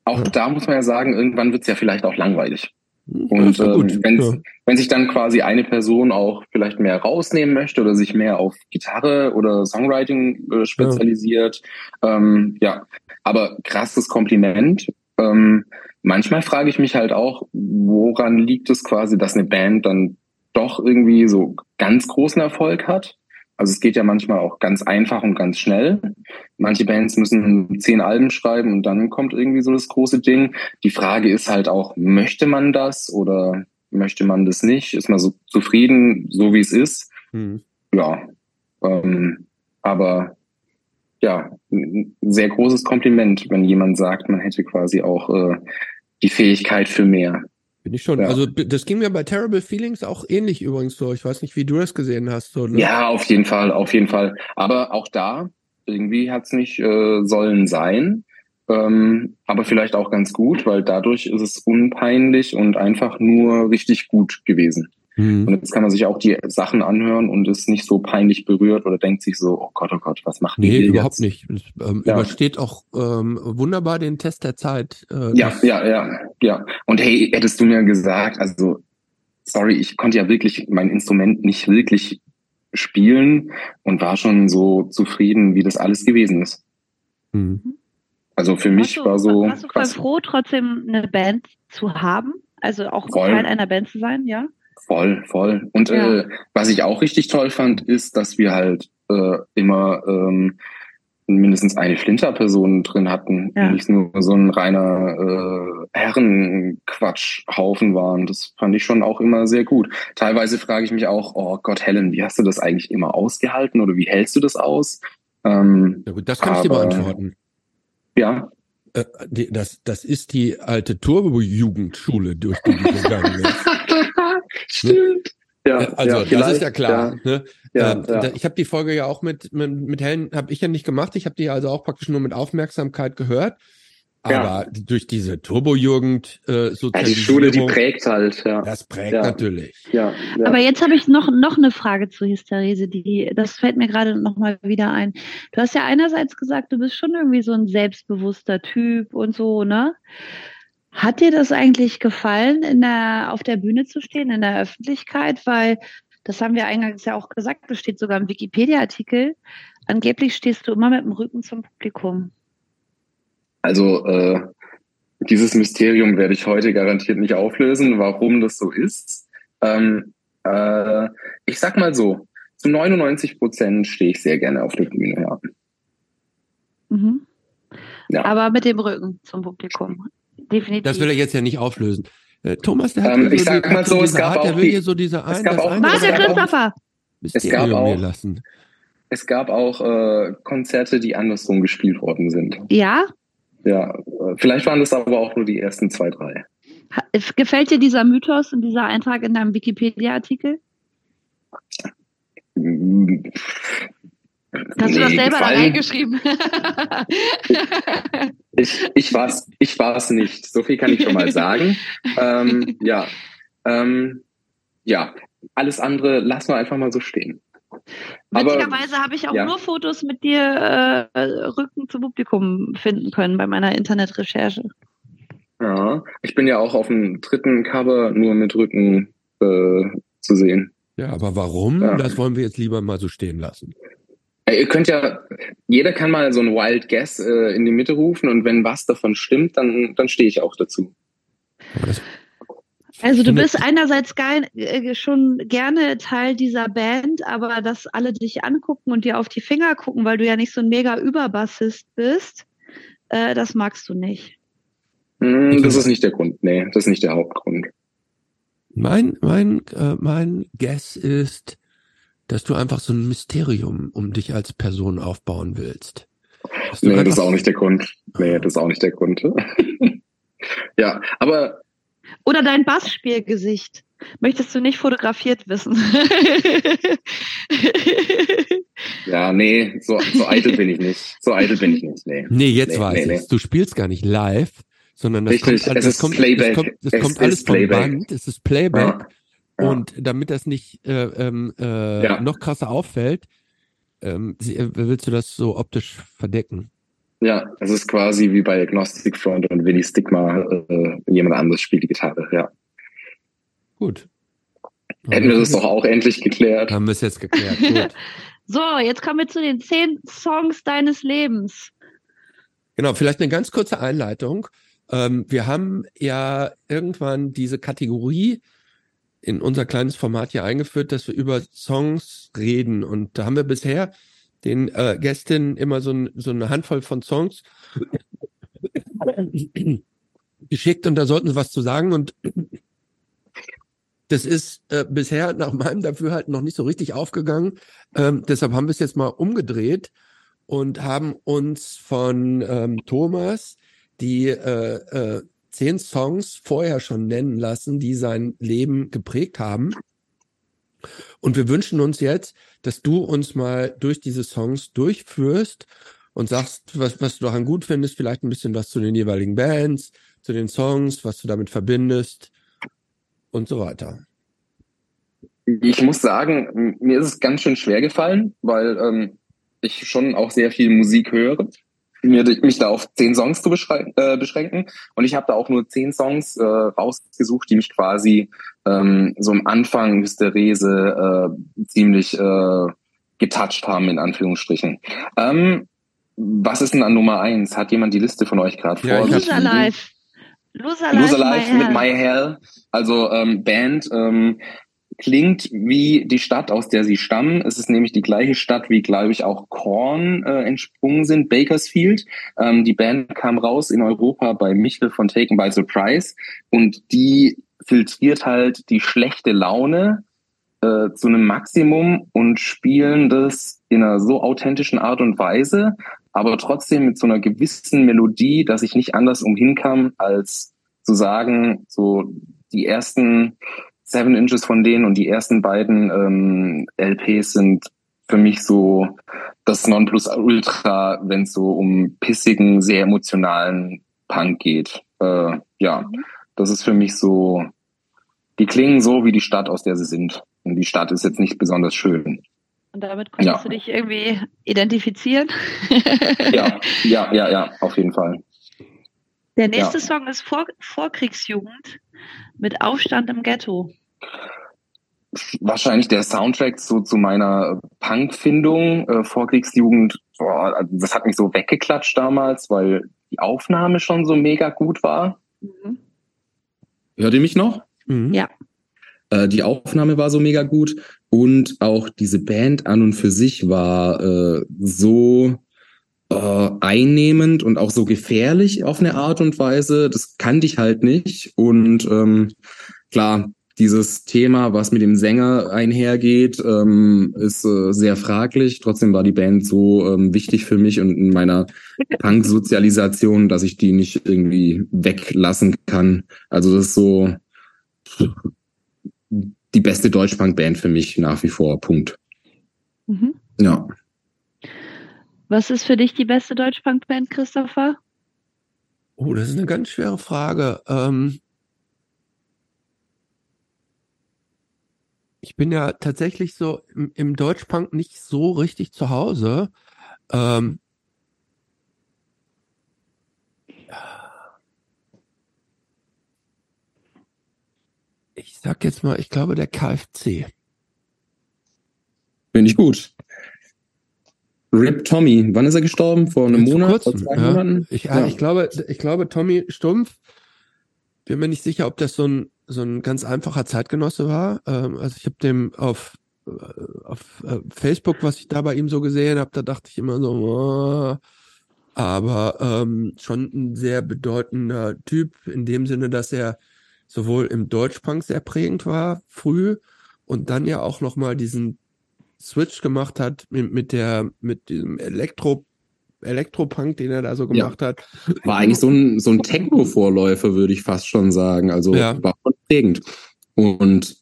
C: auch da muss man ja sagen, irgendwann wird's ja vielleicht auch langweilig. Und ähm, wenn,
B: Ja.
C: wenn sich dann quasi eine Person auch vielleicht mehr rausnehmen möchte oder sich mehr auf Gitarre oder Songwriting äh, spezialisiert, ähm, ja, aber krasses Kompliment. Ähm, manchmal frage ich mich halt auch, woran liegt es quasi, dass eine Band dann doch irgendwie so ganz großen Erfolg hat? Also es geht ja manchmal auch ganz einfach und ganz schnell. Manche Bands müssen zehn Alben schreiben und dann kommt irgendwie so das große Ding. Die Frage ist halt auch, möchte man das oder möchte man das nicht? Ist man so zufrieden, so wie es ist?
B: Hm.
C: Ja. Ähm, aber ja, ein sehr großes Kompliment, wenn jemand sagt, man hätte quasi auch äh, die Fähigkeit für mehr.
B: Bin ich schon.
C: Ja.
B: Also das ging mir bei Terrible Feelings auch ähnlich übrigens so. Ich weiß nicht, wie du das gesehen hast. So, ne?
C: Ja, auf jeden Fall, auf jeden Fall. Aber auch da, irgendwie hat's nicht äh, sollen sein. Ähm, aber vielleicht auch ganz gut, weil dadurch ist es unpeinlich und einfach nur richtig gut gewesen.
B: Hm.
C: Und jetzt kann man sich auch die Sachen anhören und ist nicht so peinlich berührt oder denkt sich so, oh Gott, oh Gott, was machen die
B: Nee, überhaupt
C: jetzt?
B: nicht. Es ähm,
C: Ja.
B: übersteht auch ähm, wunderbar den Test der Zeit. Äh,
C: Ja, ja, ja, ja. Und hey, hättest du mir gesagt, also, sorry, ich konnte ja wirklich mein Instrument nicht wirklich spielen und war schon so zufrieden, wie das alles gewesen ist.
B: Hm.
C: Also für mich
A: du,
C: war so
A: warst du voll
C: krass,
A: froh, trotzdem eine Band zu haben? Also auch
C: Voll.
A: Teil einer Band zu sein, ja?
C: Voll, voll. Und
A: Ja.
C: äh, was ich auch richtig toll fand, ist, dass wir halt äh, immer ähm, mindestens eine Flinter-Person drin hatten,
A: Ja.
C: die nicht nur so ein reiner äh, Herrenquatschhaufen waren. Das fand ich schon auch immer sehr gut. Teilweise frage ich mich auch, oh Gott, Helen, wie hast du das eigentlich immer ausgehalten oder wie hältst du das aus? Ähm,
B: Ja gut, das kann ich dir
C: Aber-
B: beantworten.
C: ja,
B: Äh, die, das, das ist die alte Turbo-Jugendschule, durch die du gegangen bist.
C: stimmt. Ja,
B: Äh, also
C: ja,
B: das ist ja klar. Ne?
C: Ja,
B: Ähm,
C: ja,
B: da- Ich habe die Folge ja auch mit, mit, mit Helen, habe ich ja nicht gemacht. Ich habe die also auch praktisch nur mit Aufmerksamkeit gehört.
C: Ja.
B: Aber durch diese Turbo-Jugend äh,
C: ja. Die Schule, die prägt halt, ja.
B: das prägt
C: Ja.
B: natürlich.
C: ja, ja.
A: Aber jetzt habe ich noch, noch eine Frage zu Hysterese, die, das fällt mir gerade noch mal wieder ein. Du hast ja einerseits gesagt, du bist schon irgendwie so ein selbstbewusster Typ und so, ne? Hat dir das eigentlich gefallen, in der, auf der Bühne zu stehen, in der Öffentlichkeit? Weil, das haben wir eingangs ja auch gesagt, das steht sogar im Wikipedia-Artikel. Angeblich stehst du immer mit dem Rücken zum Publikum.
C: Also äh, dieses Mysterium werde ich heute garantiert nicht auflösen, warum das so ist. Ähm, äh, ich sag mal so, zu 99 Prozent stehe ich sehr gerne auf der Bühne. Ja.
A: Mhm.
C: Ja.
A: Aber mit dem Rücken zum Publikum. Definitiv.
B: Das will er jetzt ja nicht auflösen. Äh, Thomas, der hat
C: Ähm, ich
B: so
C: sag
B: die-
C: mal so, es
B: diese
C: gab
B: Art, der
C: auch
B: will
C: die-
B: hier so diese
C: es
B: ein,
C: gab auch-
A: Warte,
C: es gab auch-
A: Christopher!
B: Lassen.
C: Es gab auch äh, Konzerte, die andersrum gespielt worden sind.
A: Ja?
C: Ja, äh, vielleicht waren das aber auch nur die ersten zwei, drei.
A: Gefällt dir dieser Mythos und dieser Eintrag in deinem Wikipedia-Artikel? Hast du das
C: nee,
A: selber da reingeschrieben?
C: Ich, ich war's, ich war's nicht. So viel kann ich schon mal sagen. ähm, ja, ähm, ja, alles andere lassen wir einfach mal so stehen.
A: Witzigerweise habe ich auch
C: ja.
A: nur Fotos mit dir äh, Rücken zum Publikum finden können bei meiner Internetrecherche.
C: Ja, ich bin ja auch auf dem dritten Cover nur mit Rücken äh, zu sehen.
B: Ja, aber warum?
C: Ja.
B: Das wollen wir jetzt lieber mal so stehen lassen.
C: Äh, Ihr könnt ja, jeder kann mal so ein Wild Guess äh, in die Mitte rufen und wenn was davon stimmt, dann, dann stehe ich auch dazu.
A: Also du bist einerseits geil, äh, schon gerne Teil dieser Band, aber dass alle dich angucken und dir auf die Finger gucken, weil du ja nicht so ein mega Überbassist bist, äh, das magst du nicht.
C: Hm, das ist nicht der Grund. Nee, das ist nicht der Hauptgrund.
B: Mein, mein, äh, mein Guess ist, dass du einfach so ein Mysterium um dich als Person aufbauen willst.
C: Nee, das ist auch nicht der Grund. Nee, das ist auch nicht der Grund. ja, aber
A: Oder dein Bassspielgesicht. Möchtest du nicht fotografiert wissen?
C: ja, nee, so, so eitel bin ich nicht. So eitel bin ich nicht. Nee.
B: Nee, jetzt
C: Nee,
B: weiß
C: nee,
B: ich
C: nee.
B: es. Du spielst gar nicht live, sondern das
C: Richtig,
B: kommt, alles-
C: es
B: das
C: ist
B: kommt,
C: Playback.
B: Das kommt, das
C: Es
B: kommt alles vom
C: Playback.
B: Band. Es ist Playback.
C: Ja. Ja.
B: Und damit das nicht äh, ähm, äh,
C: Ja.
B: noch krasser auffällt, ähm, äh, willst du das so optisch verdecken?
C: Ja, es ist quasi wie bei Agnostic Front und Willy Stigma, äh, jemand anderes spielt die Gitarre, ja.
B: Gut.
C: Hätten wir das doch auch endlich geklärt.
B: Haben wir es jetzt geklärt. Gut.
A: so, jetzt kommen wir zu den zehn Songs deines Lebens.
B: Genau, vielleicht eine ganz kurze Einleitung. Ähm, wir haben ja irgendwann diese Kategorie in unser kleines Format hier eingeführt, dass wir über Songs reden. Und da haben wir bisher den äh, Gästinnen immer so, ein, so eine Handvoll von Songs geschickt und da sollten sie was zu sagen. Und das ist äh, bisher nach meinem Dafürhalten noch nicht so richtig aufgegangen. Ähm, deshalb haben wir es jetzt mal umgedreht und haben uns von ähm, Thomas die äh, äh, zehn Songs vorher schon nennen lassen, die sein Leben geprägt haben. Und wir wünschen uns jetzt, dass du uns mal durch diese Songs durchführst und sagst, was, was du daran gut findest, vielleicht ein bisschen was zu den jeweiligen Bands, zu den Songs, was du damit verbindest und so weiter.
C: Ich muss sagen, mir ist es ganz schön schwer gefallen, weil ähm, ich schon auch sehr viel Musik höre. Mir, mich da auf zehn Songs zu äh, beschränken. Und ich habe da auch nur zehn Songs äh, rausgesucht, die mich quasi ähm, so am Anfang Hysterese äh, ziemlich äh, getoucht haben, in Anführungsstrichen. Ähm, was ist denn an Nummer eins? Hat jemand die Liste von euch gerade
B: Ja,
C: vor?
A: Loser? Life. Loser Life,
C: Loser Life
A: my
C: mit
A: Hell.
C: My Hell, also ähm, Band, ähm, klingt wie die Stadt, aus der sie stammen. Es ist nämlich die gleiche Stadt, wie, glaube ich, auch Korn äh, entsprungen sind, Bakersfield. Ähm, die Band kam raus in Europa bei Michel von Taken by Surprise und die filtriert halt die schlechte Laune äh, zu einem Maximum und spielen das in einer so authentischen Art und Weise, aber trotzdem mit so einer gewissen Melodie, dass ich nicht anders umhin kam, als zu sagen, so die ersten Seven Inches von denen und die ersten beiden ähm, LPs sind für mich so das Nonplusultra, wenn es so um pissigen, sehr emotionalen Punk geht. Äh, ja, mhm. das ist für mich so, die klingen so wie die Stadt, aus der sie sind. Und die Stadt ist jetzt nicht besonders schön.
A: Und damit konntest ja. du dich irgendwie identifizieren?
C: ja, ja, ja, ja, auf jeden Fall.
A: Der nächste ja. Song ist Vor Vorkriegsjugend mit Aufstand im Ghetto?
C: Wahrscheinlich der Soundtrack so zu meiner Punk-Findung, äh, Vorkriegsjugend. Boah, also das hat mich so weggeklatscht damals, weil die Aufnahme schon so mega gut war. Mhm.
D: Hört ihr mich noch?
A: Mhm. Ja.
D: Äh, die Aufnahme war so mega gut und auch diese Band an und für sich war äh, so äh, einnehmend und auch so gefährlich auf eine Art und Weise. Das kannte ich halt nicht. Und ähm, klar, dieses Thema, was mit dem Sänger einhergeht, ähm, ist äh, sehr fraglich. Trotzdem war die Band so ähm, wichtig für mich und in meiner Punk-Sozialisation, dass ich die nicht irgendwie weglassen kann. Also das ist so die beste Deutschpunk-Band für mich nach wie vor. Punkt. Mhm. Ja.
A: Was ist für dich die beste Deutschpunk-Band, Christopher?
B: Oh, das ist eine ganz schwere Frage. Ähm ich bin ja tatsächlich so im, im Deutschpunk nicht so richtig zu Hause. Ähm ich sag jetzt mal, ich glaube der KFC.
D: Finde ich gut. Rip Tommy, wann ist er gestorben? Vor einem Monat?
B: Kurzem, vor zwei ja. Monaten? Ich, ja. ich, glaube, ich glaube, Tommy Stumpf, bin mir nicht sicher, ob das so ein, so ein ganz einfacher Zeitgenosse war. Ähm, also ich habe dem auf, äh, auf äh, Facebook, was ich da bei ihm so gesehen habe, da dachte ich immer so, oh, aber ähm, schon ein sehr bedeutender Typ, in dem Sinne, dass er sowohl im Deutschpunk sehr prägend war, früh, und dann ja auch nochmal diesen Switch gemacht hat mit, mit der, mit diesem Elektro, Elektropunk, den er da so gemacht ja. hat.
D: War eigentlich so ein, so ein Techno-Vorläufer, würde ich fast schon sagen. Also ja. war schon prägend. Und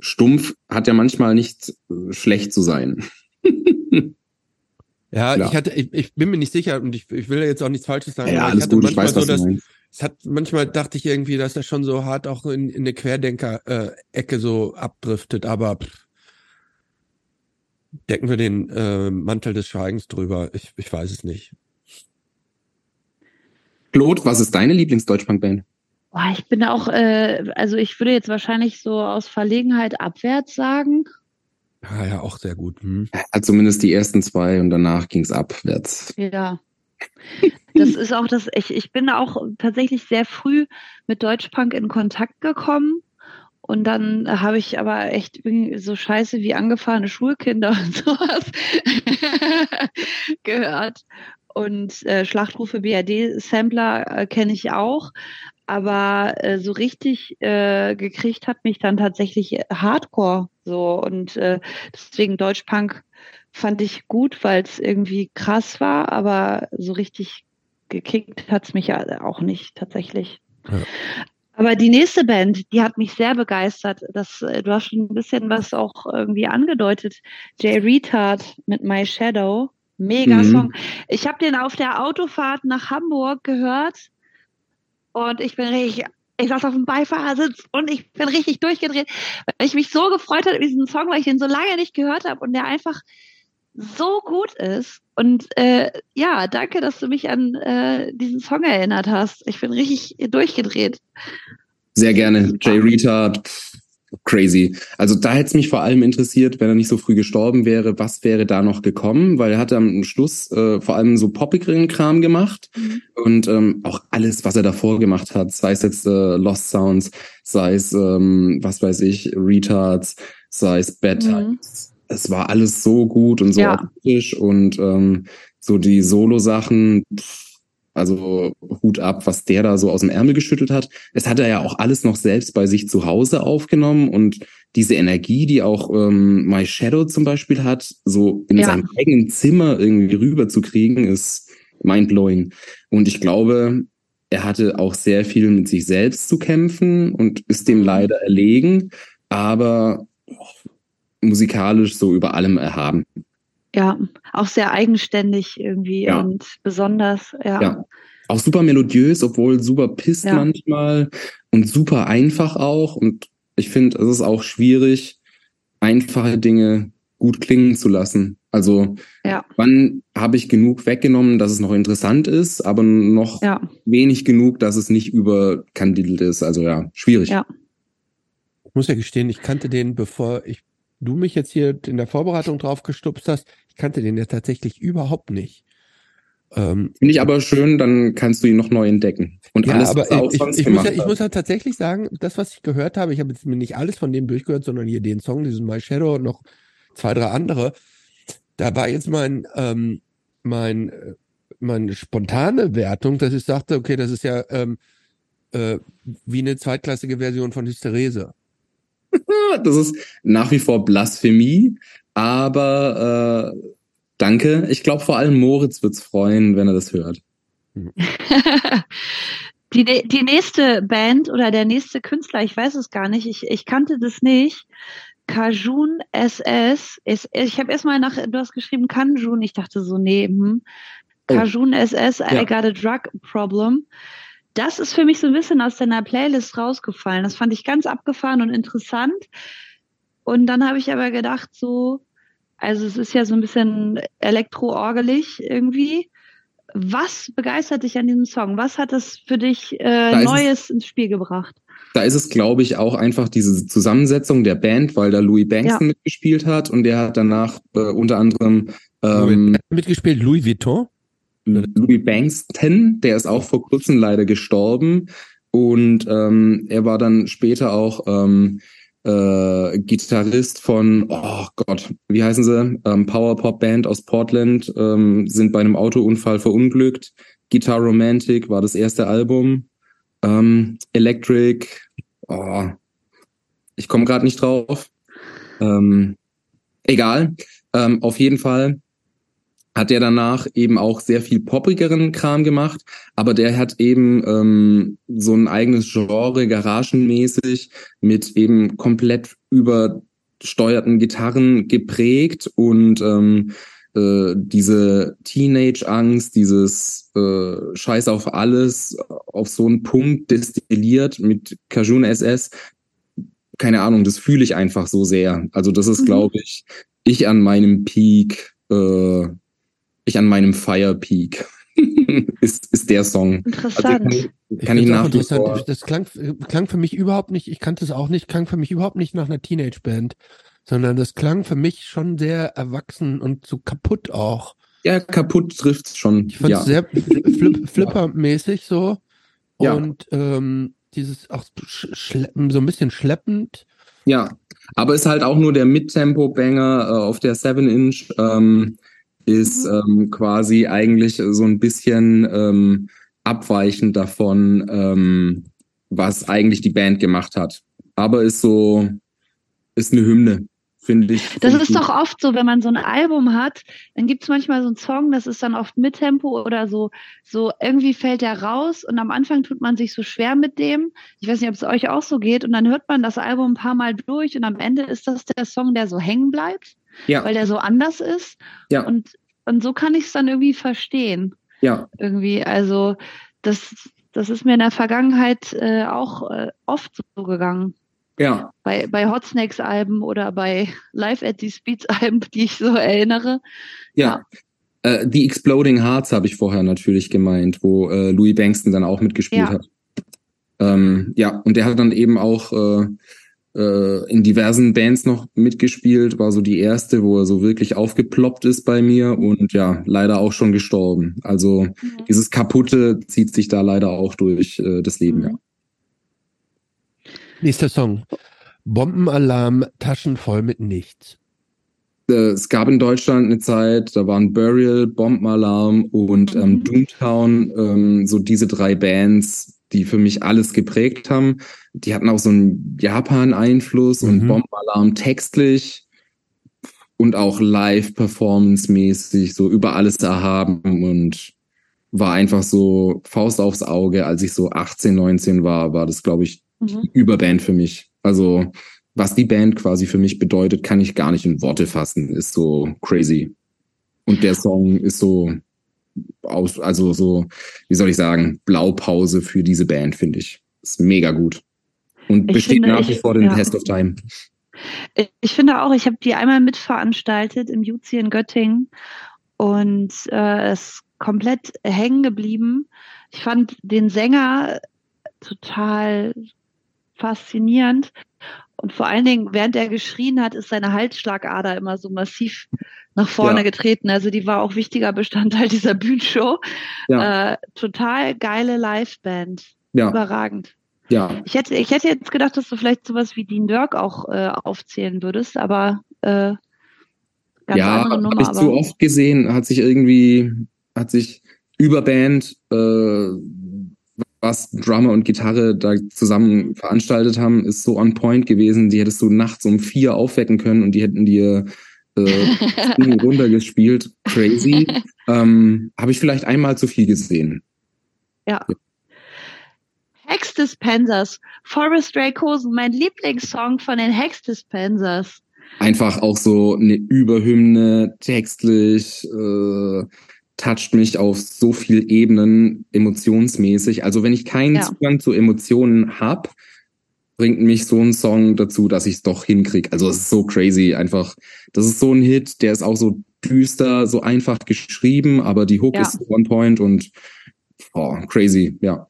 D: stumpf hat ja manchmal nicht schlecht zu sein.
B: ja, Klar. ich hatte, ich, ich, bin mir nicht sicher und ich, ich will jetzt auch nichts Falsches sagen.
D: Ja, alles gut, ich weiß, so, was du meinst.
B: Es hat manchmal dachte ich irgendwie, dass er schon so hart auch in, in eine Querdenker-Ecke äh, so abdriftet, aber pff, decken wir den äh, Mantel des Schweigens drüber. Ich, ich weiß es nicht.
D: Claude, was ist deine Lieblingsdeutschpunk-Band?
A: Boah, ich bin auch, äh, also ich würde jetzt wahrscheinlich so aus Verlegenheit abwärts sagen.
B: Ja, ja, auch sehr gut. Hm.
D: Ja, zumindest die ersten zwei und danach ging es abwärts.
A: Ja. Das ist auch das, ich, ich bin auch tatsächlich sehr früh mit Deutschpunk in Kontakt gekommen. Und dann habe ich aber echt so scheiße wie angefahrene Schulkinder und sowas gehört. Und äh, Schlachtrufe BRD-Sampler äh, kenne ich auch. Aber äh, so richtig äh, gekriegt hat mich dann tatsächlich Hardcore so. Und äh, deswegen Deutschpunk fand ich gut, weil es irgendwie krass war, aber so richtig gekickt hat es mich ja auch nicht tatsächlich. Ja. Aber die nächste Band, die hat mich sehr begeistert. Das, äh, du hast schon ein bisschen was auch irgendwie angedeutet. Jay Retard mit My Shadow. Mega mhm. Song. Ich habe den auf der Autofahrt nach Hamburg gehört und ich bin richtig, ich saß auf dem Beifahrersitz und ich bin richtig durchgedreht, weil ich mich so gefreut habe, diesen Song, weil ich den so lange nicht gehört habe und der einfach so gut ist. Und äh, ja, danke, dass du mich an äh, diesen Song erinnert hast. Ich bin richtig durchgedreht.
D: Sehr gerne. Jay Retard,
C: crazy. Also da hätte es mich vor allem interessiert, wenn er nicht so früh gestorben wäre, was wäre da noch gekommen? Weil er hat am Schluss äh, vor allem so poppigeren Kram gemacht mhm. und ähm, auch alles, was er davor gemacht hat, sei es jetzt äh, Lost Sounds, sei es, ähm, was weiß ich, Retards, sei es Bad mhm. Es war alles so gut und so ja. optisch und ähm, so die Solo-Sachen, also Hut ab, was der da so aus dem Ärmel geschüttelt hat. Es hat er ja auch alles noch selbst bei sich zu Hause aufgenommen und diese Energie, die auch ähm, My Shadow zum Beispiel hat, so in ja. seinem eigenen Zimmer irgendwie rüber zu kriegen, ist mindblowing. Und ich glaube, er hatte auch sehr viel mit sich selbst zu kämpfen und ist dem leider erlegen, aber musikalisch so über allem erhaben.
A: Ja, auch sehr eigenständig irgendwie ja. und besonders, ja. ja.
C: Auch super melodiös, obwohl super pisst ja. manchmal und super einfach auch. Und ich finde, es ist auch schwierig, einfache Dinge gut klingen zu lassen. Also ja. wann habe ich genug weggenommen, dass es noch interessant ist, aber noch ja. wenig genug, dass es nicht überkandidelt ist. Also ja, schwierig. Ja.
B: Ich muss ja gestehen, ich kannte den, bevor ich du mich jetzt hier in der Vorbereitung drauf gestupst hast, ich kannte den ja tatsächlich überhaupt nicht.
C: Ähm, Finde ich aber schön, dann kannst du ihn noch neu entdecken.
B: Und ja, alles, aber ich, ich, ich, muss ja, ich muss ja tatsächlich sagen, das, was ich gehört habe, ich habe jetzt mir nicht alles von dem durchgehört, sondern hier den Song, diesen My Shadow und noch zwei, drei andere. Da war jetzt mein, ähm, mein, meine spontane Wertung, dass ich sagte, okay, das ist ja ähm, äh, wie eine zweitklassige Version von Hysterese.
C: das ist nach wie vor Blasphemie, aber äh, danke. Ich glaube, vor allem Moritz wird's freuen, wenn er das hört.
A: die, die nächste Band oder der nächste Künstler, ich weiß es gar nicht, ich, ich kannte das nicht. Kajun SS. Ist, ich habe erstmal nach, du hast geschrieben Kanjun, ich dachte so, nee, hm. Oh. Kajun oh. SS, I ja. got a drug problem das ist für mich so ein bisschen aus deiner Playlist rausgefallen. Das fand ich ganz abgefahren und interessant. Und dann habe ich aber gedacht, so, also es ist ja so ein bisschen elektroorgelig irgendwie. Was begeistert dich an diesem Song? Was hat es für dich äh, Neues es, ins Spiel gebracht?
C: Da ist es, glaube ich, auch einfach diese Zusammensetzung der Band, weil da Louis Bankston ja. mitgespielt hat und der hat danach äh, unter anderem
B: ähm, mitgespielt Louis Vuitton.
C: Louis Bankston, der ist auch vor kurzem leider gestorben. Und ähm, er war dann später auch ähm, äh, Gitarrist von, oh Gott, wie heißen sie? Ähm, Power Pop Band aus Portland, ähm, sind bei einem Autounfall verunglückt. Guitar Romantic war das erste Album. Ähm, Electric, oh, ich komme gerade nicht drauf. Ähm, egal. Ähm, auf jeden Fall hat der danach eben auch sehr viel poppigeren Kram gemacht, aber der hat eben ähm, so ein eigenes Genre, garagenmäßig, mit eben komplett übersteuerten Gitarren geprägt und ähm, äh, diese Teenage-Angst, dieses äh, Scheiß auf alles auf so einen Punkt destilliert mit Kajun SS. Keine Ahnung, das fühle ich einfach so sehr. Also das ist, mhm. glaube ich, ich an meinem Peak äh, ich an meinem Fire Peak. ist, ist der Song.
A: Interessant. Also
B: kann, kann ich, ich nach interessant. Das klang, klang für mich überhaupt nicht, ich kannte es auch nicht, klang für mich überhaupt nicht nach einer Teenage-Band, sondern das klang für mich schon sehr erwachsen und so kaputt auch.
C: Ja, kaputt trifft's schon.
B: Ich fand
C: es
B: ja. sehr flip, flipper-mäßig so. Ja. Und ähm, dieses auch so ein bisschen schleppend.
C: Ja, aber ist halt auch nur der Mid-Tempo-Banger äh, auf der 7-Inch. Ähm, ist mhm. ähm, quasi eigentlich so ein bisschen ähm, abweichend davon, ähm, was eigentlich die Band gemacht hat. Aber ist so, ist eine Hymne, finde ich.
A: Das ist doch oft so, wenn man so ein Album hat, dann gibt es manchmal so einen Song, das ist dann oft mit Tempo oder so, so irgendwie fällt der raus und am Anfang tut man sich so schwer mit dem. Ich weiß nicht, ob es euch auch so geht und dann hört man das Album ein paar Mal durch und am Ende ist das der Song, der so hängen bleibt ja. weil der so anders ist. Ja. Und, und so kann ich es dann irgendwie verstehen. Ja. Irgendwie, also das, das ist mir in der Vergangenheit äh, auch äh, oft so gegangen. Ja. Bei, bei Hot Snakes Alben oder bei Live at the Speeds Alben, die ich so erinnere.
C: Ja. ja. Äh, die Exploding Hearts habe ich vorher natürlich gemeint, wo äh, Louis Bankston dann auch mitgespielt ja. hat. Ähm, ja, und der hat dann eben auch äh, äh, in diversen Bands noch mitgespielt, war so die erste, wo er so wirklich aufgeploppt ist bei mir und ja, leider auch schon gestorben. Also mhm. dieses Kaputte zieht sich da leider auch durch äh, das Leben, mhm. ja.
B: Nächster Song. Bombenalarm, Taschen voll mit nichts.
C: Äh, es gab in Deutschland eine Zeit, da waren Burial, Bombenalarm und ähm, mhm. Doomtown, ähm, so diese drei Bands, die für mich alles geprägt haben. Die hatten auch so einen Japan-Einfluss mhm. und Bombenalarm textlich und auch live performance-mäßig so über alles erhaben und war einfach so Faust aufs Auge, als ich so 18, 19 war, war das, glaube ich, mhm. Überband für mich. Also was die Band quasi für mich bedeutet, kann ich gar nicht in Worte fassen. Ist so crazy. Und der Song ist so aus, also so, wie soll ich sagen, Blaupause für diese Band, finde ich. Ist mega gut. Und ich besteht finde, nach wie vor den ja. Test of Time.
A: Ich finde auch, ich habe die einmal mitveranstaltet im Juzi in Göttingen und äh, ist komplett hängen geblieben. Ich fand den Sänger total faszinierend. Und vor allen Dingen, während er geschrien hat, ist seine Halsschlagader immer so massiv nach vorne ja. getreten. Also die war auch wichtiger Bestandteil dieser Bühnenshow. Ja. Äh, total geile Liveband. Ja. Überragend. Ja. Ich hätte, ich hätte jetzt gedacht, dass du vielleicht sowas wie Dean Dirk auch äh, aufzählen würdest, aber äh,
C: ganz ja, andere Nummer. Ich aber. zu oft gesehen, hat sich irgendwie, hat sich über Band äh, was Drummer und Gitarre da zusammen veranstaltet haben, ist so on point gewesen. Die hättest du nachts um vier aufwecken können und die hätten dir äh, runtergespielt. Crazy. ähm, Habe ich vielleicht einmal zu viel gesehen.
A: Ja. ja. Hex Dispensers. Forest Dracosen, mein Lieblingssong von den Hex Dispensers.
C: Einfach auch so eine Überhymne, textlich, äh, toucht mich auf so viel Ebenen emotionsmäßig. Also wenn ich keinen ja. Zugang zu Emotionen habe, bringt mich so ein Song dazu, dass ich es doch hinkriege. Also es ist so crazy einfach. Das ist so ein Hit, der ist auch so düster, so einfach geschrieben, aber die Hook ja. ist one point und oh, crazy, ja.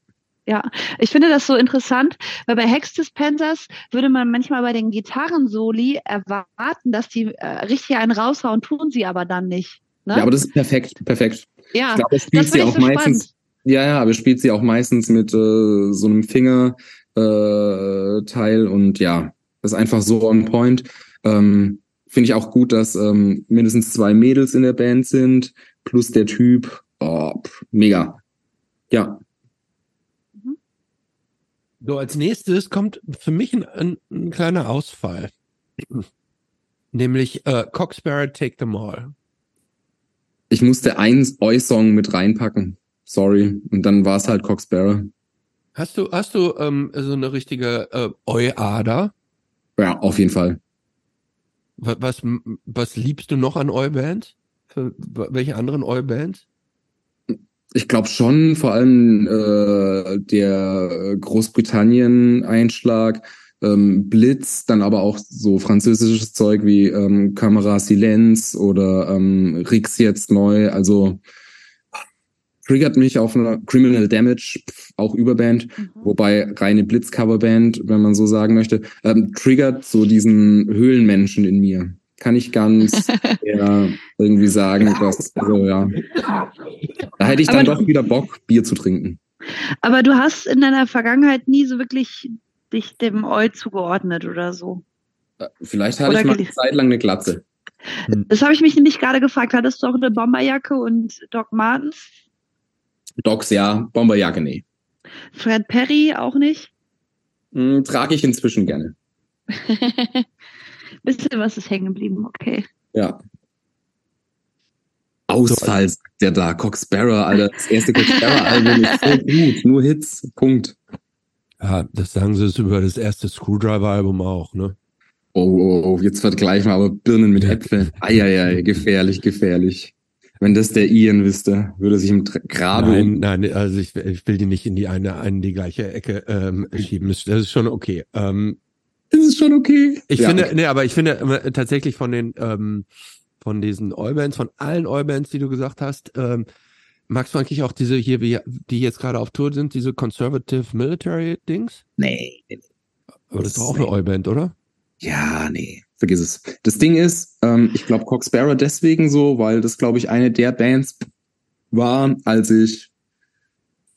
A: Ja, ich finde das so interessant, weil bei Hex Dispensers würde man manchmal bei den Gitarrensoli erwarten, dass die äh, richtig einen raushauen, tun sie aber dann nicht.
C: Ne? Ja, aber das ist perfekt, perfekt. Ja, ich glaube, spielt sie auch so meistens. Spannend. Ja, ja, aber spielt sie auch meistens mit äh, so einem Fingerteil äh, und ja, das ist einfach so on point. Ähm, Finde ich auch gut, dass ähm, mindestens zwei Mädels in der Band sind, plus der Typ. Oh, mega. Ja.
B: So, als nächstes kommt für mich ein, ein, ein kleiner Ausfall. Nämlich äh, Coxbearer Take Them All.
C: Ich musste einen Oi-Song mit reinpacken. Sorry. Und dann war es halt Coxbearer.
B: Hast du, hast du ähm, so eine richtige äh, Oi-Ader?
C: Ja, auf jeden Fall.
B: Was, was, was liebst du noch an Oi-Bands? welche anderen Oi-Bands?
C: Ich glaube schon, vor allem äh, der Großbritannien-Einschlag ähm, Blitz, dann aber auch so französisches Zeug wie ähm, Camera Silence oder ähm, Rix jetzt neu. Also triggert mich auf eine Criminal Damage, auch Überband, mhm. wobei reine Blitz-Coverband, wenn man so sagen möchte, ähm, triggert so diesen Höhlenmenschen in mir. Kann ich ganz ja, irgendwie sagen, dass, also ja. Da hätte ich dann aber doch wieder Bock, Bier zu trinken.
A: Aber du hast in deiner Vergangenheit nie so wirklich dich dem Eu zugeordnet oder so.
C: Äh, vielleicht hatte oder ich mal eine Zeit lang eine Glatze.
A: Das habe ich mich nämlich gerade gefragt. Hattest du auch eine Bomberjacke und Doc Martens?
C: Docs ja, Bomberjacke nee.
A: Fred Perry auch nicht?
C: Hm, trage ich inzwischen gerne.
A: Bisschen was ist hängen geblieben, okay.
C: Ja. Ausfall, sagt der da. Cox Sparrow, Alter. Das erste Cox Sparrow Album ist so gut. Nur Hits. Punkt.
B: Ja, das sagen sie es über das erste Screwdriver-Album auch, ne?
C: Oh, oh, oh, jetzt vergleichen wir aber Birnen mit Äpfeln. Eieiei, gefährlich, gefährlich. Wenn das der Ian wüsste, würde sich im Grabe.
B: Nein, nein, also ich, ich, will die nicht in die eine, in die gleiche Ecke ähm, schieben. Das ist schon okay. Ähm,
C: das ist schon okay.
B: Ich ja, finde, okay. nee, aber ich finde äh, tatsächlich von den ähm, von diesen Allbands, von allen Allbands, die du gesagt hast, ähm, Magst du eigentlich auch diese hier, die jetzt gerade auf Tour sind, diese Conservative Military Dings?
C: Nee.
B: Aber das ist doch auch eine Oi-Band, oder?
C: Ja, nee, vergiss es. Das Ding ist, ähm, ich glaube Cox deswegen so, weil das, glaube ich, eine der Bands war, als ich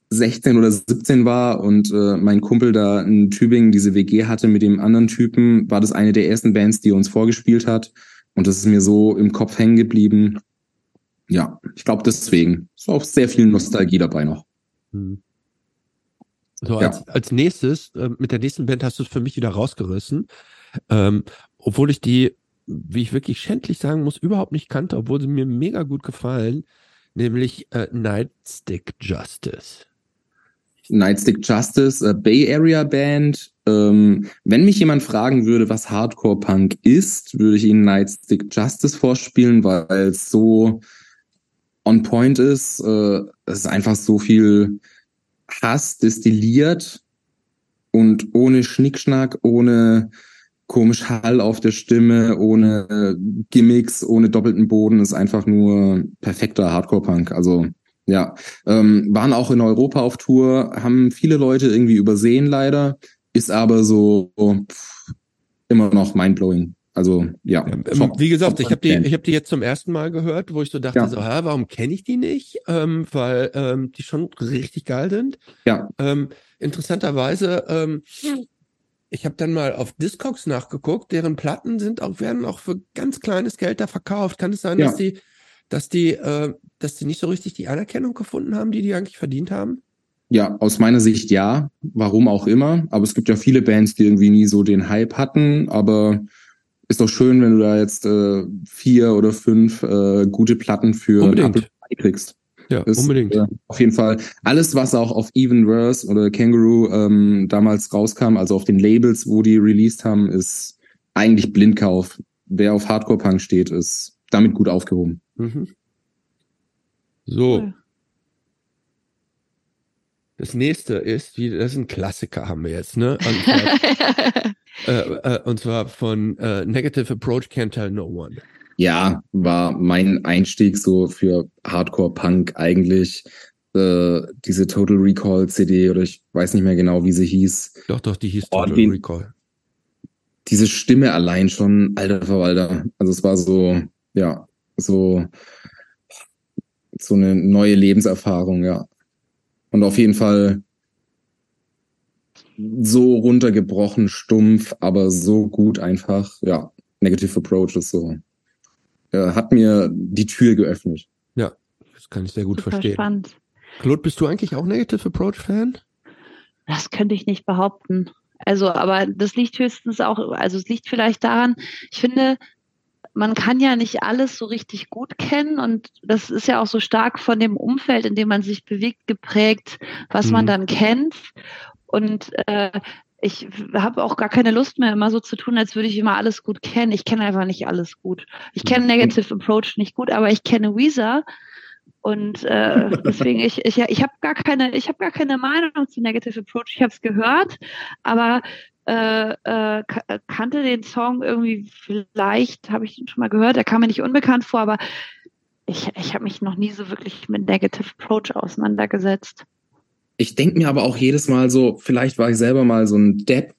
C: 16 oder 17 war und äh, mein Kumpel da in Tübingen diese WG hatte mit dem anderen Typen, war das eine der ersten Bands, die er uns vorgespielt hat. Und das ist mir so im Kopf hängen geblieben. Ja, ich glaube deswegen. Ist auch sehr viel Nostalgie dabei noch. Hm.
B: So, als, ja. als nächstes, äh, mit der nächsten Band hast du es für mich wieder rausgerissen. Ähm, obwohl ich die, wie ich wirklich schändlich sagen muss, überhaupt nicht kannte, obwohl sie mir mega gut gefallen, nämlich äh, Nightstick Justice.
C: Nightstick Justice, äh, Bay Area Band. Ähm, wenn mich jemand fragen würde, was Hardcore Punk ist, würde ich ihnen Nightstick Justice vorspielen, weil es so on point ist. Äh, es ist einfach so viel Hass destilliert und ohne Schnickschnack, ohne komisch Hall auf der Stimme, ohne äh, Gimmicks, ohne doppelten Boden, ist einfach nur perfekter Hardcore-Punk. Also ja, ähm, waren auch in Europa auf Tour, haben viele Leute irgendwie übersehen leider, ist aber so pff, immer noch mindblowing. Also ja.
B: Ähm, wie gesagt, ich habe die, ich habe die jetzt zum ersten Mal gehört, wo ich so dachte, ja. so, hä, warum kenne ich die nicht? Ähm, weil ähm, die schon richtig geil sind.
C: Ja.
B: Ähm, interessanterweise, ähm, ich habe dann mal auf Discogs nachgeguckt, deren Platten sind auch werden auch für ganz kleines Geld da verkauft. Kann es sein, ja. dass die, dass die, äh, dass die nicht so richtig die Anerkennung gefunden haben, die die eigentlich verdient haben?
C: Ja, aus meiner Sicht ja. Warum auch immer. Aber es gibt ja viele Bands, die irgendwie nie so den Hype hatten. Aber ist doch schön, wenn du da jetzt äh, vier oder fünf äh, gute Platten für kriegst.
B: Ja, ist, unbedingt.
C: Äh, auf jeden Fall alles, was auch auf Even Verse oder Kangaroo ähm, damals rauskam, also auf den Labels, wo die released haben, ist eigentlich Blindkauf. Wer auf Hardcore-Punk steht, ist damit gut aufgehoben. Mhm.
B: So. Das nächste ist, wie, das ist ein Klassiker, haben wir jetzt, ne? Äh, äh, und zwar von äh, Negative Approach Can't Tell No One.
C: Ja, war mein Einstieg so für Hardcore-Punk eigentlich. Äh, diese Total Recall CD oder ich weiß nicht mehr genau, wie sie hieß.
B: Doch, doch, die hieß Total oh, Recall.
C: Diese Stimme allein schon, alter Verwalter. Also es war so, ja, so, so eine neue Lebenserfahrung, ja. Und auf jeden Fall so runtergebrochen, stumpf, aber so gut einfach. Ja, Negative Approach ist so. Ja, hat mir die Tür geöffnet.
B: Ja, das kann ich sehr gut
A: Super
B: verstehen.
A: Spannend.
B: Claude, bist du eigentlich auch Negative Approach Fan?
A: Das könnte ich nicht behaupten. Also, aber das liegt höchstens auch, also es liegt vielleicht daran, ich finde, man kann ja nicht alles so richtig gut kennen und das ist ja auch so stark von dem Umfeld, in dem man sich bewegt, geprägt, was mhm. man dann kennt. Und äh, ich habe auch gar keine Lust mehr, immer so zu tun, als würde ich immer alles gut kennen. Ich kenne einfach nicht alles gut. Ich kenne mhm. Negative Approach nicht gut, aber ich kenne Weezer. Und äh, deswegen, ich, ich, ich habe gar keine, ich habe gar keine Meinung zu Negative Approach. Ich habe es gehört, aber äh, äh, kannte den Song irgendwie vielleicht, habe ich ihn schon mal gehört, er kam mir nicht unbekannt vor, aber ich, ich habe mich noch nie so wirklich mit Negative Approach auseinandergesetzt
C: ich denke mir aber auch jedes Mal so, vielleicht war ich selber mal so ein Depp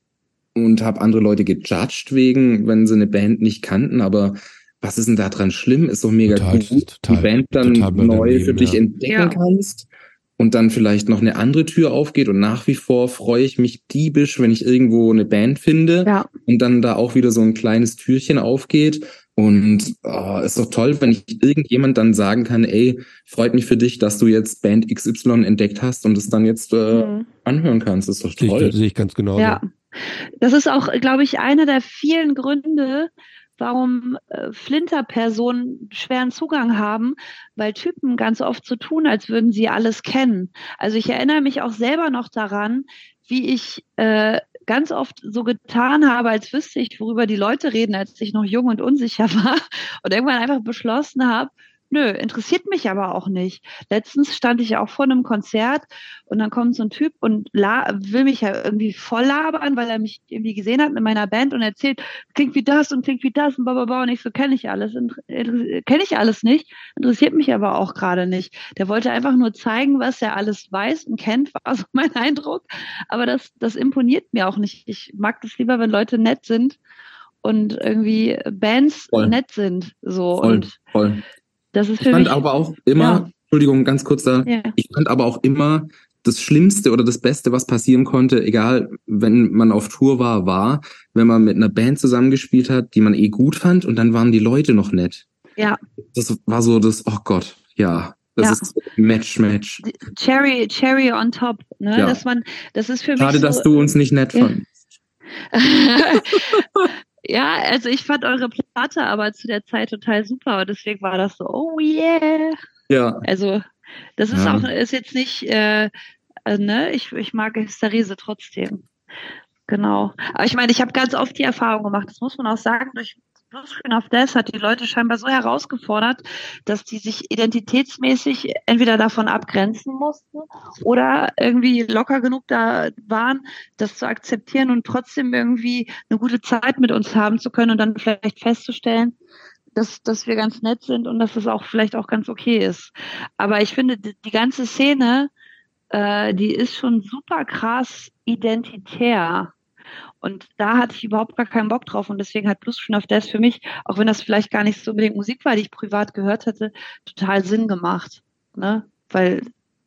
C: und habe andere Leute gejudged wegen, wenn sie eine Band nicht kannten, aber was ist denn da dran schlimm? Ist doch mega total, gut, total, die Band dann neu für dich ja. entdecken ja. kannst und dann vielleicht noch eine andere Tür aufgeht und nach wie vor freue ich mich diebisch, wenn ich irgendwo eine Band finde ja. und dann da auch wieder so ein kleines Türchen aufgeht und oh, ist doch toll, wenn ich irgendjemand dann sagen kann, ey, freut mich für dich, dass du jetzt Band XY entdeckt hast und es dann jetzt äh, mhm. anhören kannst. Das ist doch toll.
B: Das sehe ich ganz genau.
A: Ja. Das ist auch, glaube ich, einer der vielen Gründe, warum äh, Flinter-Personen schweren Zugang haben, weil Typen ganz oft so tun, als würden sie alles kennen. Also ich erinnere mich auch selber noch daran, wie ich äh, ganz oft so getan habe, als wüsste ich, worüber die Leute reden, als ich noch jung und unsicher war und irgendwann einfach beschlossen habe, nö, interessiert mich aber auch nicht. Letztens stand ich ja auch vor einem Konzert und dann kommt so ein Typ und la will mich ja irgendwie voll labern, weil er mich irgendwie gesehen hat mit meiner Band und erzählt, klingt wie das und klingt wie das und bla und ich so, kenne ich alles, kenne ich alles nicht, interessiert mich aber auch gerade nicht. Der wollte einfach nur zeigen, was er alles weiß und kennt, war so mein Eindruck. Aber das, das imponiert mir auch nicht. Ich mag das lieber, wenn Leute nett sind und irgendwie Bands voll. nett sind. So
C: voll,
A: und
C: voll.
A: Das ist für
C: ich fand
A: mich,
C: aber auch immer, ja. Entschuldigung, ganz kurz da, ja. ich fand aber auch immer das Schlimmste oder das Beste, was passieren konnte, egal, wenn man auf Tour war, war, wenn man mit einer Band zusammengespielt hat, die man eh gut fand und dann waren die Leute noch nett.
A: Ja.
C: Das war so das, oh Gott, ja. Das ja. ist Match, Match.
A: Cherry, Cherry on top, ne? Ja. Dass man, das ist für mich.
C: Schade,
A: so,
C: dass du uns nicht nett fandest.
A: ja, also ich fand eure Platte aber zu der Zeit total super und deswegen war das so, oh yeah.
C: Ja.
A: Also das ist ja. auch, ist jetzt nicht, äh, äh, ne, ich, ich mag Hysterise trotzdem. Genau. Aber ich meine, ich habe ganz oft die Erfahrung gemacht, das muss man auch sagen, durch Bluescreen of Death hat die Leute scheinbar so herausgefordert, dass die sich identitätsmäßig entweder davon abgrenzen mussten oder irgendwie locker genug da waren, das zu akzeptieren und trotzdem irgendwie eine gute Zeit mit uns haben zu können und dann vielleicht festzustellen, dass, dass wir ganz nett sind und dass es auch vielleicht auch ganz okay ist. Aber ich finde, die, die ganze Szene, äh, die ist schon super krass identitär. Und da hatte ich überhaupt gar keinen Bock drauf. Und deswegen hat Blues of Death für mich, auch wenn das vielleicht gar nicht so unbedingt Musik war, die ich privat gehört hatte, total Sinn gemacht. Ne? Weil,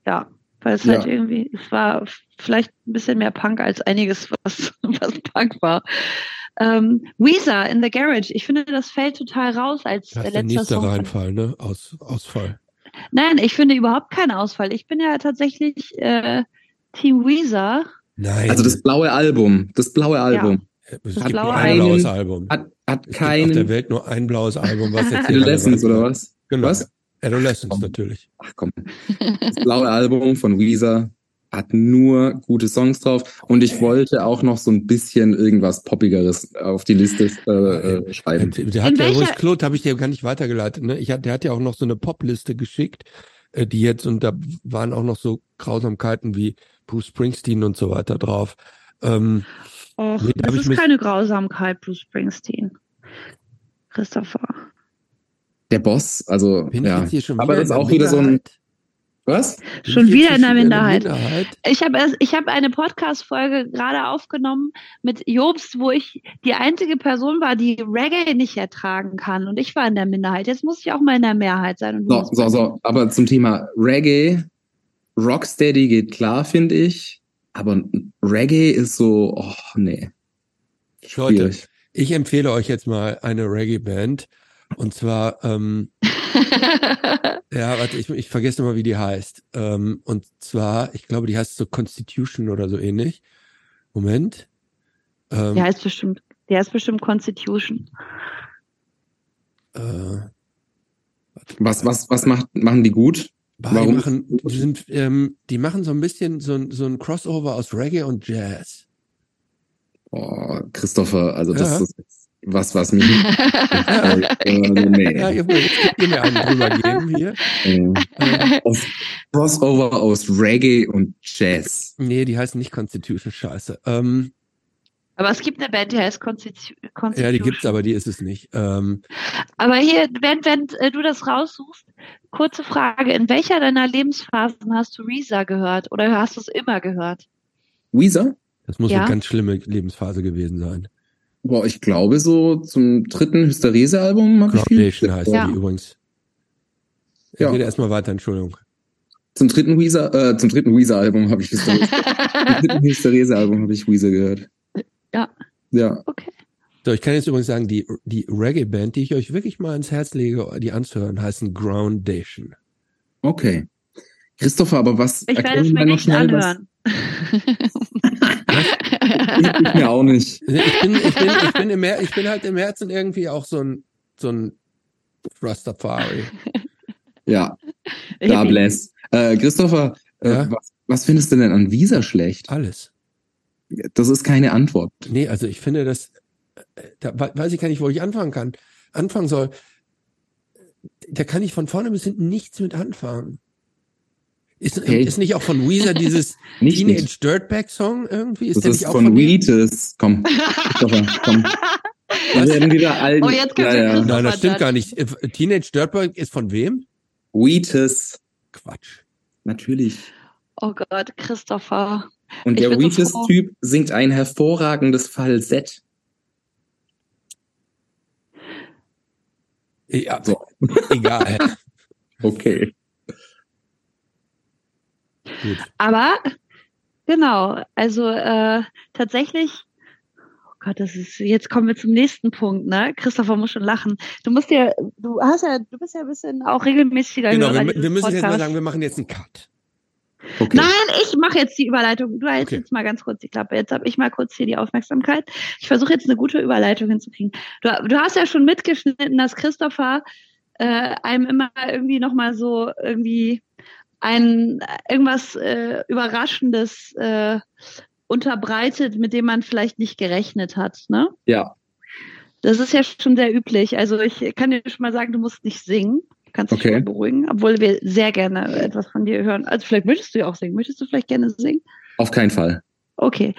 A: ja, weil es halt ja. halt irgendwie, es war vielleicht ein bisschen mehr Punk als einiges, was, was Punk war. Ähm, Weezer in the Garage, ich finde, das fällt total raus als
B: das
A: letzter
B: der nächste Song. Reinfall, ne? Aus, Ausfall.
A: Nein, ich finde überhaupt keinen Ausfall. Ich bin ja tatsächlich äh, Team Weezer.
C: Nein. Also das blaue Album, das blaue Album.
B: Ja. Es hat blaue ein blaues Album.
C: Hat, hat es keinen.
B: Gibt auf der Welt nur ein blaues Album, was jetzt
C: Adolescence oder was?
B: Genau.
C: Was?
B: Adolescence natürlich.
C: Ach komm. Das blaue Album von Weezer hat nur gute Songs drauf und ich wollte auch noch so ein bisschen irgendwas Poppigeres auf die Liste äh, äh, schreiben.
B: Der hat ja übrigens, Claude, habe ich dir gar nicht weitergeleitet, ne? Ich hat, der hat ja auch noch so eine Popliste geschickt, äh, die jetzt, und da waren auch noch so Grausamkeiten wie Bruce Springsteen und so weiter drauf. Ähm,
A: Och, nee, das ist keine Grausamkeit, Bruce Springsteen. Christopher.
C: Der Boss, also ja. Aber das ist auch wieder so ein. Was?
A: Schon wieder in der Minderheit. Minderheit. Ich habe ich hab eine Podcast-Folge gerade aufgenommen mit Jobst, wo ich die einzige Person war, die Reggae nicht ertragen kann. Und ich war in der Minderheit. Jetzt muss ich auch mal in der Mehrheit sein.
C: so, so, so. Aber zum Thema Reggae Rocksteady geht klar, finde ich. Aber Reggae ist so, oh nee.
B: Leute, ich empfehle euch jetzt mal eine Reggae-Band. Und zwar, ähm, ja, warte, ich, ich vergesse immer, wie die heißt. Ähm, und zwar, ich glaube, die heißt so Constitution oder so ähnlich. Moment.
A: Ähm, die heißt bestimmt, die heißt bestimmt Constitution.
C: Äh, was, was, was macht, machen die gut?
B: Warum? Die machen, die, sind, ähm, die machen so ein bisschen so, ein so ein Crossover aus Reggae und Jazz.
C: Oh, Christopher, also das ja. ist was, was mich.
B: äh, nee. Ja, ihr wollt mir einen drüber geben hier.
C: Äh, Crossover aus Reggae und Jazz.
B: Nee, die heißen nicht Constitution, scheiße. Ähm,
A: aber es gibt eine Band, die heißt Constitution.
B: Ja, die gibt's, aber die ist es nicht. Ähm,
A: aber hier, wenn, wenn äh, du das raussuchst, kurze Frage, in welcher deiner Lebensphasen hast du Reza gehört oder hast du es immer gehört?
C: Weezer?
B: Das muss ja? eine ganz schlimme Lebensphase gewesen sein.
C: Boah, ich glaube so zum dritten Hysterese-Album
B: habe ich viel. heißt ja. die übrigens. Ich ja. rede erstmal weiter, Entschuldigung.
C: Zum dritten Weezer, äh, zum dritten Weezer-Album habe ich Hysterese. zum dritten Hysterese-Album habe ich Weezer gehört.
A: Ja.
C: Ja.
A: Okay.
B: So, ich kann jetzt übrigens sagen, die, die Reggae-Band, die ich euch wirklich mal ans Herz lege, die anzuhören, heißen Groundation.
C: Okay. Christopher, aber was
A: ich werde es mir nicht anhören.
C: ich mir auch nicht.
B: Ich bin, ich bin, ich bin, im, ich bin halt im Herzen irgendwie auch so ein, so ein Rastafari.
C: Ja. Da bless. Äh, Christopher, äh, ja? was, was findest du denn an Visa schlecht?
B: Alles.
C: Das ist keine Antwort.
B: Nee, also ich finde das, da weiß ich gar nicht, wo ich anfangen kann, anfangen soll. da kann ich von vorne bis hinten nichts mit anfangen. Ist,
C: Okay.
B: ist nicht auch von Weezer dieses
C: Nicht,
B: Teenage
C: nicht.
B: Dirtbag Song irgendwie? Ist
C: Das
B: der
C: ist
B: nicht auch
C: von
B: von?
C: Wheatus. Komm. Christopher, komm. Wir werden wieder alt.
A: Oh, jetzt
C: ja, ja.
B: Nein, das stimmt gar nicht. Äh, Teenage Dirtbag ist von wem?
C: Wheatus.
B: Quatsch.
C: Natürlich.
A: Oh Gott, Christopher.
C: Und
A: Ich
C: der
A: bin so
C: singt ein hervorragendes Falsett.
B: Ja,
C: So.
B: egal.
C: Okay.
B: Gut.
A: Aber genau, also äh, tatsächlich, oh Gott, das ist, jetzt kommen wir zum nächsten Punkt, ne? Christopher muss schon lachen. Du musst dir, du hast ja, du bist ja ein bisschen auch regelmäßiger
B: Genau,
A: Hörer
B: wir, wir müssen jetzt mal sagen, wir machen jetzt einen Cut.
C: Okay.
A: Nein, ich mache jetzt die Überleitung. Du hältst
B: Okay.
A: jetzt mal ganz kurz die Klappe. Jetzt habe ich mal kurz hier die Aufmerksamkeit. Ich versuche jetzt eine gute Überleitung hinzukriegen. Du, du hast ja schon mitgeschnitten, dass Christopher äh, einem immer irgendwie nochmal so irgendwie ein irgendwas äh, Überraschendes äh, unterbreitet, mit dem man vielleicht nicht gerechnet hat. Ne?
C: Ja.
A: Das ist ja schon sehr üblich. Also ich kann dir schon mal sagen, du musst nicht singen. Kannst dich
C: Okay.
A: mal beruhigen, obwohl wir sehr gerne etwas von dir hören. Also vielleicht möchtest du ja auch singen. Möchtest du vielleicht gerne singen?
C: Auf keinen Fall.
A: Okay.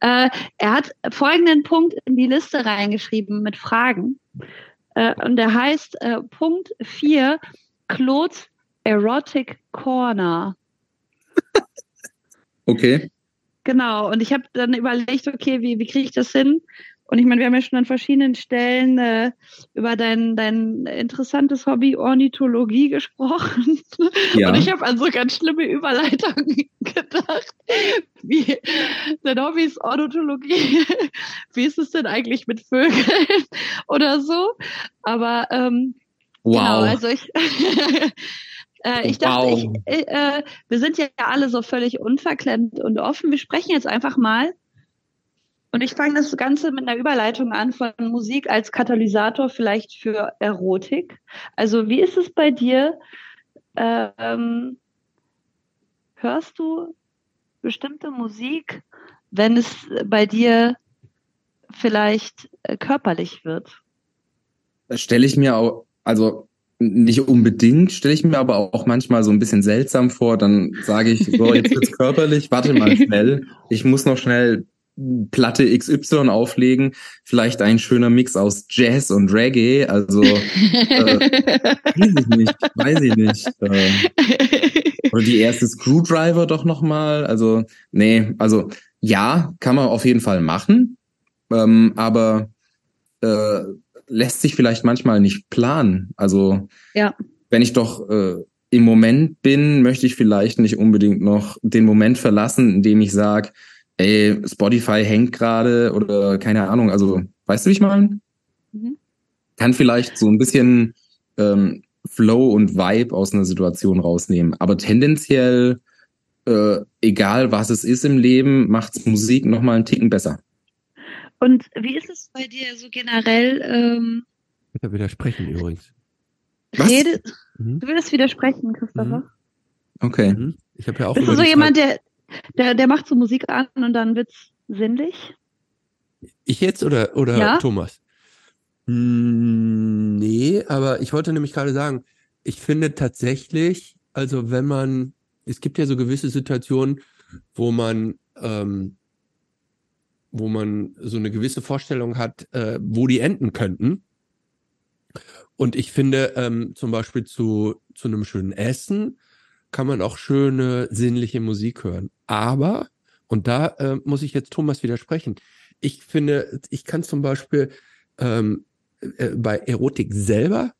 A: Äh, er hat folgenden Punkt in die Liste reingeschrieben mit Fragen. Äh, und der heißt äh, Punkt 4, Claude's Erotic Corner.
C: Okay.
A: Genau, und ich habe dann überlegt, okay, wie, wie kriege ich das hin? Und ich meine, wir haben ja schon an verschiedenen Stellen äh, über dein, dein interessantes Hobby Ornithologie gesprochen.
C: Ja.
A: Und ich habe an so ganz schlimme Überleitungen gedacht. Wie dein Hobby ist Ornithologie. Wie ist es denn eigentlich mit Vögeln oder so? Aber ähm,
C: Wow.
A: Genau, also ich, äh, ich dachte,
C: Wow.
A: ich, äh, wir sind ja alle so völlig unverklemmt und offen. Wir sprechen jetzt einfach mal. Und ich fange das Ganze mit einer Überleitung an von Musik als Katalysator vielleicht für Erotik. Also wie ist es bei dir? Ähm, hörst du bestimmte Musik, wenn es bei dir vielleicht äh, körperlich wird?
C: Das stelle ich mir auch, also nicht unbedingt, stelle ich mir aber auch manchmal so ein bisschen seltsam vor. Dann sage ich, so, jetzt wird's körperlich, warte mal schnell. Ich muss noch schnell Platte XY auflegen. Vielleicht ein schöner Mix aus Jazz und Reggae. Also weiß ich nicht, weiß ich nicht. Äh, oder die erste Screwdriver doch nochmal. Also, nee, also ja, kann man auf jeden Fall machen. Ähm, aber äh, lässt sich vielleicht manchmal nicht planen. Also
A: Ja.
C: wenn ich doch äh, im Moment bin, möchte ich vielleicht nicht unbedingt noch den Moment verlassen, in dem ich sage, ey, Spotify hängt gerade oder keine Ahnung. Also, weißt du, wie ich meine?
A: Mhm.
C: Kann vielleicht so ein bisschen ähm, Flow und Vibe aus einer Situation rausnehmen. Aber tendenziell, äh, egal was es ist im Leben, macht's Musik noch mal einen Ticken besser.
A: Und wie ist es bei dir so generell? Ähm,
B: Ich kann widersprechen übrigens.
C: Was?
A: Rede,
B: Mhm.
A: du würdest widersprechen, Christopher.
C: Okay.
B: Mhm. Ich habe ja auch
A: Bist du so jemand, der, der, der macht so Musik an und dann wird's sinnlich?
B: Ich jetzt oder, oder
A: Ja.
B: Thomas? Hm, nee, aber ich wollte nämlich gerade sagen, ich finde tatsächlich, also wenn man, es gibt ja so gewisse Situationen, wo man, ähm, wo man so eine gewisse Vorstellung hat, äh, wo die enden könnten. Und ich finde, ähm, zum Beispiel zu, zu einem schönen Essen kann man auch schöne sinnliche Musik hören. Aber, und da äh, muss ich jetzt Thomas widersprechen, ich finde, ich kann zum Beispiel ähm, äh, bei Erotik selber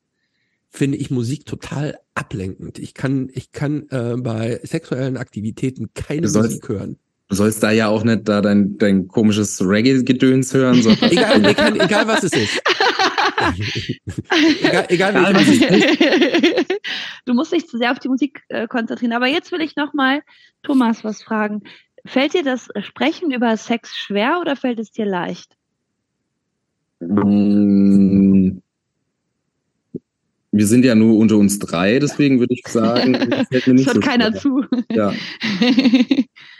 B: finde ich Musik total ablenkend. Ich kann, ich kann äh, bei sexuellen Aktivitäten keine
C: sollst-
B: Musik hören.
C: Du sollst da ja auch nicht da dein, dein komisches Reggae-Gedöns hören, sondern
B: Egal, egal, egal was es ist. egal, egal
C: was es
B: Musik.
A: du musst dich zu sehr auf die Musik äh, konzentrieren. Aber jetzt will ich noch mal Thomas was fragen. Fällt dir das Sprechen über Sex schwer oder fällt es dir leicht?
C: Mm, Wir sind ja nur unter uns drei, deswegen würde ich sagen, das fällt mir
A: Das
C: nicht
A: hört
C: so
A: keiner
C: schwer.
A: zu.
C: Ja,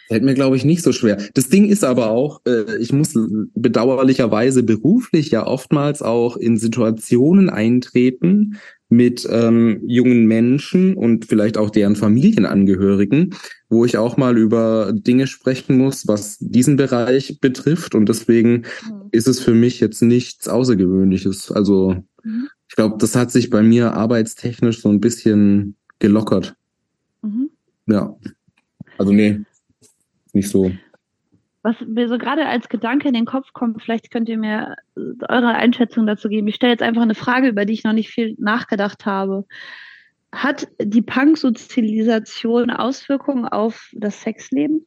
C: fällt mir, glaube ich, nicht so schwer. Das Ding ist aber auch, äh, ich muss bedauerlicherweise beruflich ja oftmals auch in Situationen eintreten, mit ähm, jungen Menschen und vielleicht auch deren Familienangehörigen, wo ich auch mal über Dinge sprechen muss, was diesen Bereich betrifft. Und deswegen mhm. ist es für mich jetzt nichts Außergewöhnliches. Also mhm. ich glaube, das hat sich bei mir arbeitstechnisch so ein bisschen gelockert. Mhm. Ja. Also nee, nicht so.
A: Was mir so gerade als Gedanke in den Kopf kommt, vielleicht könnt ihr mir äh, eure Einschätzung dazu geben. Ich stelle jetzt einfach eine Frage, über die ich noch nicht viel nachgedacht habe. Hat die Punk-Sozialisation Auswirkungen auf das Sexleben?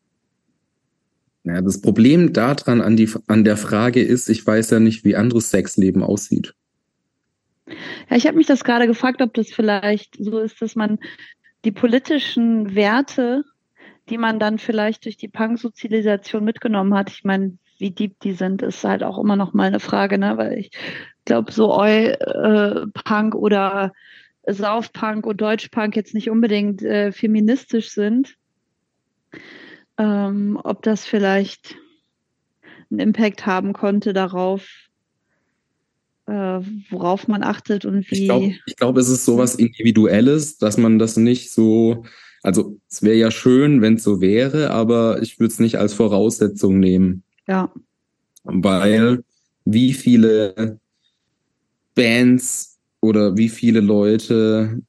C: Ja, das Problem daran an, die, an der Frage ist, ich weiß ja nicht, wie anderes Sexleben aussieht.
A: Ja, ich habe mich das gerade gefragt, ob das vielleicht so ist, dass man die politischen Werte die man dann vielleicht durch die Punk-Sozialisation mitgenommen hat. Ich meine, wie deep die sind, ist halt auch immer noch mal eine Frage, ne? Weil ich glaube, so Eu-Punk äh, oder Sauf-Punk und Deutsch-Punk jetzt nicht unbedingt äh, feministisch sind. Ähm, ob das vielleicht einen Impact haben konnte darauf, äh, worauf man achtet und wie.
C: Ich glaube, glaub, es ist sowas Individuelles, dass man das nicht so also es wäre ja schön, wenn es so wäre, aber ich würde es nicht als Voraussetzung nehmen.
A: Ja.
C: Weil wie viele Bands oder wie viele Leute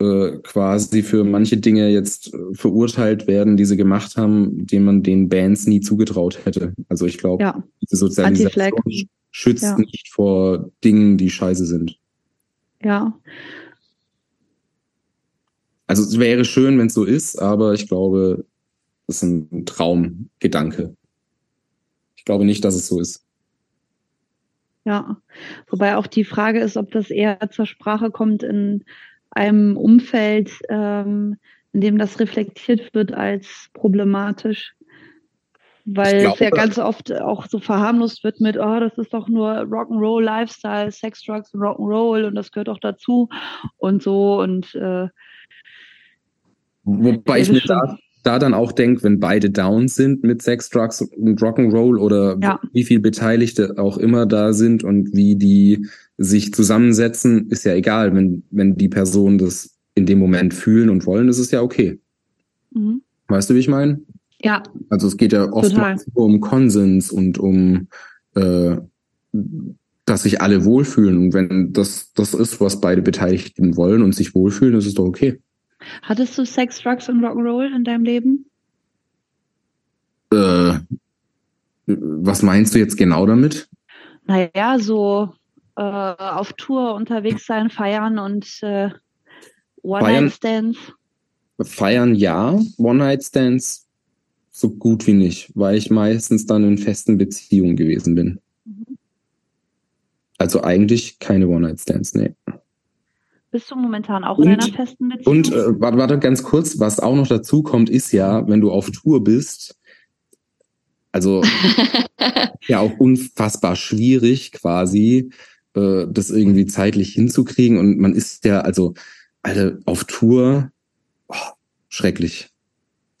C: äh, quasi für manche Dinge jetzt äh, verurteilt werden, die sie gemacht haben, die man den Bands nie zugetraut hätte. Also ich glaube,
A: ja.
C: diese Sozialisation schützt ja. nicht vor Dingen, die scheiße sind.
A: Ja.
C: Also es wäre schön, wenn es so ist, aber ich glaube, das ist ein Traumgedanke. Ich glaube nicht, dass es so ist.
A: Ja, wobei auch die Frage ist, ob das eher zur Sprache kommt in einem Umfeld, ähm, in dem das reflektiert wird als problematisch. Weil glaube, es ja ganz oft auch so verharmlost wird mit, oh, das ist doch nur Rock'n'Roll Lifestyle, Sex, Drugs und Rock'n'Roll und das gehört auch dazu und so und äh,
C: Wobei ich mir da, da dann auch denke, wenn beide down sind mit Sex, Drugs und Rock'n'Roll oder ja. wie viel Beteiligte auch immer da sind und wie die sich zusammensetzen, ist ja egal. Wenn, wenn die Personen das in dem Moment fühlen und wollen, ist es ja okay. Mhm. Weißt du, wie ich meine?
A: Ja.
C: Also es geht ja oftmals um Konsens und um, äh, dass sich alle wohlfühlen. Und wenn das das ist, was beide Beteiligten wollen und sich wohlfühlen, ist es doch okay.
A: Hattest du Sex, Drugs und Rock'n'Roll in deinem Leben?
C: Äh, was meinst du jetzt genau damit?
A: Naja, so äh, auf Tour unterwegs sein, feiern und äh, One-Night-Stands.
C: Feiern ja, One-Night-Stands so gut wie nicht, weil ich meistens dann in festen Beziehungen gewesen bin. Mhm. Also eigentlich keine One-Night-Stands, nee.
A: Bist du momentan auch und, in einer festen Beziehung?
C: Und äh, warte, warte ganz kurz, was auch noch dazu kommt, ist ja, wenn du auf Tour bist, also ja auch unfassbar schwierig quasi, äh, das irgendwie zeitlich hinzukriegen. Und man ist ja, also, Alter, auf Tour, oh, schrecklich.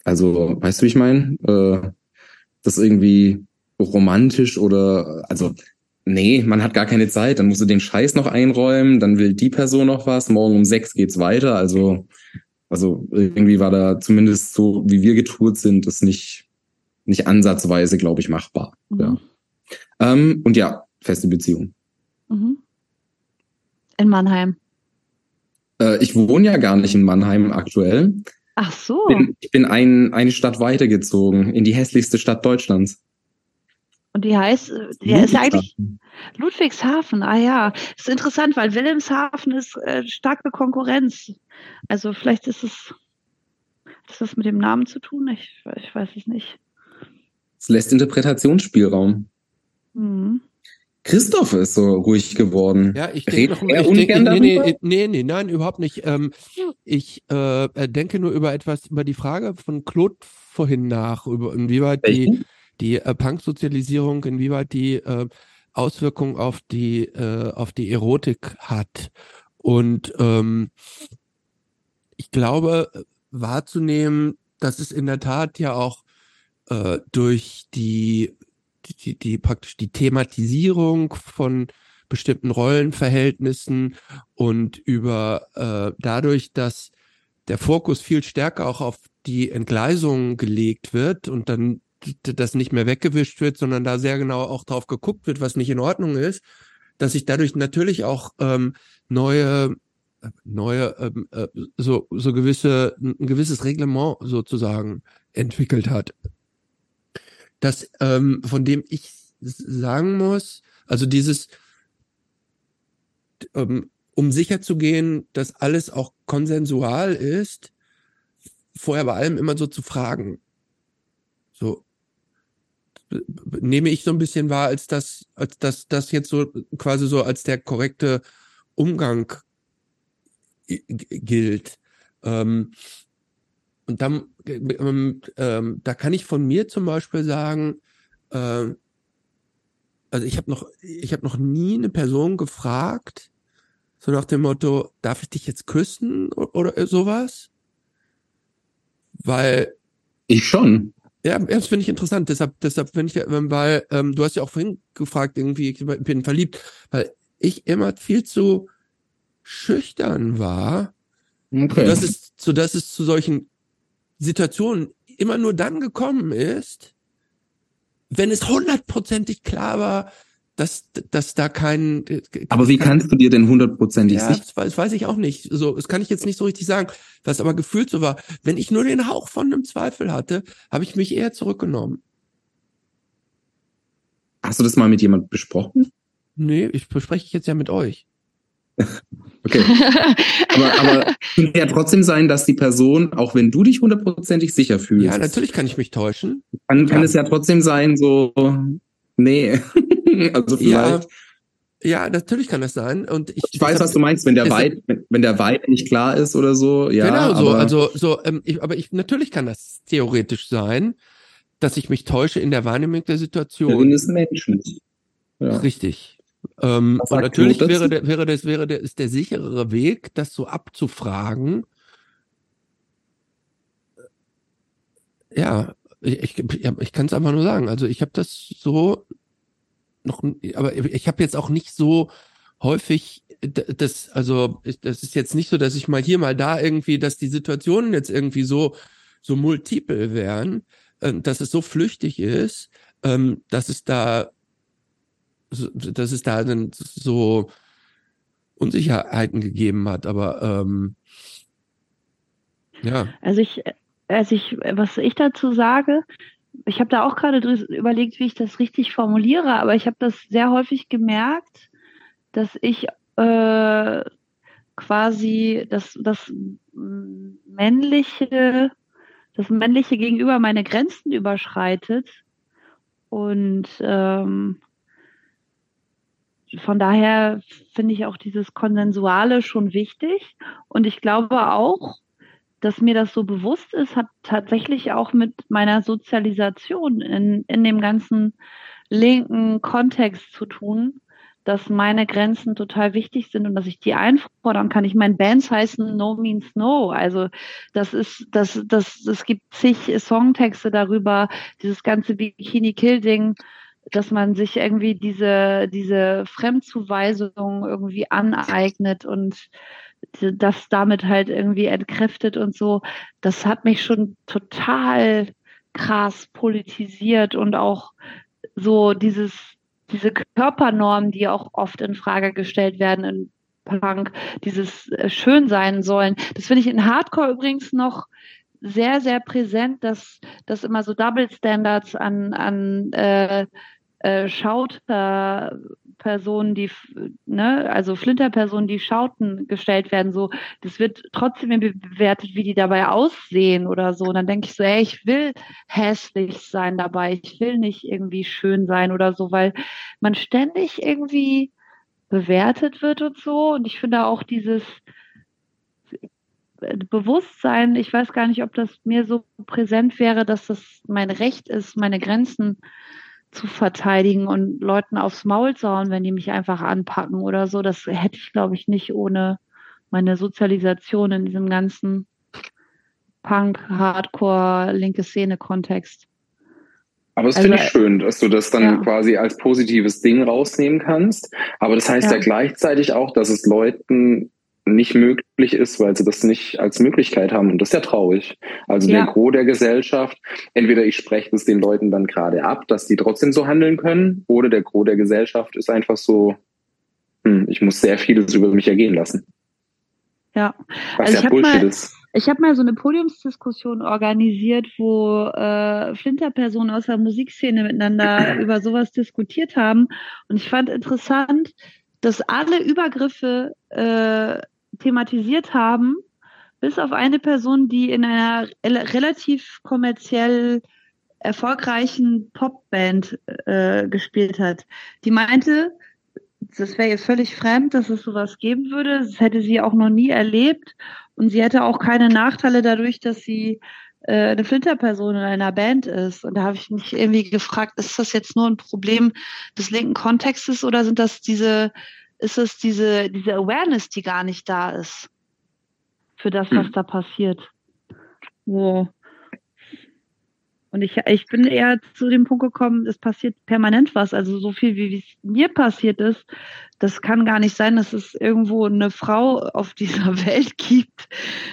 C: Also, weißt du, wie ich meine? Äh, das irgendwie romantisch oder, also nee, man hat gar keine Zeit, dann musst du den Scheiß noch einräumen, dann will die Person noch was, morgen um sechs geht's weiter. Also, also irgendwie war da zumindest so, wie wir getourt sind, das nicht, nicht ansatzweise, glaube ich, machbar. Mhm. Ja. Ähm, und ja, feste Beziehung. Mhm.
A: In Mannheim.
C: Äh, ich wohne ja gar nicht in Mannheim aktuell.
A: Ach so.
C: Bin, ich bin ein, eine Stadt weitergezogen, in die hässlichste Stadt Deutschlands.
A: Und die heißt, äh, der ist ja eigentlich Ludwigshafen. Ah ja, das ist interessant, weil Wilhelmshaven ist äh, starke Konkurrenz. Also vielleicht ist es, hat das mit dem Namen zu tun? Ich, ich weiß es nicht.
C: Es lässt Interpretationsspielraum. Mhm. Christoph ist so ruhig geworden.
B: Ja, ich denke noch, ich denke, nee, nee, nee, nee, nein, überhaupt nicht. Ähm, ich äh, denke nur über etwas, über die Frage von Claude vorhin nach, über inwieweit Welchen? die die äh, Punk-Sozialisierung, inwieweit die äh, Auswirkungen auf die, äh, auf die Erotik hat. Und ähm, ich glaube, wahrzunehmen, dass es in der Tat ja auch äh, durch die, die, die praktisch die Thematisierung von bestimmten Rollenverhältnissen und über äh, dadurch, dass der Fokus viel stärker auch auf die Entgleisung gelegt wird und dann das nicht mehr weggewischt wird, sondern da sehr genau auch drauf geguckt wird, was nicht in Ordnung ist, dass sich dadurch natürlich auch ähm, neue neue ähm, äh, so so gewisse ein gewisses Reglement sozusagen entwickelt hat. Das ähm, von dem ich sagen muss, also dieses ähm, um sicher zu gehen, dass alles auch konsensual ist, vorher bei allem immer so zu fragen. So nehme ich so ein bisschen wahr, als das, als das, das jetzt so quasi so als der korrekte Umgang gilt. Ähm, und dann, ähm, ähm, da kann ich von mir zum Beispiel sagen, äh, also ich habe noch, ich habe noch nie eine Person gefragt, so nach dem Motto, darf ich dich jetzt küssen oder, sowas? Weil.
D: Ich schon.
B: Ja, das finde ich interessant. Deshalb, deshalb finde ich, weil ähm, du hast ja auch vorhin gefragt, irgendwie, ich bin verliebt, weil ich immer viel zu schüchtern war, okay. dass es, so dass es zu solchen Situationen immer nur dann gekommen ist, wenn es hundertprozentig klar war, dass, dass da kein.
D: Äh, aber wie kein, kannst du dir denn hundertprozentig
B: ja, sicher? Das weiß ich auch nicht. So, das kann ich jetzt nicht so richtig sagen. Was aber gefühlt so war, wenn ich nur den Hauch von einem Zweifel hatte, habe ich mich eher zurückgenommen.
D: Hast du das mal mit jemand besprochen?
B: Nee, ich bespreche ich jetzt ja mit euch.
D: okay. aber, aber kann ja trotzdem sein, dass die Person, auch wenn du dich hundertprozentig sicher fühlst.
B: Ja, natürlich kann ich mich täuschen.
D: Kann, kann ja. es ja trotzdem sein, so, nee.
B: also vielleicht. Ja, ja, natürlich kann das sein. Und ich,
D: ich weiß, was du meinst, wenn der Weit, wenn, wenn der Weit nicht klar ist oder so. Ja,
B: genau so. Also so, ähm, ich, aber ich natürlich kann das theoretisch sein, dass ich mich täusche in der Wahrnehmung der Situation.
D: Der ist Menschen.
B: Ja. Richtig. Ähm, und natürlich wäre der, wäre das wäre der ist der sicherere Weg, das so abzufragen. Ja, ich, ich, ich kann es einfach nur sagen. Also ich habe das so noch, aber ich habe jetzt auch nicht so häufig das, also das ist jetzt nicht so, dass ich mal hier, mal da irgendwie, dass die Situationen jetzt irgendwie so, so multiple wären, äh, dass es so flüchtig ist, ähm, dass es da, dass es da dann so Unsicherheiten gegeben hat, aber ähm, ja.
A: Also ich, also ich, was ich dazu sage, ich habe da auch gerade überlegt, wie ich das richtig formuliere, aber ich habe das sehr häufig gemerkt, dass ich äh, quasi das, das männliche, das männliche Gegenüber meine Grenzen überschreitet und ähm, von daher finde ich auch dieses Konsensuale schon wichtig und ich glaube auch, dass mir das so bewusst ist, hat tatsächlich auch mit meiner Sozialisation in, in dem ganzen linken Kontext zu tun, dass meine Grenzen total wichtig sind und dass ich die einfordern kann. Ich meine, Bands heißen No Means No. Also das ist, das, das, es gibt zig Songtexte darüber, dieses ganze Bikini Kill Ding, dass man sich irgendwie diese, diese Fremdzuweisung irgendwie aneignet und das damit halt irgendwie entkräftet und so, das hat mich schon total krass politisiert und auch so dieses, diese Körpernormen, die auch oft in Frage gestellt werden in Punk, dieses äh, schön sein sollen. Das finde ich in Hardcore übrigens noch sehr, sehr präsent, dass, dass immer so Double Standards an, an äh, äh, Schauterpersonen, die, ne, also Flinterpersonen, die schauten, gestellt werden, so, das wird trotzdem bewertet, wie die dabei aussehen oder so. Und dann denke ich so, ey, ich will hässlich sein dabei, ich will nicht irgendwie schön sein oder so, weil man ständig irgendwie bewertet wird und so. Und ich finde auch dieses, Bewusstsein, ich weiß gar nicht, ob das mir so präsent wäre, dass das mein Recht ist, meine Grenzen zu verteidigen und Leuten aufs Maul zu hauen, wenn die mich einfach anpacken oder so. Das hätte ich, glaube ich, nicht ohne meine Sozialisation in diesem ganzen Punk, Hardcore, linke Szene-Kontext.
C: Aber das also, finde ich schön, dass du das dann ja. quasi als positives Ding rausnehmen kannst. Aber das heißt ja. ja gleichzeitig auch, dass es Leuten nicht möglich ist, weil sie das nicht als Möglichkeit haben. Und das ist ja traurig. Also ja. der Gros der Gesellschaft, entweder ich spreche es den Leuten dann gerade ab, dass die trotzdem so handeln können, oder der Gros der Gesellschaft ist einfach so, hm, ich muss sehr vieles über mich ergehen lassen.
A: Ja.
C: Was also ja Bullshit mal, ist.
A: Ich habe mal so eine Podiumsdiskussion organisiert, wo äh, Flinterpersonen aus der Musikszene miteinander über sowas diskutiert haben. Und ich fand interessant, dass alle Übergriffe äh, thematisiert haben, bis auf eine Person, die in einer relativ kommerziell erfolgreichen Popband äh, gespielt hat. Die meinte, das wäre ihr völlig fremd, dass es sowas geben würde. Das hätte sie auch noch nie erlebt. Und sie hätte auch keine Nachteile dadurch, dass sie äh, eine Flinterperson in einer Band ist. Und da habe ich mich irgendwie gefragt, ist das jetzt nur ein Problem des linken Kontextes oder sind das diese, ist es diese, diese Awareness, die gar nicht da ist für das, was hm. da passiert? Wo und ich, ich bin eher zu dem Punkt gekommen, es passiert permanent was. Also so viel, wie es mir passiert ist, das kann gar nicht sein, dass es irgendwo eine Frau auf dieser Welt gibt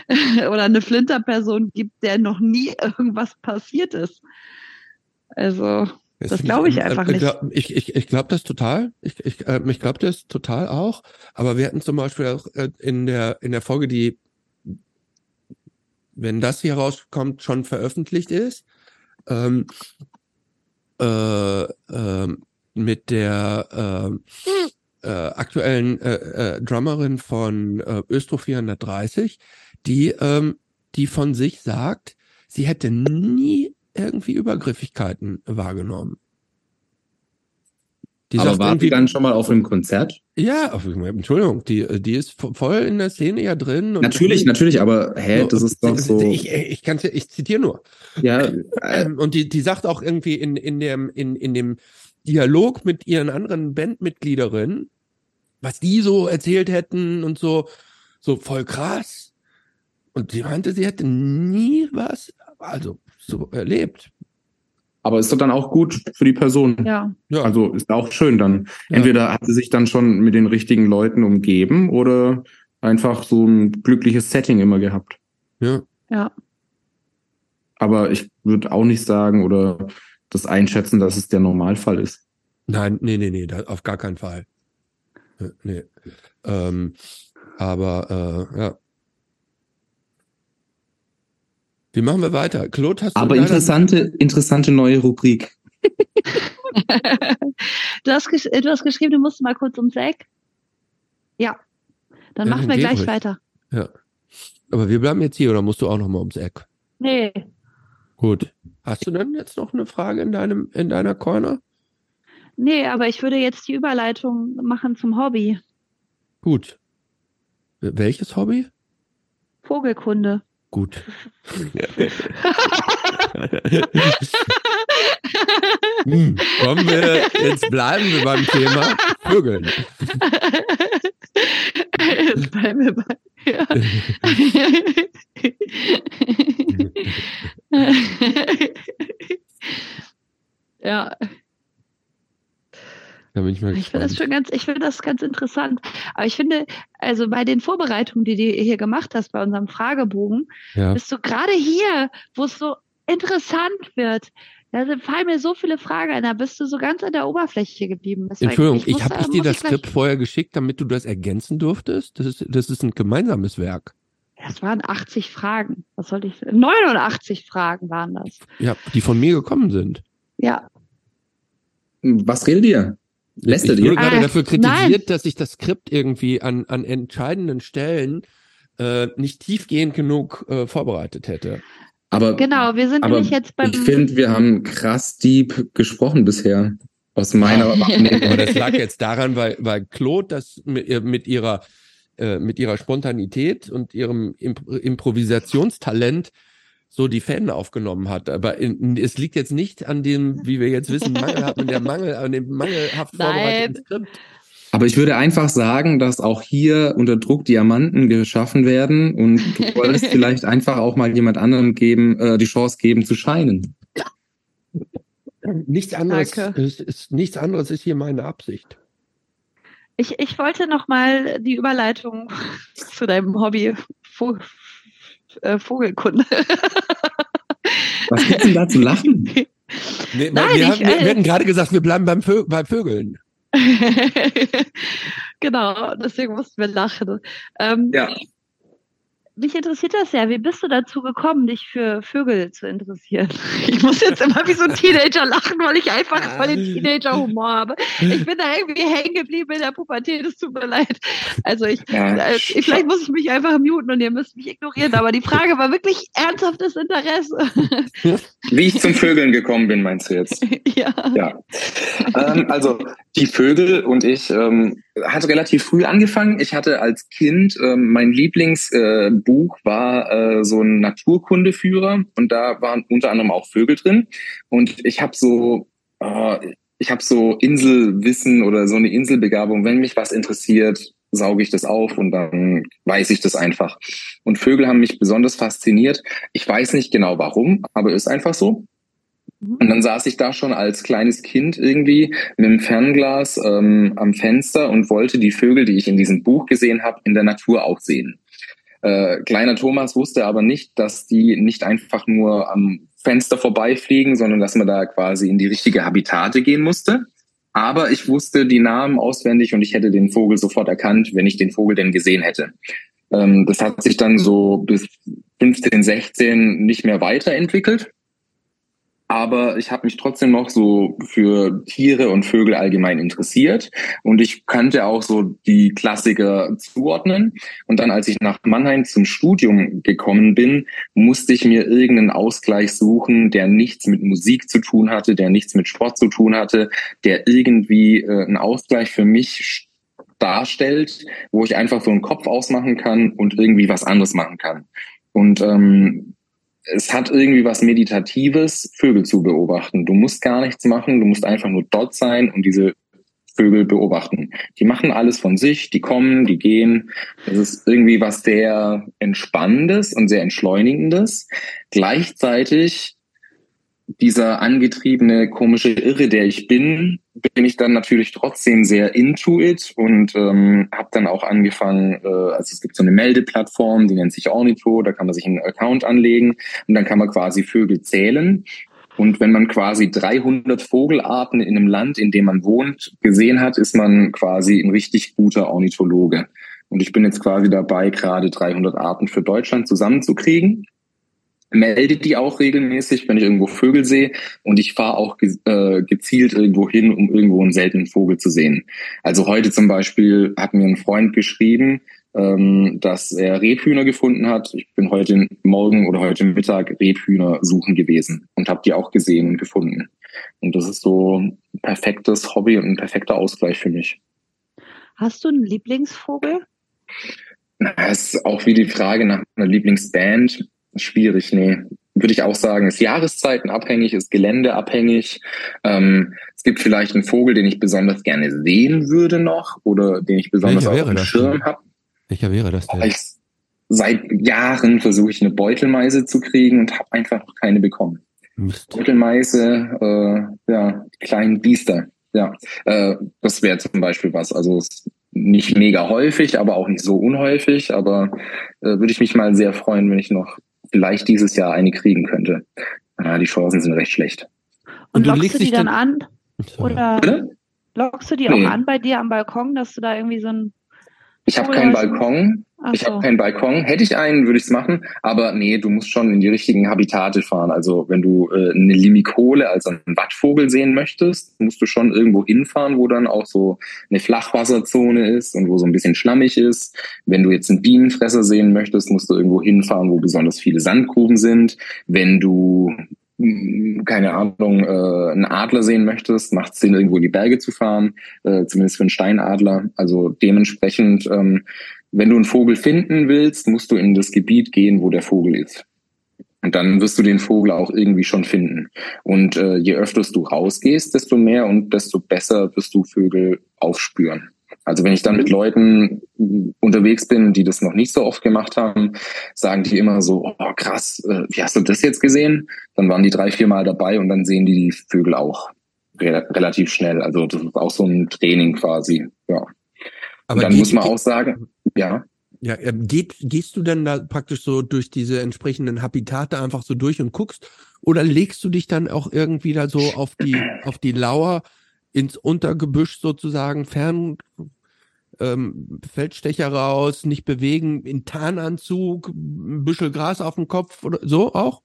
A: oder eine Flinterperson gibt, der noch nie irgendwas passiert ist. Also, das, das glaube ich einfach nicht.
B: Ich, ich, ich glaube das total. Ich, ich, äh, ich glaube das total auch. Aber wir hatten zum Beispiel auch äh, in der, in der Folge, die, wenn das hier rauskommt, schon veröffentlicht ist, ähm, äh, äh, mit der äh, äh, aktuellen äh, äh, Drummerin von äh, Östro 430, die, ähm, die von sich sagt, sie hätte nie irgendwie Übergriffigkeiten wahrgenommen.
D: Die Aber war die dann schon mal auf einem Konzert?
B: Ja, auf, Entschuldigung, die, die ist voll in der Szene ja drin.
D: natürlich, und, natürlich, aber hä, das ist doch so.
B: Ich, ich, kann ich zitiere nur. Ja. Ähm, und die, die sagt auch irgendwie in, in, dem, in, in dem Dialog mit ihren anderen Bandmitgliederinnen, was die so erzählt hätten und so, so voll krass. Und sie meinte, sie hätte nie was, also so erlebt.
D: Aber ist doch dann auch gut für die Person.
A: Ja.
D: ja. Also ist auch schön dann. Ja. Entweder hat sie sich dann schon mit den richtigen Leuten umgeben oder einfach so ein glückliches Setting immer gehabt.
B: Ja.
A: Ja.
D: Aber ich würde auch nicht sagen oder das einschätzen, dass es der Normalfall ist.
B: Nein, nee, nee, nee, auf gar keinen Fall. Nee. Ähm, aber äh, ja. Wie machen wir weiter? Claude, hast
D: du Aber interessante, interessante neue Rubrik.
A: du, hast du hast geschrieben, du musst mal kurz ums Eck. Ja. Dann ja, machen wir gleich ruhig. weiter.
B: Ja. Aber wir bleiben jetzt hier oder musst du auch noch mal ums Eck?
A: Nee.
B: Gut. Hast du denn jetzt noch eine Frage in deinem, in deiner Corner?
A: Nee, aber ich würde jetzt die Überleitung machen zum Hobby.
B: Gut. Welches Hobby?
A: Vogelkunde.
B: Gut. hm, kommen wir, jetzt bleiben wir beim Thema Vögeln.
A: Jetzt bleiben wir bei. Ja. ja.
B: Da bin ich mal
A: ich finde das schon ganz, ich finde das ganz interessant. Aber ich finde, also bei den Vorbereitungen, die du hier gemacht hast bei unserem Fragebogen, ja. bist du gerade hier, wo es so interessant wird. Da fallen mir so viele Fragen ein, da bist du so ganz an der Oberfläche geblieben.
B: Das Entschuldigung, ich, ich habe ich dir das Skript vorher geschickt, damit du das ergänzen durftest. Das ist, das ist ein gemeinsames Werk.
A: Das waren 80 Fragen. Was sollte ich? 89 Fragen waren das.
B: Ja, die von mir gekommen sind.
A: Ja.
D: Was redet ihr?
B: Lästert ihr? Ich wurde gerade ah, dafür kritisiert, nein. dass ich das Skript irgendwie an, an entscheidenden Stellen äh, nicht tiefgehend genug äh, vorbereitet hätte.
D: Aber,
A: genau, wir sind aber nämlich jetzt beim.
D: Ich finde, wir haben krass deep gesprochen bisher. Aus meiner
B: Aber das lag jetzt daran, weil, weil Claude das mit, mit ihrer äh, mit ihrer Spontanität und ihrem Imp Improvisationstalent so die Fäden aufgenommen hat. Aber in, es liegt jetzt nicht an dem, wie wir jetzt wissen, mangelhaften, der Mangel, an dem mangelhaft vorbereiteten Skript.
D: Aber ich würde einfach sagen, dass auch hier unter Druck Diamanten geschaffen werden und du wolltest vielleicht einfach auch mal jemand anderem geben, äh, die Chance geben zu scheinen.
B: Nichts anderes, ist, ist, nichts anderes ist hier meine Absicht.
A: Ich, ich wollte noch mal die Überleitung zu deinem Hobby äh, Vogelkunde.
D: Was gibt's denn da zu lachen?
B: Nee, Nein, wir, haben, wir, wir hatten gerade gesagt, wir bleiben beim Vö bei Vögeln.
A: genau, deswegen mussten wir lachen. Ähm, ja mich interessiert das ja. Wie bist du dazu gekommen, dich für Vögel zu interessieren? Ich muss jetzt immer wie so ein Teenager lachen, weil ich einfach voll den Teenager-Humor habe. Ich bin da irgendwie hängen geblieben in der Pubertät. Es tut mir leid. Also ich, ja. äh, vielleicht muss ich mich einfach muten und ihr müsst mich ignorieren. Aber die Frage war wirklich ernsthaftes Interesse.
C: Wie ich zum Vögeln gekommen bin, meinst du jetzt?
A: Ja.
C: ja. Ähm, also die Vögel und ich ähm, hat relativ früh angefangen. Ich hatte als Kind ähm, mein Lieblingsbuch äh, war äh, so ein Naturkundeführer und da waren unter anderem auch Vögel drin. Und ich habe so äh, ich habe so Inselwissen oder so eine Inselbegabung. Wenn mich was interessiert, sauge ich das auf und dann weiß ich das einfach. Und Vögel haben mich besonders fasziniert. Ich weiß nicht genau warum, aber ist einfach so. Mhm. Und dann saß ich da schon als kleines Kind irgendwie mit dem Fernglas ähm, am Fenster und wollte die Vögel, die ich in diesem Buch gesehen habe, in der Natur auch sehen. Äh, kleiner Thomas wusste aber nicht, dass die nicht einfach nur am Fenster vorbeifliegen, sondern dass man da quasi in die richtige Habitate gehen musste. Aber ich wusste die Namen auswendig und ich hätte den Vogel sofort erkannt, wenn ich den Vogel denn gesehen hätte. Ähm, das hat sich dann so bis 15, 16 nicht mehr weiterentwickelt aber ich habe mich trotzdem noch so für Tiere und Vögel allgemein interessiert und ich kannte auch so die Klassiker zuordnen. Und dann, als ich nach Mannheim zum Studium gekommen bin, musste ich mir irgendeinen Ausgleich suchen, der nichts mit Musik zu tun hatte, der nichts mit Sport zu tun hatte, der irgendwie äh, einen Ausgleich für mich darstellt, wo ich einfach so einen Kopf ausmachen kann und irgendwie was anderes machen kann. Und ähm, es hat irgendwie was Meditatives, Vögel zu beobachten. Du musst gar nichts machen, du musst einfach nur dort sein und diese Vögel beobachten. Die machen alles von sich, die kommen, die gehen. Das ist irgendwie was sehr Entspannendes und sehr Entschleunigendes. Gleichzeitig dieser angetriebene, komische Irre, der ich bin, bin ich dann natürlich trotzdem sehr into it und ähm, habe dann auch angefangen, äh, also es gibt so eine Meldeplattform, die nennt sich Ornitho, da kann man sich einen Account anlegen und dann kann man quasi Vögel zählen. Und wenn man quasi 300 Vogelarten in einem Land, in dem man wohnt, gesehen hat, ist man quasi ein richtig guter Ornithologe. Und ich bin jetzt quasi dabei, gerade 300 Arten für Deutschland zusammenzukriegen melde die auch regelmäßig, wenn ich irgendwo Vögel sehe und ich fahre auch ge äh, gezielt irgendwo hin, um irgendwo einen seltenen Vogel zu sehen. Also heute zum Beispiel hat mir ein Freund geschrieben, ähm, dass er Rebhühner gefunden hat. Ich bin heute Morgen oder heute Mittag Rebhühner suchen gewesen und habe die auch gesehen und gefunden. Und das ist so ein perfektes Hobby und ein perfekter Ausgleich für mich.
A: Hast du einen Lieblingsvogel?
C: Das ist auch wie die Frage nach einer Lieblingsband. Schwierig, nee. Würde ich auch sagen, ist jahreszeitenabhängig, ist geländeabhängig. Ähm, es gibt vielleicht einen Vogel, den ich besonders gerne sehen würde noch oder den ich besonders auf dem Schirm habe.
B: Welcher wäre das denn? Ich,
C: seit Jahren versuche ich eine Beutelmeise zu kriegen und habe einfach noch keine bekommen. Mist. Beutelmeise, äh, ja, kleinen Biester. Ja, äh, das wäre zum Beispiel was. Also nicht mega häufig, aber auch nicht so unhäufig. Aber äh, würde ich mich mal sehr freuen, wenn ich noch vielleicht dieses Jahr eine kriegen könnte. Ja, die Chancen sind recht schlecht.
A: Und, Und lockst du die dann an? Oder Bitte? lockst du die nee. auch an bei dir am Balkon, dass du da irgendwie so ein
C: ich habe keinen Balkon. Ach ich so. habe keinen Balkon. Hätte ich einen, würde ich es machen. Aber nee, du musst schon in die richtigen Habitate fahren. Also wenn du äh, eine Limikole, also einen Wattvogel sehen möchtest, musst du schon irgendwo hinfahren, wo dann auch so eine Flachwasserzone ist und wo so ein bisschen schlammig ist. Wenn du jetzt einen Bienenfresser sehen möchtest, musst du irgendwo hinfahren, wo besonders viele Sandgruben sind. Wenn du keine Ahnung, äh, einen Adler sehen möchtest, macht es Sinn, irgendwo in die Berge zu fahren, äh, zumindest für einen Steinadler. Also dementsprechend, ähm, wenn du einen Vogel finden willst, musst du in das Gebiet gehen, wo der Vogel ist. Und dann wirst du den Vogel auch irgendwie schon finden. Und äh, je öfter du rausgehst, desto mehr und desto besser wirst du Vögel aufspüren. Also wenn ich dann mit Leuten unterwegs bin, die das noch nicht so oft gemacht haben, sagen die immer so, oh krass, äh, wie hast du das jetzt gesehen? Dann waren die drei, vier Mal dabei und dann sehen die die Vögel auch re relativ schnell. Also das ist auch so ein Training quasi, ja. Aber und dann geht, muss man auch sagen, ja.
B: Ja, geht, gehst du denn da praktisch so durch diese entsprechenden Habitate einfach so durch und guckst? Oder legst du dich dann auch irgendwie da so auf die, auf die Lauer ins Untergebüsch sozusagen, fern, ähm, Feldstecher raus, nicht bewegen, in Tarnanzug, ein Büschel Gras auf dem Kopf oder so auch?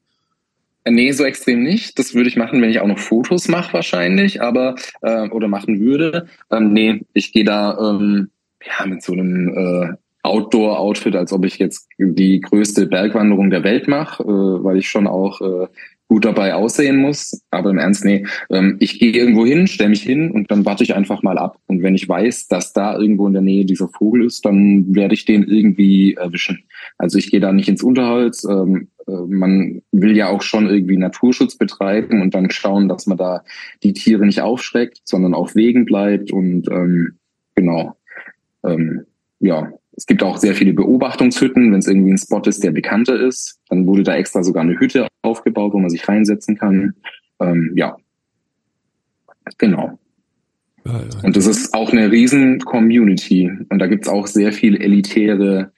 C: Nee, so extrem nicht. Das würde ich machen, wenn ich auch noch Fotos mache wahrscheinlich, aber äh, oder machen würde. Ähm, nee, ich gehe da ähm, ja mit so einem äh, Outdoor-Outfit, als ob ich jetzt die größte Bergwanderung der Welt mache, äh, weil ich schon auch äh, gut dabei aussehen muss. Aber im Ernst, nee, ähm, ich gehe irgendwo hin, stelle mich hin und dann warte ich einfach mal ab. Und wenn ich weiß, dass da irgendwo in der Nähe dieser Vogel ist, dann werde ich den irgendwie erwischen. Also ich gehe da nicht ins Unterholz. Ähm, äh, man will ja auch schon irgendwie Naturschutz betreiben und dann schauen, dass man da die Tiere nicht aufschreckt, sondern auf Wegen bleibt und ähm, genau. Ähm, ja, es gibt auch sehr viele Beobachtungshütten, wenn es irgendwie ein Spot ist, der bekannter ist. Dann wurde da extra sogar eine Hütte aufgebaut, wo man sich reinsetzen kann. Ähm, ja, genau. Und das ist auch eine riesen Community. Und da gibt es auch sehr viel elitäre,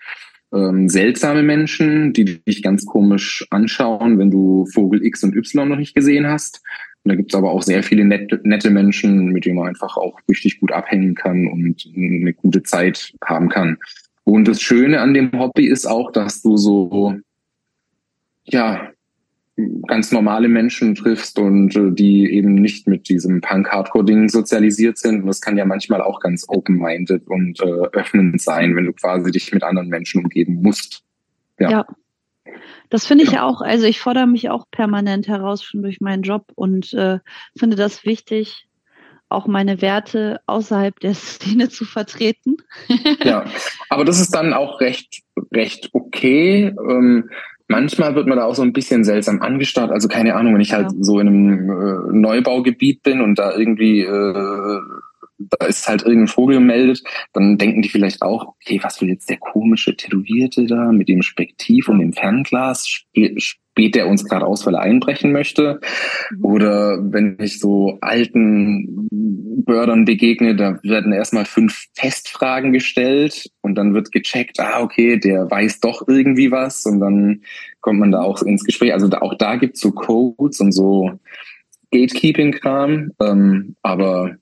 C: ähm, seltsame Menschen, die dich ganz komisch anschauen, wenn du Vogel X und Y noch nicht gesehen hast. Und da gibt es aber auch sehr viele nette, nette Menschen, mit denen man einfach auch richtig gut abhängen kann und eine gute Zeit haben kann. Und das Schöne an dem Hobby ist auch, dass du so, ja, ganz normale Menschen triffst und äh, die eben nicht mit diesem Punk-Hardcore-Ding sozialisiert sind. Und das kann ja manchmal auch ganz open-minded und äh, öffnend sein, wenn du quasi dich mit anderen Menschen umgeben musst.
A: Ja. ja. Das finde ich ja. auch, also ich fordere mich auch permanent heraus schon durch meinen Job und äh, finde das wichtig, auch meine Werte außerhalb der Szene zu vertreten.
C: ja, aber das ist dann auch recht, recht okay. Ähm, manchmal wird man da auch so ein bisschen seltsam angestarrt. Also keine Ahnung, wenn ich halt ja. so in einem äh, Neubaugebiet bin und da irgendwie äh, da ist halt irgendein Vogel gemeldet, dann denken die vielleicht auch, okay, was will jetzt der komische Tätowierte da mit dem Spektiv und dem Fernglas? Späht der uns gerade aus, weil er einbrechen möchte? Mhm. Oder wenn ich so alten Bördern begegne, da werden erstmal fünf Testfragen gestellt und dann wird gecheckt, ah, okay, der weiß doch irgendwie was und dann kommt man da auch ins Gespräch. Also auch da gibt's so Codes und so Gatekeeping-Kram, ähm, aber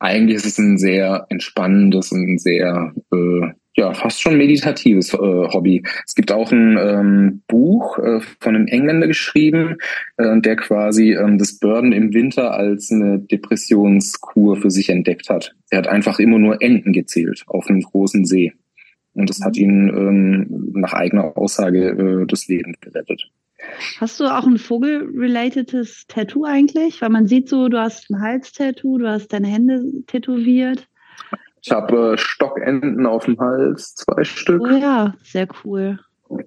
C: eigentlich ist es ein sehr entspannendes und ein sehr, äh, ja, fast schon meditatives äh, Hobby. Es gibt auch ein ähm, Buch äh, von einem Engländer geschrieben, äh, der quasi ähm, das Burden im Winter als eine Depressionskur für sich entdeckt hat. Er hat einfach immer nur Enten gezählt auf einem großen See. Und das hat ihn ähm, nach eigener Aussage äh, das Leben gerettet.
A: Hast du auch ein Vogel-relatedes Tattoo eigentlich? Weil man sieht so, du hast ein Hals-Tattoo, du hast deine Hände tätowiert.
C: Ich habe äh, Stockenten auf dem Hals, zwei Stück.
A: Oh ja, sehr cool.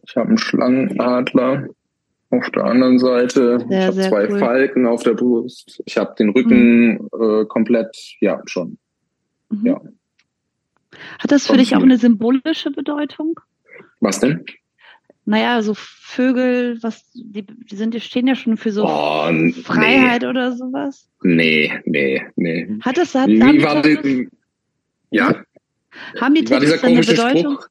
C: Ich habe einen Schlangenadler auf der anderen Seite. Sehr, ich habe zwei cool. Falken auf der Brust. Ich habe den Rücken mhm. äh, komplett, ja, schon. Mhm. Ja.
A: Hat das für dich auch eine symbolische Bedeutung?
C: Was denn?
A: Naja, so Vögel, was, die, die sind, die stehen ja schon für so oh, Freiheit nee. oder sowas.
C: Nee, nee, nee.
A: Hat das, hat,
C: Wie war die, ja?
A: Haben die Texte eine Bedeutung?
C: Spruch,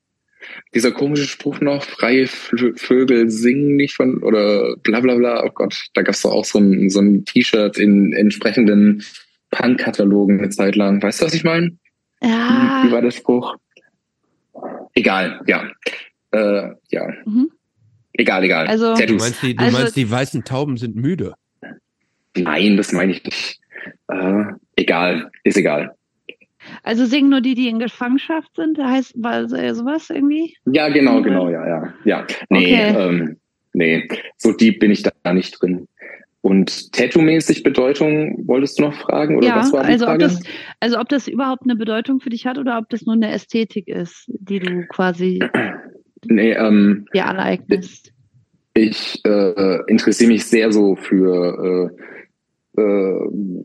C: dieser komische Spruch noch, freie Vögel singen nicht von, oder bla bla bla, oh Gott, da gab es doch auch so ein, so ein T-Shirt in entsprechenden Punk-Katalogen eine Zeit lang. Weißt du, was ich meine?
A: Ja.
C: Wie war der Spruch? Egal, ja. Äh, ja. Mhm. Egal, egal.
B: Also, du meinst, die, du also, meinst, die weißen Tauben sind müde?
C: Nein, das meine ich nicht. Äh, egal, ist egal.
A: Also singen nur die, die in Gefangenschaft sind, heißt äh, sowas irgendwie?
C: Ja, genau, genau, ja, ja. Ja, nee, okay. ähm, nee, so deep bin ich da nicht drin. Und Tattoo-mäßig Bedeutung wolltest du noch fragen? Oder
A: ja,
C: was war die
A: also,
C: Frage?
A: Ob das, also ob das überhaupt eine Bedeutung für dich hat oder ob das nur eine Ästhetik ist, die du quasi
C: Nee, ähm,
A: dir aneignest?
C: Ich äh, interessiere mich sehr so für äh, äh,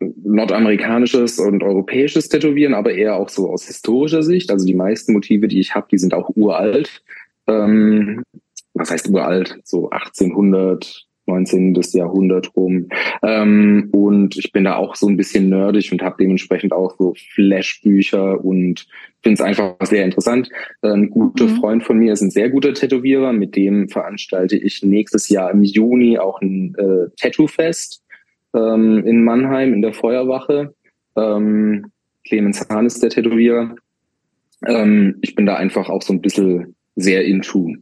C: nordamerikanisches und europäisches Tätowieren, aber eher auch so aus historischer Sicht. Also die meisten Motive, die ich habe, die sind auch uralt. Ähm, was heißt uralt? So 1800, 19. Jahrhundert rum. Ähm, und ich bin da auch so ein bisschen nerdig und habe dementsprechend auch so Flashbücher und finde es einfach sehr interessant. Ein guter mhm. Freund von mir ist ein sehr guter Tätowierer, mit dem veranstalte ich nächstes Jahr im Juni auch ein äh, Tattoo-Fest ähm, in Mannheim in der Feuerwache. Ähm, Clemens Hahn ist der Tätowierer. Ähm, ich bin da einfach auch so ein bisschen sehr into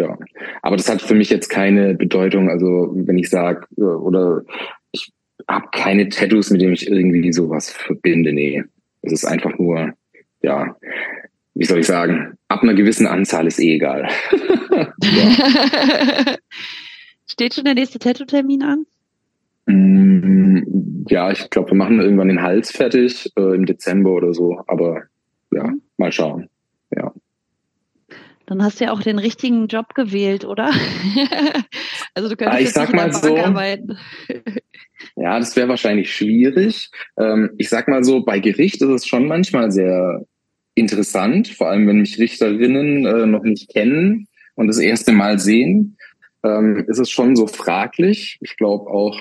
C: ja. Aber das hat für mich jetzt keine Bedeutung. Also wenn ich sage, äh, oder ich habe keine Tattoos, mit denen ich irgendwie sowas verbinde. Nee. Es ist einfach nur, ja, wie soll ich sagen, ab einer gewissen Anzahl ist eh egal.
A: Steht schon der nächste Tattoo-Termin an?
C: Mm, ja, ich glaube, wir machen irgendwann den Hals fertig äh, im Dezember oder so. Aber ja, mhm. mal schauen. Ja.
A: Dann hast du ja auch den richtigen Job gewählt, oder?
C: also du könntest ah, ich sag mal so, arbeiten. ja, das wäre wahrscheinlich schwierig. Ähm, ich sag mal so, bei Gericht ist es schon manchmal sehr interessant, vor allem wenn mich Richterinnen äh, noch nicht kennen und das erste Mal sehen, ähm, ist es schon so fraglich. Ich glaube auch,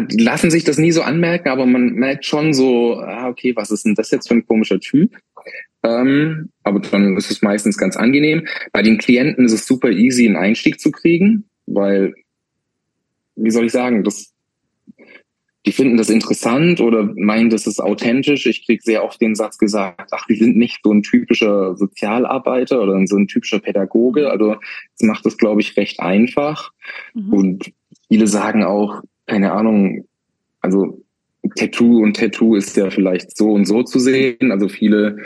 C: die lassen sich das nie so anmerken, aber man merkt schon so, ah, okay, was ist denn das jetzt für ein komischer Typ? Ähm, aber dann ist es meistens ganz angenehm. Bei den Klienten ist es super easy, einen Einstieg zu kriegen, weil, wie soll ich sagen, das, die finden das interessant oder meinen, das ist authentisch. Ich kriege sehr oft den Satz gesagt, ach, die sind nicht so ein typischer Sozialarbeiter oder so ein typischer Pädagoge. Also das macht es, glaube ich, recht einfach. Mhm. Und viele sagen auch, keine Ahnung, also Tattoo und Tattoo ist ja vielleicht so und so zu sehen. Also viele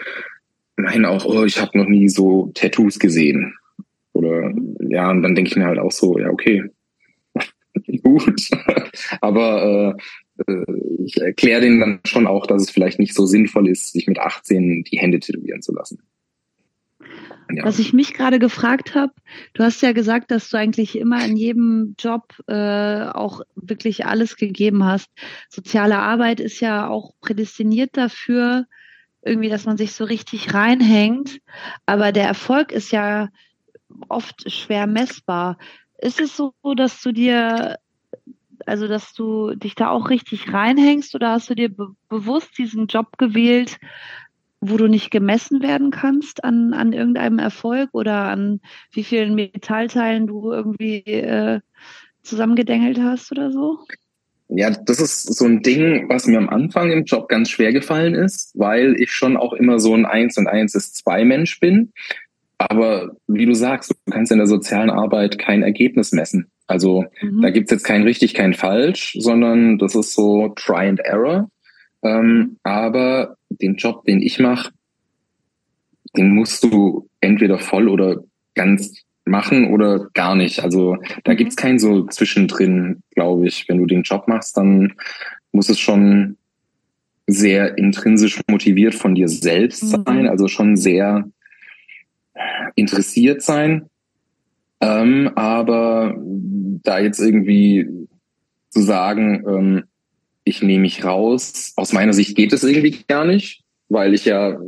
C: meinen auch, oh, ich habe noch nie so Tattoos gesehen. Oder ja, und dann denke ich mir halt auch so, ja, okay, gut. Aber äh, äh, ich erkläre denen dann schon auch, dass es vielleicht nicht so sinnvoll ist, sich mit 18 die Hände tätowieren zu lassen.
A: Ja. Was ich mich gerade gefragt habe, du hast ja gesagt, dass du eigentlich immer in jedem Job äh, auch wirklich alles gegeben hast. Soziale Arbeit ist ja auch prädestiniert dafür, irgendwie, dass man sich so richtig reinhängt. Aber der Erfolg ist ja oft schwer messbar. Ist es so, dass du dir, also dass du dich da auch richtig reinhängst oder hast du dir be bewusst diesen Job gewählt, wo du nicht gemessen werden kannst an, an irgendeinem Erfolg oder an wie vielen Metallteilen du irgendwie äh, zusammengedengelt hast oder so?
C: Ja, das ist so ein Ding, was mir am Anfang im Job ganz schwer gefallen ist, weil ich schon auch immer so ein Eins und Eins ist zwei Mensch bin. Aber wie du sagst, du kannst in der sozialen Arbeit kein Ergebnis messen. Also mhm. da gibt's jetzt kein richtig, kein falsch, sondern das ist so Try and Error. Ähm, aber den Job, den ich mache, den musst du entweder voll oder ganz machen oder gar nicht. Also da mhm. gibt's kein so zwischendrin, glaube ich. Wenn du den Job machst, dann muss es schon sehr intrinsisch motiviert von dir selbst mhm. sein, also schon sehr interessiert sein. Ähm, aber da jetzt irgendwie zu sagen, ähm, ich nehme mich raus. Aus meiner Sicht geht es irgendwie gar nicht, weil ich ja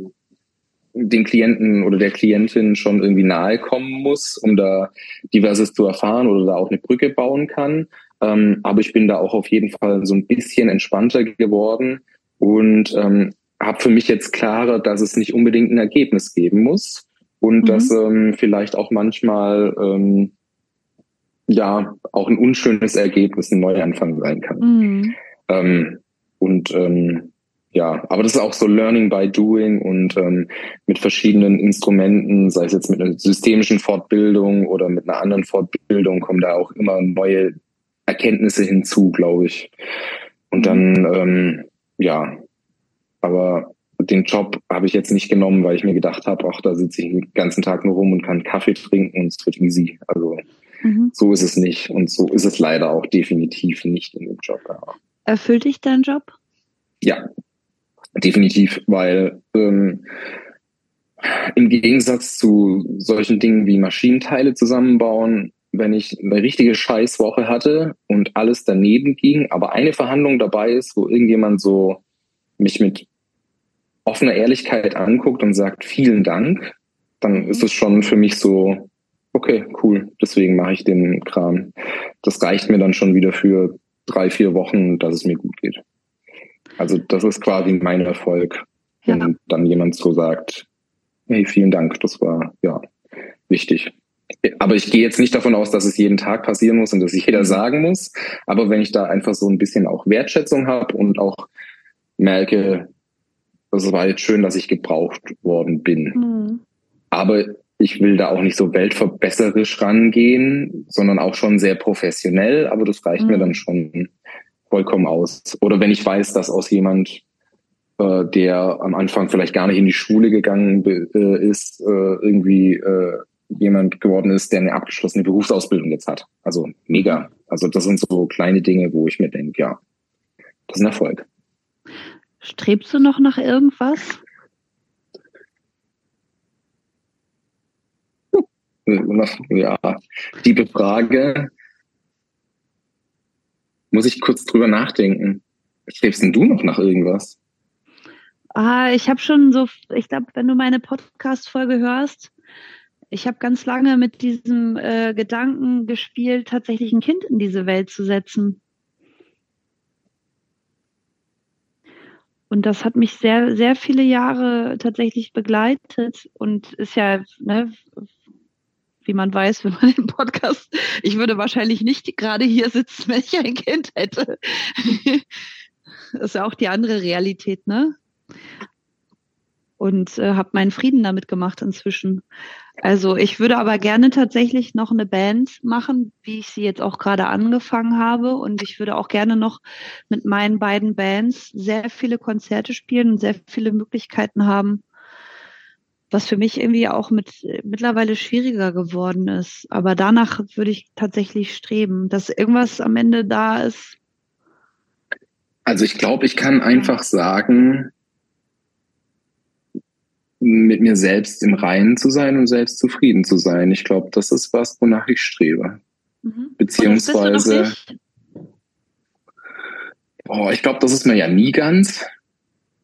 C: den Klienten oder der Klientin schon irgendwie nahe kommen muss, um da diverses zu erfahren oder da auch eine Brücke bauen kann. Ähm, aber ich bin da auch auf jeden Fall so ein bisschen entspannter geworden und ähm, habe für mich jetzt klarer, dass es nicht unbedingt ein Ergebnis geben muss und mhm. dass ähm, vielleicht auch manchmal ähm, ja auch ein unschönes Ergebnis ein Neuanfang sein kann. Mhm. Ähm, und ähm, ja, aber das ist auch so Learning by Doing und ähm, mit verschiedenen Instrumenten, sei es jetzt mit einer systemischen Fortbildung oder mit einer anderen Fortbildung, kommen da auch immer neue Erkenntnisse hinzu, glaube ich. Und dann, ähm, ja, aber den Job habe ich jetzt nicht genommen, weil ich mir gedacht habe, ach, da sitze ich den ganzen Tag nur rum und kann Kaffee trinken und es wird easy. Also mhm. so ist es nicht und so ist es leider auch definitiv nicht in dem Job. Ja.
A: Erfüllt dich dein Job?
C: Ja, definitiv, weil ähm, im Gegensatz zu solchen Dingen wie Maschinenteile zusammenbauen, wenn ich eine richtige Scheißwoche hatte und alles daneben ging, aber eine Verhandlung dabei ist, wo irgendjemand so mich mit offener Ehrlichkeit anguckt und sagt, vielen Dank, dann ist es schon für mich so, okay, cool, deswegen mache ich den Kram. Das reicht mir dann schon wieder für drei, vier Wochen, dass es mir gut geht. Also das ist quasi mein Erfolg, wenn ja. dann jemand so sagt, hey, vielen Dank, das war ja wichtig. Aber ich gehe jetzt nicht davon aus, dass es jeden Tag passieren muss und dass ich jeder sagen muss. Aber wenn ich da einfach so ein bisschen auch Wertschätzung habe und auch merke, das war jetzt schön, dass ich gebraucht worden bin. Mhm. Aber ich will da auch nicht so weltverbesserisch rangehen, sondern auch schon sehr professionell. Aber das reicht mhm. mir dann schon vollkommen aus. Oder wenn ich weiß, dass aus jemand, äh, der am Anfang vielleicht gar nicht in die Schule gegangen äh, ist, äh, irgendwie äh, jemand geworden ist, der eine abgeschlossene Berufsausbildung jetzt hat. Also mega. Also das sind so kleine Dinge, wo ich mir denke, ja, das ist ein Erfolg.
A: Strebst du noch nach irgendwas?
C: Ja, die Frage. Muss ich kurz drüber nachdenken. Strebst denn du noch nach irgendwas?
A: Ah, ich habe schon so, ich glaube, wenn du meine Podcast-Folge hörst, ich habe ganz lange mit diesem äh, Gedanken gespielt, tatsächlich ein Kind in diese Welt zu setzen. Und das hat mich sehr, sehr viele Jahre tatsächlich begleitet und ist ja, ne, wie man weiß, wenn man den Podcast, ich würde wahrscheinlich nicht gerade hier sitzen, wenn ich ein Kind hätte. das ist ja auch die andere Realität, ne? Und äh, habe meinen Frieden damit gemacht inzwischen. Also ich würde aber gerne tatsächlich noch eine Band machen, wie ich sie jetzt auch gerade angefangen habe. Und ich würde auch gerne noch mit meinen beiden Bands sehr viele Konzerte spielen und sehr viele Möglichkeiten haben, was für mich irgendwie auch mit mittlerweile schwieriger geworden ist. Aber danach würde ich tatsächlich streben, dass irgendwas am Ende da ist.
C: Also ich glaube, ich kann einfach sagen, mit mir selbst im Reinen zu sein und selbst zufrieden zu sein. Ich glaube, das ist was, wonach ich strebe. Mhm. Beziehungsweise, oh, ich glaube, das ist mir ja nie ganz.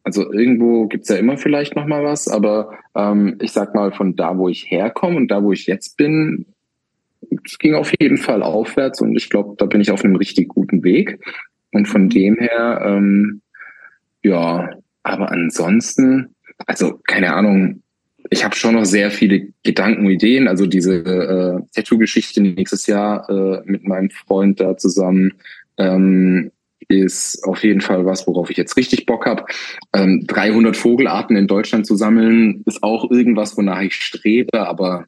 C: Also irgendwo gibt's ja immer vielleicht noch mal was, aber ähm, ich sag mal, von da, wo ich herkomme und da, wo ich jetzt bin, es ging auf jeden Fall aufwärts und ich glaube, da bin ich auf einem richtig guten Weg. Und von mhm. dem her, ähm, ja, aber ansonsten, also keine Ahnung, ich habe schon noch sehr viele Gedanken und Ideen. Also diese äh, Tattoo-Geschichte nächstes Jahr äh, mit meinem Freund da zusammen ähm, ist auf jeden Fall was, worauf ich jetzt richtig Bock habe. Ähm, 300 Vogelarten in Deutschland zu sammeln, ist auch irgendwas, wonach ich strebe. Aber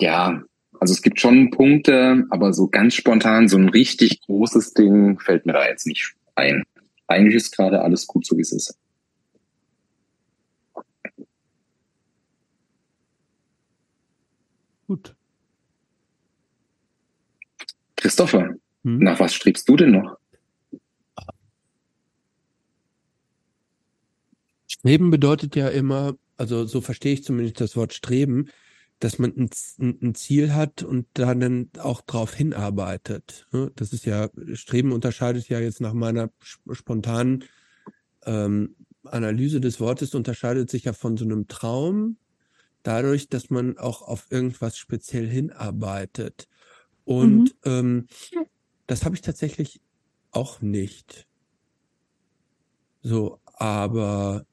C: ja, also es gibt schon Punkte, aber so ganz spontan so ein richtig großes Ding fällt mir da jetzt nicht ein. Eigentlich ist gerade alles gut, so wie es ist.
B: Gut.
C: Christopher, hm? nach was strebst du denn noch?
B: Streben bedeutet ja immer, also so verstehe ich zumindest das Wort Streben, dass man ein, ein Ziel hat und dann auch darauf hinarbeitet. Ne? Das ist ja, Streben unterscheidet ja jetzt nach meiner spontanen ähm, Analyse des Wortes, unterscheidet sich ja von so einem Traum, dadurch, dass man auch auf irgendwas speziell hinarbeitet. Und mhm. ähm, das habe ich tatsächlich auch nicht. So, aber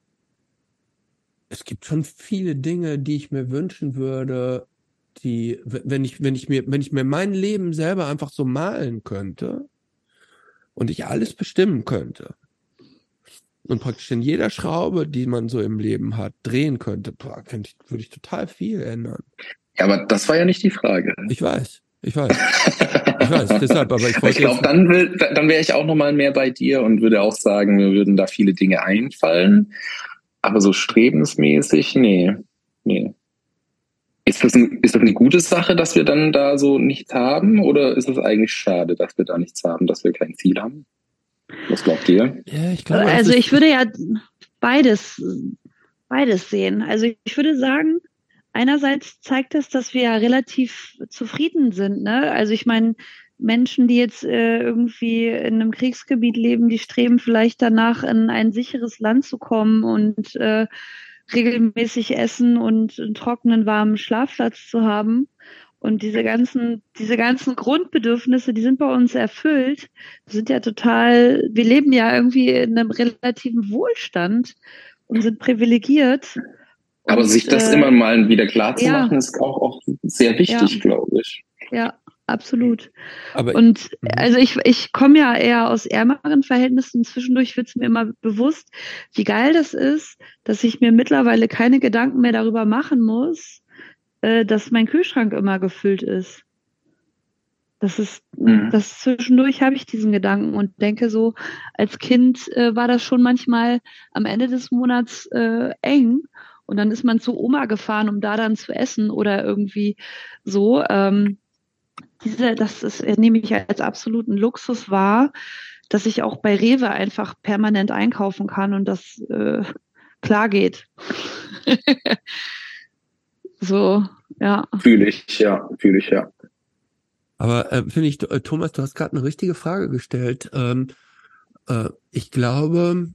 B: es gibt schon viele Dinge, die ich mir wünschen würde, die, wenn ich, wenn ich mir, wenn ich mir mein Leben selber einfach so malen könnte und ich alles bestimmen könnte, und praktisch in jeder Schraube, die man so im Lem hat, drehen könnte, boah, könnte ich, würde ich total viel ändern.
C: Ja, aber das war ja nicht die Frage.
B: Ich weiß, ich weiß. ich weiß, deshalb, aber ich
C: wollte. Ich glaube, dann, will, dann wäre ich auch nochmal mehr bei dir und würde auch sagen, mir würden da viele Dinge einfallen. Aber so strebensmäßig, nee, nee. Ist das, ein, ist das eine gute Sache, dass wir dann da so nichts haben? Oder ist es eigentlich schade, dass wir da nichts haben, dass wir kein Ziel haben? Was glaubt ihr?
A: Ja, ich glaube, also ich würde ja beides, beides sehen. Also ich würde sagen, einerseits zeigt es, dass wir ja relativ zufrieden sind. Ne? Also ich meine, Menschen, die jetzt äh, irgendwie in einem Kriegsgebiet leben, die streben vielleicht danach, in ein sicheres Land zu kommen und äh, regelmäßig essen und einen trockenen, warmen Schlafplatz zu haben. Und diese ganzen, diese ganzen Grundbedürfnisse, die sind bei uns erfüllt. Wir sind ja total, wir leben ja irgendwie in einem relativen Wohlstand und sind privilegiert.
C: Aber und, sich das äh, immer mal wieder klar zu ja. machen, ist auch, auch sehr wichtig, ja. glaube ich.
A: Ja, absolut. Aber und mhm. also ich, ich komme ja eher aus ärmeren Verhältnissen. Zwischendurch wird es mir immer bewusst, wie geil das ist, dass ich mir mittlerweile keine Gedanken mehr darüber machen muss, äh, dass mein Kühlschrank immer gefüllt ist. Das ist, mhm. das zwischendurch habe ich diesen Gedanken und denke so, als Kind äh, war das schon manchmal am Ende des Monats äh, eng. Und dann ist man zu Oma gefahren, um da dann zu essen oder irgendwie so. Ähm, diese, das ist, nehme ich als absoluten Luxus wahr, dass ich auch bei Rewe einfach permanent einkaufen kann und das äh, klar geht. so, ja.
C: Fühle ich, ja, fühle ich, ja.
B: Aber äh, finde ich, äh, Thomas, du hast gerade eine richtige Frage gestellt. Ähm, äh, ich glaube,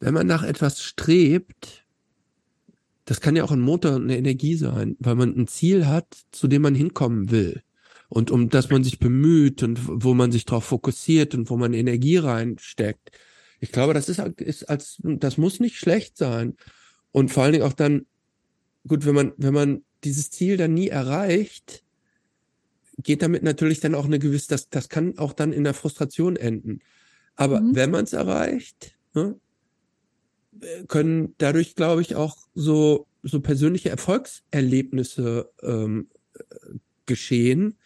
B: wenn man nach etwas strebt, das kann ja auch ein Motor und eine Energie sein, weil man ein Ziel hat, zu dem man hinkommen will und um das man sich bemüht und wo man sich darauf fokussiert und wo man Energie reinsteckt. Ich glaube, das ist, ist als das muss nicht schlecht sein und vor allen Dingen auch dann gut, wenn man wenn man dieses Ziel dann nie erreicht, geht damit natürlich dann auch eine gewisse, das das kann auch dann in der Frustration enden. Aber mhm. wenn man es erreicht, ne, können dadurch, glaube ich, auch so so persönliche Erfolgserlebnisse ähm, geschehen,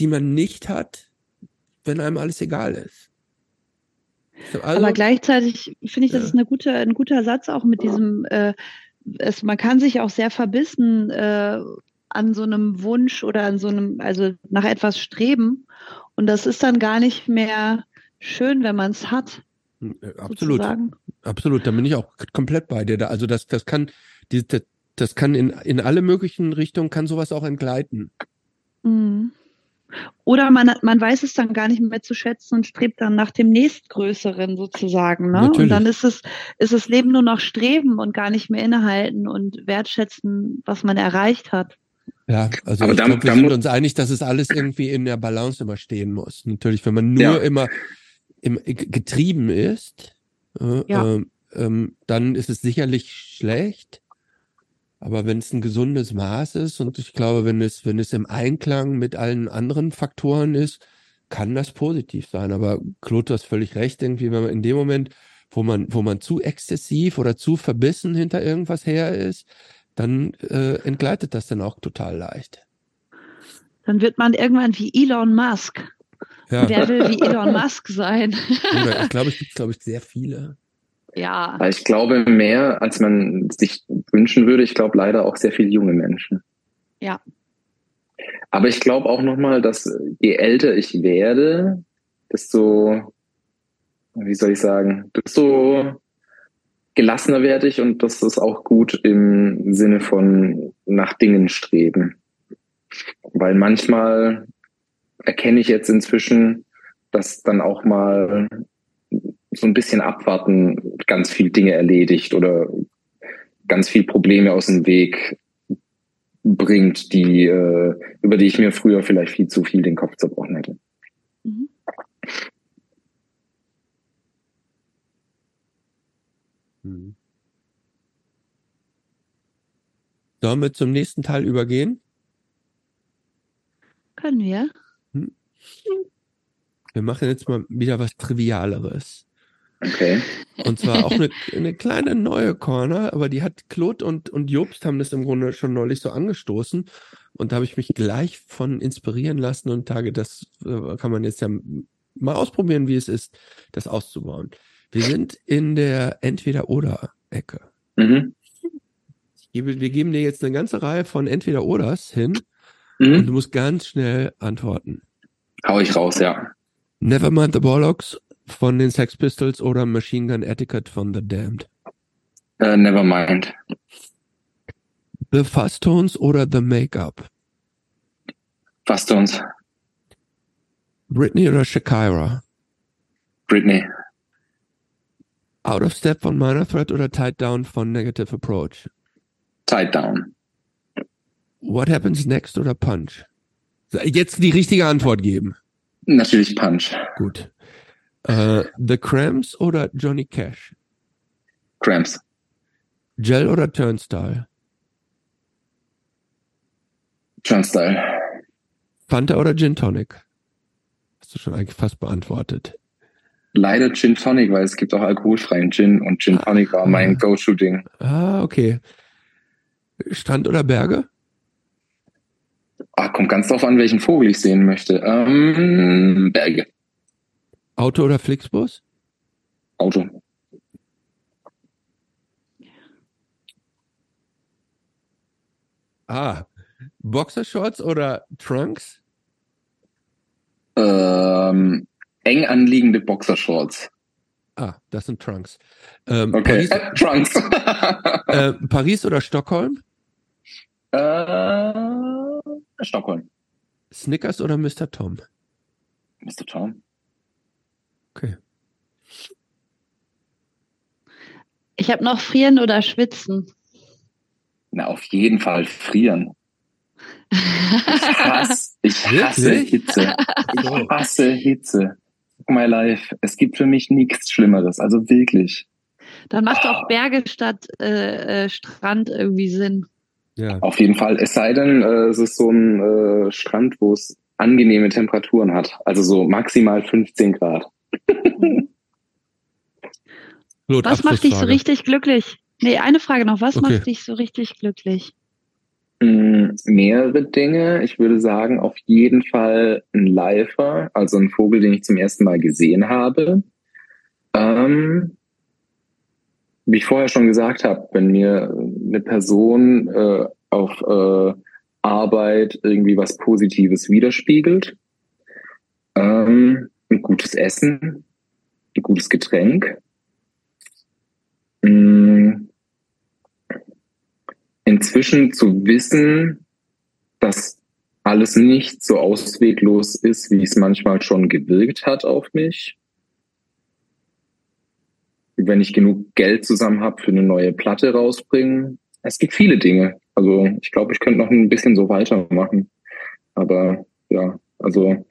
B: die man nicht hat, wenn einem alles egal ist.
A: Also, Aber gleichzeitig finde ich, das ist eine gute, ein guter Satz auch mit diesem, äh, es, man kann sich auch sehr verbissen äh, an so einem Wunsch oder an so einem, also nach etwas streben. Und das ist dann gar nicht mehr schön, wenn man es hat.
B: Hm, äh, absolut. Sozusagen. Absolut, da bin ich auch komplett bei dir. Also das, das kann, das, das kann in, in alle möglichen Richtungen kann sowas auch entgleiten.
A: Mhm. Oder man, man weiß es dann gar nicht mehr zu schätzen und strebt dann nach dem nächstgrößeren sozusagen. Ne? Und dann ist es, ist das Leben nur noch Streben und gar nicht mehr innehalten und wertschätzen, was man erreicht hat.
B: Ja, also Aber ich glaube, wir sind uns einig, dass es alles irgendwie in der Balance immer stehen muss. Natürlich, wenn man nur ja. immer im, getrieben ist, äh, ja. äh, ähm, dann ist es sicherlich schlecht. Aber wenn es ein gesundes Maß ist und ich glaube, wenn es, wenn es im Einklang mit allen anderen Faktoren ist, kann das positiv sein. Aber Claude, hast völlig recht, irgendwie, wenn man in dem Moment, wo man, wo man zu exzessiv oder zu verbissen hinter irgendwas her ist, dann äh, entgleitet das dann auch total leicht.
A: Dann wird man irgendwann wie Elon Musk. Ja. Wer will wie Elon Musk sein?
B: Ich glaube, es gibt, glaube ich, sehr viele.
A: Ja.
C: Weil ich glaube, mehr als man sich wünschen würde, ich glaube leider auch sehr viele junge Menschen.
A: Ja.
C: Aber ich glaube auch nochmal, dass je älter ich werde, desto, wie soll ich sagen, desto gelassener werde ich und das ist auch gut im Sinne von nach Dingen streben. Weil manchmal erkenne ich jetzt inzwischen, dass dann auch mal so ein bisschen abwarten ganz viel Dinge erledigt oder ganz viel Probleme aus dem Weg bringt, die, äh, über die ich mir früher vielleicht viel zu viel den Kopf zerbrochen hätte. Mhm.
B: Mhm. Sollen wir zum nächsten Teil übergehen?
A: Können wir. Hm.
B: Wir machen jetzt mal wieder was Trivialeres.
C: Okay.
B: Und zwar auch eine, eine kleine neue Corner, aber die hat Claude und, und Jobst haben das im Grunde schon neulich so angestoßen. Und da habe ich mich gleich von inspirieren lassen und tage, das äh, kann man jetzt ja mal ausprobieren, wie es ist, das auszubauen. Wir sind in der Entweder-Oder-Ecke. Mhm. Wir geben dir jetzt eine ganze Reihe von Entweder-Oders hin mhm. und du musst ganz schnell antworten.
C: Hau ich raus, ja.
B: Nevermind the Bollocks von den Sex Pistols oder Machine Gun Etiquette von The Damned?
C: Uh, Nevermind.
B: The Fuzz-Tones oder The Make-up?
C: Fuzz-Tones.
B: Britney oder Shakira?
C: Britney.
B: Out of Step von Minor Threat oder Tied Down von Negative Approach?
C: Tied Down.
B: What Happens Next oder Punch? Jetzt die richtige Antwort geben.
C: Natürlich Punch.
B: Gut. Uh, The Cramps oder Johnny Cash?
C: Cramps.
B: Gel oder Turnstile?
C: Turnstile.
B: Fanta oder Gin Tonic? Hast du schon eigentlich fast beantwortet.
C: Leider Gin Tonic, weil es gibt auch alkoholfreien Gin und Gin Tonic war mein Go-To-Ding.
B: Ah, okay. Strand oder Berge?
C: Ah, kommt ganz drauf an, welchen Vogel ich sehen möchte. Ähm, Berge.
B: Auto oder Flixbus?
C: Auto.
B: Ah, Boxershorts oder Trunks?
C: Ähm, eng anliegende Boxershorts.
B: Ah, das sind Trunks. Ähm,
C: Okay,
B: Paris,
C: äh, Trunks.
B: äh, Paris oder Stockholm?
C: äh, Stockholm.
B: Snickers oder Mr. Tom?
C: Mr. Tom.
B: Okay.
A: Ich habe noch frieren oder schwitzen.
C: Na, auf jeden Fall frieren. Ich hasse, ich hasse? Hitze. Ich hasse Hitze. My life. Es gibt für mich nichts Schlimmeres. Also wirklich.
A: Dann macht auch Berge statt äh, äh, Strand irgendwie Sinn.
B: Ja.
C: Auf jeden Fall. Es sei denn, äh, es ist so ein äh, Strand, wo es angenehme Temperaturen hat. Also so maximal 15 Grad.
B: Lot,
A: Was macht dich so richtig glücklich? Nee, eine Frage noch. Was
B: Okay.
A: macht dich so richtig glücklich?
C: Mm, mehrere Dinge. Ich würde sagen, auf jeden Fall ein Lifer, also ein Vogel, den ich zum ersten Mal gesehen habe. Ähm, wie ich vorher schon gesagt habe, wenn mir eine Person äh, auf äh, Arbeit irgendwie was Positives widerspiegelt, ähm, gutes Essen, ein gutes Getränk, mm, inzwischen zu wissen, dass alles nicht so ausweglos ist, wie es manchmal schon gewirkt hat auf mich. Wenn ich genug Geld zusammen habe für eine neue Platte rausbringen. Es gibt viele Dinge. Also ich glaube, ich könnte noch ein bisschen so weitermachen. Aber ja, also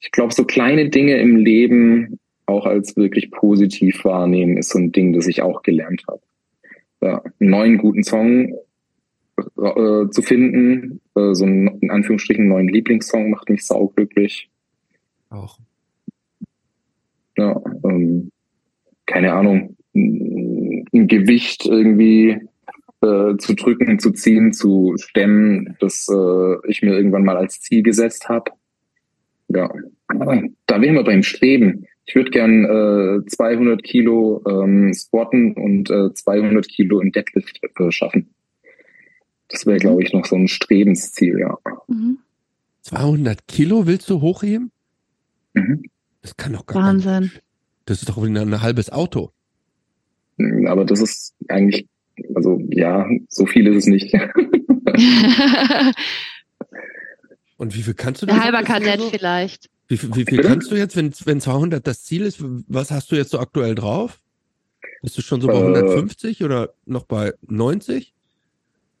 C: ich glaube, so kleine Dinge im Leben auch als wirklich positiv wahrnehmen, ist so ein Ding, das ich auch gelernt habe. Ja, einen neuen guten Song äh, zu finden, äh, so einen in Anführungsstrichen neuen Lieblingssong macht mich sauglücklich.
B: Auch.
C: Ja, ähm, keine Ahnung, ein Gewicht irgendwie äh, zu drücken, zu ziehen, zu stemmen, das äh, ich mir irgendwann mal als Ziel gesetzt habe. Ja, da wären wir beim Streben. Ich würde gern äh, 200 Kilo ähm, squatten und äh, 200 Kilo im Deadlift äh, schaffen. Das wäre, glaube ich, noch so ein Strebensziel, ja.
A: Mhm.
B: 200 Kilo willst du hochheben?
C: Mhm.
B: Das kann doch gar nicht.
A: Wahnsinn.
B: Das ist doch ein, ein halbes Auto.
C: Aber das ist eigentlich, also ja, so viel ist es nicht.
B: Und wie viel kannst du
A: Der
B: das-
A: halber Kadett vielleicht.
B: Wie, viel- wie viel kannst du jetzt, wenn, wenn 200 das Ziel ist? Was hast du jetzt so aktuell drauf? Bist du schon so bei
C: Äh.
B: 150 oder noch bei 90?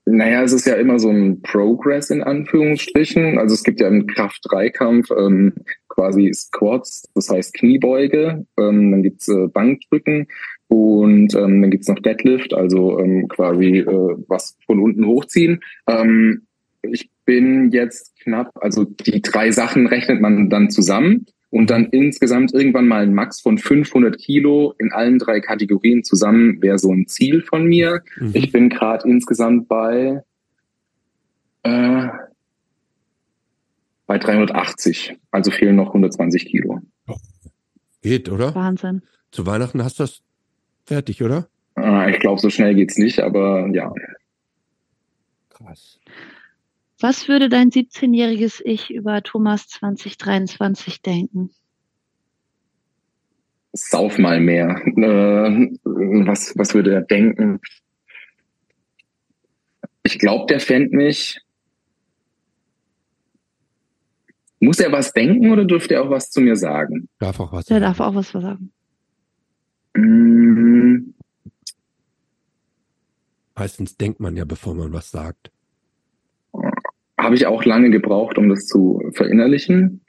C: Naja, es ist ja immer so ein Progress in Anführungsstrichen. Also es gibt ja im Kraft-3-Kampf ähm, quasi Squats, das heißt Kniebeuge, ähm, dann gibt's äh, Bankdrücken und ähm, dann gibt's noch Deadlift, also ähm, quasi äh, was von unten hochziehen. Ähm, ich bin jetzt knapp, also die drei Sachen rechnet man dann zusammen und dann insgesamt irgendwann mal ein Max von 500 Kilo in allen drei Kategorien zusammen wäre so ein Ziel von mir.
B: Mhm.
C: Ich bin gerade insgesamt bei äh, bei 380. Also fehlen noch 120 Kilo.
B: Geht, oder?
A: Wahnsinn.
B: Zu Weihnachten hast du das fertig, oder?
C: Äh, ich glaube, so schnell geht's nicht, aber ja.
B: Krass.
A: Was würde dein 17-jähriges Ich über Thomas 2023 denken?
C: Sauf mal mehr. Äh, was, was würde er denken? Ich glaube, der fände mich. Muss er was denken oder dürfte er auch was zu mir sagen?
B: Darf auch was
A: Der
B: sagen.
A: darf auch was sagen.
C: Mm,
B: Meistens denkt man ja, bevor man was sagt.
C: Habe ich auch lange gebraucht, um das zu verinnerlichen.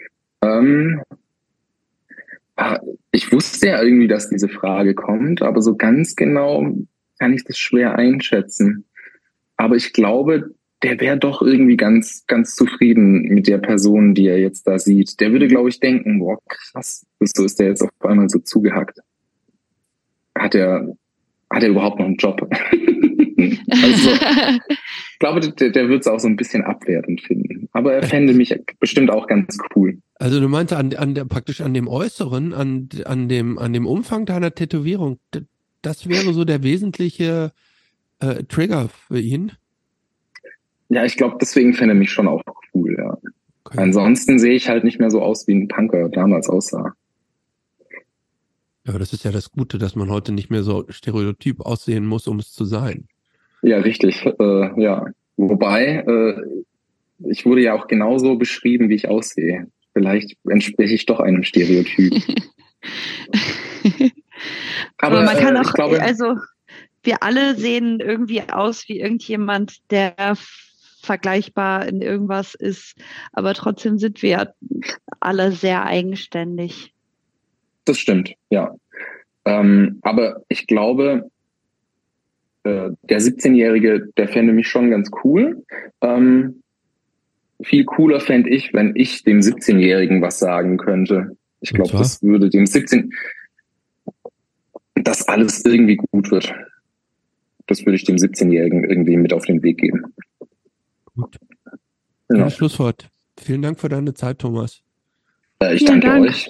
C: Ähm, ah, ich wusste ja irgendwie, dass diese Frage kommt, aber so ganz genau kann ich das schwer einschätzen. Aber ich glaube, der wäre doch irgendwie ganz, ganz zufrieden mit der Person, die er jetzt da sieht. Der würde, glaube ich, denken, boah, krass, so ist der jetzt auf einmal so zugehackt. Hat er, hat er überhaupt noch einen Job? also, ich glaube, der, der wird es auch so ein bisschen abwertend finden. Aber er fände mich bestimmt auch ganz cool.
B: Also du meinst an, an der, praktisch an dem Äußeren, an, an dem, an dem Umfang deiner Tätowierung, das wäre so der wesentliche äh, Trigger für ihn.
C: Ja, ich glaube, deswegen fände er mich schon auch cool, ja.
B: Okay.
C: Ansonsten sehe ich halt nicht mehr so aus, wie ein Punker damals aussah.
B: Ja, aber das ist ja das Gute, dass man heute nicht mehr so stereotyp aussehen muss, um es zu sein.
C: Ja, richtig. Äh, ja. Wobei, äh, ich wurde ja auch genauso beschrieben, wie ich aussehe. Vielleicht entspreche ich doch einem Stereotyp.
A: Aber, man kann
C: äh,
A: auch,
C: glaube,
A: also wir alle sehen irgendwie aus wie irgendjemand, der vergleichbar in irgendwas ist, aber trotzdem sind wir alle sehr eigenständig.
C: das stimmt, ja. Ähm, aber ich glaube, äh, der 17-Jährige, der fände mich schon ganz cool. Ähm, viel cooler fände ich, wenn ich dem 17-Jährigen was sagen könnte. Ich glaube, das würde dem 17, dass alles irgendwie gut wird. Das würde ich dem 17-Jährigen irgendwie mit auf den Weg geben.
B: Gut.
C: Ja.
B: Schönes Schlusswort. Vielen Dank für deine Zeit, Thomas.
C: Äh, Ich
A: Vielen
C: danke
A: Dank.
C: euch.